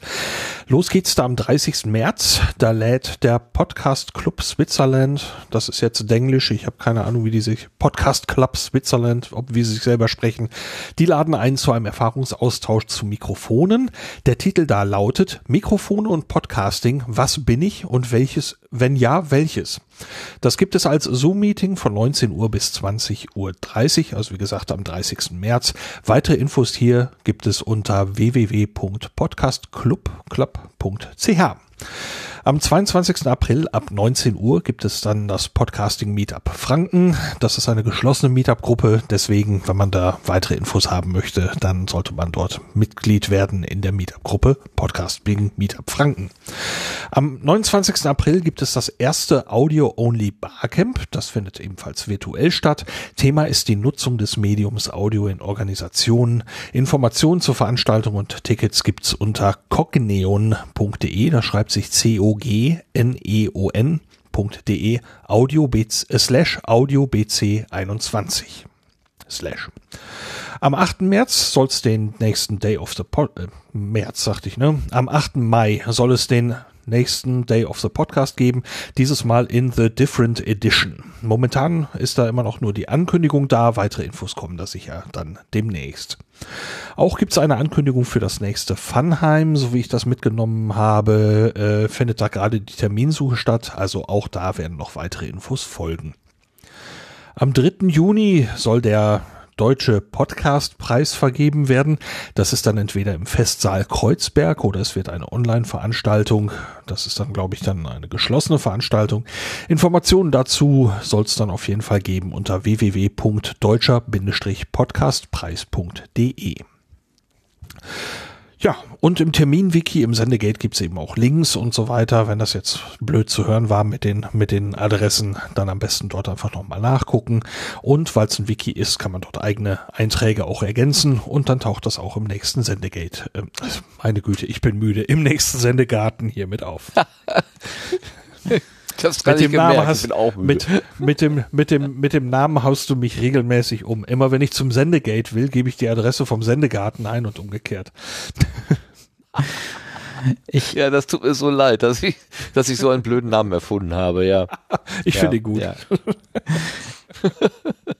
Los geht's da am 30. März. Da lädt der Podcast Club Switzerland, das ist jetzt Englisch, ich habe keine Ahnung, wie die sich, Podcast Club Switzerland, ob wie sie sich selber sprechen, die laden ein zu einem Erfahrungsaustausch zu Mikrofonen. Der Titel da lautet Mikrofone und Podcasting, was bin ich und welches, wenn ja, welches? Das gibt es als Zoom-Meeting von 19 Uhr bis 20.30 Uhr, also wie gesagt am 30. März. Weitere Infos hier gibt es unter www.podcastclub.ch. Am 22. April ab 19 Uhr gibt es dann das Podcasting Meetup Franken. Das ist eine geschlossene Meetup-Gruppe. Deswegen, wenn man da weitere Infos haben möchte, dann sollte man dort Mitglied werden in der Meetup-Gruppe Podcasting Meetup Franken. Am 29. April gibt es das erste Audio-Only Barcamp. Das findet ebenfalls virtuell statt. Thema ist die Nutzung des Mediums Audio in Organisationen. Informationen zur Veranstaltung und Tickets gibt's unter cogneon.de. Da schreibt sich C-O o-g-n-e-o-n.de audio äh, slash audio bc 21 slash. Am 8. März soll es den nächsten Day of the po äh, März, sagte ich, ne? Am 8. Mai soll es den nächsten Day of the Podcast geben. Dieses Mal in The Different Edition. Momentan ist da immer noch nur die Ankündigung da. Weitere Infos kommen da sicher dann demnächst. Auch gibt es eine Ankündigung für das nächste Funheim, so wie ich das mitgenommen habe, äh, findet da gerade die Terminsuche statt. Also auch da werden noch weitere Infos folgen. Am 3. Juni soll der Deutsche Podcastpreis vergeben werden. Das ist dann entweder im Festsaal Kreuzberg oder es wird eine Online-Veranstaltung. Das ist dann, glaube ich, dann eine geschlossene Veranstaltung. Informationen dazu soll es dann auf jeden Fall geben unter www.deutscher-podcastpreis.de. Ja, und im Terminwiki im Sendegate gibt's eben auch Links und so weiter. Wenn das jetzt blöd zu hören war mit den, mit den Adressen, dann am besten dort einfach nochmal nachgucken. Und weil es ein Wiki ist, kann man dort eigene Einträge auch ergänzen und dann taucht das auch im nächsten Sendegate, äh, meine Güte, ich bin müde, im nächsten Sendegarten hier mit auf. Das mit dem Namen hast, mit, mit dem, mit dem, mit dem Namen haust du mich regelmäßig um. Immer wenn ich zum Sendegate will, gebe ich die Adresse vom Sendegarten ein und umgekehrt. Ich, ja, das tut mir so leid, dass ich, dass ich so einen blöden Namen erfunden habe, ja. Ich ja, finde ihn gut. Ja.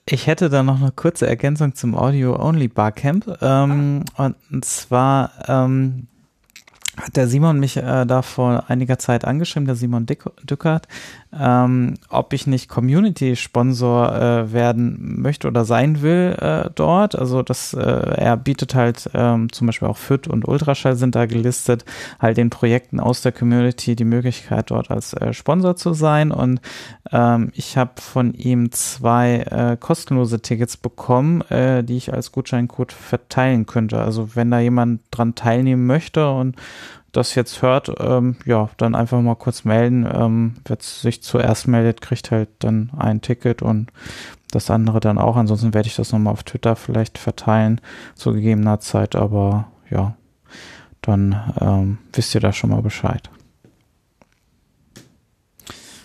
Ich hätte da noch eine kurze Ergänzung zum Audio-Only Barcamp. Ähm, und zwar ähm, hat der Simon mich äh, da vor einiger Zeit angeschrieben, der Simon Dückert, ähm, ob ich nicht Community-Sponsor äh, werden möchte oder sein will äh, dort. Also das, äh, er bietet halt ähm, zum Beispiel auch FIT und Ultraschall sind da gelistet, halt den Projekten aus der Community die Möglichkeit dort als äh, Sponsor zu sein. Und ähm, ich habe von ihm zwei äh, kostenlose Tickets bekommen, äh, die ich als Gutscheincode verteilen könnte. Also wenn da jemand dran teilnehmen möchte und das jetzt hört, ähm, ja, dann einfach mal kurz melden. Ähm, Wer sich zuerst meldet, kriegt halt dann ein Ticket und das andere dann auch. Ansonsten werde ich das nochmal auf Twitter vielleicht verteilen zu gegebener Zeit, aber ja, dann ähm, wisst ihr da schon mal Bescheid.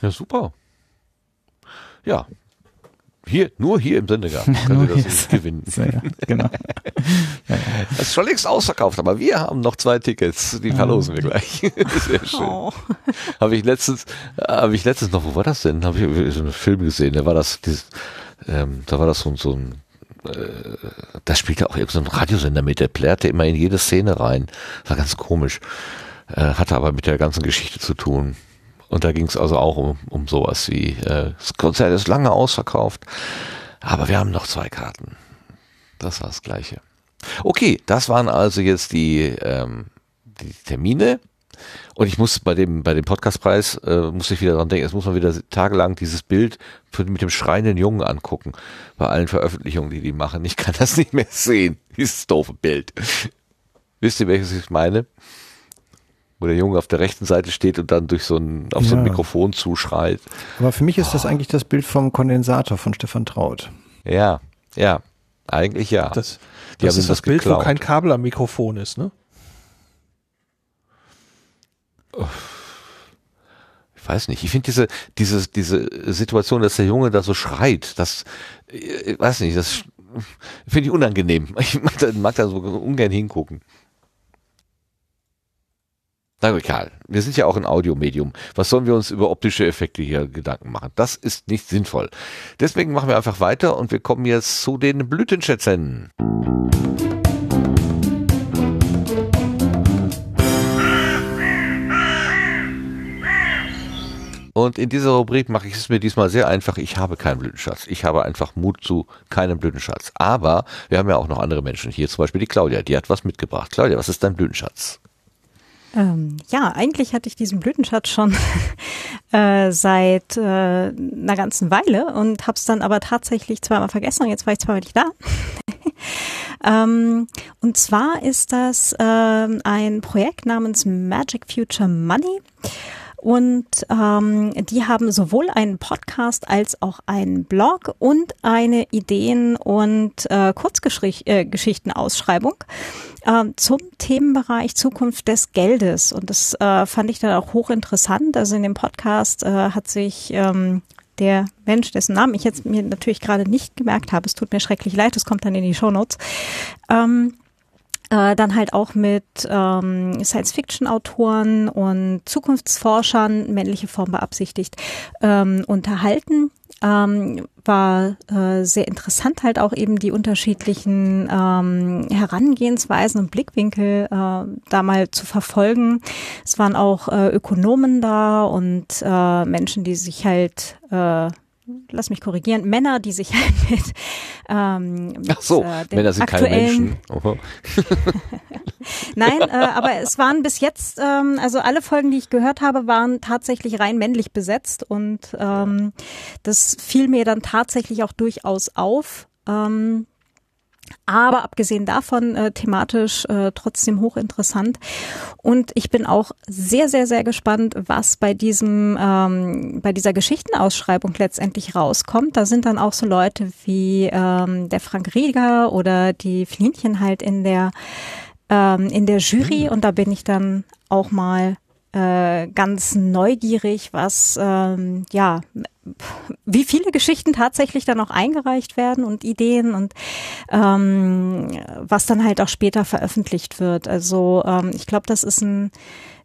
Ja, super. Ja, hier, nur hier im Sendegarten können Sie das gewinnen. Ja, genau. Das ist schon längst ausverkauft, aber wir haben noch zwei Tickets, die verlosen wir gleich. Sehr schön. Oh. Habe ich letztens, habe ich letztens noch, wo war das denn? Habe ich so einen Film gesehen, da war das, dieses, ähm, da war das so, so ein, äh, da spielte auch irgendein so Radiosender mit, der plärrte immer in jede Szene rein. war ganz komisch. Äh, hatte aber mit der ganzen Geschichte zu tun. Und da ging es also auch um, um sowas wie, äh, das Konzert ist lange ausverkauft, aber wir haben noch zwei Karten. Das war das Gleiche. Okay, das waren also jetzt die, ähm, die Termine. Und ich muss bei dem, bei dem Podcastpreis, äh, muss ich wieder dran denken, jetzt muss man wieder tagelang dieses Bild mit dem schreienden Jungen angucken. Bei allen Veröffentlichungen, die die machen. Ich kann das nicht mehr sehen. Dieses doofe Bild. Wisst ihr, welches ich meine? Wo der Junge auf der rechten Seite steht und dann durch so ein, auf ja. so ein Mikrofon zuschreit. Aber für mich ist das eigentlich das Bild vom Kondensator von Stefan Traut. Ja, ja, eigentlich ja. Das, das ist das, das Bild, geklaut. wo kein Kabel am Mikrofon ist, ne? Ich weiß nicht. Ich finde diese, diese, diese Situation, dass der Junge da so schreit, das, ich weiß nicht, das finde ich unangenehm. Ich mag da, mag da so ungern hingucken. Na egal, wir sind ja auch ein Audiomedium. Was sollen wir uns über optische Effekte hier Gedanken machen? Das ist nicht sinnvoll. Deswegen machen wir einfach weiter und wir kommen jetzt zu den Blütenschätzen. Und in dieser Rubrik mache ich es mir diesmal sehr einfach. Ich habe keinen Blütenschatz. Ich habe einfach Mut zu keinem Blütenschatz. Aber wir haben ja auch noch andere Menschen hier, zum Beispiel die Claudia, die hat was mitgebracht. Claudia, was ist dein Blütenschatz? Ähm, ja, eigentlich hatte ich diesen Blütenschatz schon äh, seit äh, einer ganzen Weile und habe es dann aber tatsächlich zweimal vergessen und jetzt war ich zweimal nicht da. ähm, und zwar ist das äh, ein Projekt namens Magic Future Money. Und ähm, die haben sowohl einen Podcast als auch einen Blog und eine Ideen- und äh, Kurzgeschichtenausschreibung äh, zum Themenbereich Zukunft des Geldes. Und das äh, fand ich dann auch hochinteressant. Also in dem Podcast äh, hat sich ähm, der Mensch, dessen Namen ich jetzt mir natürlich gerade nicht gemerkt habe, es tut mir schrecklich leid, es kommt dann in die Shownotes, ähm, äh, dann halt auch mit ähm, Science-Fiction-Autoren und Zukunftsforschern, männliche Form beabsichtigt, ähm, unterhalten. Ähm, war äh, sehr interessant halt auch eben die unterschiedlichen ähm, Herangehensweisen und Blickwinkel äh, da mal zu verfolgen. Es waren auch äh, Ökonomen da und äh, Menschen, die sich halt äh, lass mich korrigieren, Männer, die sich halt mit, ähm, mit Ach so, äh, Männer sind keine Menschen. Nein, äh, aber es waren bis jetzt, ähm, also alle Folgen, die ich gehört habe, waren tatsächlich rein männlich besetzt und ähm, das fiel mir dann tatsächlich auch durchaus auf. Ähm, aber abgesehen davon äh, thematisch äh, trotzdem hochinteressant. Und ich bin auch sehr, sehr, sehr gespannt, was bei diesem, ähm, bei dieser Geschichtenausschreibung letztendlich rauskommt. Da sind dann auch so Leute wie ähm, der Frank Rieger oder die Flinchen halt in der ähm, in der Jury und da bin ich dann auch mal äh, ganz neugierig, was ähm, ja wie viele Geschichten tatsächlich dann auch eingereicht werden und Ideen und ähm, was dann halt auch später veröffentlicht wird. Also ähm, ich glaube, das ist ein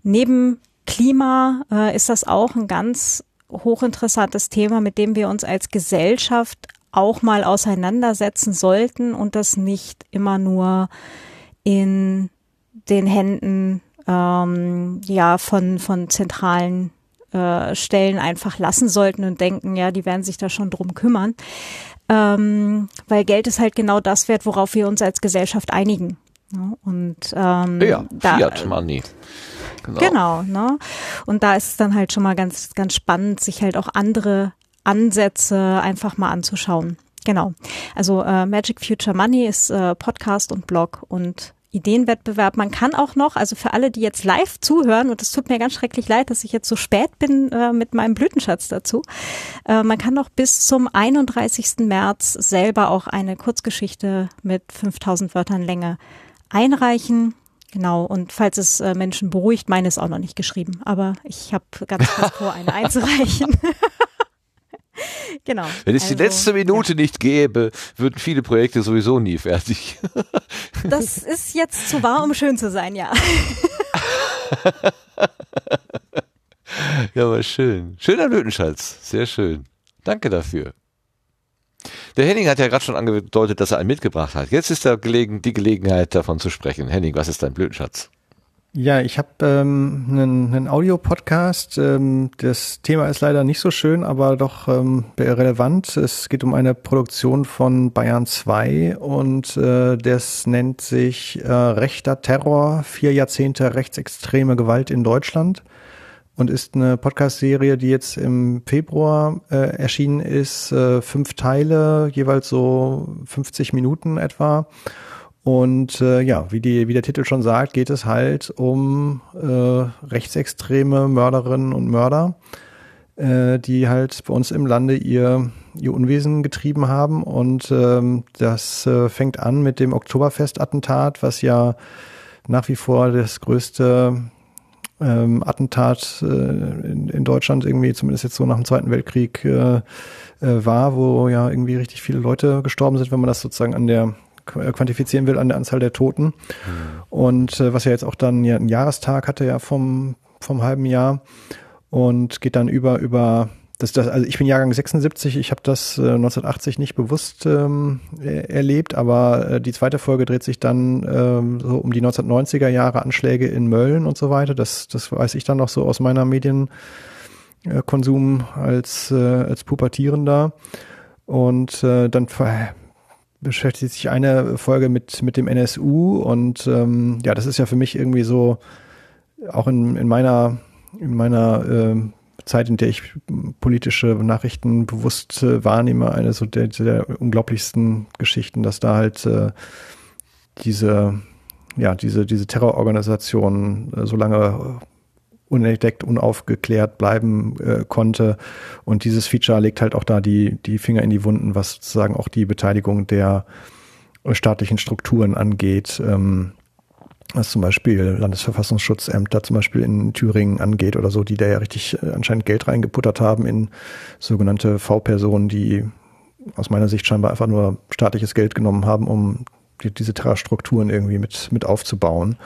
neben Klima äh, ist das auch ein ganz hochinteressantes Thema, mit dem wir uns als Gesellschaft auch mal auseinandersetzen sollten und das nicht immer nur in den Händen ähm, ja von von zentralen äh, Stellen einfach lassen sollten und denken, ja, die werden sich da schon drum kümmern. Ähm, weil Geld ist halt genau das wert, worauf wir uns als Gesellschaft einigen. Ja, und ähm, Ja, da, Fiat Money. Genau. Genau, ne? Und da ist es dann halt schon mal ganz, ganz spannend, sich halt auch andere Ansätze einfach mal anzuschauen. Genau. Also äh, Magic Future Money ist äh, Podcast und Blog und Ideenwettbewerb. Man kann auch noch, also für alle, die jetzt live zuhören, und es tut mir ganz schrecklich leid, dass ich jetzt so spät bin äh, mit meinem Blütenschatz dazu, äh, man kann noch bis zum 31. März selber auch eine Kurzgeschichte mit 5000 Wörtern Länge einreichen. Genau, und falls es äh, Menschen beruhigt, meine ist auch noch nicht geschrieben, aber ich habe ganz kurz vor, eine einzureichen. genau. Wenn es die also, letzte Minute nicht gäbe, würden viele Projekte sowieso nie fertig. Das ist jetzt zu wahr, um schön zu sein, ja. Ja, aber schön. Schöner Lötenschatz. Sehr schön. Danke dafür. Der Henning hat ja gerade schon angedeutet, dass er einen mitgebracht hat. Jetzt ist da gelegen, die Gelegenheit, davon zu sprechen. Henning, was ist dein Blütenschatz? Ja, ich habe ähm, einen, einen Audio-Podcast. Ähm, das Thema ist leider nicht so schön, aber doch ähm, relevant. Es geht um eine Produktion von Bayern 2 und äh, das nennt sich äh, Rechter Terror, vier Jahrzehnte rechtsextreme Gewalt in Deutschland und ist eine Podcast-Serie, die jetzt im Februar äh, erschienen ist. Äh, fünf Teile, jeweils so 50 Minuten etwa. Und äh, ja, wie, die, wie der Titel schon sagt, geht es halt um äh, rechtsextreme Mörderinnen und Mörder, äh, die halt bei uns im Lande ihr, ihr Unwesen getrieben haben. Und ähm, das äh, fängt an mit dem Oktoberfest-Attentat, was ja nach wie vor das größte ähm, Attentat äh, in, in Deutschland irgendwie, zumindest jetzt so nach dem Zweiten Weltkrieg äh, äh, war, wo ja irgendwie richtig viele Leute gestorben sind, wenn man das sozusagen an der quantifizieren will an der Anzahl der Toten. Und äh, was ja jetzt auch dann ja einen Jahrestag hatte ja vom, vom halben Jahr und geht dann über, über das, das, also ich bin Jahrgang 76, ich habe das äh, 1980 nicht bewusst ähm, erlebt, aber äh, die zweite Folge dreht sich dann ähm, so um die 1990er Jahre Anschläge in Mölln und so weiter. Das, das weiß ich dann noch so aus meiner Medienkonsum als, äh, als Pubertierender. Und äh, dann ver beschäftigt sich eine Folge mit, mit dem NSU und ähm, ja, das ist ja für mich irgendwie so, auch in, in meiner, in meiner äh, Zeit, in der ich politische Nachrichten bewusst äh, wahrnehme, eine so der, der unglaublichsten Geschichten, dass da halt äh, diese, ja, diese, diese Terrororganisation äh, so lange unentdeckt, unaufgeklärt bleiben äh, konnte. Und dieses Feature legt halt auch da die, die Finger in die Wunden, was sozusagen auch die Beteiligung der staatlichen Strukturen angeht. Ähm, was zum Beispiel Landesverfassungsschutzämter zum Beispiel in Thüringen angeht oder so, die da ja richtig äh, anscheinend Geld reingeputtert haben in sogenannte V-Personen, die aus meiner Sicht scheinbar einfach nur staatliches Geld genommen haben, um die, diese Terrastrukturen irgendwie mit, mit aufzubauen.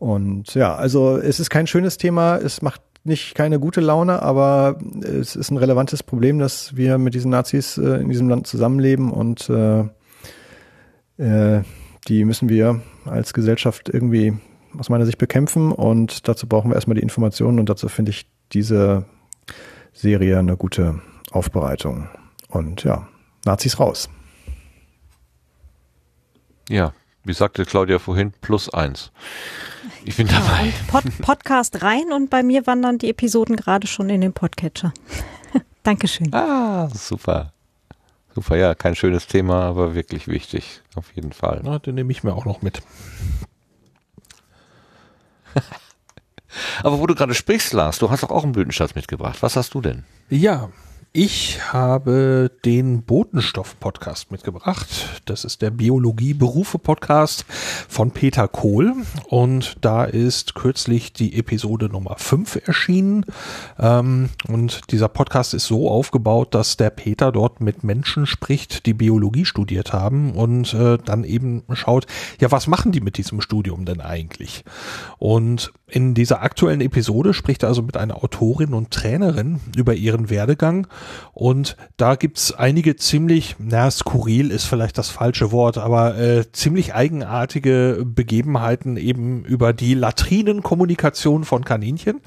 Und ja, also es ist kein schönes Thema, es macht nicht keine gute Laune, aber es ist ein relevantes Problem, dass wir mit diesen Nazis äh, in diesem Land zusammenleben und äh, äh, die müssen wir als Gesellschaft irgendwie aus meiner Sicht bekämpfen und dazu brauchen wir erstmal die Informationen und dazu finde ich diese Serie eine gute Aufbereitung. Und ja, Nazis raus. Ja, wie sagte Claudia vorhin, plus eins. Ich bin dabei. Ja, Pod Podcast rein und bei mir wandern die Episoden gerade schon in den Podcatcher. Dankeschön. Ah, super. Super, ja, kein schönes Thema, aber wirklich wichtig, auf jeden Fall. Na, den nehme ich mir auch noch mit. aber wo du gerade sprichst, Lars, du hast doch auch einen Blütenschatz mitgebracht. Was hast du denn? Ja, ich habe den Botenstoff-Podcast mitgebracht. Das ist der Biologie-Berufe-Podcast von Peter Kohl. Und da ist kürzlich die Episode Nummer 5 erschienen. Ähm, und dieser Podcast ist so aufgebaut, dass der Peter dort mit Menschen spricht, die Biologie studiert haben und äh, dann eben schaut, ja, was machen die mit diesem Studium denn eigentlich? Und in dieser aktuellen Episode spricht er also mit einer Autorin und Trainerin über ihren Werdegang und da gibt's einige ziemlich, na, skurril ist vielleicht das falsche Wort, aber äh, ziemlich eigenartige Begebenheiten eben über die Latrinenkommunikation von Kaninchen,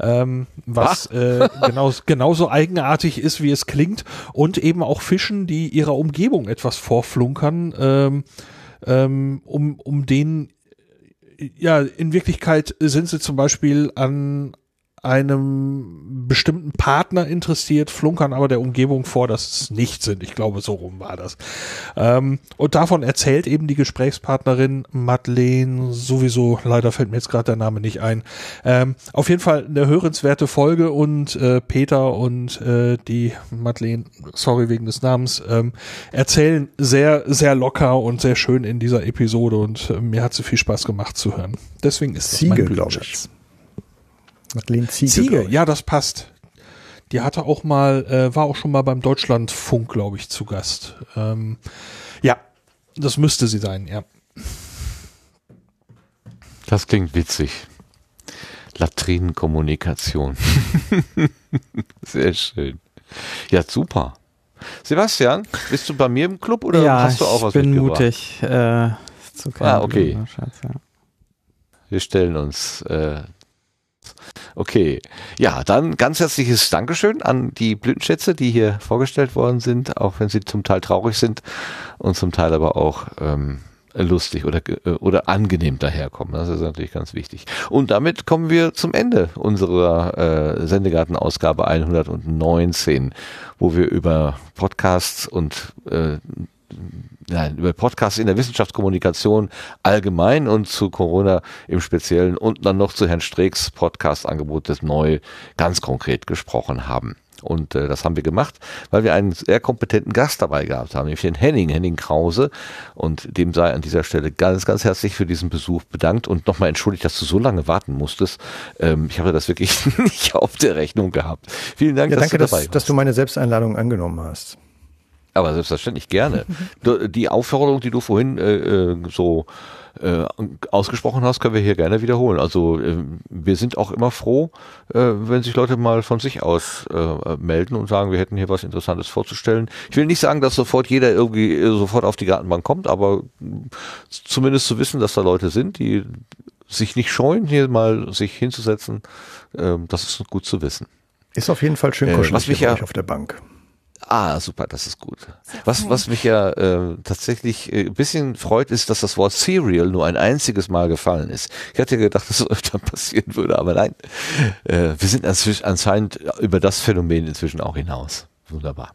ähm, was äh, genau, genauso eigenartig ist, wie es klingt und eben auch Fischen, die ihrer Umgebung etwas vorflunkern, ähm, ähm, um, um denen ja, in Wirklichkeit sind sie zum Beispiel an einem bestimmten Partner interessiert, flunkern aber der Umgebung vor, dass es nicht sind. Ich glaube, so rum war das. Ähm, und davon erzählt eben die Gesprächspartnerin Madeleine sowieso, leider fällt mir jetzt gerade der Name nicht ein. Ähm, auf jeden Fall eine hörenswerte Folge und äh, Peter und äh, die Madeleine, sorry wegen des Namens, ähm, erzählen sehr, sehr locker und sehr schön in dieser Episode und äh, mir hat sie viel Spaß gemacht zu hören. Deswegen ist das Ziege, mein glaube ich. Madeleine Ziege. Ziege, ja, das passt. Die hatte auch mal, äh, war auch schon mal beim Deutschlandfunk, glaube ich, zu Gast. Ähm, ja, das müsste sie sein, ja. Das klingt witzig. Latrinenkommunikation. Sehr schön. Ja, super. Sebastian, bist du bei mir im Club oder ja, hast du auch was mitgebracht? Ich bin mutig. Äh, zu ah, okay. Wir stellen uns äh, Okay. Ja, dann ganz herzliches Dankeschön an die Blütenschätze, die hier vorgestellt worden sind, auch wenn sie zum Teil traurig sind und zum Teil aber auch ähm, lustig oder, äh, oder angenehm daherkommen. Das ist natürlich ganz wichtig. Und damit kommen wir zum Ende unserer äh, Sendegarten-Ausgabe 119, wo wir über Podcasts und äh, nein, über Podcasts in der Wissenschaftskommunikation allgemein und zu Corona im Speziellen und dann noch zu Herrn Streeks Podcast-Angebot des Neu ganz konkret gesprochen haben. Und äh, das haben wir gemacht, weil wir einen sehr kompetenten Gast dabei gehabt haben, nämlich den Henning, Henning Krause. Und dem sei an dieser Stelle ganz, ganz herzlich für diesen Besuch bedankt und nochmal entschuldigt, dass du so lange warten musstest. Ähm, ich habe das wirklich nicht auf der Rechnung gehabt. Vielen Dank, ja, dass danke, du dabei dass, warst. dass du meine Selbsteinladung angenommen hast. Aber selbstverständlich gerne. Die Aufforderung, die du vorhin äh, äh, so äh, ausgesprochen hast, können wir hier gerne wiederholen. Also äh, wir sind auch immer froh, äh, wenn sich Leute mal von sich aus äh, melden und sagen, wir hätten hier was Interessantes vorzustellen. Ich will nicht sagen, dass sofort jeder irgendwie äh, sofort auf die Gartenbank kommt, aber zumindest zu wissen, dass da Leute sind, die sich nicht scheuen, hier mal sich hinzusetzen, äh, das ist gut zu wissen. Ist auf jeden Fall schön kuschelig äh, was mich ja, auf der Bank. Ah, super, das ist gut. Was, was mich ja äh, tatsächlich äh, ein bisschen freut, ist, dass das Wort Serial nur ein einziges Mal gefallen ist. Ich hatte ja gedacht, dass das öfter passieren würde, aber nein. Äh, wir sind anscheinend über das Phänomen inzwischen auch hinaus. Wunderbar.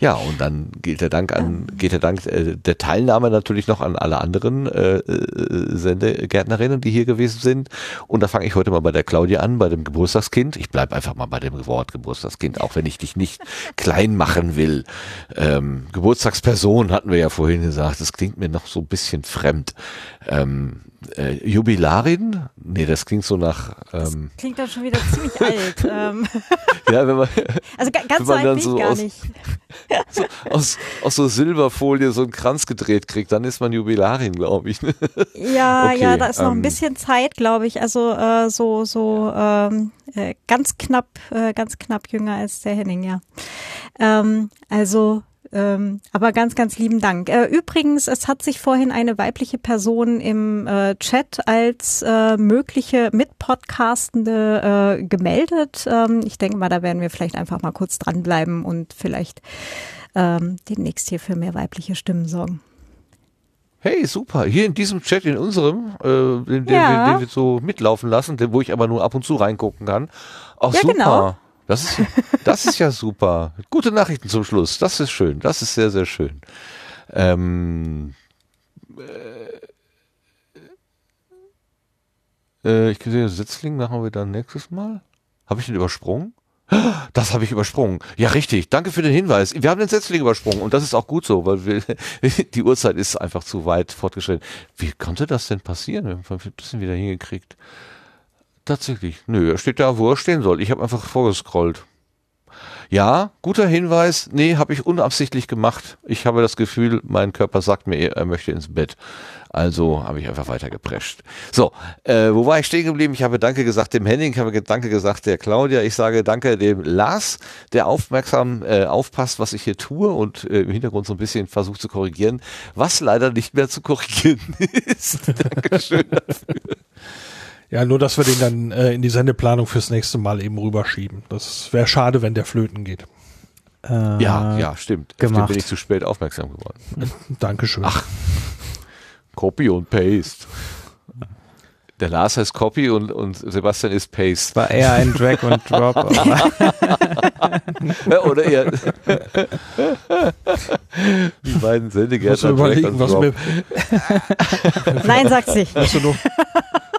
Ja, und dann geht der Dank an, geht der Dank äh, der Teilnahme natürlich noch an alle anderen äh, äh, Sendegärtnerinnen, die hier gewesen sind. Und da fange ich heute mal bei der Claudia an, bei dem Geburtstagskind. Ich bleib einfach mal bei dem Wort Geburtstagskind, auch wenn ich dich nicht klein machen will. Ähm, Geburtstagsperson hatten wir ja vorhin gesagt, das klingt mir noch so ein bisschen fremd. Ähm, äh, Jubilarin? Nee, das klingt so nach. Ähm, das klingt dann schon wieder ziemlich alt. Ähm. ja, wenn man, also ganz so alt bin ich gar aus, nicht. so, aus, aus so Silberfolie so einen Kranz gedreht kriegt, dann ist man Jubilarin, glaube ich. Ja, Okay, ja, da ist noch ähm, ein bisschen Zeit, glaube ich. Also äh, so so ähm, äh, ganz knapp, äh, ganz knapp jünger als der Henning, ja. Ähm, also ähm, aber ganz, ganz lieben Dank. Äh, übrigens, es hat sich vorhin eine weibliche Person im äh, Chat als äh, mögliche Mitpodcastende äh, gemeldet. Ähm, ich denke mal, da werden wir vielleicht einfach mal kurz dranbleiben und vielleicht ähm, demnächst hier für mehr weibliche Stimmen sorgen. Hey, super. Hier in diesem Chat, in unserem, äh, den, den, Ja. wir, den wir so mitlaufen lassen, den, wo ich aber nur ab und zu reingucken kann. Ach, Ja, super. genau. Das ist, ja- das ist ja super. Gute Nachrichten zum Schluss. Das ist schön. Das ist sehr, sehr schön. Ähm, äh, äh, ich sehe, Sitzling machen wir dann nächstes Mal. Habe ich den übersprungen? Das habe ich übersprungen. Ja, richtig. Danke für den Hinweis. Wir haben den Setzling übersprungen und das ist auch gut so, weil wir, die Uhrzeit ist einfach zu weit fortgeschritten. Wie konnte das denn passieren? Wir haben ein bisschen wieder hingekriegt. Tatsächlich. Nö, er steht da, wo er stehen soll. Ich habe einfach vorgescrollt. Ja, guter Hinweis. Nee, habe ich unabsichtlich gemacht. Ich habe das Gefühl, mein Körper sagt mir, er möchte ins Bett. Also habe ich einfach weitergeprescht. So, äh, wo war ich stehen geblieben? Ich habe Danke gesagt dem Henning, ich habe Danke gesagt der Claudia. Ich sage Danke dem Lars, der aufmerksam äh, aufpasst, was ich hier tue und äh, im Hintergrund so ein bisschen versucht zu korrigieren, was leider nicht mehr zu korrigieren ist. Dankeschön dafür. Ja, nur, dass wir den dann äh, in die Sendeplanung fürs nächste Mal eben rüberschieben. Das wäre schade, wenn der flöten geht. Äh, Ja, ja, stimmt. gemacht. Stimmt, bin ich zu spät aufmerksam geworden. Dankeschön. Ach. Copy und Paste. Der Lars heißt Copy und, und Sebastian ist Paste. War eher ein Drag und Drop. Oder eher. Die beiden Sendegärtner. überlegen, was mir, Nein, sagt's nicht. musst du nur,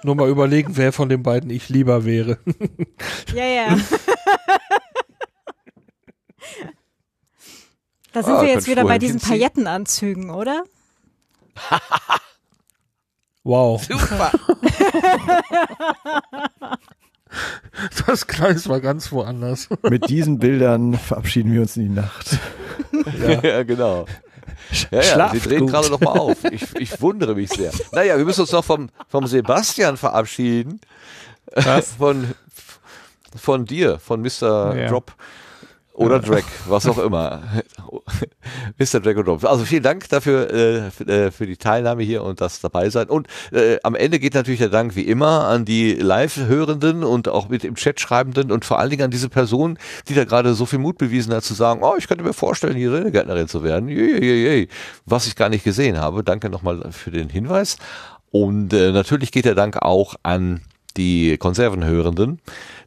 nur mal überlegen, wer von den beiden ich lieber wäre. Ja, ja. Da sind Ah, wir jetzt wieder bei diesen hinziehen. Paillettenanzügen, oder? Wow. Super. Das Kreis war ganz woanders. Mit diesen Bildern verabschieden wir uns in die Nacht. Ja, genau. Ja, ja, Sie drehen gerade noch mal auf. Ich, ich wundere mich sehr. Naja, wir müssen uns noch vom, vom Sebastian verabschieden. Was? Von, von dir, von Mr. Ja. Drop. Oder Drag, was auch immer. Mr. Drag und Drop. Also vielen Dank dafür, äh, für, äh, für die Teilnahme hier und das dabei sein. Und äh, am Ende geht natürlich der Dank wie immer an die Live-Hörenden und auch mit im Chat Schreibenden und vor allen Dingen an diese Person, die da gerade so viel Mut bewiesen hat, zu sagen, oh, ich könnte mir vorstellen, hier Rennegärtnerin zu werden. Je. Was ich gar nicht gesehen habe. Danke nochmal für den Hinweis. Und äh, natürlich geht der Dank auch an die Konservenhörenden,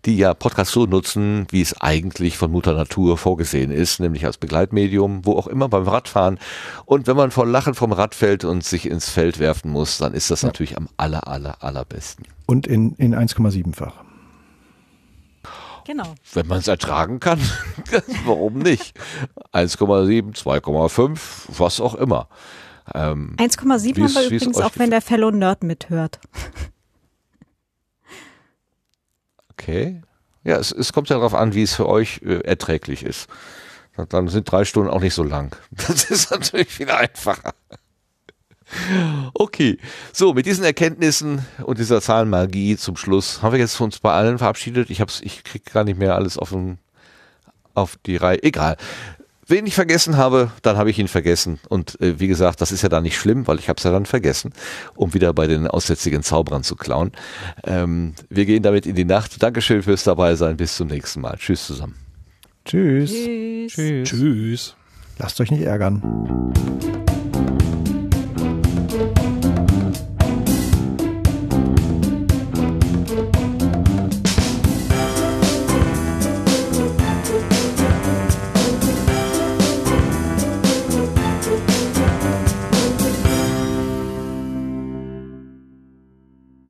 die ja Podcast so nutzen, wie es eigentlich von Mutter Natur vorgesehen ist, nämlich als Begleitmedium, wo auch immer beim Radfahren. Und wenn man vor Lachen vom Rad fällt und sich ins Feld werfen muss, dann ist das natürlich am aller, aller, allerbesten. Und in, in 1,7-fach. Genau. Wenn man es ertragen kann, warum nicht? 1,7, 2,5, was auch immer. Ähm, 1,7 Wie haben wir übrigens auch, wenn der Fellow Nerd mithört. Okay. Ja, es, es kommt ja darauf an, wie es für euch äh, erträglich ist. Dann sind drei Stunden auch nicht so lang. Das ist natürlich viel einfacher. Okay, so mit diesen Erkenntnissen und dieser Zahlenmagie zum Schluss haben wir jetzt uns bei allen verabschiedet. Ich hab's, ich krieg gar nicht mehr alles auf, den, auf die Reihe. Egal. Wen ich vergessen habe, dann habe ich ihn vergessen. Und äh, wie gesagt, das ist ja dann nicht schlimm, weil ich habe es ja dann vergessen, um wieder bei den aussätzigen Zauberern zu klauen. Ähm, wir gehen damit in die Nacht. Dankeschön fürs dabei sein. Bis zum nächsten Mal. Tschüss zusammen. Tschüss. Tschüss. Tschüss. Tschüss. Lasst euch nicht ärgern.